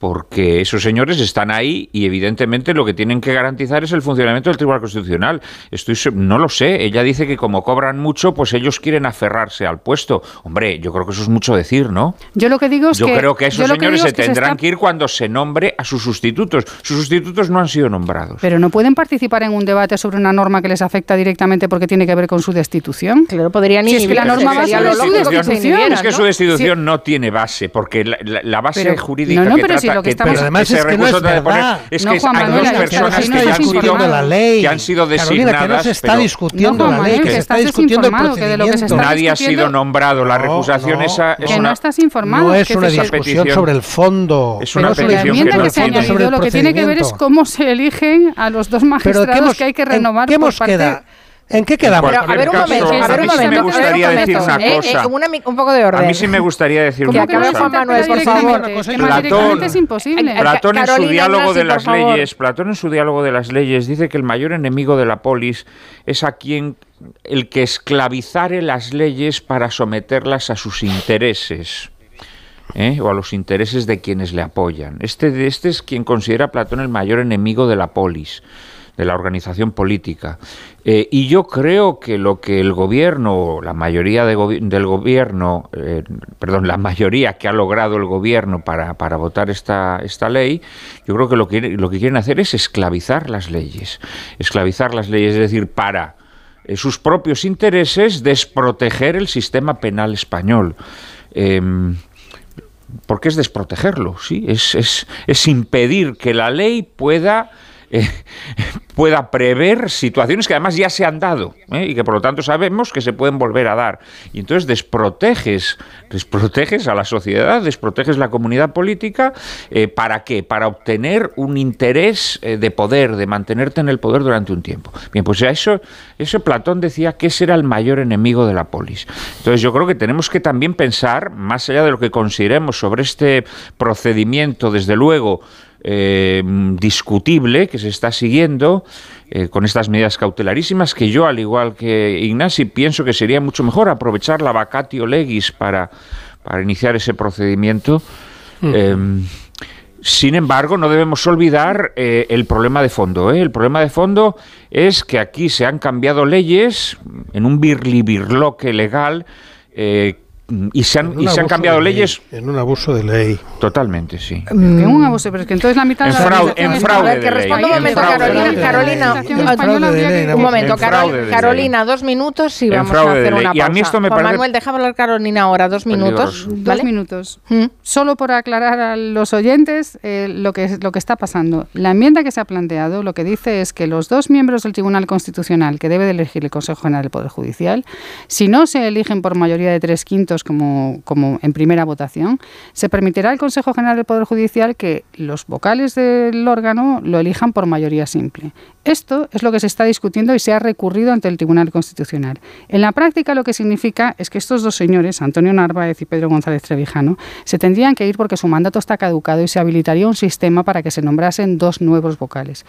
Speaker 175: Porque esos señores están ahí y evidentemente lo que tienen que garantizar es el funcionamiento del Tribunal Constitucional. Estoy, no lo sé. Ella dice que como cobran mucho, pues ellos quieren aferrarse al puesto. Hombre, yo creo que eso es mucho decir, ¿no?
Speaker 174: Yo lo que digo es
Speaker 175: Yo
Speaker 174: que...
Speaker 175: creo que esos
Speaker 174: yo que
Speaker 175: señores se
Speaker 174: que
Speaker 175: tendrán
Speaker 174: está-
Speaker 175: que ir cuando se nombre a sus sustitutos. Sus sustitutos no han sido nombrados.
Speaker 174: Pero no pueden participar en un debate sobre una norma que les afecta directamente porque tiene que ver con su destitución.
Speaker 126: Claro, podrían
Speaker 174: Si es que la norma va sobre su destitución.
Speaker 175: Es que
Speaker 126: ¿no?
Speaker 175: su destitución no tiene base, porque la, la- la base
Speaker 174: Pero-
Speaker 175: jurídica
Speaker 174: no, no,
Speaker 175: que
Speaker 174: pero
Speaker 175: trata,
Speaker 174: si lo que
Speaker 175: que,
Speaker 174: estamos-
Speaker 175: que
Speaker 173: Pero además
Speaker 175: ese
Speaker 173: es que no
Speaker 175: recurso
Speaker 173: es verdad.
Speaker 175: es
Speaker 174: No,
Speaker 175: que
Speaker 174: Juan
Speaker 175: hay
Speaker 174: Manuel,
Speaker 175: dos
Speaker 174: que
Speaker 175: personas que ya han sido,
Speaker 173: la ley.
Speaker 175: que han sido
Speaker 173: Carolina,
Speaker 175: designadas,
Speaker 173: que no se está
Speaker 175: pero
Speaker 173: discutiendo
Speaker 174: No,
Speaker 173: la
Speaker 174: Juan
Speaker 173: ley, que
Speaker 174: que
Speaker 173: se está discutiendo el
Speaker 174: desinformado, que de lo que se
Speaker 173: procedimiento.
Speaker 174: está
Speaker 175: nadie ha sido nombrado. La
Speaker 173: No,
Speaker 175: recusación
Speaker 173: no,
Speaker 175: esa
Speaker 174: Que
Speaker 175: es
Speaker 174: no
Speaker 175: una,
Speaker 174: estás informado.
Speaker 173: No es
Speaker 174: que
Speaker 173: una discusión sobre el fondo.
Speaker 175: Es una
Speaker 173: no
Speaker 175: petición no
Speaker 174: que que se lo que tiene que ver es cómo se eligen a los dos
Speaker 173: Pero ¿de qué
Speaker 174: magistrados que hay que
Speaker 173: en
Speaker 174: renovar
Speaker 173: qué
Speaker 174: por
Speaker 173: hemos
Speaker 174: parte-
Speaker 173: quedado? ¿En qué quedamos?
Speaker 175: Pero,
Speaker 126: a ver un
Speaker 175: caso,
Speaker 126: momento,
Speaker 175: a
Speaker 126: a ver
Speaker 175: mí
Speaker 126: un
Speaker 175: sí me
Speaker 126: momento,
Speaker 175: gustaría decir
Speaker 126: momento.
Speaker 175: una
Speaker 126: Eh,
Speaker 175: cosa.
Speaker 126: eh, una mi- un poco de orden.
Speaker 175: A mí sí me gustaría decir una cosa.
Speaker 126: Juan Manuel, por favor.
Speaker 175: Platón-
Speaker 174: es imposible.
Speaker 126: Eh,
Speaker 175: Platón en su diálogo de las leyes, Platón en su diálogo de las leyes dice que el mayor enemigo de la polis es a quien el que esclavizare las leyes para someterlas a sus intereses. ¿eh? o a los intereses de quienes le apoyan. Este, este es quien considera a Platón el mayor enemigo de la polis. De la organización política. Eh, y yo creo que lo que el gobierno, la mayoría del gobierno, eh, perdón, la mayoría que ha logrado el gobierno para, para votar esta, esta ley, yo creo que lo, que lo que quieren hacer es esclavizar las leyes. Esclavizar las leyes, es decir, para eh, sus propios intereses desproteger el sistema penal español. Em, porque es desprotegerlo, ¿sí? Es, es, es impedir que la ley pueda eh, pueda prever situaciones que además ya se han dado ¿eh? y que por lo tanto sabemos que se pueden volver a dar. Y entonces desproteges, desproteges a la sociedad, desproteges la comunidad política, eh, ¿para qué? Para obtener un interés de poder, de mantenerte en el poder durante un tiempo. Bien, pues eso, eso Platón decía que ese era el mayor enemigo de la polis. Entonces yo creo que tenemos que también pensar, más allá de lo que consideremos sobre este procedimiento, desde luego, eh, discutible que se está siguiendo eh, con estas medidas cautelarísimas que yo, al igual que Ignasi, pienso que sería mucho mejor aprovechar la vacatio legis para, para iniciar ese procedimiento. Mm. Em, sin embargo, no debemos olvidar eh, el problema de fondo. El problema de fondo es que aquí se han cambiado leyes en un birlibirloque legal y se han, y se han cambiado leyes.
Speaker 173: En un abuso de ley.
Speaker 175: Totalmente, sí.
Speaker 174: En un abuso, pero es que entonces la mitad
Speaker 175: en
Speaker 174: de la
Speaker 175: fraude, en fraude de
Speaker 126: que responda un momento, Carolina. Carolina, un momento, Carolina, dos minutos y vamos a hacer una pausa.
Speaker 175: Y a mí esto me
Speaker 126: Juan
Speaker 175: parece...
Speaker 126: Manuel, déjame hablar Carolina ahora, dos minutos.
Speaker 174: Dos minutos. ¿Mm? Solo por aclarar a los oyentes eh, lo, que, lo que está pasando. La enmienda que se ha planteado lo que dice es que los dos miembros del Tribunal Constitucional que debe de elegir el Consejo General del Poder Judicial, si no se eligen por mayoría de tres quintos como, en primera votación, se permitirá al Consejo General del Poder Judicial que los vocales del órgano lo elijan por mayoría simple. Esto es lo que se está discutiendo y se ha recurrido ante el Tribunal Constitucional. En la práctica lo que significa es que estos dos señores, Antonio Narváez y Pedro González Trevijano, se tendrían que ir porque su mandato está caducado y se habilitaría un sistema para que se nombrasen dos nuevos vocales.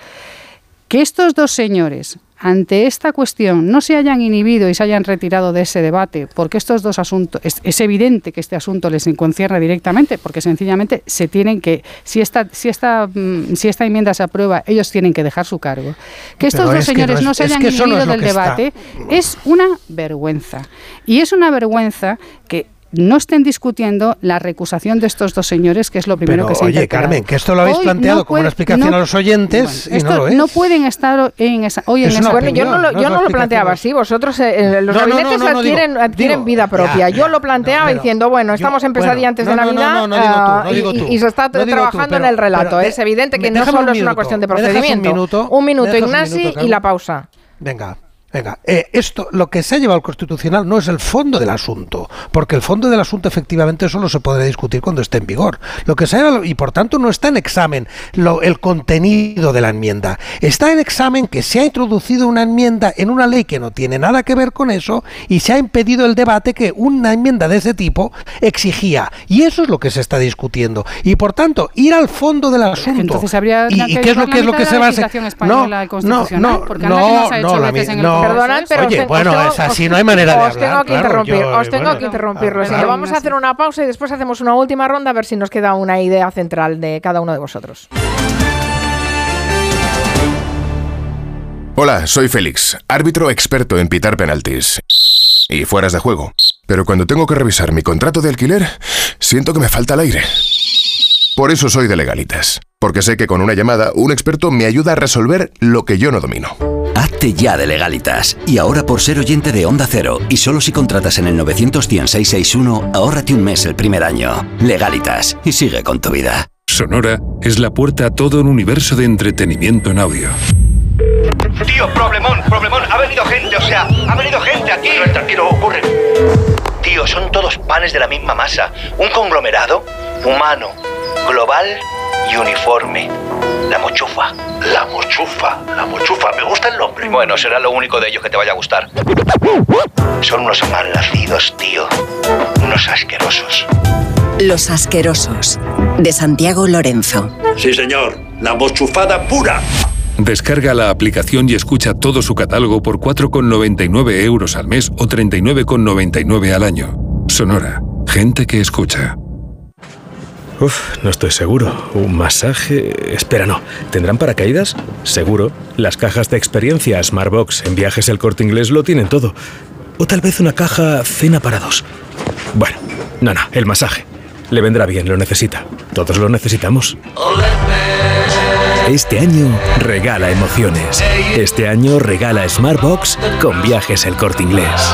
Speaker 174: Que estos dos señores ante esta cuestión no se hayan inhibido y se hayan retirado de ese debate, porque estos dos asuntos, es, evidente que este asunto les concierne directamente, porque sencillamente se tienen que, si esta, si esta, mm, si esta enmienda se aprueba, ellos tienen que dejar su cargo. Que estos dos señores no, se hayan inhibido del debate es una vergüenza. Y es una vergüenza que no estén discutiendo la recusación de estos dos señores, que es lo primero que se ha
Speaker 173: Oye, Carmen, que esto lo habéis planteado como una explicación a los oyentes y no lo es.
Speaker 174: No pueden estar en esa. Hoy en esa
Speaker 126: bueno, yo no lo, yo no lo planteaba así. Vosotros, eh, los gabinetes adquieren, vida propia. yo lo planteaba diciendo, bueno, estamos en pesadilla antes de Navidad y, se está trabajando en el relato. es evidente que no solo es una cuestión de procedimiento. Un minuto, Ignasi, y la pausa.
Speaker 173: Venga, Venga, eh, esto, lo que se ha llevado al Constitucional no es el fondo del asunto, porque el fondo del asunto efectivamente solo se podrá discutir cuando esté en vigor. Lo que se ha llevado, y por tanto no está en examen lo, el contenido de la enmienda, está en examen que se ha introducido una enmienda en una ley que no tiene nada que ver con eso y se ha impedido el debate que una enmienda de ese tipo exigía. Y eso es lo que se está discutiendo. Y por tanto, ir al fondo del asunto.
Speaker 174: Entonces habría
Speaker 173: y, qué es lo que es lo que se va a hacer.
Speaker 174: No, no, no, no, no, la,
Speaker 126: no, Perdonad, pero
Speaker 173: Oye, bueno, es así, no hay manera de
Speaker 126: os Tengo que interrumpir, os tengo que interrumpirlo. vamos a hacer una pausa y después hacemos una última ronda a ver si nos queda una idea central de cada uno de vosotros.
Speaker 178: Hola, soy Félix, árbitro experto en pitar penaltis y fueras de juego. Pero cuando tengo que revisar mi contrato de alquiler, siento que me falta el aire. Por eso soy de legalitas, porque sé que con una llamada un experto me ayuda a resolver lo que yo no domino.
Speaker 179: Hazte ya de legalitas. Y ahora por ser oyente de Onda Cero, y solo si contratas en el 91661, ahórrate un mes el primer año. Legalitas, y sigue con tu vida.
Speaker 180: Sonora es la puerta a todo un universo de entretenimiento en audio.
Speaker 181: Tío, problemón, problemón, ha venido gente, o sea, ha venido gente aquí. Tranquilo, tranquilo, ocurre. Tío, son todos panes de la misma masa. Un conglomerado humano global y uniforme. La mochufa. La mochufa. La mochufa. Me gusta el nombre. Bueno, será lo único de ellos que te vaya a gustar. Son unos malnacidos, tío. Unos asquerosos.
Speaker 86: Los asquerosos. De Santiago Lorenzo.
Speaker 181: Sí, señor. La mochufada pura.
Speaker 180: Descarga la aplicación y escucha todo su catálogo por 4,99 euros al mes o 39,99 al año. Sonora. Gente que escucha.
Speaker 182: Uf, no estoy seguro. ¿Un masaje? Espera, no. ¿Tendrán paracaídas? Seguro. Las cajas de experiencia Smartbox en viajes el corte inglés lo tienen todo. O tal vez una caja cena para dos. Bueno, no, no, el masaje. Le vendrá bien, lo necesita. Todos lo necesitamos. Este año regala emociones. Este año regala Smartbox con viajes el corte inglés.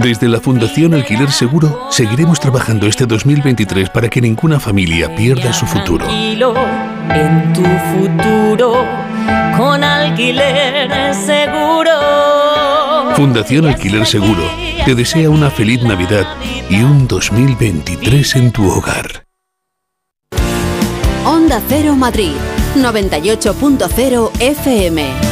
Speaker 180: Desde la Fundación Alquiler Seguro seguiremos trabajando este 2023 para que ninguna familia pierda su futuro.
Speaker 183: En tu futuro con alquiler seguro.
Speaker 180: Fundación Alquiler Seguro te desea una feliz Navidad y un 2023 en tu hogar.
Speaker 86: Onda Cero Madrid, 98.0 FM.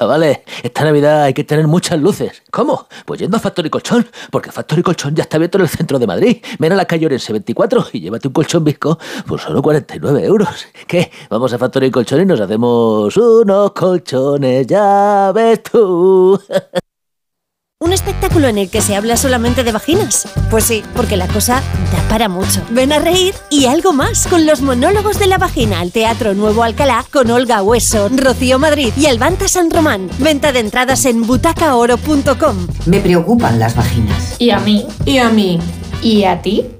Speaker 184: Chavales, esta Navidad hay que tener muchas luces. ¿Cómo? Pues yendo a Factory Colchón, porque Factory Colchón ya está abierto en el centro de Madrid. Ven a la calle Orense 24 y llévate un colchón visco por solo 49 euros. ¿Qué? Vamos a Factory Colchón y nos hacemos unos colchones, ya ves tú.
Speaker 22: ¿Un espectáculo en el que se habla solamente de vaginas? Pues sí, porque la cosa da para mucho. Ven a reír y algo más con los monólogos de la vagina al Teatro Nuevo Alcalá con Olga Hueso, Rocío Madrid y Albanta San Román. Venta de entradas en butacaoro.com.
Speaker 122: Me preocupan las vaginas.
Speaker 185: ¿Y a mí?
Speaker 122: ¿Y a mí?
Speaker 185: ¿Y a ti?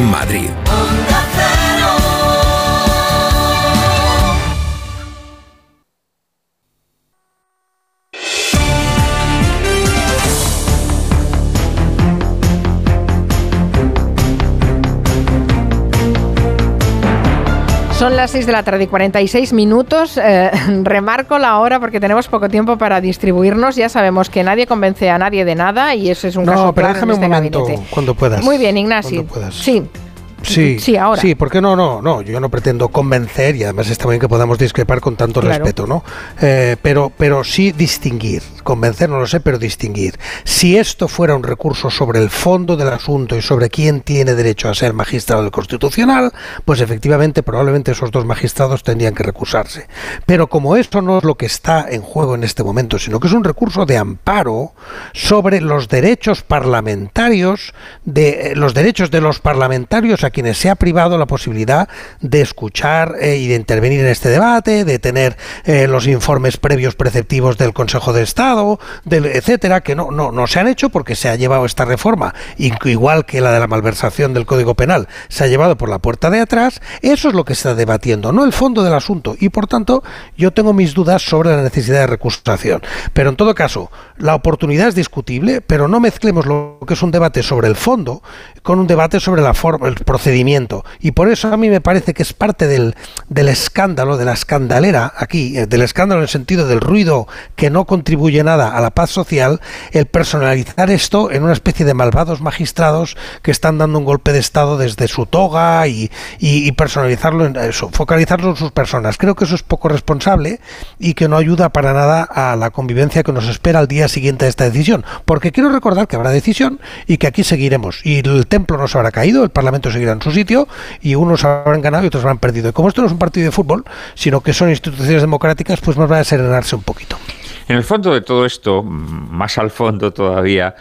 Speaker 30: Madrid.
Speaker 2: Son las 6 de la tarde y 46 minutos. Eh, remarco la hora porque tenemos poco tiempo para distribuirnos. Ya sabemos que nadie convence a nadie de nada y eso es un
Speaker 173: No,
Speaker 2: caso
Speaker 173: pero
Speaker 2: claro en
Speaker 173: déjame un
Speaker 2: este
Speaker 173: momento,
Speaker 2: gabinete.
Speaker 173: cuando puedas.
Speaker 2: Muy bien,
Speaker 173: puedas.
Speaker 2: Sí.
Speaker 173: Sí,
Speaker 2: Sí, ahora.
Speaker 173: Sí, porque no, no, no, yo no pretendo convencer y además está bien que podamos discrepar con tanto
Speaker 2: Claro.
Speaker 173: respeto, ¿no? Eh, pero, pero sí distinguir convencer, no lo sé, pero distinguir. Si esto fuera un recurso sobre el fondo del asunto y sobre quién tiene derecho a ser magistrado del Constitucional, pues efectivamente probablemente esos dos magistrados tendrían que recusarse. Pero como esto no es lo que está en juego en este momento, sino que es un recurso de amparo sobre los derechos parlamentarios, de eh, los derechos de los parlamentarios a quienes se ha privado la posibilidad de escuchar eh, y de intervenir en este debate, de tener eh, los informes previos preceptivos del Consejo de Estado, del, etcétera, que no, no, no se han hecho porque se ha llevado esta reforma, igual que la de la malversación del Código Penal, se ha llevado por la puerta de atrás, eso es lo que se está debatiendo, no el fondo del asunto. Y por tanto, yo tengo mis dudas sobre la necesidad de recusación. Pero en todo caso, la oportunidad es discutible, pero no mezclemos lo que es un debate sobre el fondo con un debate sobre la forma, el procedimiento. Y por eso a mí me parece que es parte del, del escándalo, de la escandalera aquí, eh, del escándalo en el sentido del ruido que no contribuye nada a la paz social, el personalizar esto en una especie de malvados magistrados que están dando un golpe de Estado desde su toga y, y, personalizarlo en eso, focalizarlo en sus personas. Creo que eso es poco responsable y que no ayuda para nada a la convivencia que nos espera al día siguiente de esta decisión. Porque quiero recordar que habrá decisión y que aquí seguiremos. Y el no se habrá caído, el Parlamento seguirá en su sitio y unos habrán ganado y otros habrán perdido. Y como esto no es un partido de fútbol, sino que son instituciones democráticas, pues nos va a serenarse un poquito.
Speaker 175: En el fondo de todo esto, más al fondo todavía,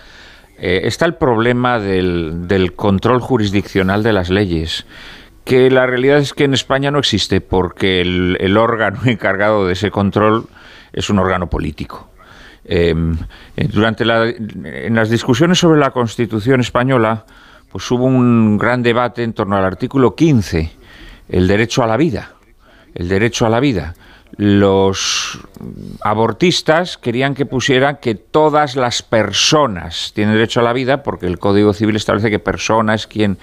Speaker 175: eh, está el problema del, control jurisdiccional de las leyes que la realidad es que en España no existe porque el, órgano encargado de ese control es un órgano político. Eh, durante la, en las discusiones sobre la Constitución española, pues hubo un gran debate en torno al artículo 15, el derecho a la vida. El derecho a la vida. Los abortistas querían que pusieran que todas las personas tienen derecho a la vida, porque el Código Civil establece que persona es quien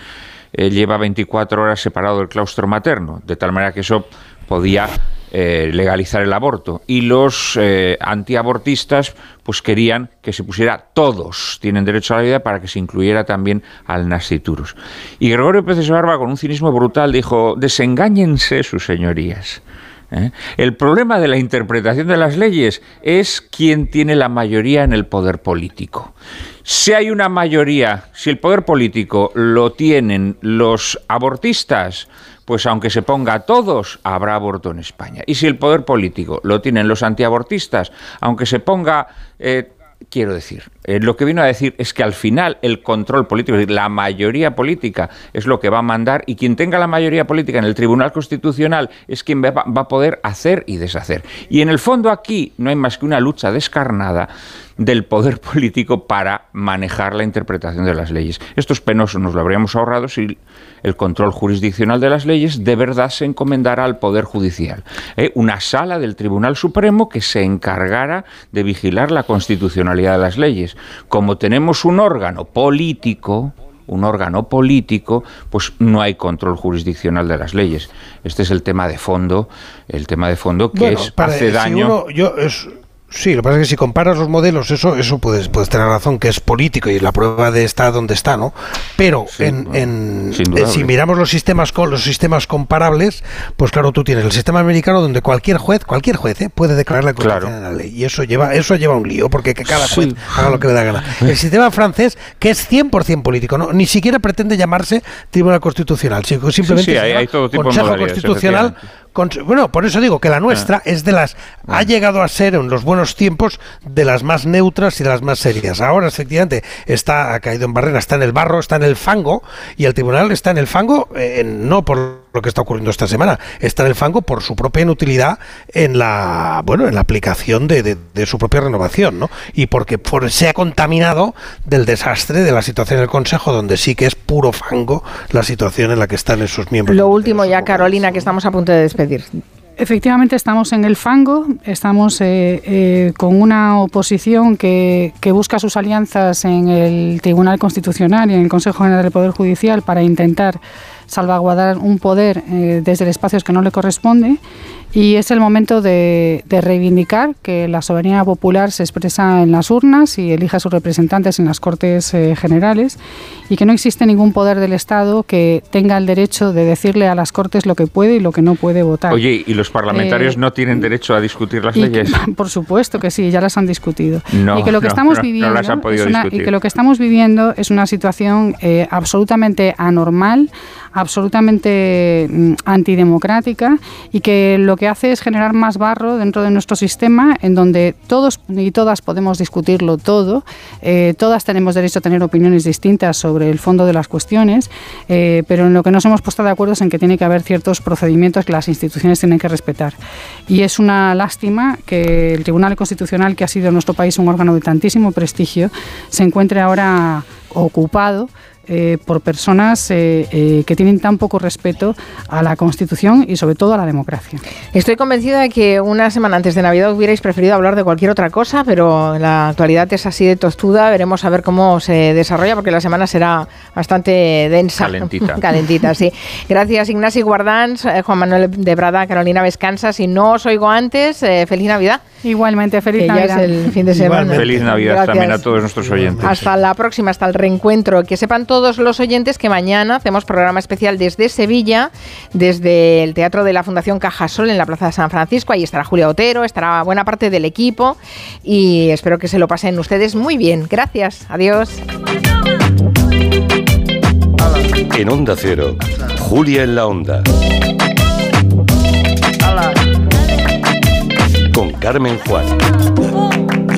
Speaker 175: eh, lleva 24 horas separado del claustro materno, de tal manera que eso podía eh, legalizar el aborto. Y los eh, antiabortistas pues querían que se pusiera todos tienen derecho a la vida para que se incluyera también al nasciturus. Y Gregorio Pérez Barba, con un cinismo brutal, dijo, desengáñense sus señorías. ¿eh? El problema de la interpretación de las leyes es quién tiene la mayoría en el poder político. Si hay una mayoría, si el poder político lo tienen los abortistas, pues aunque se ponga a todos, habrá aborto en España. Y si el poder político lo tienen los antiabortistas, aunque se ponga... Eh, quiero decir, eh, lo que vino a decir es que al final el control político, es decir, la mayoría política es lo que va a mandar y quien tenga la mayoría política en el Tribunal Constitucional es quien va, va a poder hacer y deshacer. Y en el fondo aquí no hay más que una lucha descarnada del poder político para manejar la interpretación de las leyes. Esto es penoso, nos lo habríamos ahorrado si el control jurisdiccional de las leyes de verdad se encomendara al Poder Judicial. ¿eh? Una sala del Tribunal Supremo que se encargara de vigilar la constitucionalidad de las leyes. Como tenemos un órgano político, un órgano político, pues no hay control jurisdiccional de las leyes. Este es el tema de fondo, el tema de fondo que es, hace daño.
Speaker 173: yo Sí, lo que pasa es que si comparas los modelos, eso, eso puedes, puedes tener razón, que es político y la prueba de está donde está, ¿no? Pero en, en, si miramos los sistemas con los sistemas comparables, pues claro, tú tienes el sistema americano donde cualquier juez, cualquier juez, ¿eh? puede declarar la constitución de la ley. Y eso lleva, eso lleva un lío, porque que cada juez haga lo que le da gana. El sistema francés, que es 100% político, ¿no? Ni siquiera pretende llamarse Tribunal Constitucional, simplemente
Speaker 175: hay, todo tipo
Speaker 173: Consejo Constitucional bueno, por eso digo que la nuestra ah. es de las ha llegado a ser en los buenos tiempos de las más neutras y de las más serias. Ahora efectivamente está ha caído en barrera, está en el barro, está en el fango y el tribunal está en el fango eh, no por lo que está ocurriendo esta semana, está en el fango por su propia inutilidad en la bueno en la aplicación de, su propia renovación, ¿no? Y porque se ha contaminado del desastre de la situación en el Consejo, donde sí que es puro fango la situación en la que están esos miembros.
Speaker 2: Lo último ya, Carolina, que estamos a punto de despedir.
Speaker 174: Efectivamente, estamos en el fango, estamos eh, eh, con una oposición que, que, busca sus alianzas en el Tribunal Constitucional y en el Consejo General del Poder Judicial para intentar salvaguardar un poder eh, desde el espacio que no le corresponde y es el momento de, reivindicar que la soberanía popular se expresa en las urnas y elige a sus representantes en las Cortes eh, Generales y que no existe ningún poder del Estado que tenga el derecho de decirle a las Cortes lo que puede y lo que no puede votar.
Speaker 175: Oye, ¿y los parlamentarios no tienen derecho a discutir las leyes?
Speaker 174: por supuesto que sí, ya las han discutido. y que lo que estamos viviendo y que lo que estamos viviendo es una situación eh, absolutamente anormal, absolutamente mm, antidemocrática y que lo que hace es generar más barro dentro de nuestro sistema en donde todos y todas podemos discutirlo todo, eh, todas tenemos derecho a tener opiniones distintas sobre el fondo de las cuestiones, eh, pero en lo que nos hemos puesto de acuerdo es en que tiene que haber ciertos procedimientos que las instituciones tienen que respetar. Y es una lástima que el Tribunal Constitucional, que ha sido en nuestro país un órgano de tantísimo prestigio, se encuentre ahora ocupado eh, por personas eh, eh, que tienen tan poco respeto a la Constitución y sobre todo a la democracia.
Speaker 2: Estoy convencida de que una semana antes de Navidad hubierais preferido hablar de cualquier otra cosa, pero la actualidad es así de tostuda. Veremos a ver cómo se desarrolla porque la semana será bastante densa.
Speaker 175: Calentita.
Speaker 2: Calentita, sí. Gracias Ignacio Guardans, Juan Manuel de Brada, Carolina Vescanza. Si no os oigo antes, feliz Navidad.
Speaker 174: Igualmente, feliz Navidad.
Speaker 2: es el fin de semana.
Speaker 175: Feliz Navidad también a todos nuestros oyentes.
Speaker 2: Hasta la próxima, hasta el reencuentro. Que sepan todos todos los oyentes que mañana hacemos programa especial desde Sevilla, desde el Teatro de la Fundación Cajasol en la Plaza de San Francisco. Ahí estará Julia Otero, estará buena parte del equipo y espero que se lo pasen ustedes muy bien. Gracias, adiós.
Speaker 178: En Onda Cero, Julia en la Onda. Con Carmen Juan.